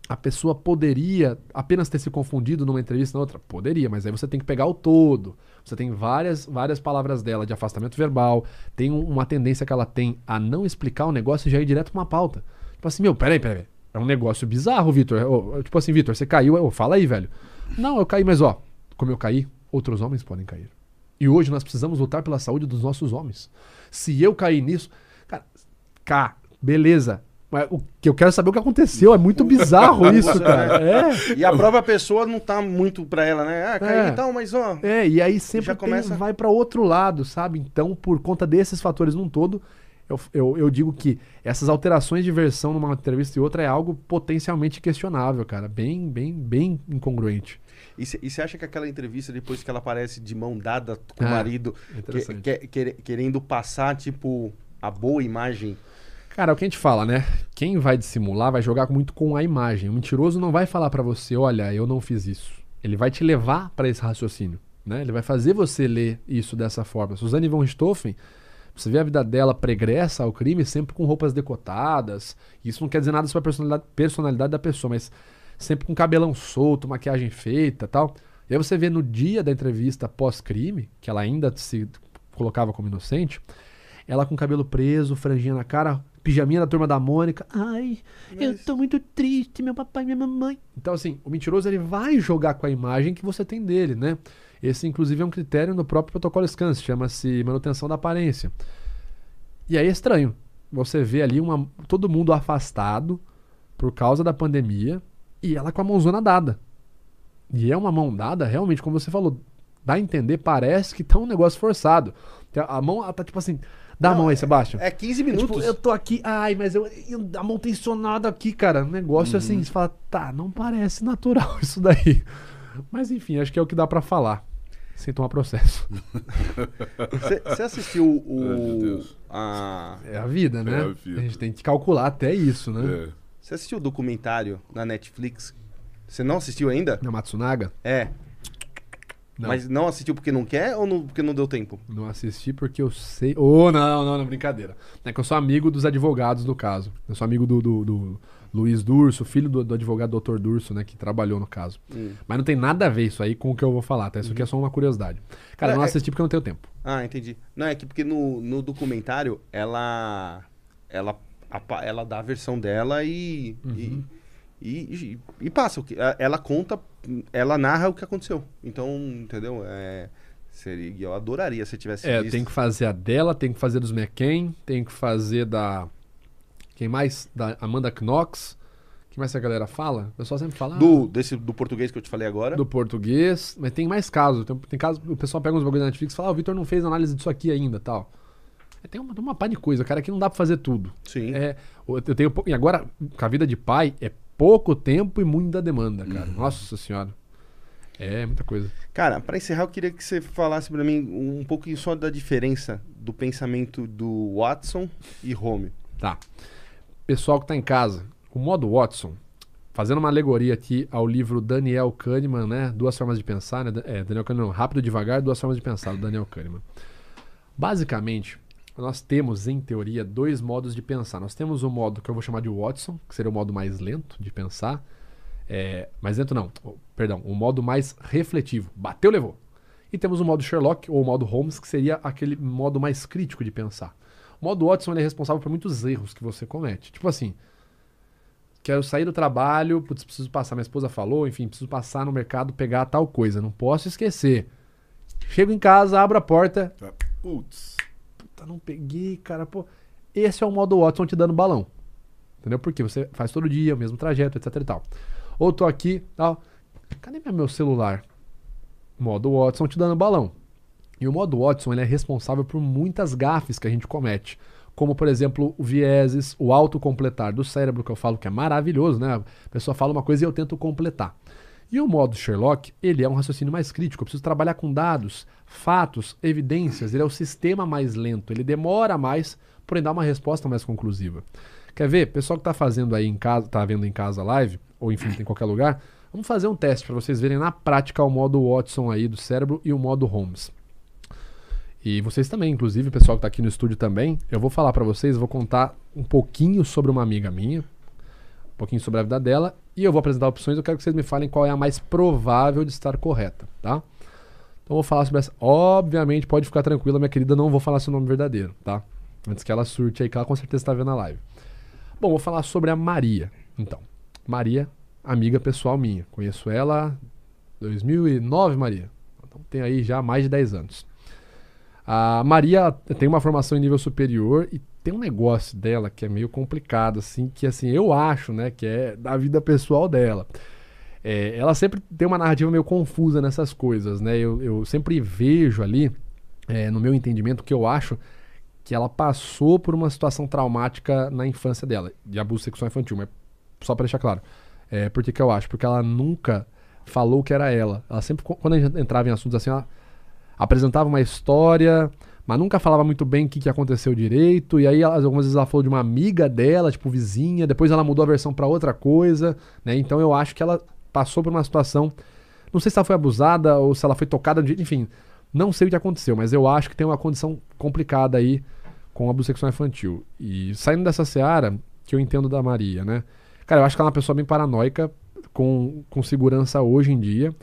a pessoa poderia apenas ter se confundido numa entrevista na outra? Poderia, mas aí você tem que pegar o todo. Você tem várias, várias palavras dela de afastamento verbal, tem um- uma tendência que ela tem a não explicar o negócio e já ir direto pra uma pauta. Tipo assim, meu, peraí, peraí. É um negócio bizarro, Vitor. Tipo assim, Vitor, você caiu. Ô, fala aí, velho. Não, eu caí, mas ó, como eu caí, outros homens podem cair. E hoje nós precisamos lutar pela saúde dos nossos homens. Se eu cair nisso. Cara, cá, beleza. Mas o que eu quero saber é o que aconteceu. É muito bizarro isso, cara. É. E a própria pessoa não tá muito pra ela, né? Ah, caiu É. e tal, mas ó. É, e aí sempre Já tem- começa- vai pra outro lado, sabe? Então, por conta desses fatores num todo, eu, eu, eu digo que essas alterações de versão numa entrevista e outra é algo potencialmente questionável, cara. Bem, bem, bem incongruente. E você acha que aquela entrevista, depois que ela aparece de mão dada com o Ah, marido, que- que- quer- querendo passar, tipo, a boa imagem. Cara, é o que a gente fala, né? Quem vai dissimular vai jogar muito com a imagem. O mentiroso não vai falar pra você, olha, eu não fiz isso. Ele vai te levar pra esse raciocínio, né? Ele vai fazer você ler isso dessa forma. Suzane von Richthofen, você vê a vida dela pregressa ao crime sempre com roupas decotadas. Isso não quer dizer nada sobre a personalidade, personalidade da pessoa, mas sempre com cabelão solto, maquiagem feita tal. E aí você vê no dia da entrevista pós-crime, que ela ainda se colocava como inocente, ela com cabelo preso, franjinha na cara, pijaminha da turma da Mônica. Ai, eu tô muito triste, meu papai e minha mamãe. Então, assim, o mentiroso ele vai jogar com a imagem que você tem dele, né? Esse, inclusive, é um critério no próprio protocolo SCANS, chama-se manutenção da aparência. E aí é estranho. Você vê ali uma, todo mundo afastado por causa da pandemia e ela com a mãozona dada. E é uma mão dada, realmente, como você falou, dá a entender, parece que tá um negócio forçado. A a mão, ela tá tipo assim, dá a Não, mão aí, Sebastião. É 15 É, minutos. Tipo, eu tô aqui, ai, mas eu, eu a mão tensionada aqui, cara. Um negócio assim, você fala, tá, não parece natural isso daí. Mas enfim, acho que é o que dá pra falar. Sem tomar processo. Você assistiu o. Ai, meu Deus. a- É a vida, né? É a vida. gente tem que calcular até isso, né? É. Você assistiu o documentário na Netflix? Você não assistiu ainda? Na Matsunaga? É. Não. Mas não assistiu porque não quer ou não- porque não deu tempo? Não assisti porque eu sei. Oh, não, não, não, brincadeira. É que eu sou amigo dos advogados do caso. Eu sou amigo do, do, do Luiz Durso, filho do, do advogado Dr. Durso, né, que trabalhou no caso. Hum. Mas não tem nada a ver isso aí com o que eu vou falar, tá? Isso aqui é só uma curiosidade. Cara, eu não É, é- assisti porque eu não tenho tempo. Ah, entendi. Não, é que porque no, no documentário ela. Ela, apa- ela dá a versão dela e. Uhum. E, e, e- passa. a- Ela conta, ela narra o que aconteceu. Então, entendeu? É, seria, eu adoraria se tivesse É, visto. tem que fazer a dela, tem que fazer dos McCain, tem que fazer da. Quem mais? Da Amanda Knox. que mais a galera fala? O pessoal sempre fala. ah, Do, desse, do português que eu te falei agora. do português, mas tem mais casos. Tem, tem casos, o pessoal pega uns bagulho da Netflix e fala, ah, o Vitor não fez análise disso aqui ainda tal. Tem uma, uma pá de coisa, cara, que não dá pra fazer tudo. Sim. É, eu tenho, e agora, com a vida de pai, é pouco tempo e muita demanda, cara. Nossa senhora. É muita coisa. Cara, pra encerrar, eu queria que você falasse pra mim um pouquinho só da diferença do pensamento do Watson e Home. Tá. Pessoal que tá em casa, o modo Watson, fazendo uma alegoria aqui ao livro Daniel Kahneman, né? Duas formas de pensar, né? É, Daniel Kahneman, não, Rápido e Devagar, Duas formas de pensar, do Daniel Kahneman. Basicamente, nós temos, em teoria, dois modos de pensar. Nós temos o modo que eu vou chamar de Watson, que seria o modo mais lento de pensar. É, mais lento não, perdão, o modo mais refletivo. Bateu, levou. E temos o modo Sherlock, ou o modo Holmes, que seria aquele modo mais crítico de pensar. O modo Watson é responsável por muitos erros que você comete. Tipo assim, quero sair do trabalho, putz, preciso passar, minha esposa falou, enfim, preciso passar no mercado pegar tal coisa, não posso esquecer. Chego em casa, abro a porta. Putz. Puta, não peguei, cara, pô. Esse é o modo Watson te dando balão. Entendeu? Porque você faz todo dia o mesmo trajeto, etc e tal. Ou tô aqui, tal. Cadê meu- celular? Modo Watson te dando balão. E o modo Watson ele é responsável por muitas gafes que a gente comete. Como, por exemplo, o vieses, o autocompletar do cérebro, que eu falo que é maravilhoso, né? A pessoa fala uma coisa e eu tento completar. E o modo Sherlock, ele é um raciocínio mais crítico. Eu preciso trabalhar com dados, fatos, evidências. Ele é o sistema mais lento. Ele demora mais, porém dá uma resposta mais conclusiva. Quer ver? Pessoal que tá fazendo aí em casa, tá vendo em casa live, ou enfim, em qualquer lugar, vamos fazer um teste para vocês verem na prática o modo Watson aí do cérebro e o modo Holmes. E vocês também, inclusive, o pessoal que tá aqui no estúdio também, eu vou falar para vocês, vou contar um pouquinho sobre uma amiga minha, um pouquinho sobre a vida dela, e eu vou apresentar opções, eu quero que vocês me falem qual é a mais provável de estar correta, tá? Então vou falar sobre essa. Obviamente, pode ficar tranquila, minha querida, não vou falar seu nome verdadeiro, tá? Antes que ela surte aí, que ela com certeza está vendo a live. Bom, vou falar sobre a Maria. Então, Maria, amiga pessoal minha. Conheço ela 2009, Maria. Então tem aí já mais de 10 anos. A Maria tem uma formação em nível superior e tem um negócio dela que é meio complicado, assim, que assim, eu acho, né, que é da vida pessoal dela. É, ela sempre tem uma narrativa meio confusa nessas coisas, né? Eu, eu sempre vejo ali, é, no meu entendimento, que eu acho que ela passou por uma situação traumática na infância dela, de abuso sexual infantil, mas só pra deixar claro. É, por que, que eu acho? Porque ela nunca falou que era ela. Ela sempre, quando a gente entrava em assuntos assim, ela apresentava uma história, mas nunca falava muito bem o que, que aconteceu direito. E aí, algumas vezes ela falou de uma amiga dela, tipo vizinha, depois ela mudou a versão pra outra coisa, né? Então eu acho que ela passou por uma situação. Não sei se ela foi abusada ou se ela foi tocada, de, enfim, não sei o que aconteceu, mas eu acho que tem uma condição complicada aí com abuso sexual infantil. E saindo dessa seara, que eu entendo da Maria, né? Cara, eu acho que ela é uma pessoa bem paranoica, com, com segurança hoje em dia.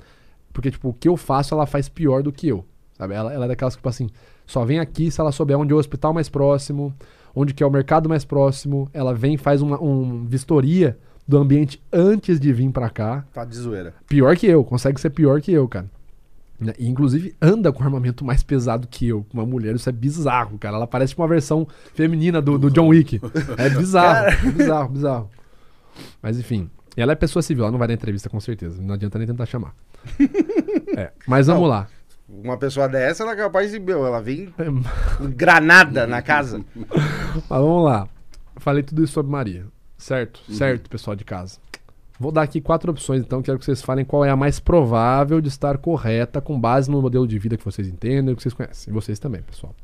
Porque, tipo, o que eu faço, ela faz pior do que eu. Sabe? Ela, ela é daquelas que, tipo assim, só vem aqui se ela souber onde é o hospital mais próximo, onde que é o mercado mais próximo. Ela vem e faz uma um vistoria do ambiente antes de vir pra cá. Tá de zoeira. Pior que eu, consegue ser pior que eu, cara. Né? E, inclusive anda com armamento mais pesado que eu. Uma mulher, isso é bizarro, cara. Ela parece uma versão feminina do, do John Wick. É bizarro, é bizarro, bizarro. Mas enfim, ela é pessoa civil, ela não vai dar entrevista com certeza. Não adianta nem tentar chamar. É, mas vamos Não. lá. Uma pessoa dessa, ela é capaz de. Meu, ela vem com granada na casa. Mas vamos lá. Falei tudo isso sobre Maria. Certo? Certo, pessoal de casa. Vou dar aqui quatro opções, então. Quero que vocês falem qual é a mais provável de estar correta com base no modelo de vida que vocês entendem, que vocês conhecem. E vocês também, pessoal.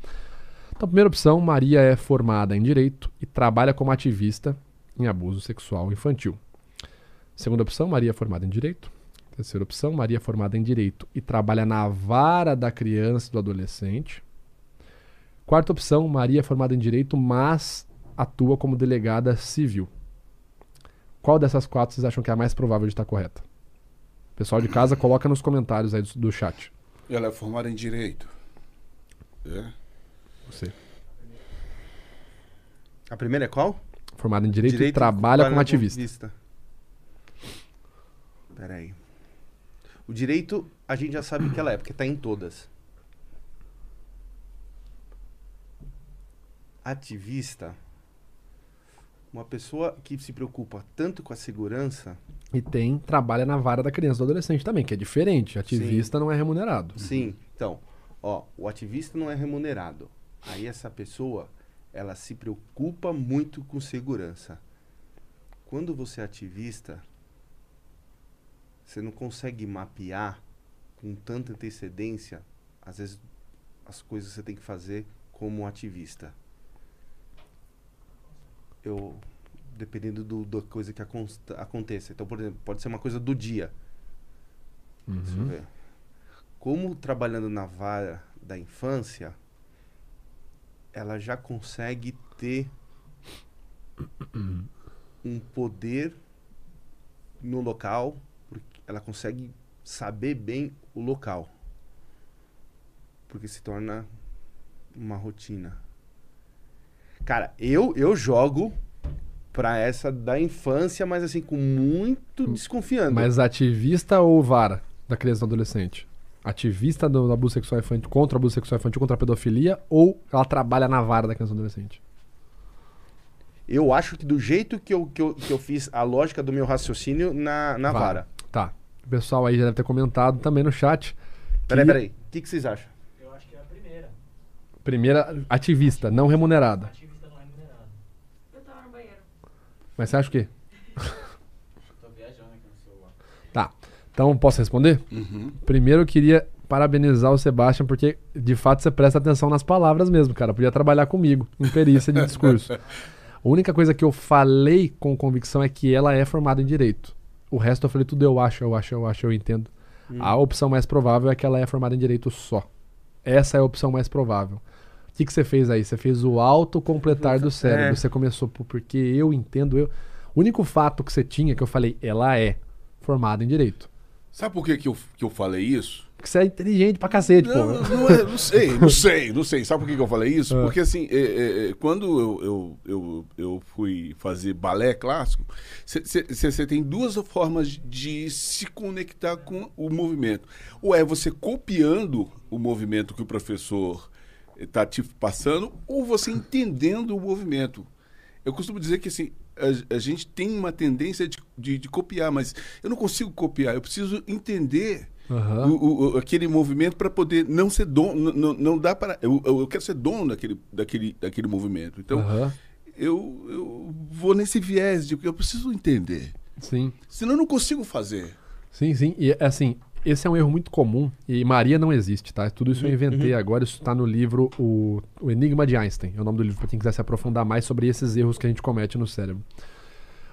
Então, primeira opção: Maria é formada em direito e trabalha como ativista em abuso sexual infantil. Segunda opção: Maria é formada em direito. Terceira opção: Maria é formada em direito e trabalha na vara da criança e do adolescente. Quarta opção: Maria é formada em direito, mas atua como delegada civil. Qual dessas quatro vocês acham que é a mais provável de estar correta? Pessoal de casa, coloca nos comentários aí do, do chat. Ela é formada em Direito. É? Você. A primeira é qual? Formada em direito, e trabalha como ativista. Pera aí. O direito, a gente já sabe que ela é, porque tá em todas. Ativista. Uma pessoa que se preocupa tanto com a segurança. E tem, trabalha na vara da criança e do adolescente também, que é diferente. Ativista não é remunerado. Sim. Então, ó, o ativista não é remunerado. Aí essa pessoa, ela se preocupa muito com segurança. quando você é ativista, você não consegue mapear com tanta antecedência, às vezes, as coisas que você tem que fazer como ativista. Eu, dependendo do, da coisa que aconsta- aconteça. Então, por exemplo, pode ser uma coisa do dia. Deixa eu Uhum. ver. Como trabalhando na vara da infância, ela já consegue ter um poder no local, ela consegue saber bem o local. Porque se torna uma rotina. Cara, eu eu jogo pra essa da infância, mas assim com muito desconfiando. Mas ativista ou vara da criança e do adolescente? Ativista do abuso sexual infantil contra o abuso sexual infantil, contra a pedofilia, ou ela trabalha na vara da criança e do adolescente? Eu acho que do jeito que eu, que eu, que eu fiz a lógica do meu raciocínio na, na vara. Tá. O pessoal aí já deve ter comentado também no chat. Peraí, que peraí. O que, que vocês acham? Eu acho que é a primeira. Primeira, ativista, não remunerada. Ativista não é remunerado. Eu tava no banheiro. Mas você acha o quê? Tô viajando aqui no celular. Tá. Então, posso responder? Uhum. Primeiro eu queria parabenizar o Sebastian, porque de fato você presta atenção nas palavras mesmo, cara. Podia trabalhar comigo em perícia de discurso. A única coisa que eu falei com convicção é que ela é formada em direito. O resto eu falei tudo eu acho, eu acho, eu acho, eu entendo. A opção mais provável é que ela é formada em direito só. Essa é a opção mais provável. O que, que você fez aí? Você fez o autocompletar do cérebro. É. Você começou por porque eu entendo, eu. O único fato que você tinha que eu falei, ela é formada em direito. Sabe por que, que, eu, que eu falei isso? Porque você é inteligente pra cacete, Não, pô. não, é- não sei, não sei, não sei. Sabe por que, que eu falei isso? Ah. Porque assim, é, é, é, quando eu, eu, eu, eu fui fazer balé clássico, você tem duas formas de se conectar com o movimento. Ou é você copiando o movimento que o professor está te passando, ou você entendendo o movimento. Eu costumo dizer que assim, a, a gente tem uma tendência de, de, de copiar, mas eu não consigo copiar, eu preciso entender Aham. o- o- aquele movimento para poder não ser dono, não, não dá para eu, eu quero ser dono daquele, daquele, daquele movimento. Então Aham. eu, eu vou nesse viés de que eu preciso entender, Sim. senão eu não consigo fazer. Sim, sim. E assim, esse é um erro muito comum. E Maria não existe, tá? Tudo isso eu inventei agora. Isso tá no livro o, o Enigma de Einstein. É o nome do livro para quem quiser se aprofundar mais sobre esses erros que a gente comete no cérebro.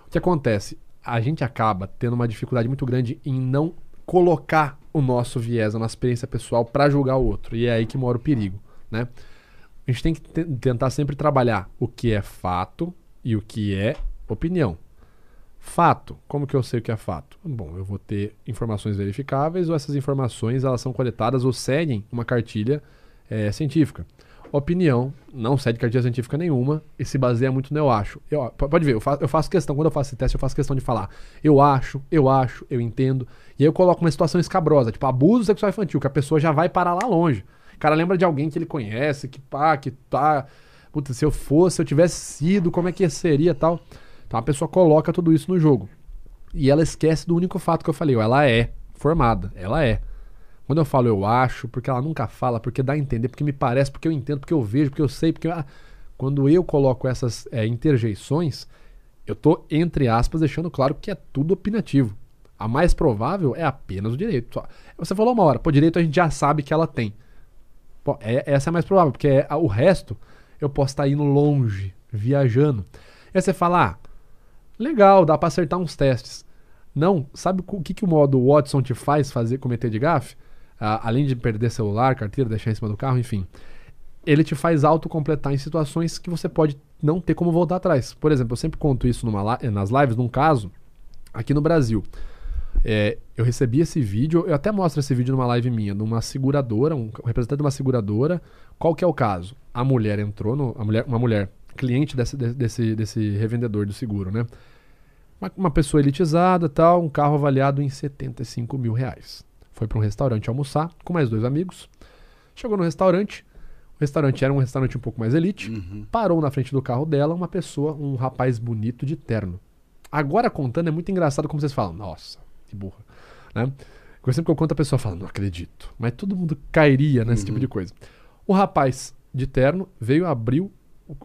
O que acontece? A gente acaba tendo uma dificuldade muito grande em não colocar o nosso viés, a nossa experiência pessoal para julgar o outro. E é aí que mora o perigo, né? A gente tem que te- tentar sempre trabalhar o que é fato e o que é opinião. Fato. Como que eu sei o que é fato? Bom, eu vou ter informações verificáveis ou essas informações elas são coletadas ou seguem uma cartilha eh, científica. Opinião não segue cartilha científica nenhuma e se baseia muito no eu acho. Eu, pode ver, eu, fa- eu faço questão, quando eu faço esse teste, eu faço questão de falar eu acho, eu acho, eu entendo. E aí eu coloco uma situação escabrosa, tipo abuso sexual infantil, que a pessoa já vai parar lá longe. O cara lembra de alguém que ele conhece, que pá, que tá. Puta, se eu fosse, se eu tivesse sido, como é que seria tal. Então a pessoa coloca tudo isso no jogo. E ela esquece do único fato que eu falei, ela é formada, ela é. Quando eu falo eu acho, porque ela nunca fala, porque dá a entender, porque me parece, porque eu entendo, porque eu vejo, porque eu sei, porque. ah, quando eu coloco essas é, interjeições, eu tô, entre aspas, deixando claro que é tudo opinativo. A mais provável é apenas o direito. Você falou uma hora, pô, direito a gente já sabe que ela tem. Pô, é- essa é a mais provável, porque é- o resto eu posso estar indo longe, viajando. E aí você fala, ah, legal, dá pra acertar uns testes. Não, sabe o que, que o modo Watson te faz fazer cometer de gafe? Ah, além de perder celular, carteira, deixar em cima do carro, enfim. Ele te faz autocompletar em situações que você pode não ter como voltar atrás. Por exemplo, eu sempre conto isso numa nas lives, num caso, aqui no Brasil. É, eu recebi esse vídeo, eu até mostro esse vídeo numa live minha, numa seguradora, um representante de uma seguradora. Qual que é o caso? A mulher entrou, no, a mulher, uma mulher, cliente desse, de- desse, desse revendedor do seguro, né? Uma, uma pessoa elitizada, tal, um carro avaliado em 75 mil reais. Foi para um restaurante almoçar com mais dois amigos. Chegou no restaurante, o restaurante era um restaurante um pouco mais elite. Parou na frente do carro dela uma pessoa, um rapaz bonito de terno. Agora contando é muito engraçado como vocês falam, nossa, que burra, né? Porque sempre que eu conto a pessoa fala, não acredito. Mas todo mundo cairia nesse tipo de coisa. O rapaz de terno veio, abriu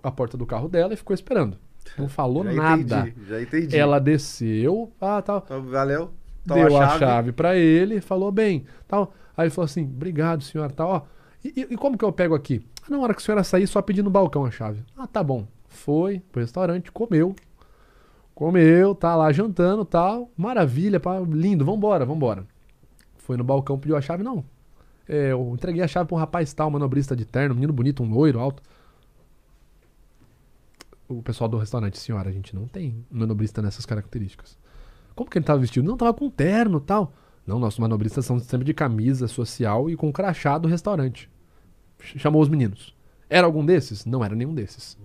a porta do carro dela e ficou esperando. Não falou Já nada. entendi, já entendi. Ela desceu, ah, tal. Então, valeu. Toma deu a chave, pra ele, falou bem, tal. Aí ele falou assim, obrigado, senhora, tal. Ó, e, e- como que eu pego aqui? Ah, na hora que a senhora sair, só pedir no balcão a chave. Ah, tá bom. Foi pro restaurante, comeu. Comeu, tá lá jantando, tal. Maravilha, pá, lindo, vambora, vambora. Foi no balcão, pediu a chave, não. É, eu entreguei a chave pra um rapaz tal, manobrista de terno, menino bonito, um loiro, alto. O pessoal do restaurante, senhora, a gente não tem manobrista nessas características. Como que ele tava vestido? Não, tava com terno tal. Não, nossos manobristas são sempre de camisa social e com crachá do restaurante. Ch- Chamou os meninos. Era algum desses? Não era nenhum desses.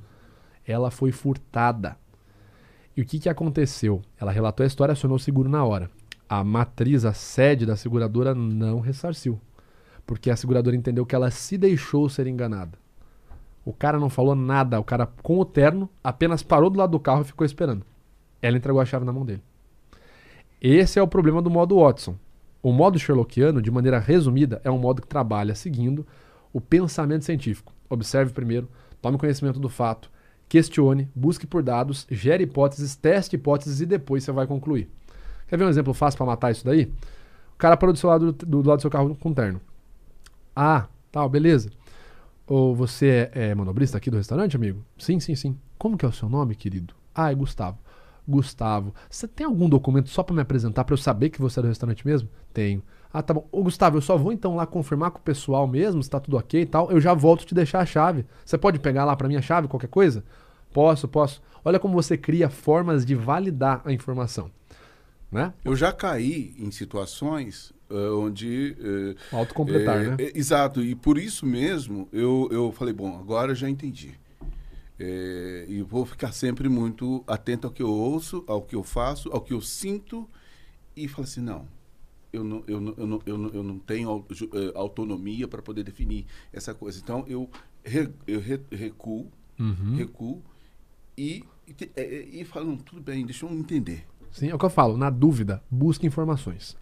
Ela foi furtada. E o que, que aconteceu? Ela relatou a história, acionou o seguro na hora. A matriz, a sede da seguradora não ressarciu. Porque a seguradora entendeu que ela se deixou ser enganada. O cara não falou nada. O cara, com o terno, apenas parou do lado do carro e ficou esperando. Ela entregou a chave na mão dele. Esse é o problema do modo Watson. O modo Sherlockiano, de maneira resumida, é um modo que trabalha seguindo o pensamento científico. Observe primeiro, tome conhecimento do fato, questione, busque por dados, gere hipóteses, teste hipóteses e depois você vai concluir. Quer ver um exemplo fácil para matar isso daí? O cara parou do, seu lado, do, do lado do seu carro com terno. Ah, tal, beleza. Ou você é, é manobrista aqui do restaurante, amigo? Sim, sim, sim. Como que é o seu nome, querido? Ah, é Gustavo. Gustavo, você tem algum documento só pra me apresentar pra eu saber que você é do restaurante mesmo? Tenho. Ah, tá bom. Ô, Gustavo, eu só vou então lá confirmar com o pessoal mesmo, se tá tudo ok e tal. Eu já volto te deixar a chave. Você pode pegar lá pra mim a chave, qualquer coisa? Posso, posso. Olha como você cria formas de validar a informação. Né? Eu já caí em situações eh, onde. eh, Autocompletar, eh, né? eh, exato, e por isso mesmo eu, eu falei: bom, agora eu já entendi. Eh, e vou ficar sempre muito atento ao que eu ouço, ao que eu faço, ao que eu sinto, e falar assim: não. Eu não, eu não, eu não, eu não, eu não tenho eh, autonomia para poder definir essa coisa. Então, eu, re- eu re- recuo, Uhum. recuo e, e, eh, eh, e falo: tudo bem, deixa eu entender. Sim, é o que eu falo. Na dúvida, busque informações.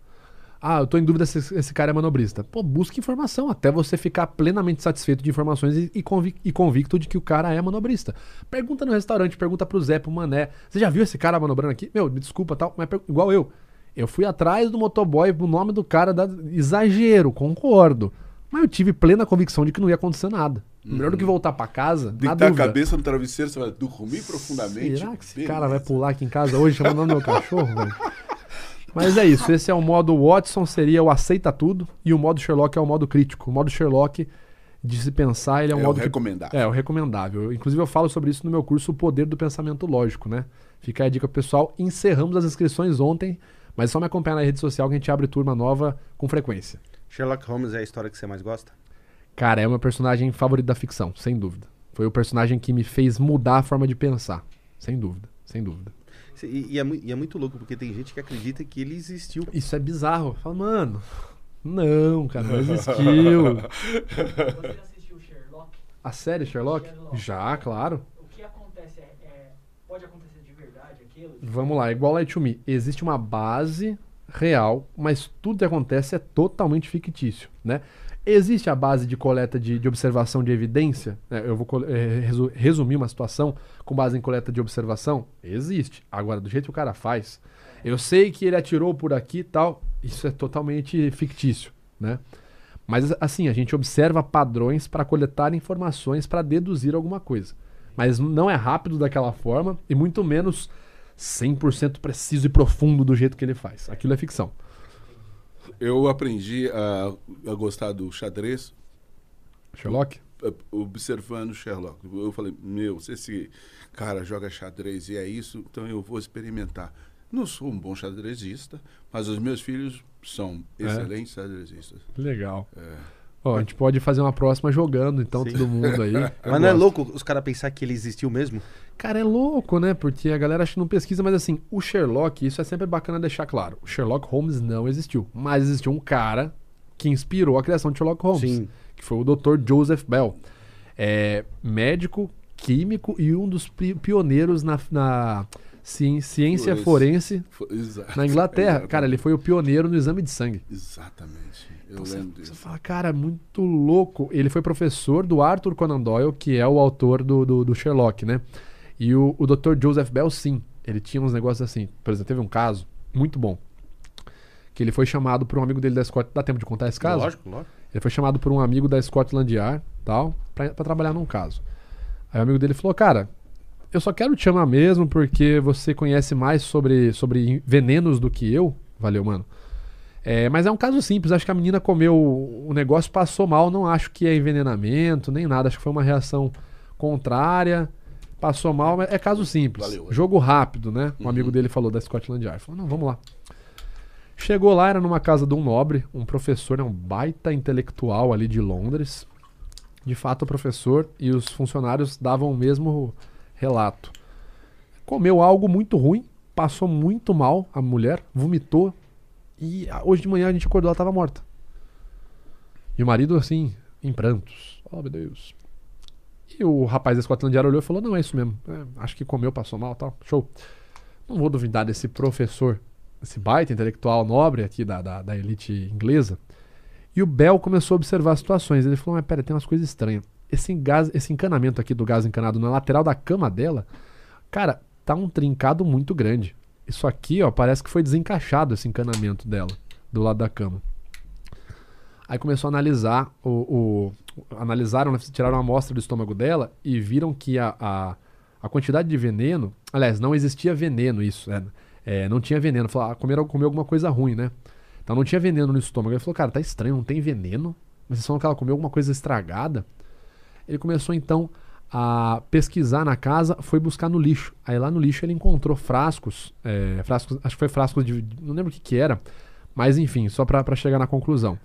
Ah, eu tô em dúvida se esse- cara é manobrista. Pô, busque informação até você ficar plenamente satisfeito de informações e, e, convic- e convicto de que o cara é manobrista. Pergunta no restaurante, pergunta pro Zé, pro Mané. Você já viu esse cara manobrando aqui? Meu, me desculpa tal, mas igual eu. Eu fui atrás do motoboy, o nome do cara, da... exagero, concordo. Mas eu tive plena convicção de que não ia acontecer nada. Melhor do que voltar pra casa, Deitar a cabeça no travesseiro, você vai dormir profundamente. Será que esse Beleza. cara vai pular aqui em casa hoje chamando o meu cachorro, velho? Mas é isso, esse é o modo Watson, seria o aceita tudo, e o modo Sherlock é o modo crítico. O modo Sherlock, de se pensar, ele é um É o modo. que- recomendável. É, o recomendável. Inclusive, eu falo sobre isso no meu curso, O Poder do Pensamento Lógico, né? Fica aí a dica pro pessoal. Encerramos as inscrições ontem, mas é só me acompanhar na rede social que a gente abre turma nova com frequência. Sherlock Holmes é a história que você mais gosta? Cara, é o meu personagem favorito da ficção, sem dúvida. Foi o personagem que me fez mudar a forma de pensar. Sem dúvida, sem dúvida. E, e é, e é muito louco, porque tem gente que acredita que ele existiu. Isso é bizarro. Fala, mano, não, cara, não existiu. Você assistiu Sherlock? A série Sherlock? Sherlock. Já, claro. O que acontece é, é- Pode acontecer de verdade aquilo? Vamos lá, igual Light to Me. Existe uma base real, mas tudo que acontece é totalmente fictício, né? Existe a base de coleta de, de observação de evidência? né? Eu vou resu- resumir uma situação com base em coleta de observação? Existe. Agora, do jeito que o cara faz, eu sei que ele atirou por aqui e tal, isso é totalmente fictício, né? Mas assim, a gente observa padrões para coletar informações para deduzir alguma coisa. Mas não é rápido daquela forma e muito menos 100% preciso e profundo do jeito que ele faz. Aquilo é ficção. Eu aprendi a, a gostar do xadrez Sherlock? eh, observando Sherlock. Eu falei, meu, se esse cara joga xadrez e é isso, então eu vou experimentar. Não sou um bom xadrezista, mas os meus filhos são É? excelentes xadrezistas. Legal. É. Ó, a gente pode fazer uma próxima jogando, então, Sim. todo mundo aí. Mas não é louco os caras pensar que ele existiu mesmo? Cara, é louco, né? Porque a galera acha que não pesquisa, mas assim, o Sherlock, isso é sempre bacana deixar claro. O Sherlock Holmes não existiu. Mas existiu um cara que inspirou a criação de Sherlock Holmes. Sim. Que foi o Dr. Joseph Bell. É médico, químico e um dos pi- pioneiros na, na ci- ciência Forense. exato. na Inglaterra. Cara, ele foi o pioneiro no exame de sangue. Exatamente. Eu Então você, lembro você disso. fala, cara, muito louco. Ele foi professor do Arthur Conan Doyle, que é o autor do, do, do Sherlock, né? E o, o Dr. Joseph Bell, sim, ele tinha uns negócios assim. Por exemplo, teve um caso muito bom. Que ele foi chamado por um amigo dele da Scott. Dá tempo de contar esse caso? Lógico, lógico. Ele foi chamado por um amigo da Scotland Yard, tal, pra, pra trabalhar num caso. Aí o amigo dele falou, cara, eu só quero te chamar mesmo porque você conhece mais sobre, sobre venenos do que eu. Valeu, mano. É, mas é um caso simples, acho que a menina comeu o negócio, passou mal, não acho que é envenenamento, nem nada, acho que foi uma reação contrária, passou mal, mas é caso simples. Valeu. Jogo rápido, né? Um amigo dele falou da Scotland Yard. Falou, não, vamos lá. Chegou lá, era numa casa de um nobre, um professor, né, um baita intelectual ali de Londres. De fato, o professor e os funcionários davam o mesmo relato. Comeu algo muito ruim, passou muito mal a mulher, vomitou. E ah, hoje de manhã a gente acordou, ela estava morta. E o marido, assim, em prantos. Oh, meu Deus. E o rapaz da Scotland Yard olhou e falou: Não, é isso mesmo. É, acho que comeu, passou mal tal. Show. Não vou duvidar desse professor, esse baita intelectual nobre aqui da, da, da elite inglesa. E o Bell começou a observar as situações. Ele falou: Mas pera, tem umas coisas estranhas. Esse, gás, esse encanamento aqui do gás encanado na lateral da cama dela, cara, tá um trincado muito grande. Isso aqui, ó, parece que foi desencaixado esse encanamento dela, do lado da cama. Aí começou a analisar o. o- analisaram, né, tiraram a amostra do estômago dela e viram que a, a, a quantidade de veneno. Aliás, não existia veneno, isso. é, é, não tinha veneno. Falou, ah, comeram, comeu alguma coisa ruim, né? Então não tinha veneno no estômago. Ele falou, cara, tá estranho, não tem veneno. Mas vocês falam que ela comeu alguma coisa estragada. Ele começou então a pesquisar na casa, foi buscar no lixo. Aí lá no lixo ele encontrou frascos, é, frascos, acho que foi frascos de, não lembro o que que era, mas enfim, só pra chegar na conclusão.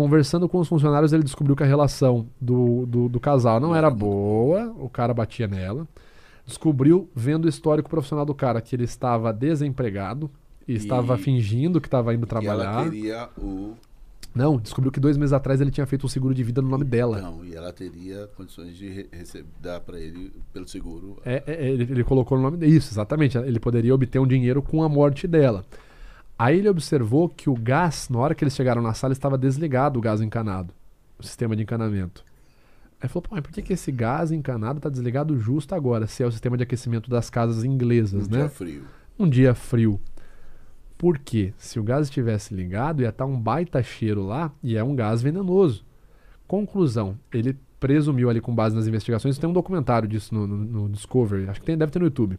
Conversando com os funcionários, ele descobriu que a relação do, do, do casal não era boa, o cara batia nela. Descobriu, vendo o histórico profissional do cara, que ele estava desempregado e, estava fingindo que estava indo E ela trabalhar. teria o. Não, descobriu que dois meses atrás ele tinha feito um seguro de vida no nome dela. Não, e ela teria condições de re- rece- dar para ele pelo seguro. É, é, ele, ele colocou no nome dele. Isso, exatamente. Ele poderia obter um dinheiro com a morte dela. Aí ele observou que o gás, na hora que eles chegaram na sala, estava desligado o gás encanado. O sistema de encanamento. Aí falou, pô, mas por que, que esse gás encanado está desligado justo agora, se é o sistema de aquecimento das casas inglesas, Um né? dia frio. um dia frio. Por quê? Se o gás estivesse ligado, ia estar um baita cheiro lá e é um gás venenoso. Conclusão, ele presumiu ali com base nas investigações, tem um documentário disso no, no- no Discovery, acho que tem, deve ter no YouTube,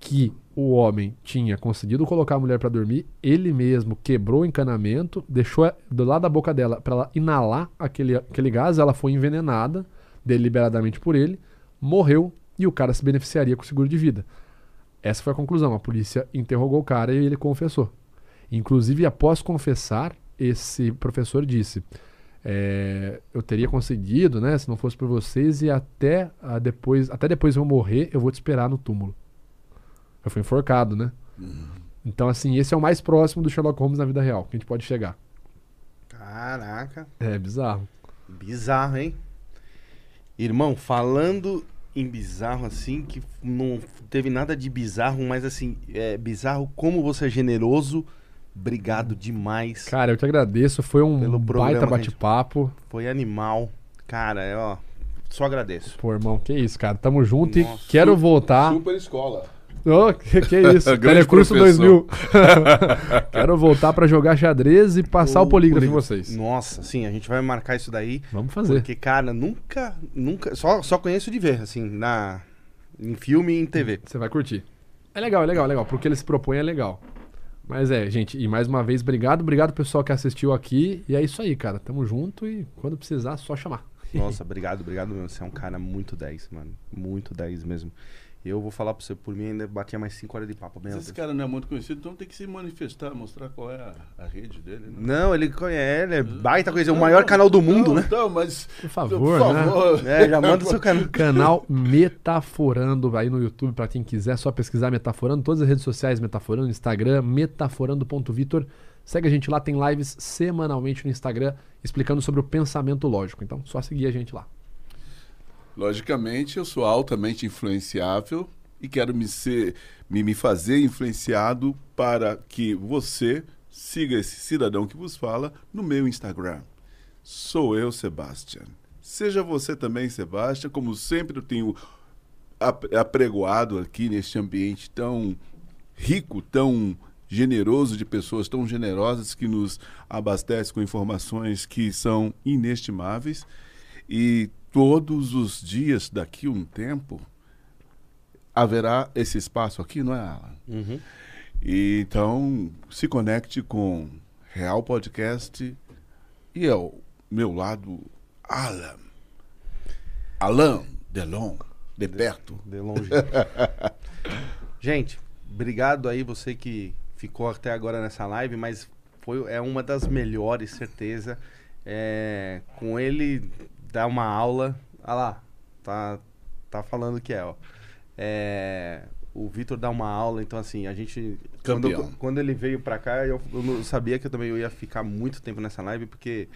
que o homem tinha conseguido colocar a mulher para dormir, ele mesmo quebrou o encanamento, deixou do lado da boca dela para ela inalar aquele, aquele gás, ela foi envenenada deliberadamente por ele, morreu e o cara se beneficiaria com o seguro de vida. Essa foi a conclusão. A polícia interrogou o cara e ele confessou. Inclusive, após confessar, esse professor disse: é, Eu teria conseguido, né? Se não fosse por vocês, e até, ah, depois, até depois eu morrer, eu vou te esperar no túmulo. Eu fui enforcado, né? Então, assim, esse é o mais próximo do Sherlock Holmes na vida real que a gente pode chegar. Caraca. É bizarro. Bizarro, hein? Irmão, falando em bizarro assim, que não teve nada de bizarro, mas assim, é bizarro como você é generoso. Obrigado demais. Cara, eu te agradeço. Foi um Pelo programa, baita bate-papo. Foi animal. Cara, é, ó, só agradeço. Pô, irmão, que isso, cara. Tamo junto Nossa. e quero voltar. Super escola. Ô, que, que isso? Telecurso professor. 2000. Quero voltar pra jogar xadrez e passar o, polígrafo em vocês. Nossa, sim, a gente vai marcar isso daí. Vamos fazer. Porque, cara, nunca, nunca, só, só conheço de ver, assim, na, em filme e em TV. Você vai curtir. É legal, é legal, é legal. Porque ele se propõe é legal. Mas é, gente, e mais uma vez, obrigado. Obrigado, pessoal, que assistiu aqui. E é isso aí, cara. Tamo junto e quando precisar, só chamar. Nossa, obrigado, obrigado mesmo. Você é um cara muito 10, mano. Muito 10 mesmo. Eu vou falar pra você, por mim ainda batia mais 5 horas de papo. Mas esse cara não é muito conhecido, então tem que se manifestar, mostrar qual é a, a rede dele. Né? Não, ele conhece, ele é baita coisa, é o maior canal do mundo, não, né? Então, mas. Por favor, por né? favor. É, já manda o seu canal. Canal Metaforando aí no YouTube, pra quem quiser, só pesquisar Metaforando, todas as redes sociais Metaforando, Instagram, metaforando.vitor. Segue a gente lá, tem lives semanalmente no Instagram explicando sobre o pensamento lógico. Então, só seguir a gente lá. Logicamente, eu sou altamente influenciável e quero me, ser, me, me fazer influenciado para que você siga esse cidadão que vos fala no meu Instagram. Sou eu, Sebastian. Seja você também, Sebastian. Como sempre, eu tenho ap- apregoado aqui neste ambiente tão rico, tão generoso de pessoas tão generosas que nos abastecem com informações que são inestimáveis e todos os dias daqui a um tempo haverá esse espaço aqui, não é, Alan? Uhum. E, então, se conecte com Real Podcast e ao meu lado, Alan. Alan Delon, de perto. De longe. Gente, obrigado aí você que ficou até agora nessa live, mas foi, é uma das melhores, certeza. É, com ele dá uma aula. Olha lá, tá, tá falando que é, ó. É, o Vitor dá uma aula, então assim, a gente. Quando, quando ele veio pra cá, eu, eu não sabia que eu também ia ficar muito tempo nessa live, porque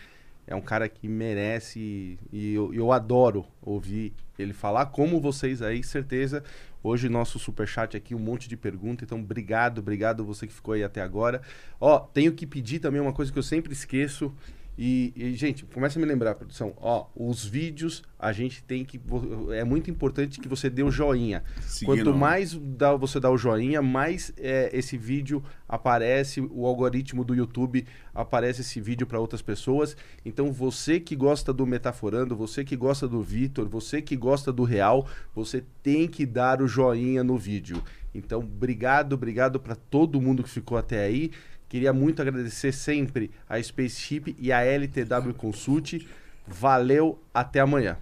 é um cara que merece e eu, eu adoro ouvir ele falar, como vocês aí, certeza. Hoje nosso superchat aqui, um monte de pergunta, então obrigado, obrigado você que ficou aí até agora. Ó, tenho que pedir também uma coisa que eu sempre esqueço. E, e, gente, começa a me lembrar, produção. Ó, os vídeos a gente tem que. É muito importante que você dê o joinha. Seguindo- Quanto mais dá, você dá o joinha, mais é, esse vídeo aparece, o algoritmo do YouTube aparece esse vídeo para outras pessoas. Então você que gosta do Metaforando, você que gosta do Vitor, você que gosta do Real, você tem que dar o joinha no vídeo. Então, obrigado, obrigado para todo mundo que ficou até aí. Queria muito agradecer sempre a Spaceship e a LTW Consult. Valeu, até amanhã.